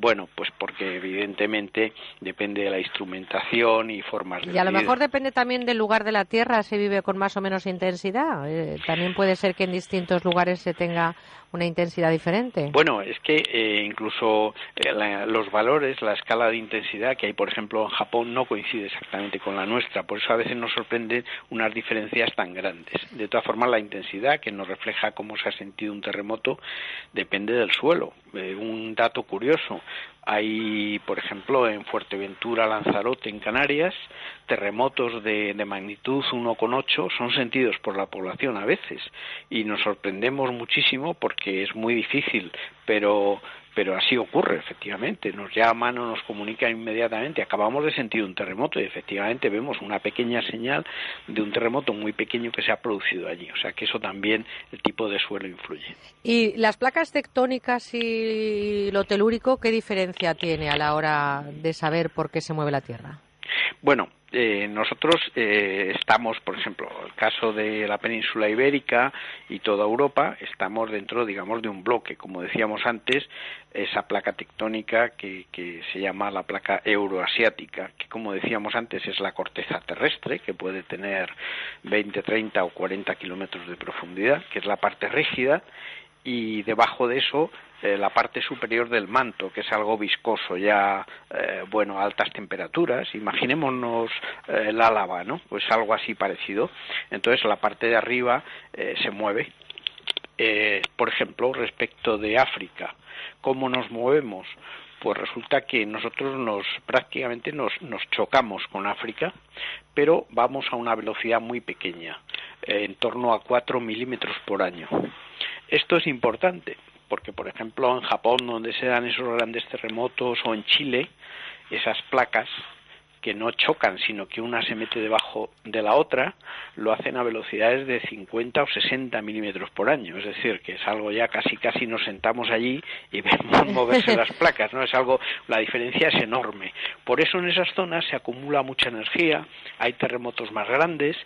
Bueno, pues porque evidentemente depende de la instrumentación y formas de Y a lo mejor depende también del lugar de la Tierra, si vive con más o menos intensidad. Eh, también puede ser que en distintos lugares se tenga una intensidad diferente. Bueno, es que eh, incluso eh, los valores, la escala de intensidad que hay, por ejemplo, en Japón no coincide exactamente con la nuestra, por eso a veces nos sorprenden unas diferencias tan grandes. De todas formas, la intensidad que nos refleja cómo se ha sentido un terremoto depende del suelo. Eh, un dato curioso, Hay, por ejemplo, en Fuerteventura, Lanzarote, en Canarias, terremotos de, de magnitud 1,8 son sentidos por la población a veces y nos sorprendemos muchísimo porque es muy difícil, pero pero así ocurre efectivamente. Nos llaman o nos comunican inmediatamente. Acabamos de sentir un terremoto y efectivamente vemos una pequeña señal de un terremoto muy pequeño que se ha producido allí. O sea que eso también el tipo de suelo influye. Y las placas tectónicas y lo telúrico qué diferencia tiene a la hora de saber por qué se mueve la tierra bueno eh, nosotros eh, estamos, por ejemplo, el caso de la península ibérica y toda Europa, estamos dentro, digamos, de un bloque, como decíamos antes, esa placa tectónica que, que se llama la placa euroasiática, que como decíamos antes es la corteza terrestre, que puede tener 20, 30 o 40 kilómetros de profundidad, que es la parte rígida, y debajo de eso eh, la parte superior del manto, que es algo viscoso, ya, eh, bueno, a altas temperaturas. Imaginémonos eh, el álava, ¿no? Pues algo así parecido. Entonces la parte de arriba se mueve. por ejemplo, respecto de África, ¿cómo nos movemos? Pues resulta que nosotros nos prácticamente nos, nos chocamos con África, pero vamos a una velocidad muy pequeña, en torno a 4 milímetros por año. Esto es importante porque, por ejemplo, en Japón, donde se dan esos grandes terremotos, o en Chile, esas placas que no chocan, sino que una se mete debajo de la otra, lo hacen a velocidades de 50 o 60 milímetros por año. Es decir, que es algo ya casi casi nos sentamos allí y vemos moverse las placas, ¿no? Es algo, la diferencia es enorme. Por eso en esas zonas se acumula mucha energía, hay terremotos más grandes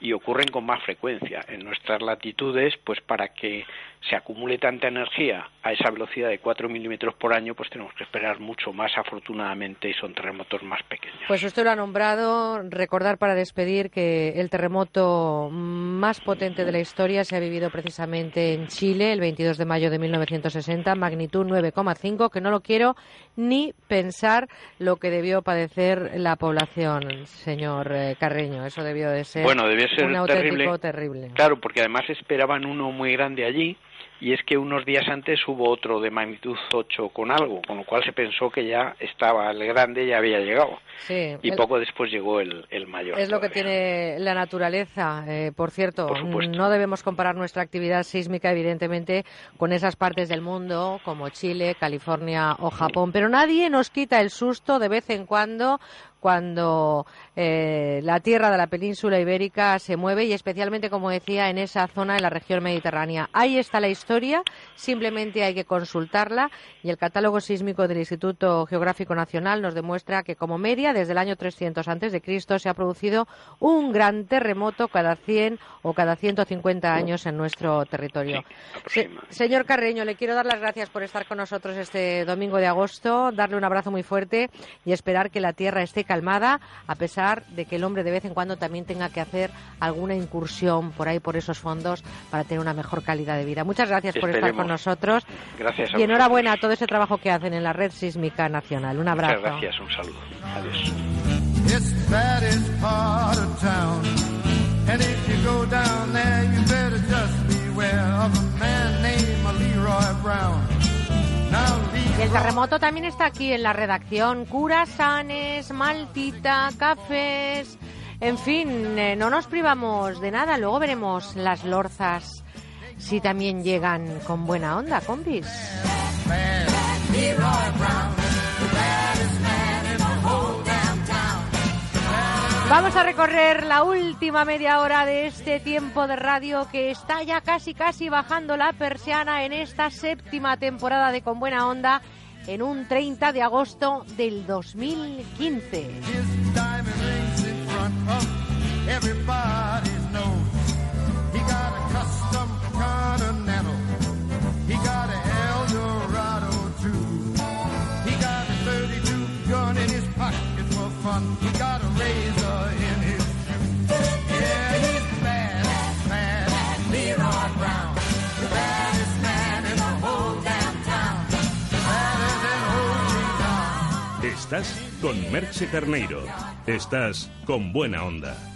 y ocurren con más frecuencia. En nuestras latitudes, pues para que se acumule tanta energía a esa velocidad de 4 milímetros por año, pues tenemos que esperar mucho más afortunadamente y son terremotos más pequeños. Pues usted lo ha nombrado. Recordar para despedir que el terremoto más potente de la historia se ha vivido precisamente en Chile el 22 de mayo de 1960, magnitud 9,5, que no lo quiero ni pensar lo que debió padecer la población, señor eh, Carreño. Eso debió de ser, bueno, debió ser un auténtico terrible. Claro, porque además esperaban uno muy grande allí y es que unos días antes hubo otro de magnitud 8 con algo, con lo cual se pensó que ya estaba el grande, ya había llegado. y poco después llegó el, el mayor. Es lo que tiene la naturaleza. Eh, por cierto, no debemos comparar nuestra actividad sísmica, evidentemente, con esas partes del mundo como Chile, California o Japón, pero nadie nos quita el susto de vez en cuando cuando eh, la tierra de la península ibérica se mueve y especialmente, como decía, en esa zona de la región mediterránea. Ahí está la historia, simplemente hay que consultarla y el catálogo sísmico del Instituto Geográfico Nacional nos demuestra que como media desde el año 300 antes de Cristo se ha producido un gran terremoto cada 100 o cada 150 años en nuestro territorio. señor Carreño, le quiero dar las gracias por estar con nosotros este domingo de agosto, darle un abrazo muy fuerte y esperar que la tierra esté calmada, a pesar de que el hombre de vez en cuando también tenga que hacer alguna incursión por ahí, por esos fondos, para tener una mejor calidad de vida. Muchas gracias por estar con nosotros. Gracias. y enhorabuena a todo ese trabajo que hacen en la Red Sísmica Nacional. Un abrazo. Muchas gracias, un saludo. Adiós. Y el terremoto también está aquí en la redacción. Curasanes, maltita, cafés. En fin, eh, no nos privamos de nada. Luego veremos las lorzas si también llegan con buena onda, compis. Vamos a recorrer la última media hora de este tiempo de radio que está ya casi casi bajando la persiana en esta séptima temporada de Con Buena Onda en un 30 de agosto del 2015. Estás con Merche Carneiro. Estás con buena onda.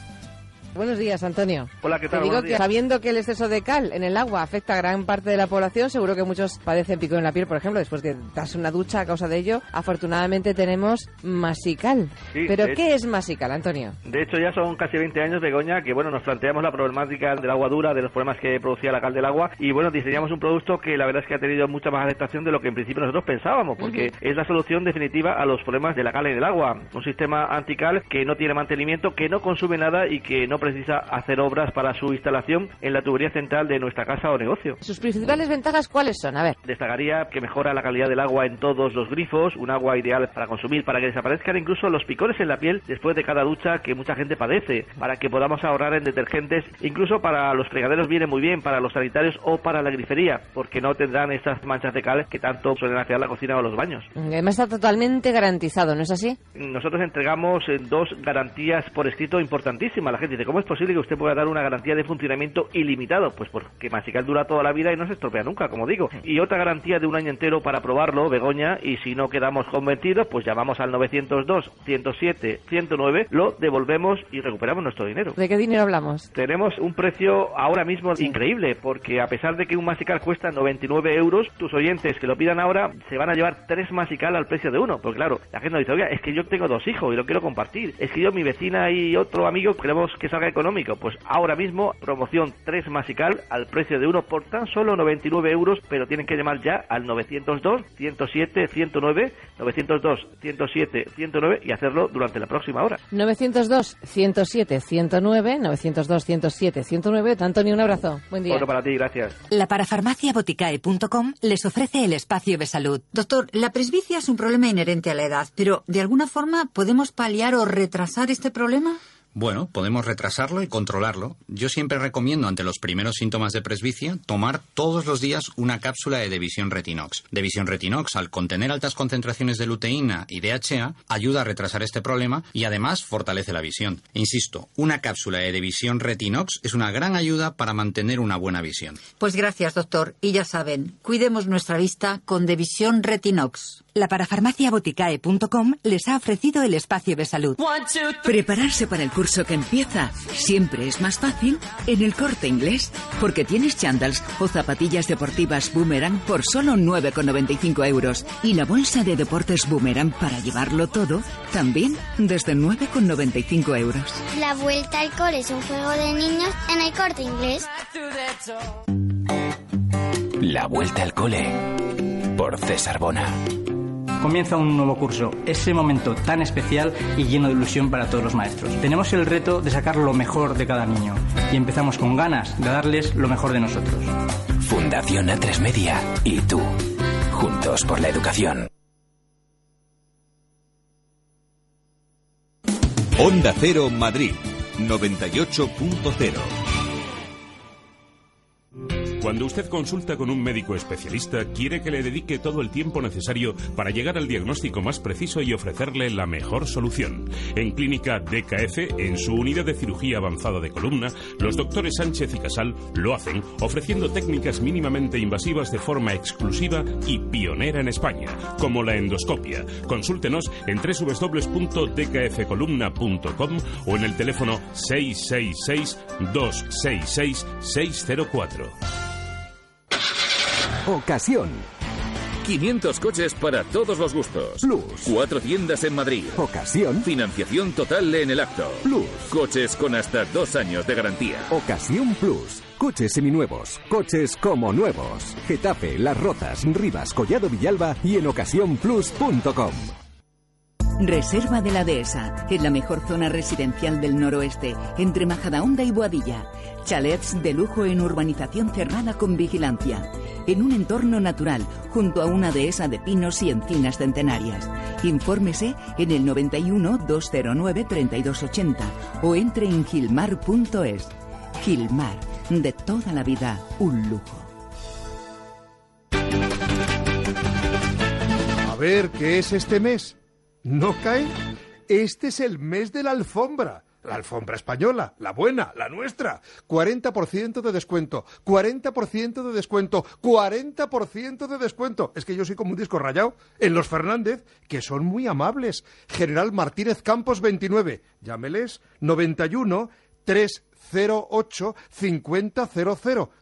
Buenos días, Antonio. Hola, ¿qué tal? Te digo que sabiendo que el exceso de cal en el agua afecta a gran parte de la población, seguro que muchos padecen pico en la piel, por ejemplo, después de darse una ducha a causa de ello. Afortunadamente tenemos masical. Sí, ¿Pero qué es masical, Antonio? De hecho, ya son casi 20 años, Begoña, que bueno, nos planteamos la problemática del agua dura, de los problemas que producía la cal del agua, y bueno, diseñamos un producto que la verdad es que ha tenido mucha más aceptación de lo que en principio nosotros pensábamos, porque es la solución definitiva a los problemas de la cal en el agua. Un sistema antical que no tiene mantenimiento, que no consume nada y que no precisa hacer obras para su instalación en la tubería central de nuestra casa o negocio. ¿Sus principales ventajas cuáles son? A ver. Destacaría que mejora la calidad del agua en todos los grifos, un agua ideal para consumir, para que desaparezcan incluso los picores en la piel después de cada ducha que mucha gente padece, para que podamos ahorrar en detergentes, incluso para los fregaderos viene muy bien, para los sanitarios o para la grifería, porque no tendrán estas manchas de cal que tanto suelen hacer la cocina o los baños. Además está totalmente garantizado, ¿no es así? Nosotros entregamos eh, dos garantías por escrito importantísimas. La gente dice, ¿cómo es posible que usted pueda dar una garantía de funcionamiento ilimitado? Pues porque Masical dura toda la vida y no se estropea nunca, como digo. Y otra garantía de un año entero para probarlo, Begoña, y si no quedamos convencidos, pues llamamos al 902 107 109, lo devolvemos y recuperamos nuestro dinero. ¿De qué dinero hablamos? Tenemos un precio ahora mismo increíble, porque a pesar de que un Masical cuesta 99 euros, tus oyentes que lo pidan ahora se van a llevar tres Masical al precio de uno. Porque claro, la gente nos dice, oiga, es que yo tengo dos hijos y lo quiero compartir. Es que yo, mi vecina y otro amigo queremos que salga económico. Pues ahora mismo, promoción tres Masical al precio de uno por tan solo 99 euros, pero tienen que llamar ya al 902 107 109, 902 107 109 y hacerlo durante la próxima hora. 902 107 109, 902 107 109. Antonio, un abrazo. Buen día. Otro para ti, gracias. La parafarmaciaboticae.com les ofrece el espacio de salud. Doctor, la presbicia es un problema inherente a la edad, pero ¿de alguna forma podemos paliar o retrasar este problema? Bueno, podemos retrasarlo y controlarlo. Yo siempre recomiendo ante los primeros síntomas de presbicia tomar todos los días una cápsula de Devisión Retinox. Devisión Retinox, al contener altas concentraciones de luteína y DHA, ayuda a retrasar este problema y además fortalece la visión. Insisto, una cápsula de Devisión Retinox es una gran ayuda para mantener una buena visión. Pues gracias, doctor. Y ya saben, cuidemos nuestra vista con Devisión Retinox. La parafarmaciaboticae.com les ha ofrecido el espacio de salud. Prepararse para el curso que empieza siempre es más fácil en el corte inglés, porque tienes chandals o zapatillas deportivas boomerang por solo 9,95 euros y la bolsa de deportes boomerang para llevarlo todo también desde 9,95 euros. La vuelta al cole es un juego de niños en el corte inglés. La vuelta al cole. Por César Bona. Comienza un nuevo curso, ese momento tan especial y lleno de ilusión para todos los maestros. Tenemos el reto de sacar lo mejor de cada niño y empezamos con ganas de darles lo mejor de nosotros. Fundación A3 Media y tú. Juntos por la educación. Onda Cero Madrid 98.0 Cuando usted consulta con un médico especialista, quiere que le dedique todo el tiempo necesario para llegar al diagnóstico más preciso y ofrecerle la mejor solución. En Clínica DKF, en su unidad de cirugía avanzada de columna, los doctores Sánchez y Casal lo hacen ofreciendo técnicas mínimamente invasivas de forma exclusiva y pionera en España, como la endoscopia. Consúltenos en www.dkfcolumna.com o en el teléfono 666-266-604. Ocasión. 500 coches para todos los gustos. Plus. Cuatro tiendas en Madrid. Ocasión. Financiación total en el acto. Plus. Coches con hasta dos años de garantía. Ocasión Plus. Coches seminuevos. Coches como nuevos. Getafe, Las Rozas, Rivas, Collado Villalba y en ocasiónplus.com. Reserva de la Dehesa, en la mejor zona residencial del noroeste, entre Majadahonda y Boadilla. Chalets de lujo en urbanización cerrada con vigilancia. En un entorno natural, junto a una dehesa de pinos y encinas centenarias. Infórmese en el 91 209 3280 o entre en gilmar.es. Gilmar, de toda la vida, un lujo. A ver, ¿qué es este mes? ¿No cae? Este es el mes de la alfombra. La alfombra española, la buena, la nuestra. 40% de descuento, 40% de descuento, 40% de descuento. Es que yo soy como un disco rayado. En los Fernández, que son muy amables. General Martínez Campos 29. Llámeles 91 308 5000.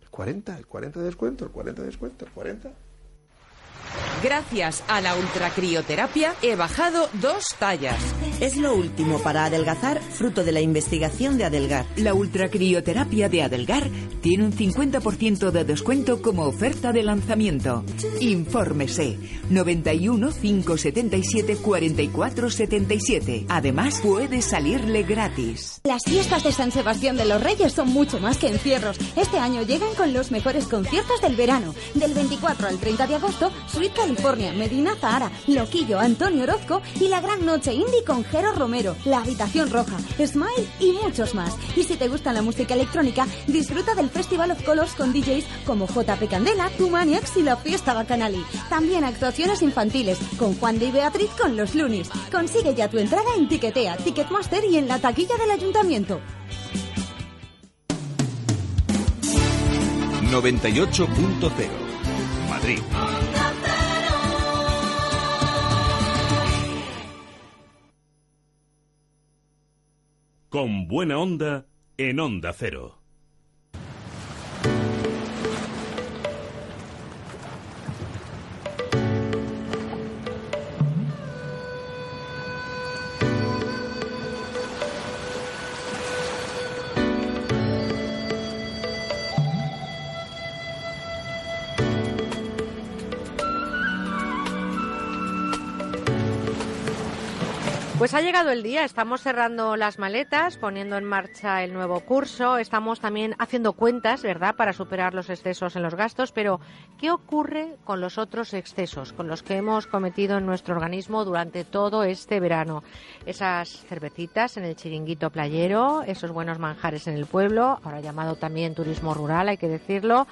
El 40, el 40 de descuento, el 40 de descuento, el 40. Gracias a la ultracrioterapia he bajado dos tallas. Es lo último para adelgazar, fruto de la investigación de Adelgar. La ultracrioterapia de Adelgar tiene un 50% de descuento como oferta de lanzamiento. Infórmese 91 577 44 77. Además, puede salirle gratis. Las fiestas de San Sebastián de los Reyes son mucho más que encierros. Este año llegan con los mejores conciertos del verano. Del 24 al 30 de agosto, California, Medina Zahara, Loquillo, Antonio Orozco y la gran noche indie con Jero Romero, La Habitación Roja, Smile y muchos más. Y si te gusta la música electrónica, disfruta del Festival of Colors con DJs como JP Candela, Tumaniax y la Fiesta Bacanali. También actuaciones infantiles con Juan de y Beatriz con los Lunis. Consigue ya tu entrada en Tiquetea, Ticketmaster y en la taquilla del ayuntamiento. 98.0 Madrid. Con buena onda en Onda Cero. Pues ha llegado el día, estamos cerrando las maletas, poniendo en marcha el nuevo curso, estamos también haciendo cuentas, ¿verdad?, para superar los excesos en los gastos, pero ¿qué ocurre con los otros excesos, con los que hemos cometido en nuestro organismo durante todo este verano? Esas cervecitas en el chiringuito playero, esos buenos manjares en el pueblo, ahora llamado también turismo rural, hay que decirlo.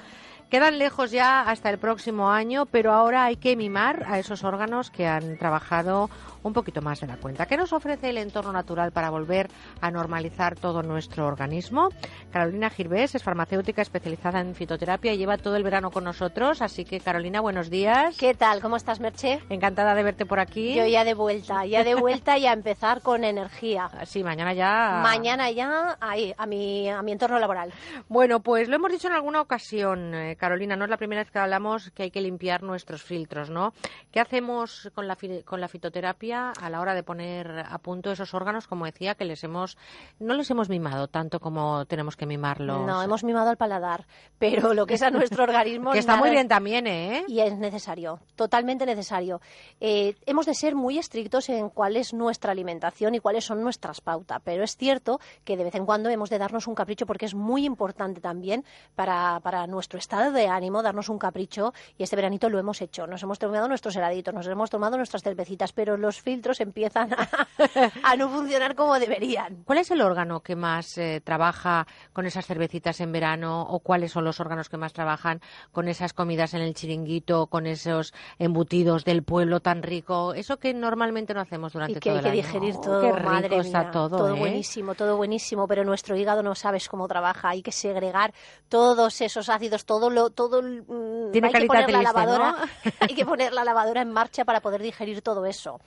Quedan lejos ya hasta el próximo año, pero ahora hay que mimar a esos órganos que han trabajado un poquito más de la cuenta. ¿Qué nos ofrece el entorno natural para volver a normalizar todo nuestro organismo? Carolina Girbés es farmacéutica especializada en fitoterapia y lleva todo el verano con nosotros. Así que, Carolina, buenos días. ¿Qué tal? ¿Cómo estás, Merche? Encantada de verte por aquí. Yo ya de vuelta, ya de vuelta y a empezar con energía. Sí, mañana ya. Mañana ya ahí, a mi, a mi entorno laboral. Bueno, pues lo hemos dicho en alguna ocasión, eh, Carolina, no es la primera vez que hablamos que hay que limpiar nuestros filtros, ¿no? ¿Qué hacemos con la, con la fitoterapia? A la hora de poner a punto esos órganos, como decía, que les hemos no les hemos mimado tanto como tenemos que mimarlos. No, hemos mimado al paladar, pero lo que es a nuestro organismo que está muy bien también, ¿eh? Y es necesario, totalmente necesario. Eh, hemos de ser muy estrictos en cuál es nuestra alimentación y cuáles son nuestras pautas, pero es cierto que de vez en cuando hemos de darnos un capricho porque es muy importante también para, para nuestro estado de ánimo darnos un capricho y este veranito lo hemos hecho. Nos hemos tomado nuestros heladitos, nos hemos tomado nuestras cervecitas, pero los filtros empiezan a, no funcionar como deberían. ¿Cuál es el órgano que más eh, trabaja con esas cervecitas en verano o cuáles son los órganos que más trabajan con esas comidas en el chiringuito, con esos embutidos del pueblo tan rico? Eso que normalmente no hacemos durante todo el año. Hay que digerir oh, todo, qué madre está todo. Todo ¿eh? buenísimo, todo buenísimo, pero nuestro hígado no sabes cómo trabaja. Hay que segregar todos esos ácidos, todo lo, todo. Mm, Tiene hay que poner la lavadora, ¿no? hay que poner la lavadora en marcha para poder digerir todo eso.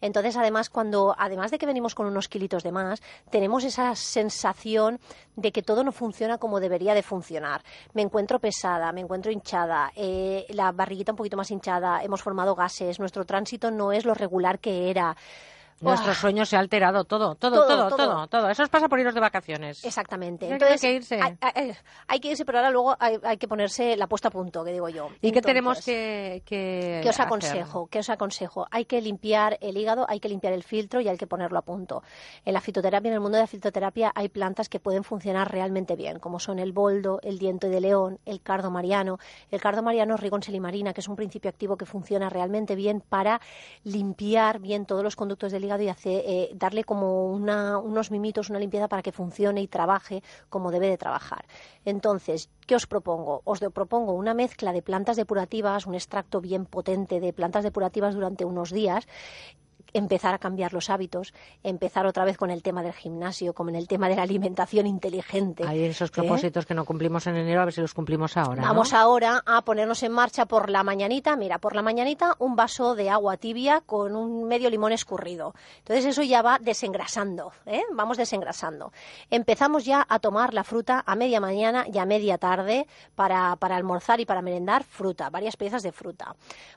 Entonces, además, cuando, además de que venimos con unos kilitos de más, tenemos esa sensación de que todo no funciona como debería de funcionar. Me encuentro pesada, me encuentro hinchada, eh, la barriguita un poquito más hinchada, hemos formado gases, nuestro tránsito no es lo regular que era. Nuestro ¡Uah! sueño se ha alterado, todo, todo, Todo, todo, todo. Eso os pasa por iros de vacaciones. Exactamente. Hay que- Entonces, hay que irse. Hay, hay- hay que irse, pero ahora luego hay, hay que ponerse la puesta a punto, que digo yo. ¿Y qué tenemos que, que ¿Qué os hacer? aconsejo? ¿Qué os aconsejo? Hay que limpiar el hígado, hay que limpiar el filtro y hay que ponerlo a punto. En la fitoterapia, en el mundo de la fitoterapia, hay plantas que pueden funcionar realmente bien, como son el boldo, el diente de león, el cardo mariano. El cardo mariano es rigonselimarina, que es un principio activo que funciona realmente bien para limpiar bien todos los conductos del y hacer, eh, darle como una- unos mimitos, una limpieza para que funcione y trabaje como debe de trabajar. Entonces, ¿qué os propongo? Os propongo una mezcla de plantas depurativas, un extracto bien potente de plantas depurativas durante unos días empezar a cambiar los hábitos, empezar otra vez con el tema del gimnasio, con el tema de la alimentación inteligente. Hay esos ¿eh? propósitos que no cumplimos en enero, a ver si los cumplimos ahora. ¿no? Vamos ahora a ponernos en marcha por la mañanita. Mira, por la mañanita un vaso de agua tibia con un medio limón escurrido. Entonces eso ya va desengrasando, ¿eh? vamos desengrasando. Empezamos ya a tomar la fruta a media mañana y a media tarde para, para almorzar y para merendar fruta, varias piezas de fruta.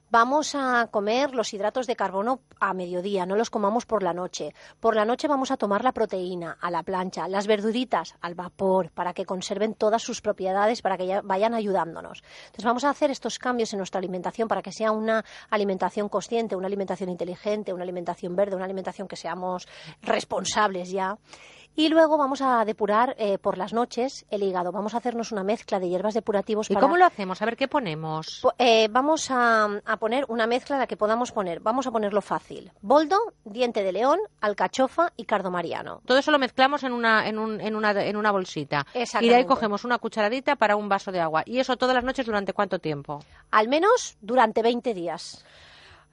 Vamos a comer los hidratos de carbono a mediodía, no los comamos por la noche. Por la noche vamos a tomar la proteína a la plancha, las verduritas al vapor, para que conserven todas sus propiedades, para que ya vayan ayudándonos. Entonces vamos a hacer estos cambios en nuestra alimentación para que sea una alimentación consciente, una alimentación inteligente, una alimentación verde, una alimentación que seamos responsables ya. Y luego vamos a depurar eh, por las noches el hígado. Vamos a hacernos una mezcla de hierbas depurativos. ¿Y para- cómo lo hacemos? A ver qué ponemos. Po- eh, vamos a, a poner una mezcla la que podamos poner. Vamos a ponerlo fácil. Boldo, diente de león, alcachofa y cardomariano. Todo eso lo mezclamos en una, en un- en una, en una bolsita. Y de ahí cogemos una cucharadita para un vaso de agua. ¿Y eso todas las noches durante cuánto tiempo? Al menos durante 20 días.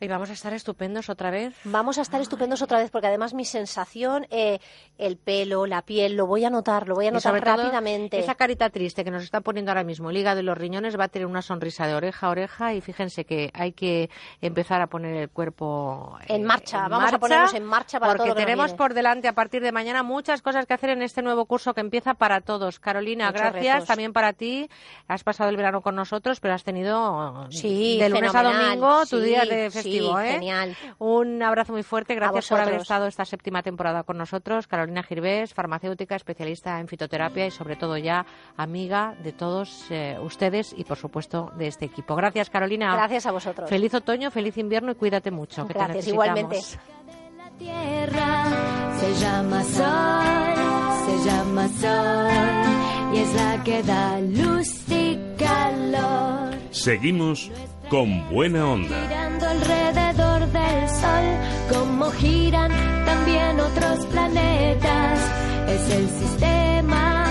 Y vamos a estar estupendos otra vez. Vamos a estar estupendos otra vez porque además mi sensación, eh, el pelo, la piel, lo voy a notar, lo voy a notar rápidamente. esa carita triste que nos está poniendo ahora mismo el hígado y los riñones va a tener una sonrisa de oreja a oreja y fíjense que hay que empezar a poner el cuerpo En marcha, en vamos a ponernos en marcha para porque todo lo tenemos por delante a partir de mañana muchas cosas que hacer en este nuevo curso que empieza para todos. Carolina, Muchos gracias retos. también para ti. Has pasado el verano con nosotros, pero has tenido Sí, de lunes a domingo tu Sí, día de sí, festivo. ¿eh? genial. Un abrazo muy fuerte. Gracias por haber estado esta séptima temporada con nosotros. Carolina Girvés, farmacéutica, especialista en fitoterapia y sobre todo ya amiga de todos eh, ustedes y por supuesto de este equipo. Gracias Carolina. Gracias a vosotros. Feliz otoño, feliz invierno y cuídate mucho. que te Gracias, necesitamos. igualmente. tierra se llama sol, se llama sol y es la que da luz y calor. Seguimos con buena onda. Girando alrededor del sol, como giran también otros planetas. Es el sistema,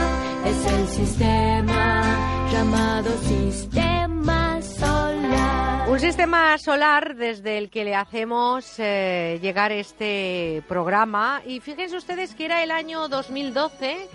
es el sistema llamado sistema solar. Un sistema solar desde el que le hacemos eh, llegar este programa. Y fíjense ustedes que era el año 2012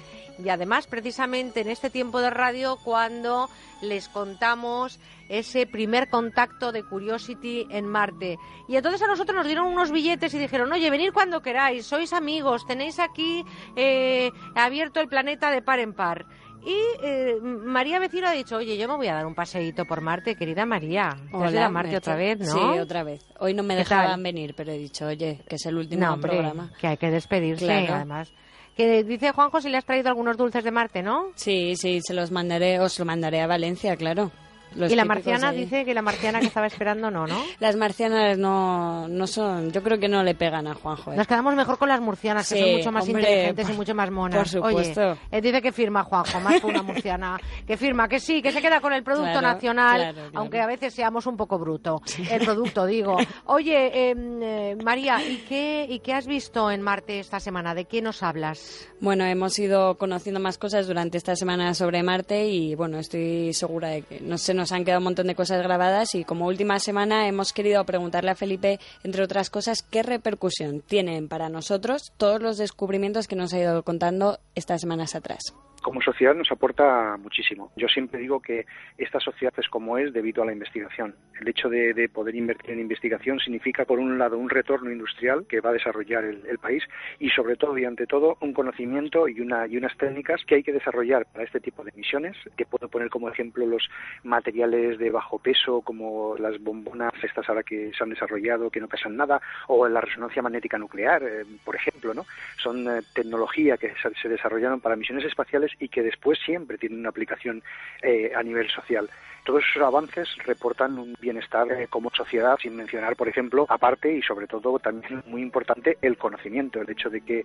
y además precisamente en este tiempo de radio cuando les contamos ese primer contacto de Curiosity en Marte. Y entonces a nosotros nos dieron unos billetes y dijeron, oye, venid cuando queráis, sois amigos, tenéis aquí eh, abierto el planeta de par en par. Y eh, María Vecino ha dicho, oye, yo me voy a dar un paseíto por Marte, querida María. Te has ido a Marte otra vez, ¿no? Sí, otra vez. Hoy no me ¿Qué dejaban tal? venir, pero he dicho, oye, que es el último No, hombre, programa. que hay que despedirse, Claro. además. Que dice Juanjo si le has traído algunos dulces de Marte, ¿no? Sí, sí, se los mandaré, os lo mandaré a Valencia, claro. Los y la marciana dice que la marciana que estaba esperando no, ¿no? Las marcianas no, no son, yo creo que no le pegan a Juanjo. ¿eh? Nos quedamos mejor con las murcianas, que son mucho más hombre, inteligentes y mucho más monas. por supuesto. Oye, eh, dice que firma Juanjo, más que una murciana. Que firma, que sí, que se queda con el producto Claro, nacional, claro, claro. aunque a veces seamos un poco bruto. El producto, digo. Oye, em, eh, María, ¿y qué, ¿y qué has visto en Marte esta semana? ¿De qué nos hablas? Bueno, hemos ido conociendo más cosas durante esta semana sobre Marte y bueno, estoy segura de que no se nos han quedado un montón de cosas grabadas y como última semana hemos querido preguntarle a Felipe, entre otras cosas, qué repercusión tienen para nosotros todos los descubrimientos que nos ha ido contando estas semanas atrás. Como sociedad nos aporta muchísimo. Yo siempre digo que esta sociedad es como es debido a la investigación. El hecho de, de poder invertir en investigación significa, por un lado, un retorno industrial que va a desarrollar el, país y, sobre todo y ante todo, un conocimiento y, una, y unas técnicas que hay que desarrollar para este tipo de misiones. Que puedo poner como ejemplo los materiales de bajo peso, como las bombonas estas ahora que se han desarrollado, que no pesan nada, o la resonancia magnética nuclear, eh, por ejemplo, ¿no? Son eh, tecnología que se desarrollaron para misiones espaciales y que después siempre tienen una aplicación eh, a nivel social. Todos esos avances reportan un bienestar eh, como sociedad, sin mencionar, por ejemplo, aparte y sobre todo también muy importante, el conocimiento, el hecho de que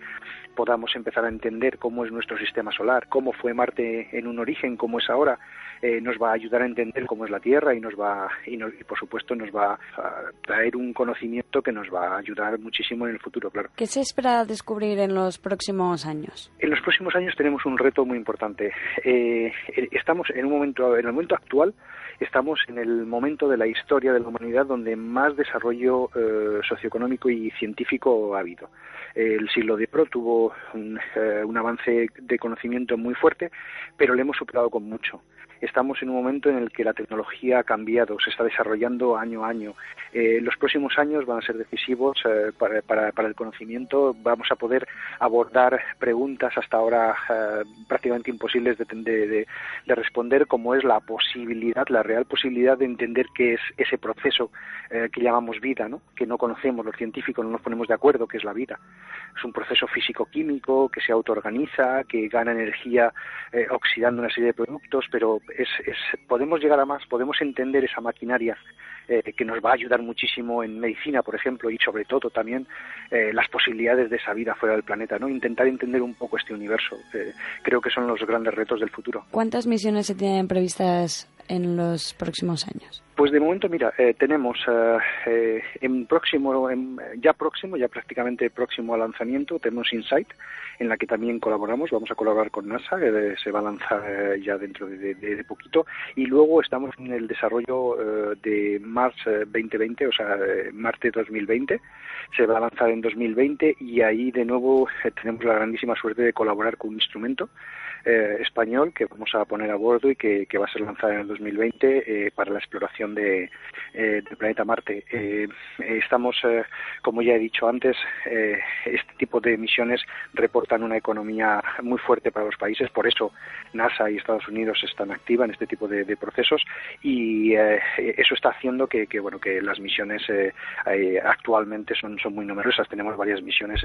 podamos empezar a entender cómo es nuestro sistema solar, cómo fue Marte en un origen, cómo es ahora, eh, nos va a ayudar a entender cómo es la Tierra y nos va y, nos- y, por supuesto nos va a traer un conocimiento que nos va a ayudar muchísimo en el futuro, claro. ¿Qué se espera descubrir en los próximos años? En los próximos años tenemos un reto muy importante. Eh, estamos en un momento, en el momento actual, estamos en el momento de la historia de la humanidad donde más desarrollo eh, socioeconómico y científico ha habido. El siglo de oro tuvo un, eh, un avance de conocimiento muy fuerte, pero le hemos superado con mucho estamos en un momento en el que la tecnología ha cambiado, se está desarrollando año a año. Eh, los próximos años van a ser decisivos eh, para, el conocimiento. Vamos a poder abordar preguntas hasta ahora eh, prácticamente imposibles de, de, de, responder, como es la posibilidad, la real posibilidad de entender qué es ese proceso eh, que llamamos vida, ¿no? que no conocemos, los científicos no nos ponemos de acuerdo qué es la vida. Es un proceso físico-químico que se autoorganiza, que gana energía oxidando una serie de productos, pero es, podemos llegar a más, podemos entender esa maquinaria eh, que nos va a ayudar muchísimo en medicina, por ejemplo, y sobre todo también eh, las posibilidades de esa vida fuera del planeta, ¿no? Intentar entender un poco este universo. Eh, creo que son los grandes retos del futuro. ¿Cuántas misiones se tienen previstas en los próximos años? Pues de momento, mira, eh, tenemos eh, eh, en próximo, ya próximo, ya prácticamente próximo al lanzamiento, tenemos Insight, en la que también colaboramos, vamos a colaborar con NASA, que se va a lanzar ya dentro de, poquito, y luego estamos en el desarrollo de Mars 2020, o sea, Marte 2020, se va a lanzar en 2020 y ahí de nuevo tenemos la grandísima suerte de colaborar con un instrumento eh, español que vamos a poner a bordo y que, va a ser lanzado en el 2020 eh, para la exploración de, eh, del planeta Marte. estamos, como ya he dicho antes, este tipo de misiones reportan una economía muy fuerte para los países, por eso NASA y Estados Unidos están activas en este tipo de, procesos y eso está haciendo que, bueno que las misiones actualmente son, son muy numerosas. Tenemos varias misiones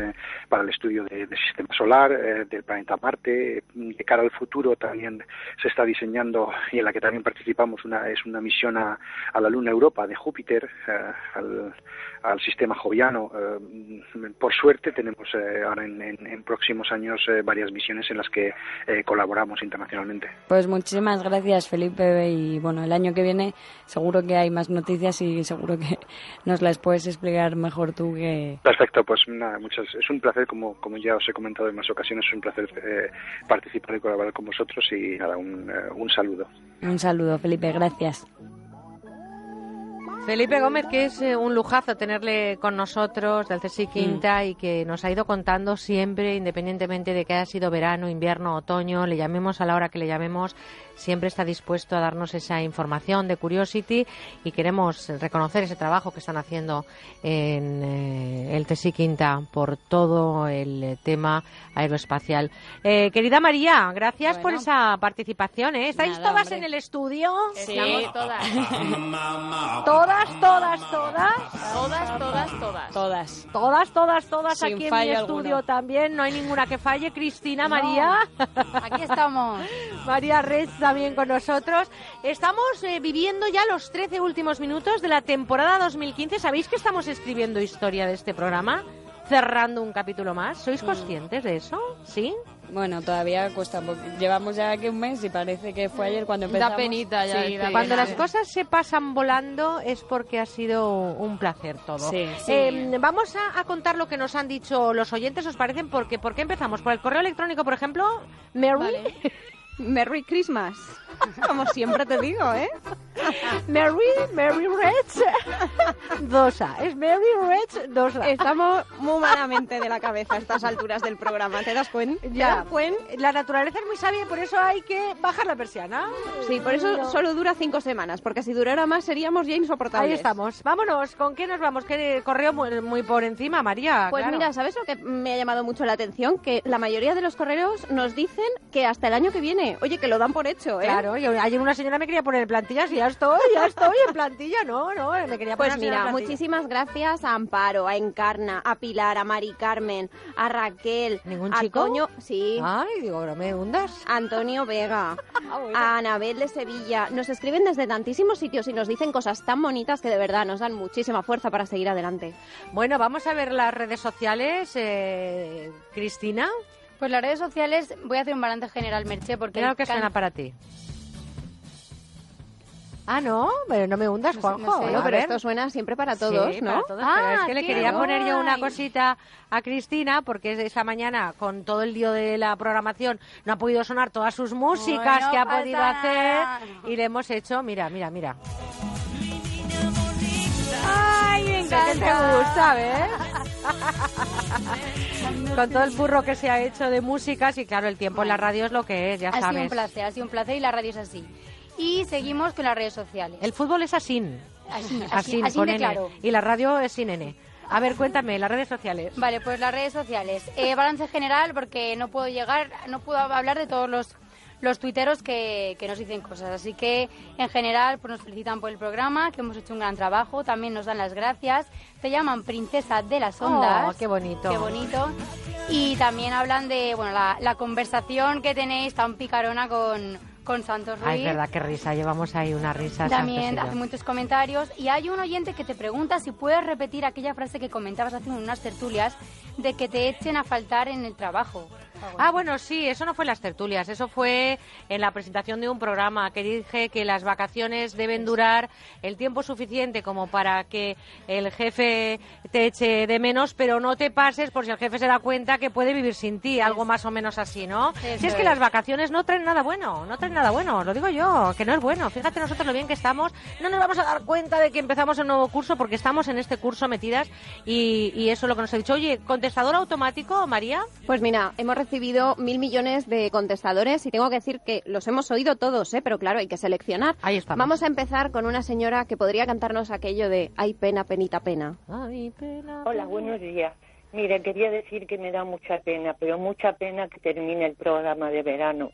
para el estudio del sistema solar, del planeta Marte, cara al futuro también se está diseñando y en la que también participamos una es una misión a, la Luna Europa de Júpiter eh, al, al, sistema joviano eh, por suerte tenemos eh, ahora en, en, próximos años varias misiones en las que colaboramos internacionalmente pues muchísimas gracias Felipe y bueno el año que viene seguro que hay más noticias y seguro que nos las puedes explicar mejor tú que perfecto pues nada muchas es un placer como como ya os he comentado en más ocasiones es un placer participar colaborar con vosotros y nada, un, eh, un saludo. Un saludo, Felipe, gracias. Felipe Gómez, que es eh, un lujazo tenerle con nosotros del CSI Quinta y que nos ha ido contando siempre, independientemente de que haya sido verano, invierno, otoño, le llamemos a la hora que le llamemos, siempre está dispuesto a darnos esa información de Curiosity y queremos reconocer ese trabajo que están haciendo en eh, el CSI Quinta por todo el tema aeroespacial. Eh, querida María, gracias por esa participación. ¿Estáis todas en el estudio? Sí, todas. ¿Todas? todas, todas, todas. Todas, todas, todas. Todas. Todas, todas, todas aquí en mi estudio también. No hay ninguna que falle. Cristina, María. Aquí estamos. María Red también con nosotros. Estamos eh, viviendo ya los 13 últimos minutos de la temporada 2015. ¿Sabéis que estamos escribiendo historia de este programa? Cerrando un capítulo más. ¿Sois mm. conscientes de eso? ¿Sí? Bueno, todavía cuesta, llevamos ya aquí un mes y parece que fue ayer cuando empezamos. Da penita ya. cuando las cosas se pasan volando es porque ha sido un placer todo. Eh, vamos a, contar lo que nos han dicho los oyentes, ¿os parecen? Porque, ¿Por qué empezamos? ¿Por el correo electrónico, por ejemplo? Mary. Merry Christmas. Como siempre te digo, ¿eh? Merry, Merry Rich Dosa. Es Merry Rich Dosa. Estamos muy malamente de la cabeza a estas alturas del programa. ¿Te das cuenta? Ya. La naturaleza es muy sabia y por eso hay que bajar la persiana. Sí, por eso solo dura cinco semanas, porque si durara más seríamos ya insoportables. Ahí estamos. Vámonos. ¿Con qué nos vamos? ¿Qué correo muy, por encima, María? Pues mira, ¿sabes lo que me ha llamado mucho la atención? Que la mayoría de los correos nos dicen que hasta el año que viene Oye, que lo dan por hecho, ¿eh? Claro, y ayer una señora me quería poner en plantilla, si ya estoy, ya estoy en plantilla, no, no, me quería poner Pues mira, muchísimas gracias a Amparo, a Encarna, a Pilar, a Mari Carmen, a Raquel, ¿Ningún a chico? Toño, sí. Ay, digo, no me hundas. Antonio Vega, ah, a Anabel de Sevilla. Nos escriben desde tantísimos sitios y nos dicen cosas tan bonitas que de verdad nos dan muchísima fuerza para seguir adelante. Bueno, vamos a ver las redes sociales, eh, Cristina. Pues las redes sociales, voy a hacer un balance general, Merche, porque... Claro que suena para ti. Ah, no, pero no me hundas, Juanjo. No sé, pero ver. esto suena siempre para todos, Sí, ¿no? para todos, pero es Ah, que le quería poner yo una cosita a Cristina, porque es esa mañana, con todo el lío de la programación, no ha podido sonar todas sus músicas que ha podido nada. hacer, y le hemos hecho, mira, mira, mira. Ay, me Sé que te gusta, ¿ves? Con todo el burro que se ha hecho de músicas, y claro, el tiempo en la radio es lo que es, ya ha sido un sabes. placer, ha sido un placer y la radio es así. Y seguimos con las redes sociales. El fútbol es así. Así, así, Así, con de N. claro. Y la radio es sin N. A ver, cuéntame, las redes sociales. Vale, pues las redes sociales. Eh, balance general, porque no puedo llegar, no puedo hablar de todos los, los tuiteros que, que nos dicen cosas. Así que, en general, pues nos felicitan por el programa, que hemos hecho un gran trabajo. También nos dan las gracias. Te llaman Princesa de las Ondas. Oh, qué bonito. Qué bonito. Y también hablan de, bueno, la, la conversación que tenéis tan picarona con, con Santos Ruiz. Ay, es verdad, qué risa. Llevamos ahí una risa. También hace muchos comentarios y hay un oyente que te pregunta si puedes repetir aquella frase que comentabas hace unas tertulias de que te echen a faltar en el trabajo. Ah, bueno, sí, eso no fue en las tertulias, eso fue en la presentación de un programa que dije que las vacaciones deben durar el tiempo suficiente como para que el jefe te eche de menos, pero no te pases por si el jefe se da cuenta que puede vivir sin ti, algo más o menos así, ¿no? Si es que las vacaciones no traen nada bueno, no traen nada bueno, lo digo yo, que no es bueno. Fíjate nosotros lo bien que estamos, no nos vamos a dar cuenta de que empezamos un nuevo curso porque estamos en este curso metidas y, y eso es lo que nos ha dicho. Oye, contestador automático, María. Pues mira, hemos recibido mil millones de contestadores y tengo que decir que los hemos oído todos, ¿eh? pero claro, hay que seleccionar. Ahí estamos. Vamos a empezar con una señora que podría cantarnos aquello de Ay, pena, penita, pena. Ay, pena. Hola, buenos días. Mire, quería decir que me da mucha pena, pero mucha pena que termine el programa de verano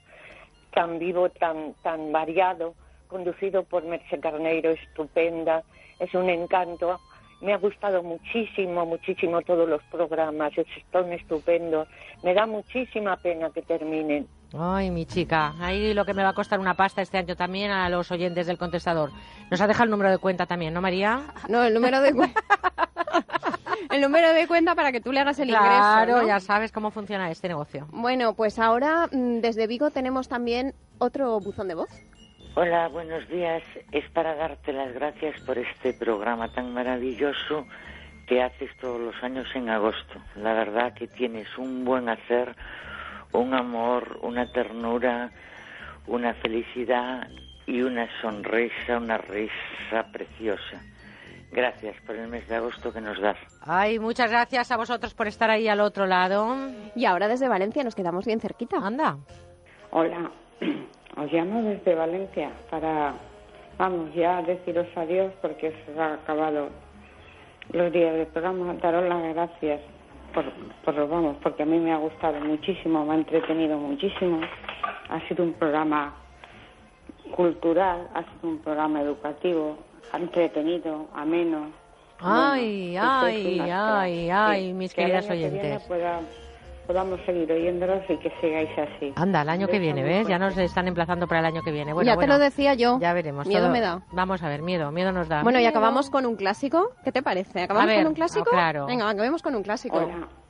tan vivo, tan tan variado, conducido por Merce Carneiro, estupenda, es un encanto. Me ha gustado muchísimo, muchísimo todos los programas, están estupendos. Me da muchísima pena que terminen. Ay, mi chica, ahí lo que me va a costar una pasta este año también a los oyentes del contestador. Nos ha dejado el número de cuenta también, ¿no, María? No, el número de cuenta. el número de cuenta para que tú le hagas el Claro, ingreso. ¿no? ya sabes cómo funciona este negocio. Bueno, pues ahora mm, desde Vigo tenemos también otro buzón de voz. Hola, buenos días. Es para darte las gracias por este programa tan maravilloso que haces todos los años en agosto. La verdad que tienes un buen hacer, un amor, una ternura, una felicidad y una sonrisa, una risa preciosa. Gracias por el mes de agosto que nos das. Ay, muchas gracias a vosotros por estar ahí al otro lado. Y ahora desde Valencia nos quedamos bien cerquita. Anda. Hola, os llamo desde Valencia para, vamos, ya deciros adiós porque se ha acabado los días del programa. Daros las gracias por, por, vamos, porque a mí me ha gustado muchísimo, me ha entretenido muchísimo. Ha sido un programa cultural, ha sido un programa educativo, entretenido, ameno. Ay, Bueno, ay, ay, ay, mis que queridas que oyentes. Podamos seguir oyéndolos y que sigáis así. Anda, el año que viene, ¿ves? Ya nos están emplazando para el año que viene. Bueno, ya te lo decía yo. Ya veremos. Miedo todo. me da. Vamos a ver, miedo, miedo nos da. Bueno, y acabamos con un clásico. ¿Qué te parece? ¿Acabamos ver, con un clásico? oh, claro. Venga, acabemos con un clásico. Al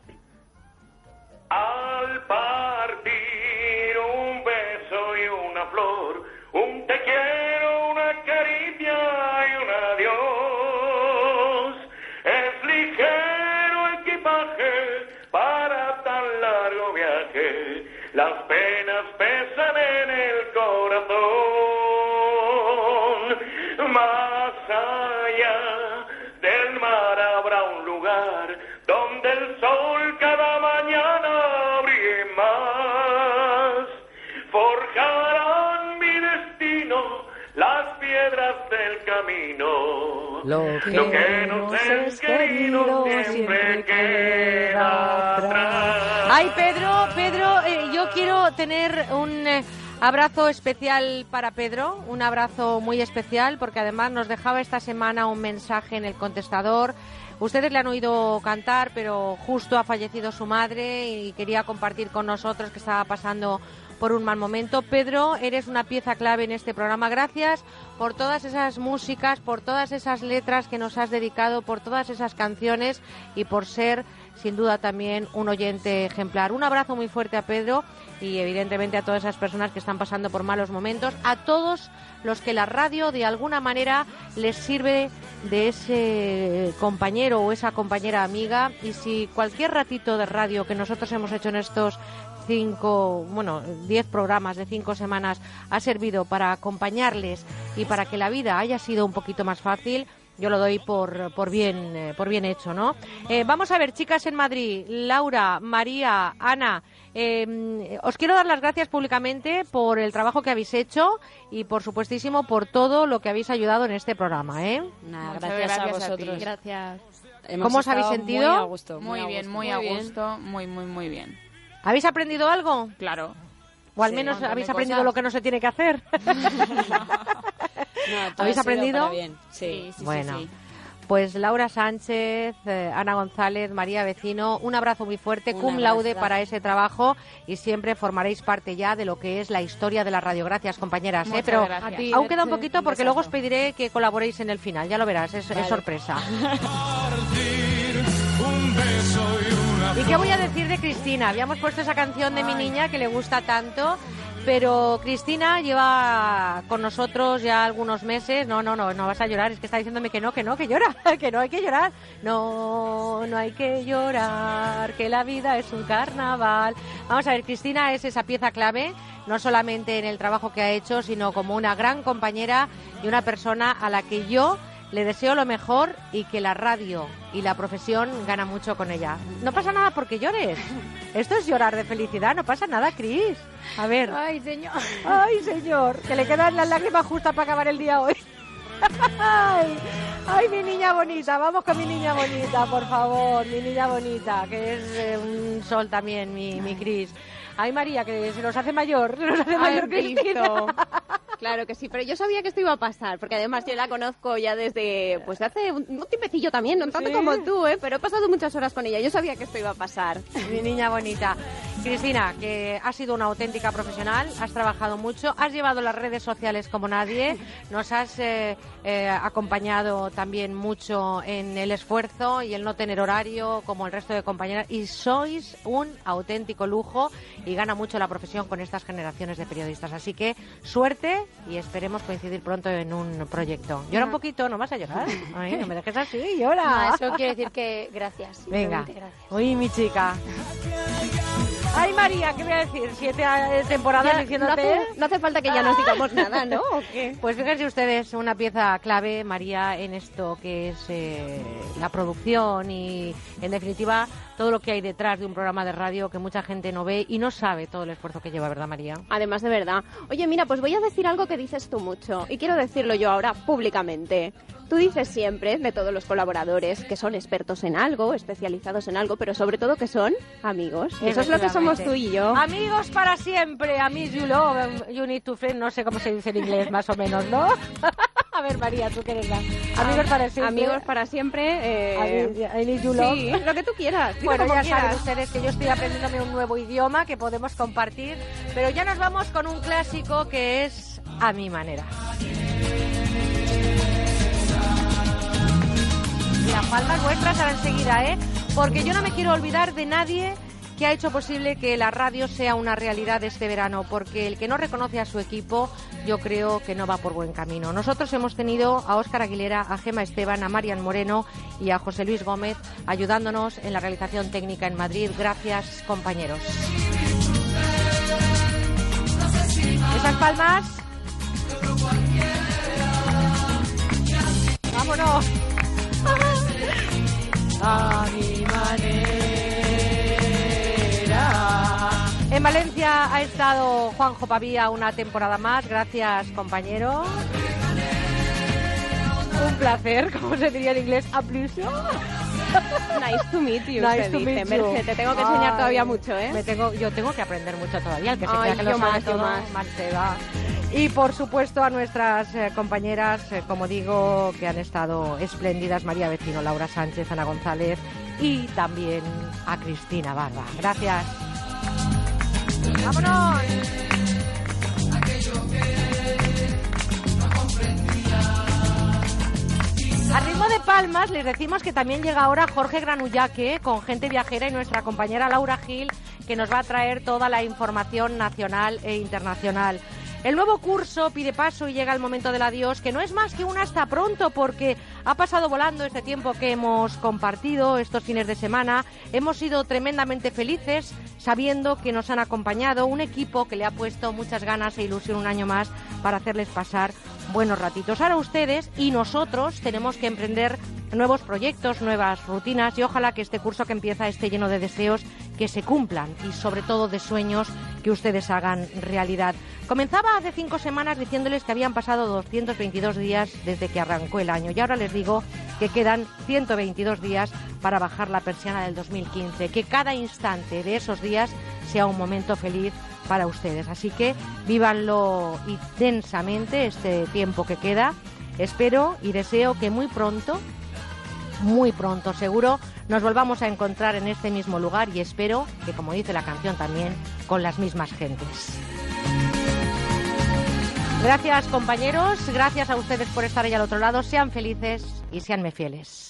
Lo que, nos es querido siempre queda atrás. Ay, Pedro, Pedro, eh, yo quiero tener un eh, abrazo especial para Pedro, un abrazo muy especial, porque además nos dejaba esta semana un mensaje en el contestador. Ustedes le han oído cantar, pero justo ha fallecido su madre y quería compartir con nosotros que estaba pasando por un mal momento. Pedro, eres una pieza clave en este programa. Gracias por todas esas músicas, por todas esas letras que nos has dedicado, por todas esas canciones y por ser sin duda también un oyente ejemplar. Un abrazo muy fuerte a Pedro y evidentemente a todas esas personas que están pasando por malos momentos, a todos los que la radio de alguna manera les sirve de ese compañero o esa compañera amiga y si cualquier ratito de radio que nosotros hemos hecho en estos cinco, bueno, diez programas de cinco semanas ha servido para acompañarles y para que la vida haya sido un poquito más fácil, yo lo doy por, por, bien, eh, por bien hecho, ¿no? Eh, vamos a ver, chicas en Madrid, Laura, María, Ana, eh, os quiero dar las gracias públicamente por el trabajo que habéis hecho y, por supuestísimo, por todo lo que habéis ayudado en este programa, ¿eh? gracias, a vosotros. Gracias. ¿Cómo os habéis sentido? Muy, bien, muy, a gusto, muy, muy, muy bien. ¿Habéis aprendido algo? Claro. O al menos habéis aprendido lo que no se tiene que hacer. ¿Habéis aprendido? Bien. Sí, sí, bueno. sí, Pues Laura Sánchez, eh, Ana González, María Vecino, un abrazo muy fuerte, cum laude abrazo. para ese trabajo y siempre formaréis parte ya de lo que es la historia de la radio. Gracias, compañeras. ¿eh? Pero gracias. A ti, aún queda un poquito un porque luego os pediré que colaboréis en el final. Ya lo verás, es, es Vale. sorpresa. ¿Y qué voy a decir de Cristina? Habíamos puesto esa canción de mi niña que le gusta tanto, pero Cristina lleva con nosotros ya algunos meses. No, no, no, no vas a llorar. Es que está diciéndome que no, que no, que llora, que no hay que llorar. No, no hay que llorar, que la vida es un carnaval. Vamos a ver, Cristina es esa pieza clave, no solamente en el trabajo que ha hecho, sino como una gran compañera y una persona a la que yo le deseo lo mejor y que la radio y la profesión gana mucho con ella. No pasa nada porque llores. Esto es llorar de felicidad, no pasa nada, Cris. A ver. Ay, señor. Ay, señor, que le quedan las lágrimas justas para acabar el día hoy. Ay, ay, mi niña bonita, vamos con mi niña bonita, por favor, mi niña bonita, que es eh, un sol también, mi, mi Cris. Ay, María, que se nos hace mayor, se nos hace Ay, mayor Cristina. Claro que sí, pero yo sabía que esto iba a pasar, porque además yo la conozco ya desde, pues hace un, un tiempecillo también, no tanto Sí. como tú, ¿eh? pero he pasado muchas horas con ella, yo sabía que esto iba a pasar. Mi niña bonita. Cristina, que has sido una auténtica profesional, has trabajado mucho, has llevado las redes sociales como nadie, nos has eh, eh, acompañado también mucho en el esfuerzo y el no tener horario como el resto de compañeras y sois un auténtico lujo y gana mucho la profesión con estas generaciones de periodistas. Así que suerte y esperemos coincidir pronto en un proyecto. Llora un poquito, no vas a llorar. Ay, no me dejes así, llora. No, eso quiere decir que gracias. Venga. gracias. Uy, mi chica. Ay, María, ¿qué voy a decir? Siete eh, temporadas Ya, diciéndote... no hace- no hace falta que ya nos digamos nada, ¿no? ¿O qué? Pues fíjense ustedes, una pieza clave, María, en esto que es eh, la producción y, en definitiva, todo lo que hay detrás de un programa de radio que mucha gente no ve y no sabe todo el esfuerzo que lleva, ¿verdad, María? Además, de verdad. Oye, mira, pues voy a decir algo que dices tú mucho y quiero decirlo yo ahora públicamente. Tú dices siempre de todos los colaboradores que son expertos en algo, especializados en algo, pero sobre todo que son amigos. Eso es lo que somos tú y yo. Amigos para siempre, amigos you love, you need to friend, no sé cómo se dice en inglés más o menos, ¿no? A ver, María, tú que eres la... Amigos para siempre. Amigos para siempre. eh, I need you love. Sí, lo que tú quieras. Bueno, ya quieras. saben ustedes que yo estoy aprendiéndome un nuevo idioma que podemos compartir, pero ya nos vamos con un clásico que es A mi manera. Las palmas vuestras ahora enseguida, ¿eh? Porque yo no me quiero olvidar de nadie que ha hecho posible que la radio sea una realidad este verano, porque el que no reconoce a su equipo, yo creo que no va por buen camino. Nosotros hemos tenido a Óscar Aguilera, a Gema Esteban, a Marian Moreno y a José Luis Gómez ayudándonos en la realización técnica en Madrid. Gracias, compañeros. Esas palmas. Vámonos. A mi manera. En Valencia ha estado Juanjo Pavía una temporada más. Gracias, compañero. Un placer, como se diría en inglés, a plus. Nice to meet you, Nice se to dice. meet you. Te tengo que enseñar Ay, todavía mucho, ¿eh? me tengo, yo tengo que aprender mucho todavía. El que se Ay, crea que lo sabe más, todo, más. se va. Y por supuesto a nuestras eh, compañeras, eh, como digo, que han estado espléndidas, María Vecino, Laura Sánchez, Ana González y también a Cristina Barba. Gracias. ¡Vámonos! A ritmo de palmas les decimos que también llega ahora Jorge Granullaque con gente viajera y nuestra compañera Laura Gil que nos va a traer toda la información nacional e internacional. El nuevo curso pide paso y llega el momento del adiós, que no es más que un hasta pronto, porque ha pasado volando este tiempo que hemos compartido estos fines de semana. Hemos sido tremendamente felices sabiendo que nos han acompañado un equipo que le ha puesto muchas ganas e ilusión un año más para hacerles pasar buenos ratitos. Ahora ustedes y nosotros tenemos que emprender nuevos proyectos, nuevas rutinas y ojalá que este curso que empieza esté lleno de deseos que se cumplan y sobre todo de sueños que ustedes hagan realidad. Comenzaba hace cinco semanas diciéndoles que habían pasado 222 días desde que arrancó el año y ahora les digo que quedan 122 días para bajar la persiana del 2015, que cada instante de esos días sea un momento feliz para ustedes. Así que vívanlo intensamente este tiempo que queda. Espero y deseo que muy pronto muy pronto, seguro, nos volvamos a encontrar en este mismo lugar y espero que, como dice la canción también, con las mismas gentes. Gracias compañeros, gracias a ustedes por estar ahí al otro lado, sean felices y seanme fieles.